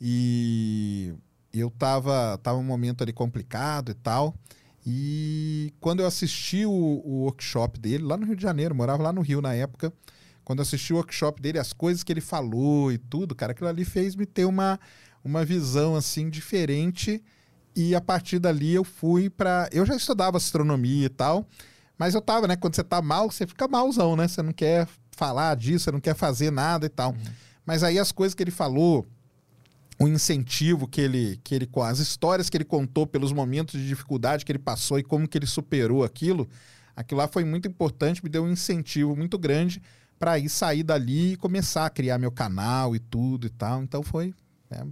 E eu tava, tava um momento ali complicado e tal. E quando eu assisti o, o workshop dele, lá no Rio de Janeiro, morava lá no Rio na época, quando assisti o workshop dele, as coisas que ele falou e tudo, cara, aquilo ali fez me ter uma, uma visão assim diferente. E a partir dali eu fui para, eu já estudava astronomia e tal, mas eu tava, né, quando você tá mal, você fica malzão, né? Você não quer falar disso, você não quer fazer nada e tal. Mas aí as coisas que ele falou, o incentivo que ele, que ele, as histórias que ele contou pelos momentos de dificuldade que ele passou e como que ele superou aquilo, aquilo lá foi muito importante, me deu um incentivo muito grande para ir sair dali e começar a criar meu canal e tudo e tal. Então foi. é.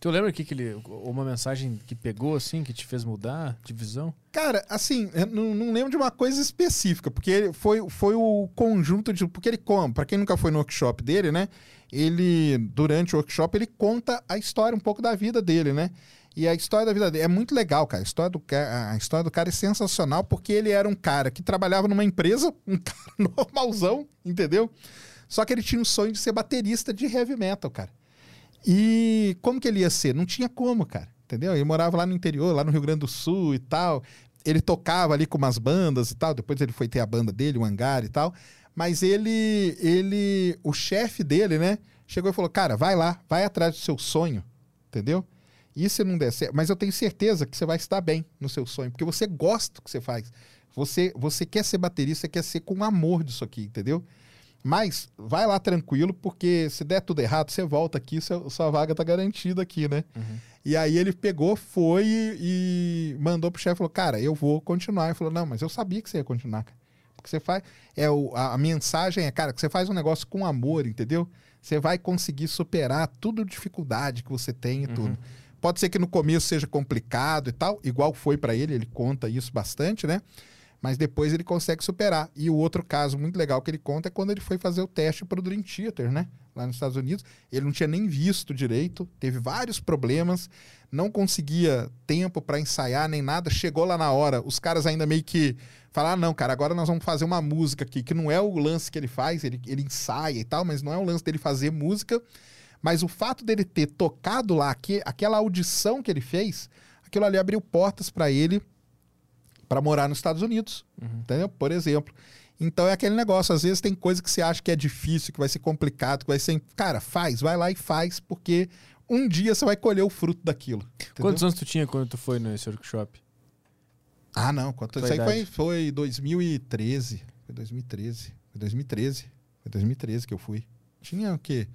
Tu lembra que, que ele, uma mensagem que pegou assim, que te fez mudar de visão? Cara, assim, eu não, não lembro de uma coisa específica, porque ele foi, foi o conjunto de. Porque ele conta, para quem nunca foi no workshop dele, né? Ele, durante o workshop, ele conta a história um pouco da vida dele, né? E a história da vida dele é muito legal, cara. A história, do, a história do cara é sensacional, porque ele era um cara que trabalhava numa empresa, um cara normalzão, entendeu? Só que ele tinha um sonho de ser baterista de heavy metal, cara. E como que ele ia ser? Não tinha como, cara. Entendeu? Ele morava lá no interior, lá no Rio Grande do Sul e tal. ele tocava ali com umas bandas e tal. Depois ele foi ter a banda dele, o Hangar e tal. Mas ele, ele, o chefe dele, né, chegou e falou: Cara, vai lá, vai atrás do seu sonho, entendeu? E se não der certo, mas eu tenho certeza que você vai estar bem no seu sonho, porque você gosta do que você faz. Você, você quer ser baterista, você quer ser com amor disso aqui, entendeu? Mas vai lá tranquilo, porque se der tudo errado, você volta aqui, sua, sua vaga tá garantida aqui, né? Uhum. E aí ele pegou, foi e, e mandou pro chefe, falou, cara, eu vou continuar. Ele falou, não, mas eu sabia que você ia continuar, cara. Porque você faz. É o, a, a, mensagem é, cara, que você faz um negócio com amor, entendeu? Você vai conseguir superar tudo dificuldade que você tem e uhum. tudo. Pode ser que no começo seja complicado e tal, igual foi para ele, ele conta isso bastante, né? Mas depois ele consegue superar. E o outro caso muito legal que ele conta é quando ele foi fazer o teste para o Dream Theater, né? Lá nos Estados Unidos. Ele não tinha nem visto direito, teve vários problemas, não conseguia tempo para ensaiar nem nada. Chegou lá na hora, os caras ainda meio que falaram: ah, não, cara, agora nós vamos fazer uma música aqui, que não é o lance que ele faz, ele, ele ensaia e tal, mas não é o lance dele fazer música. Mas o fato dele ter tocado lá, que, aquela audição que ele fez, aquilo ali abriu portas para ele para morar nos Estados Unidos, uhum. entendeu? Por exemplo. Então é aquele negócio, às vezes tem coisa que você acha que é difícil, que vai ser complicado, que vai ser. Cara, faz, vai lá e faz, porque um dia você vai colher o fruto daquilo. Entendeu? Quantos anos tu tinha quando tu foi nesse workshop? Ah, não. Quanto... Isso aí foi, foi 2013. Foi 2013. Foi 2013. Foi 2013 que eu fui. Tinha o quê?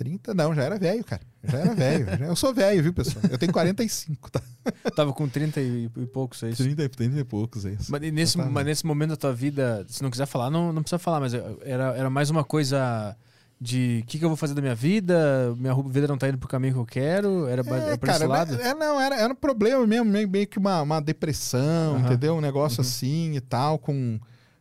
30, não, já era velho, cara. Já era velho. eu sou velho, viu, pessoal? Eu tenho 45, tá? Tava com 30 e, e poucos, é isso? 30, 30 e poucos, é isso. Mas nesse, mas nesse momento da tua vida, se não quiser falar, não, não precisa falar, mas era, era mais uma coisa de o que, que, eu vou fazer da minha vida, minha vida não tá indo pro caminho que eu quero, era, é, pra cara, lado? É, não, era, era um problema mesmo, meio, meio que uma, uma depressão, uhum. entendeu? Um negócio uhum. assim e tal, com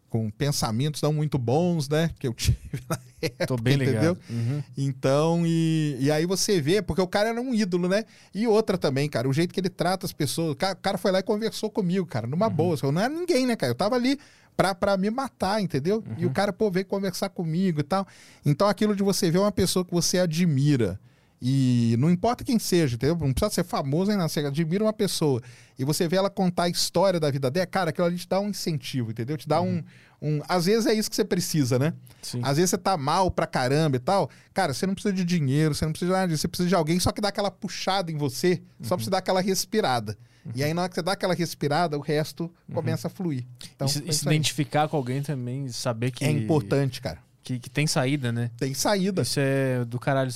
com pensamentos não muito bons, né? Que eu tive na época, Tô bem entendeu? Uhum. Então, e, e aí você vê, porque o cara era um ídolo, né? E outra também, cara, o jeito que ele trata as pessoas. O cara, o cara foi lá e conversou comigo, cara, numa uhum. boa. Eu não era ninguém, né, cara? Eu tava ali pra, pra me matar, entendeu? Uhum. E o uhum. cara, pô, veio conversar comigo e tal. Então, aquilo de você ver uma pessoa que você admira e não importa quem seja, entendeu? Não precisa ser famoso ainda. Você admira uma pessoa e você vê ela contar a história da vida dela, cara, aquilo ali te dá um incentivo, entendeu? Te dá uhum. um, um. Às vezes é isso que você precisa, né? Sim. Às vezes você tá mal pra caramba e tal. Cara, você não precisa de dinheiro, você não precisa de nada disso. Você precisa de alguém só que dá aquela puxada em você, uhum. só precisa dar aquela respirada. Uhum. E aí, na hora que você dá aquela respirada, o resto uhum. começa a fluir. Então, e se, e se identificar com alguém também, saber que. É importante, cara que, que tem saída, né? Tem saída. Isso é do caralho.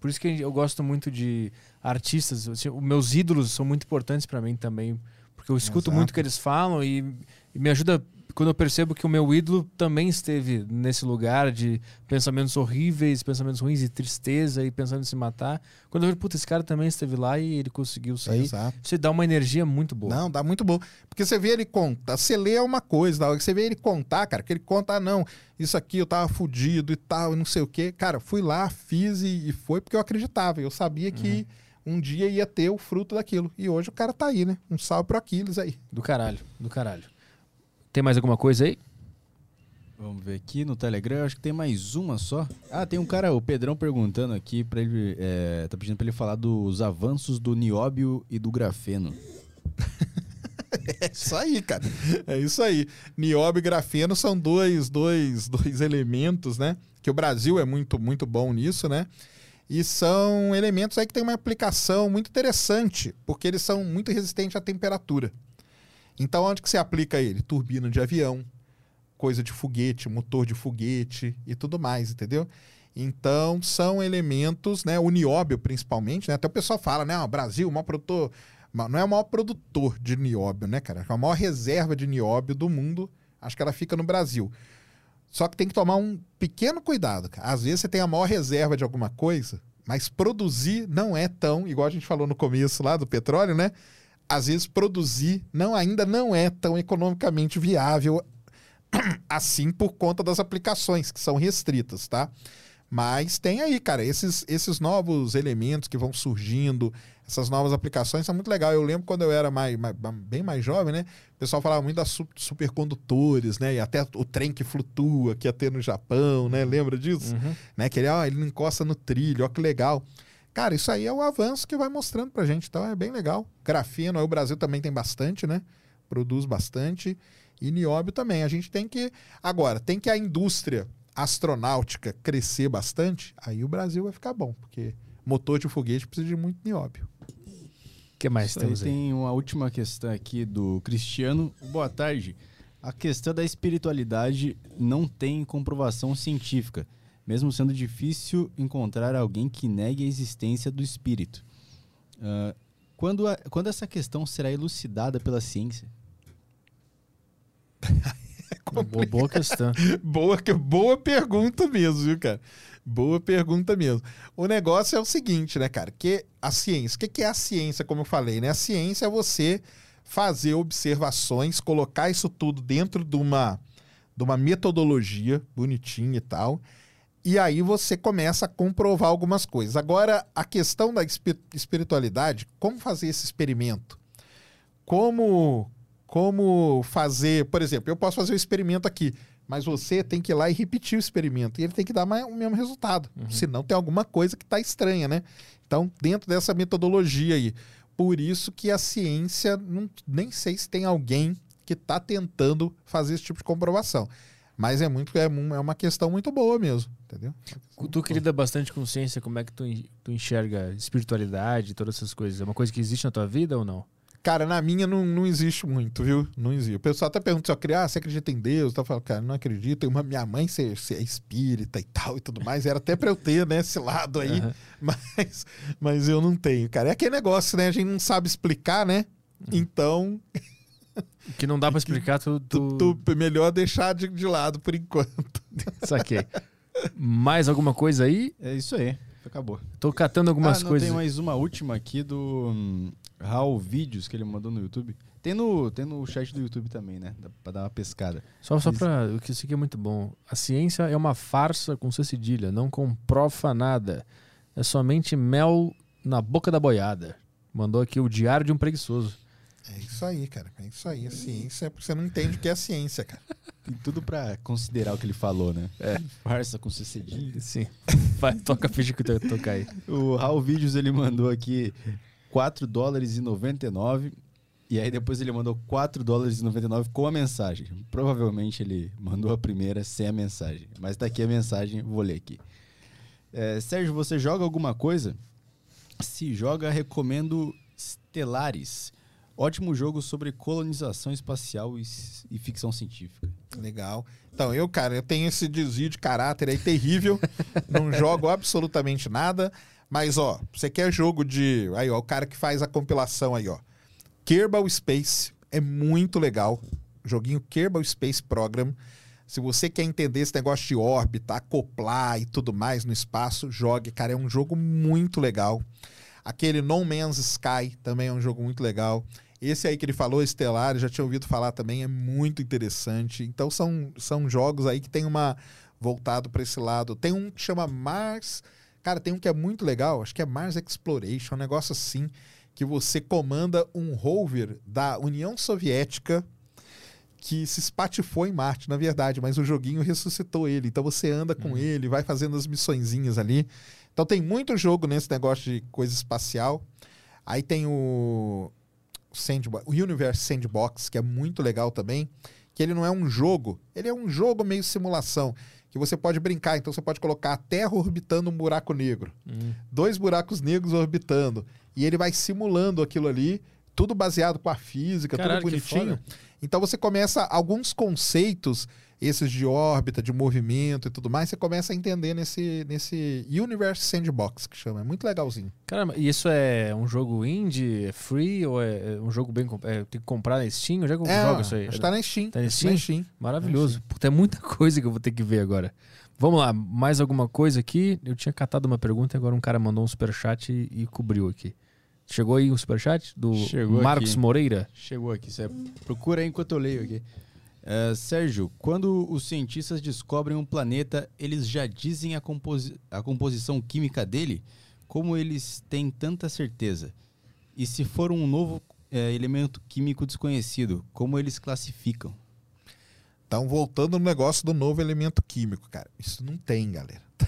Por isso que eu gosto muito de artistas. Assim, os meus ídolos são muito importantes para mim também. Porque eu escuto Exato. muito o que eles falam e, e me ajuda quando eu percebo que o meu ídolo também esteve nesse lugar de pensamentos horríveis, pensamentos ruins e tristeza e pensando em se matar. Quando eu vejo, puta, esse cara também esteve lá e ele conseguiu sair. Exato. Você dá uma energia muito boa. Não, dá muito boa. Porque você vê ele contar, você lê uma coisa, você vê ele contar, cara, que ele conta, ah, não, isso aqui eu tava fudido e tal, e não sei o quê. Cara, fui lá, fiz e, e foi porque eu acreditava. Eu sabia que. Uhum um dia ia ter o fruto daquilo. E hoje o cara tá aí, né? Um salve pro Aquiles aí. Do caralho, do caralho. Tem mais alguma coisa aí? Vamos ver aqui no Telegram, acho que tem mais uma só. Ah, tem um cara, o Pedrão, perguntando aqui para ele. É, tá pedindo para ele falar dos avanços do nióbio e do grafeno. é isso aí, cara. É isso aí. Nióbio e grafeno são dois, dois, dois elementos, né? Que o Brasil é muito, muito bom nisso, né? E são elementos aí que tem uma aplicação muito interessante, porque eles são muito resistentes à temperatura. Então, onde que você aplica ele? Turbina de avião, coisa de foguete, motor de foguete e tudo mais, entendeu? Então, são elementos, né? O nióbio, principalmente, né? Até o pessoal fala, né? O Brasil, o maior produtor. Não é o maior produtor de nióbio, né, cara? É a maior reserva de nióbio do mundo. Acho que ela fica no Brasil. Só que tem que tomar um pequeno cuidado, cara. Às vezes você tem a maior reserva de alguma coisa, mas produzir não é tão, igual a gente falou no começo lá do petróleo, né? Às vezes produzir não ainda não é tão economicamente viável assim por conta das aplicações que são restritas, tá? Mas tem aí, cara, esses, esses novos elementos que vão surgindo, essas novas aplicações são muito legal. Eu lembro quando eu era mais, mais, bem mais jovem, né? O pessoal falava muito das supercondutores, né? E até o trem que flutua que ia ter no Japão, né? Lembra disso? Uhum. Né? Que ele, ó, ele encosta no trilho, ó que legal. Cara, isso aí é o avanço que vai mostrando pra gente, então é bem legal. Grafeno, aí o Brasil também tem bastante, né? produz bastante. E nióbio também. A gente tem que. Agora, tem que a indústria astronáutica crescer bastante, aí o Brasil vai ficar bom, porque motor de foguete precisa de muito nióbio. O que mais Isso temos aí? Tem uma última questão aqui do Cristiano. Boa tarde. A questão da espiritualidade não tem comprovação científica, mesmo sendo difícil encontrar alguém que negue a existência do espírito. Uh, quando, a, quando essa questão será elucidada pela ciência? é boa, boa questão. boa, boa pergunta mesmo, viu, cara? Boa pergunta mesmo. O negócio é o seguinte, né, cara? Que a ciência, o que, que é a ciência, como eu falei, né? A ciência é você fazer observações, colocar isso tudo dentro de uma, de uma metodologia bonitinha e tal. E aí você começa a comprovar algumas coisas. Agora, a questão da espiritualidade, como fazer esse experimento? Como como fazer, por exemplo, eu posso fazer o um experimento aqui, mas você tem que ir lá e repetir o experimento. E ele tem que dar o mesmo resultado. Uhum. Senão tem alguma coisa que está estranha, né? Então, dentro dessa metodologia aí. Por isso que a ciência, não, nem sei se tem alguém que está tentando fazer esse tipo de comprovação. Mas é muito é, é uma questão muito boa mesmo, entendeu? Tu que lida bastante com ciência, como é que tu, tu enxerga espiritualidade, todas essas coisas? É uma coisa que existe na tua vida ou não? Cara, na minha não, não existe muito, viu? Não existe. O pessoal até pergunta se eu acredito, ah, você acredita em Deus? Eu falo, cara, não acredito. Uma, minha mãe ser, ser espírita e tal e tudo mais. Era até pra eu ter, né, esse lado aí. Uhum. Mas, mas eu não tenho, cara. É aquele negócio, né? A gente não sabe explicar, né? Uhum. Então. Que não dá pra explicar, tu. tu... tu, tu melhor deixar de, de lado por enquanto. Saquei. Mais alguma coisa aí? É isso aí. Acabou. Tô catando algumas ah, não, coisas. Tem mais uma última aqui do. Hum, Raul Vídeos que ele mandou no YouTube. Tem no, tem no chat do YouTube também, né? Dá pra dar uma pescada. Só, só pra. O que isso aqui é muito bom. A ciência é uma farsa com C cedilha, não comprova nada. É somente mel na boca da boiada. Mandou aqui o Diário de um Preguiçoso. É isso aí, cara. É isso aí. A ciência é porque você não entende o que é a ciência, cara. Tem tudo pra considerar o que ele falou, né? É. Farsa com cedilha. Sim. Vai, toca a ficha que eu tocar aí. O Raul Vídeos ele mandou aqui 4 dólares e 99. E aí depois ele mandou 4 dólares e 99 com a mensagem. Provavelmente ele mandou a primeira sem a mensagem. Mas tá aqui a mensagem, vou ler aqui. É, Sérgio, você joga alguma coisa? Se joga, recomendo Stellaris. Ótimo jogo sobre colonização espacial e, e, ficção científica. Legal. Então, eu, cara, eu tenho esse desvio de caráter aí terrível. não jogo absolutamente nada. Mas, ó, você quer jogo de. Aí, ó, o cara que faz a compilação aí, ó. Kerbal Space é muito legal. Joguinho Kerbal Space Program. Se você quer entender esse negócio de órbita, acoplar e tudo mais no espaço, jogue. Cara, é um jogo muito legal. Aquele No Man's Sky também é um jogo muito legal. Esse aí que ele falou, Estelar, já tinha ouvido falar também, é muito interessante. Então são, são jogos aí que tem uma voltado para esse lado. Tem um que chama Mars Cara, tem um que é muito legal, acho que é Mars Exploration, um negócio assim, que você comanda um rover da União Soviética que se espatifou em Marte, na verdade, mas o joguinho ressuscitou ele. Então você anda com uhum. ele, vai fazendo as missõezinhas ali. Então tem muito jogo nesse negócio de coisa espacial. Aí tem o Sandbox, o Universe Sandbox, que é muito legal também, que ele não é um jogo, ele é um jogo meio simulação que você pode brincar. Então você pode colocar a Terra orbitando um buraco negro, hum. dois buracos negros orbitando, e ele vai simulando aquilo ali, tudo baseado com a física, Caralho, tudo bonitinho. Então você começa alguns conceitos esses de órbita, de movimento e tudo mais, você começa a entender nesse, nesse Universe Sandbox, que chama. É muito legalzinho. Caramba, e isso é um jogo indie, é free, ou é, é um jogo bem... É, tem que comprar na Steam? Onde é que é, joga isso aí? Está na Steam. Tá na Steam? Na Steam. Maravilhoso. Tá Tem muita coisa que eu vou ter que ver agora. Vamos lá, mais alguma coisa aqui? Eu tinha catado uma pergunta e agora um cara mandou um superchat e, e cobriu aqui. Chegou aí o um superchat do Chegou Marcos aqui. Moreira? Chegou aqui. Você procura aí enquanto eu leio aqui. Uh, Sérgio, quando os cientistas descobrem um planeta, eles já dizem a, composi a composição química dele? Como eles têm tanta certeza? E se for um novo é, elemento químico desconhecido, como eles classificam? Então, voltando no negócio do novo elemento químico, cara, isso não tem, galera.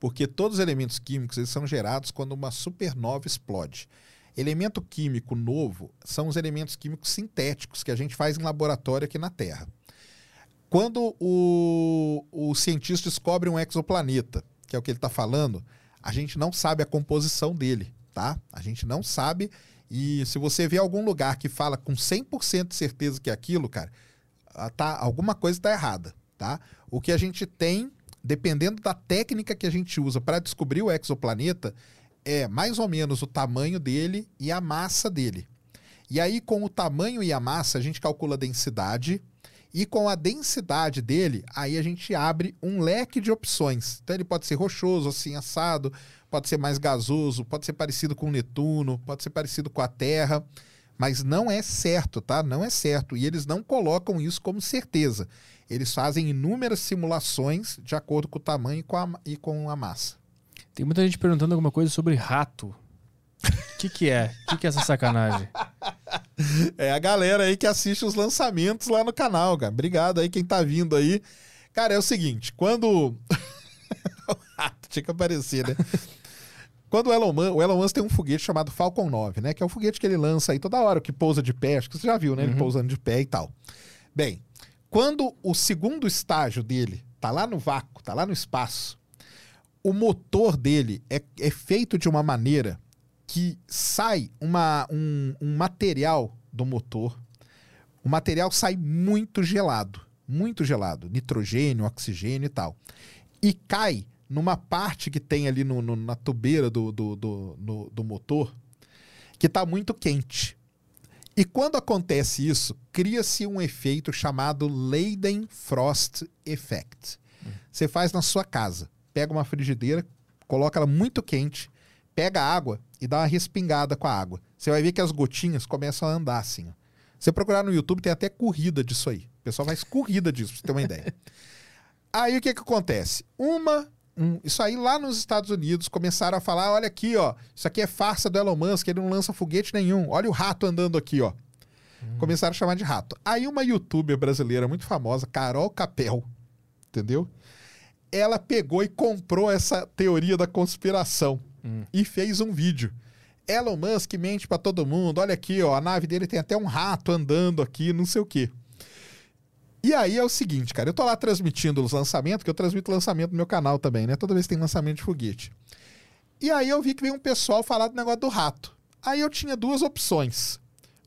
Porque todos os elementos químicos eles são gerados quando uma supernova explode. Elemento químico novo são os elementos químicos sintéticos que a gente faz em laboratório aqui na Terra. Quando o, o cientista descobre um exoplaneta, que é o que ele está falando, a gente não sabe a composição dele, tá? A gente não sabe. E se você vê algum lugar que fala com 100% de certeza que é aquilo, cara, ah, tá, alguma coisa está errada, tá? O que a gente tem, dependendo da técnica que a gente usa para descobrir o exoplaneta, é mais ou menos o tamanho dele e a massa dele. E aí, com o tamanho e a massa, a gente calcula a densidade. E com a densidade dele, aí a gente abre um leque de opções. Então ele pode ser rochoso, assim, assado, pode ser mais gasoso, pode ser parecido com Netuno, pode ser parecido com a Terra. Mas não é certo, tá? Não é certo. E eles não colocam isso como certeza. Eles fazem inúmeras simulações de acordo com o tamanho e com a, e com a massa. Tem muita gente perguntando alguma coisa sobre rato. O que, que é? O que, que é essa sacanagem? É a galera aí que assiste os lançamentos lá no canal, cara. Obrigado aí quem tá vindo aí. Cara, é o seguinte, quando. o rato tinha que aparecer, né? Quando o Elon, Musk, o Elon Musk tem um foguete chamado Falcon 9, né? Que é o foguete que ele lança aí toda hora, que pousa de pé. Acho que você já viu, né? Ele uhum. pousando de pé e tal. Bem, quando o segundo estágio dele tá lá no vácuo, tá lá no espaço, o motor dele é, é feito de uma maneira que sai uma, um, um material do motor. O material sai muito gelado, muito gelado, nitrogênio, oxigênio e tal. E cai numa parte que tem ali no, no, na tubeira do, do, do, no, do motor que está muito quente. E quando acontece isso, cria-se um efeito chamado Leidenfrost Effect. Você faz na sua casa pega uma frigideira, coloca ela muito quente, pega a água e dá uma respingada com a água. Você vai ver que as gotinhas começam a andar assim. Ó. Você procurar no YouTube, tem até corrida disso aí. O pessoal faz corrida disso, pra você ter uma ideia. Aí o que que acontece? Uma um, isso aí lá nos Estados Unidos começaram a falar: olha aqui, ó, isso aqui é farsa do Elon Musk, ele não lança foguete nenhum. Olha o rato andando aqui, ó. Hum. Começaram a chamar de rato. Aí uma youtuber brasileira muito famosa, Carol Capel, entendeu? Ela pegou e comprou essa teoria da conspiração hum. e fez um vídeo. Elon Musk mente para todo mundo. Olha aqui, ó, a nave dele tem até um rato andando aqui, não sei o quê. E aí é o seguinte, cara, eu tô lá transmitindo os lançamentos, que eu transmito lançamento no meu canal também, né? Toda vez tem lançamento de foguete. E aí eu vi que veio um pessoal falar do negócio do rato. Aí eu tinha duas opções.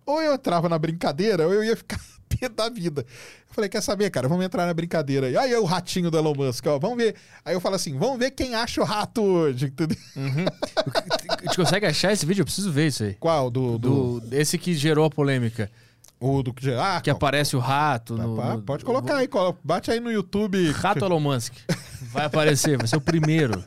Ou eu entrava na brincadeira, ou eu ia ficar pé da vida. Eu falei, quer saber, cara? Vamos entrar na brincadeira. E aí, o ratinho do Elon Musk, ó, vamos ver. Aí eu falo assim, vamos ver quem acha o rato hoje, entendeu? Uhum. A gente consegue achar esse vídeo? Eu preciso ver isso aí. Qual? Do, do... do esse que gerou a polêmica. O do que ah, Que aparece o rato. No, no, pode colocar aí, bate aí no YouTube. Rato Elon Musk. Vai aparecer, vai ser o primeiro.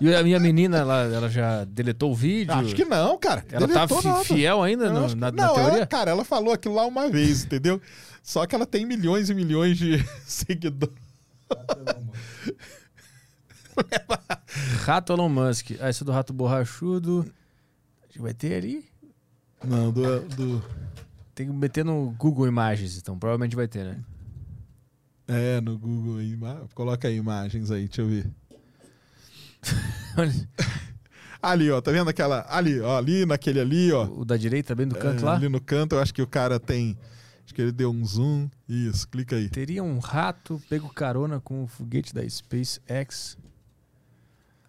E a minha menina, ela, ela já deletou o vídeo? Acho que não, cara. Ela tá deletou tá fiel ainda no, na, não, na teoria? Ela, cara, ela falou aquilo lá uma vez, entendeu? Só que ela tem milhões e milhões de seguidores. Rato Elon Musk. Ah, esse é do rato borrachudo. Vai ter ali? Não, do, do. Tem que meter no Google Imagens, então. Provavelmente vai ter, né? É, no Google. Coloca aí imagens aí, deixa eu ver. ali, ó, tá vendo aquela. Ali, ó, ali, naquele ali, ó. O da direita, bem do canto é, lá? Ali no canto, eu acho que o cara tem Acho que ele deu um zoom. Isso, clica aí. Teria um rato pego carona com o foguete da SpaceX.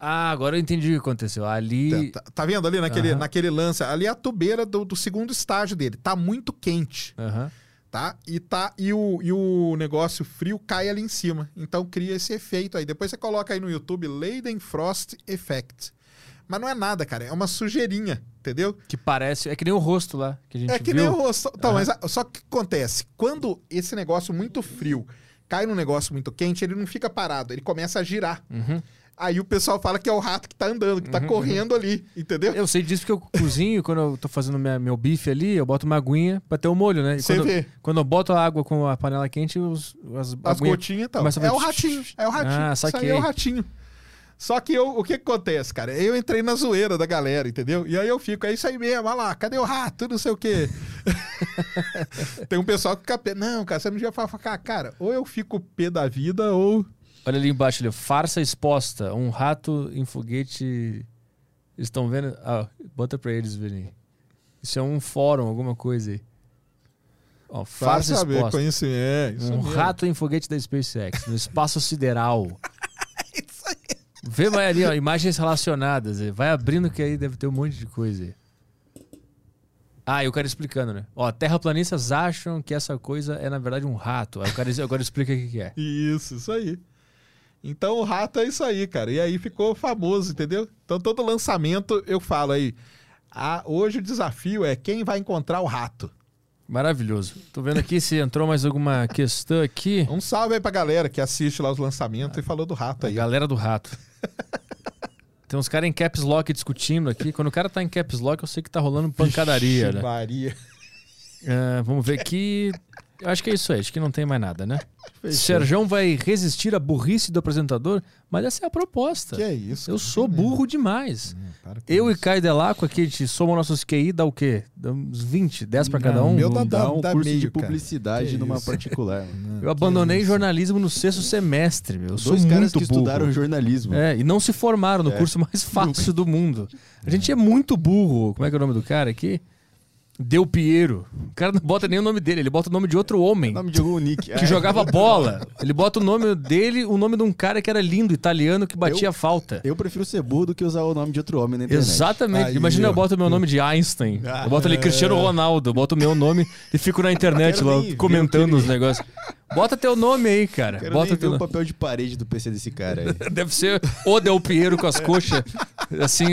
Ah, agora eu entendi o que aconteceu. Ali. Tá, tá, tá vendo ali naquele, uhum. naquele lance? Ali é a tubeira do, do segundo estágio dele. Tá muito quente. Uhum. Tá? E, tá, e, o, e o negócio frio cai ali em cima. Então cria esse efeito aí. Depois você coloca aí no YouTube Leidenfrost Effect. Mas não é nada, cara. É uma sujeirinha, entendeu? Que parece. É que nem o rosto lá que a gente É que viu. nem o rosto. Então, uhum. mas só que acontece? Quando esse negócio muito frio cai num negócio muito quente, ele não fica parado, ele começa a girar. Uhum. Aí o pessoal fala que é o rato que tá andando, que tá uhum, correndo uhum. ali, entendeu? Eu sei disso porque eu cozinho, quando eu tô fazendo minha, meu bife ali, eu boto uma aguinha pra ter o um molho, né? Você quando, vê. Eu, quando eu boto a água com a panela quente, os, as, as gotinhas então. É o ratinho, é o ratinho. Ah, saquei. Isso aí é o ratinho. Só que eu, o que, que acontece, cara? Eu entrei na zoeira da galera, entendeu? E aí eu fico, é isso aí mesmo, olha lá, cadê o rato? Não sei o quê. Tem um pessoal que fica pé. Não, cara, você não devia falar, cara, ou eu fico pé da vida, ou. Olha ali embaixo, ali, farsa exposta. Um rato em foguete. Estão vendo? Ah, bota pra eles verem. Isso é um fórum, alguma coisa aí. Ó, Vai frase saber, exposta. conhecimento. É, isso Um mesmo. rato em foguete da SpaceX, no espaço sideral. Vê mais ali, ó, imagens relacionadas. eh, Vai abrindo que aí deve ter um monte de coisa aí. Ah, e o cara explicando, né? Ó, terraplanistas acham que essa coisa é, na verdade, um rato. Aí o cara agora explica o que que é. Isso, isso aí. Então o rato é isso aí, cara. E aí ficou famoso, entendeu? Então todo lançamento eu falo aí. "Ah, hoje o desafio é quem vai encontrar o rato. Maravilhoso. Tô vendo aqui se entrou mais alguma questão aqui. Um salve aí pra galera que assiste lá os lançamentos e falou do rato aí. galera do rato. Tem uns caras em caps lock discutindo aqui. Quando o cara tá em caps lock, eu sei que tá rolando pancadaria, Vixe, né? Maria. Ah, vamos ver aqui. Eu acho que é isso aí, acho que não tem mais nada, né? Serjão vai resistir à burrice do apresentador, mas essa é a proposta. Que é isso? Eu sou burro demais. Hum, para Eu e isso. Caio Delaco aqui, a gente soma nossos QI, dá o quê? Dá uns 20, 10 pra cada Não, um. meu dá- Não dá dá- um dá curso de meio, cara. publicidade Que numa isso. particular. mano. Eu abandonei jornalismo no sexto semestre, meu. Eu sou Dois caras muito que burro. estudaram jornalismo. É, e não se formaram no É. curso mais fácil do mundo. A gente é muito burro. Como é que é o nome do cara aqui? Del Piero. O cara não bota nem o nome dele, ele bota o nome de outro homem O nome de algum nick. que jogava bola. Ele bota o nome dele, o nome de um cara que era lindo, italiano, que batia Eu- falta. Eu prefiro ser burro do que usar o nome de outro homem na internet. Exatamente. Aí, Imagina eu ó. boto o meu nome de Einstein. Eu boto ali Cristiano Ronaldo, eu boto o meu nome e fico na internet lá comentando os negócios. Bota teu nome aí, cara. Quero Bota teu o papel de parede do PC desse cara aí. Deve ser o Del Piero com as coxas assim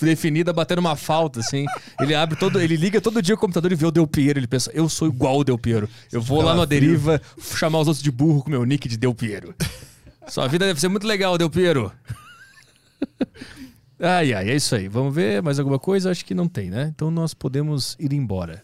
definida batendo uma falta assim. Ele abre todo, ele liga todo dia o computador e vê o Del Piero, ele pensa: "Eu sou igual o Del Piero. Eu vou lá no Deriva chamar os outros de burro com meu nick de Del Piero." Sua vida deve ser muito legal, Del Piero. Ai, ai, é isso aí. Vamos ver mais alguma coisa? Acho que não tem, né? Então nós podemos ir embora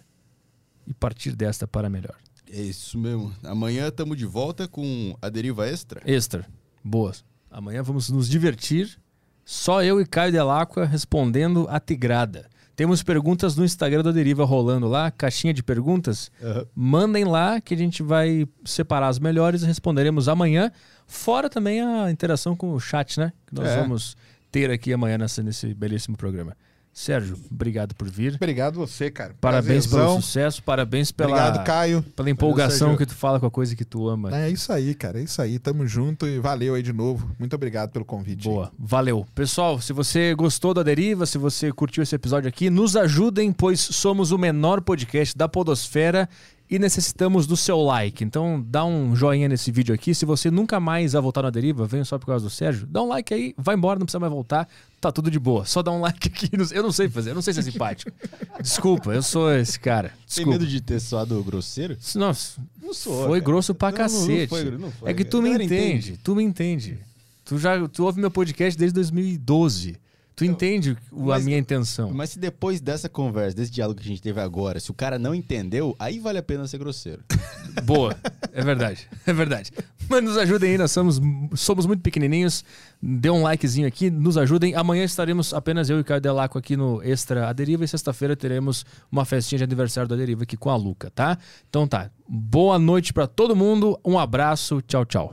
e partir desta para melhor. É isso mesmo. Amanhã estamos de volta com a Deriva Extra. Extra. Boas. Amanhã vamos nos divertir. Só eu e Caio Delacqua respondendo a Tigrada. Temos perguntas no Instagram da Deriva rolando lá, caixinha de perguntas. Mandem lá que a gente vai separar as melhores e responderemos amanhã. Fora também a interação com o chat, né? Que nós É. vamos ter aqui amanhã nessa, nesse belíssimo programa. Sérgio, obrigado por vir. Obrigado você, cara. Parabéns pelo Prazerzão. sucesso, parabéns pela, Obrigado, Caio. pela empolgação que tu fala com a coisa que tu ama. É isso aí, cara. É isso aí. Tamo junto e valeu aí de novo. Muito obrigado pelo convite. Boa, valeu. Pessoal, se você gostou da deriva, se você curtiu esse episódio aqui, nos ajudem, pois somos o menor podcast da Podosfera e necessitamos do seu like. Então, dá um joinha nesse vídeo aqui. Se você nunca mais vai voltar na deriva, venha só por causa do Sérgio, dá um like aí, vai embora, não precisa mais voltar. Tá tudo de boa. Só dá um like aqui. Eu não sei fazer, eu não sei ser simpático. Desculpa, eu sou esse cara. Tem Desculpa. medo de ter soado grosseiro? Nossa, Não sou. foi cara. grosso pra Não, não, não cacete. foi, não foi, é que tu me galera entende, tu me entende. Tu já tu ouve meu podcast desde 2012. Tu entende o- a mas- minha intenção. Mas se depois dessa conversa, desse diálogo que a gente teve agora, se o cara não entendeu, aí vale a pena ser grosseiro. Boa, é verdade, é verdade. Mas nos ajudem aí, nós somos, somos muito pequenininhos. Dê um likezinho aqui, nos ajudem. Amanhã estaremos apenas eu e Caio Delaco aqui no Extra A Deriva e sexta-feira teremos uma festinha de aniversário da Deriva aqui com a Luca, tá? Então tá. Boa noite pra todo mundo, um abraço, tchau, tchau.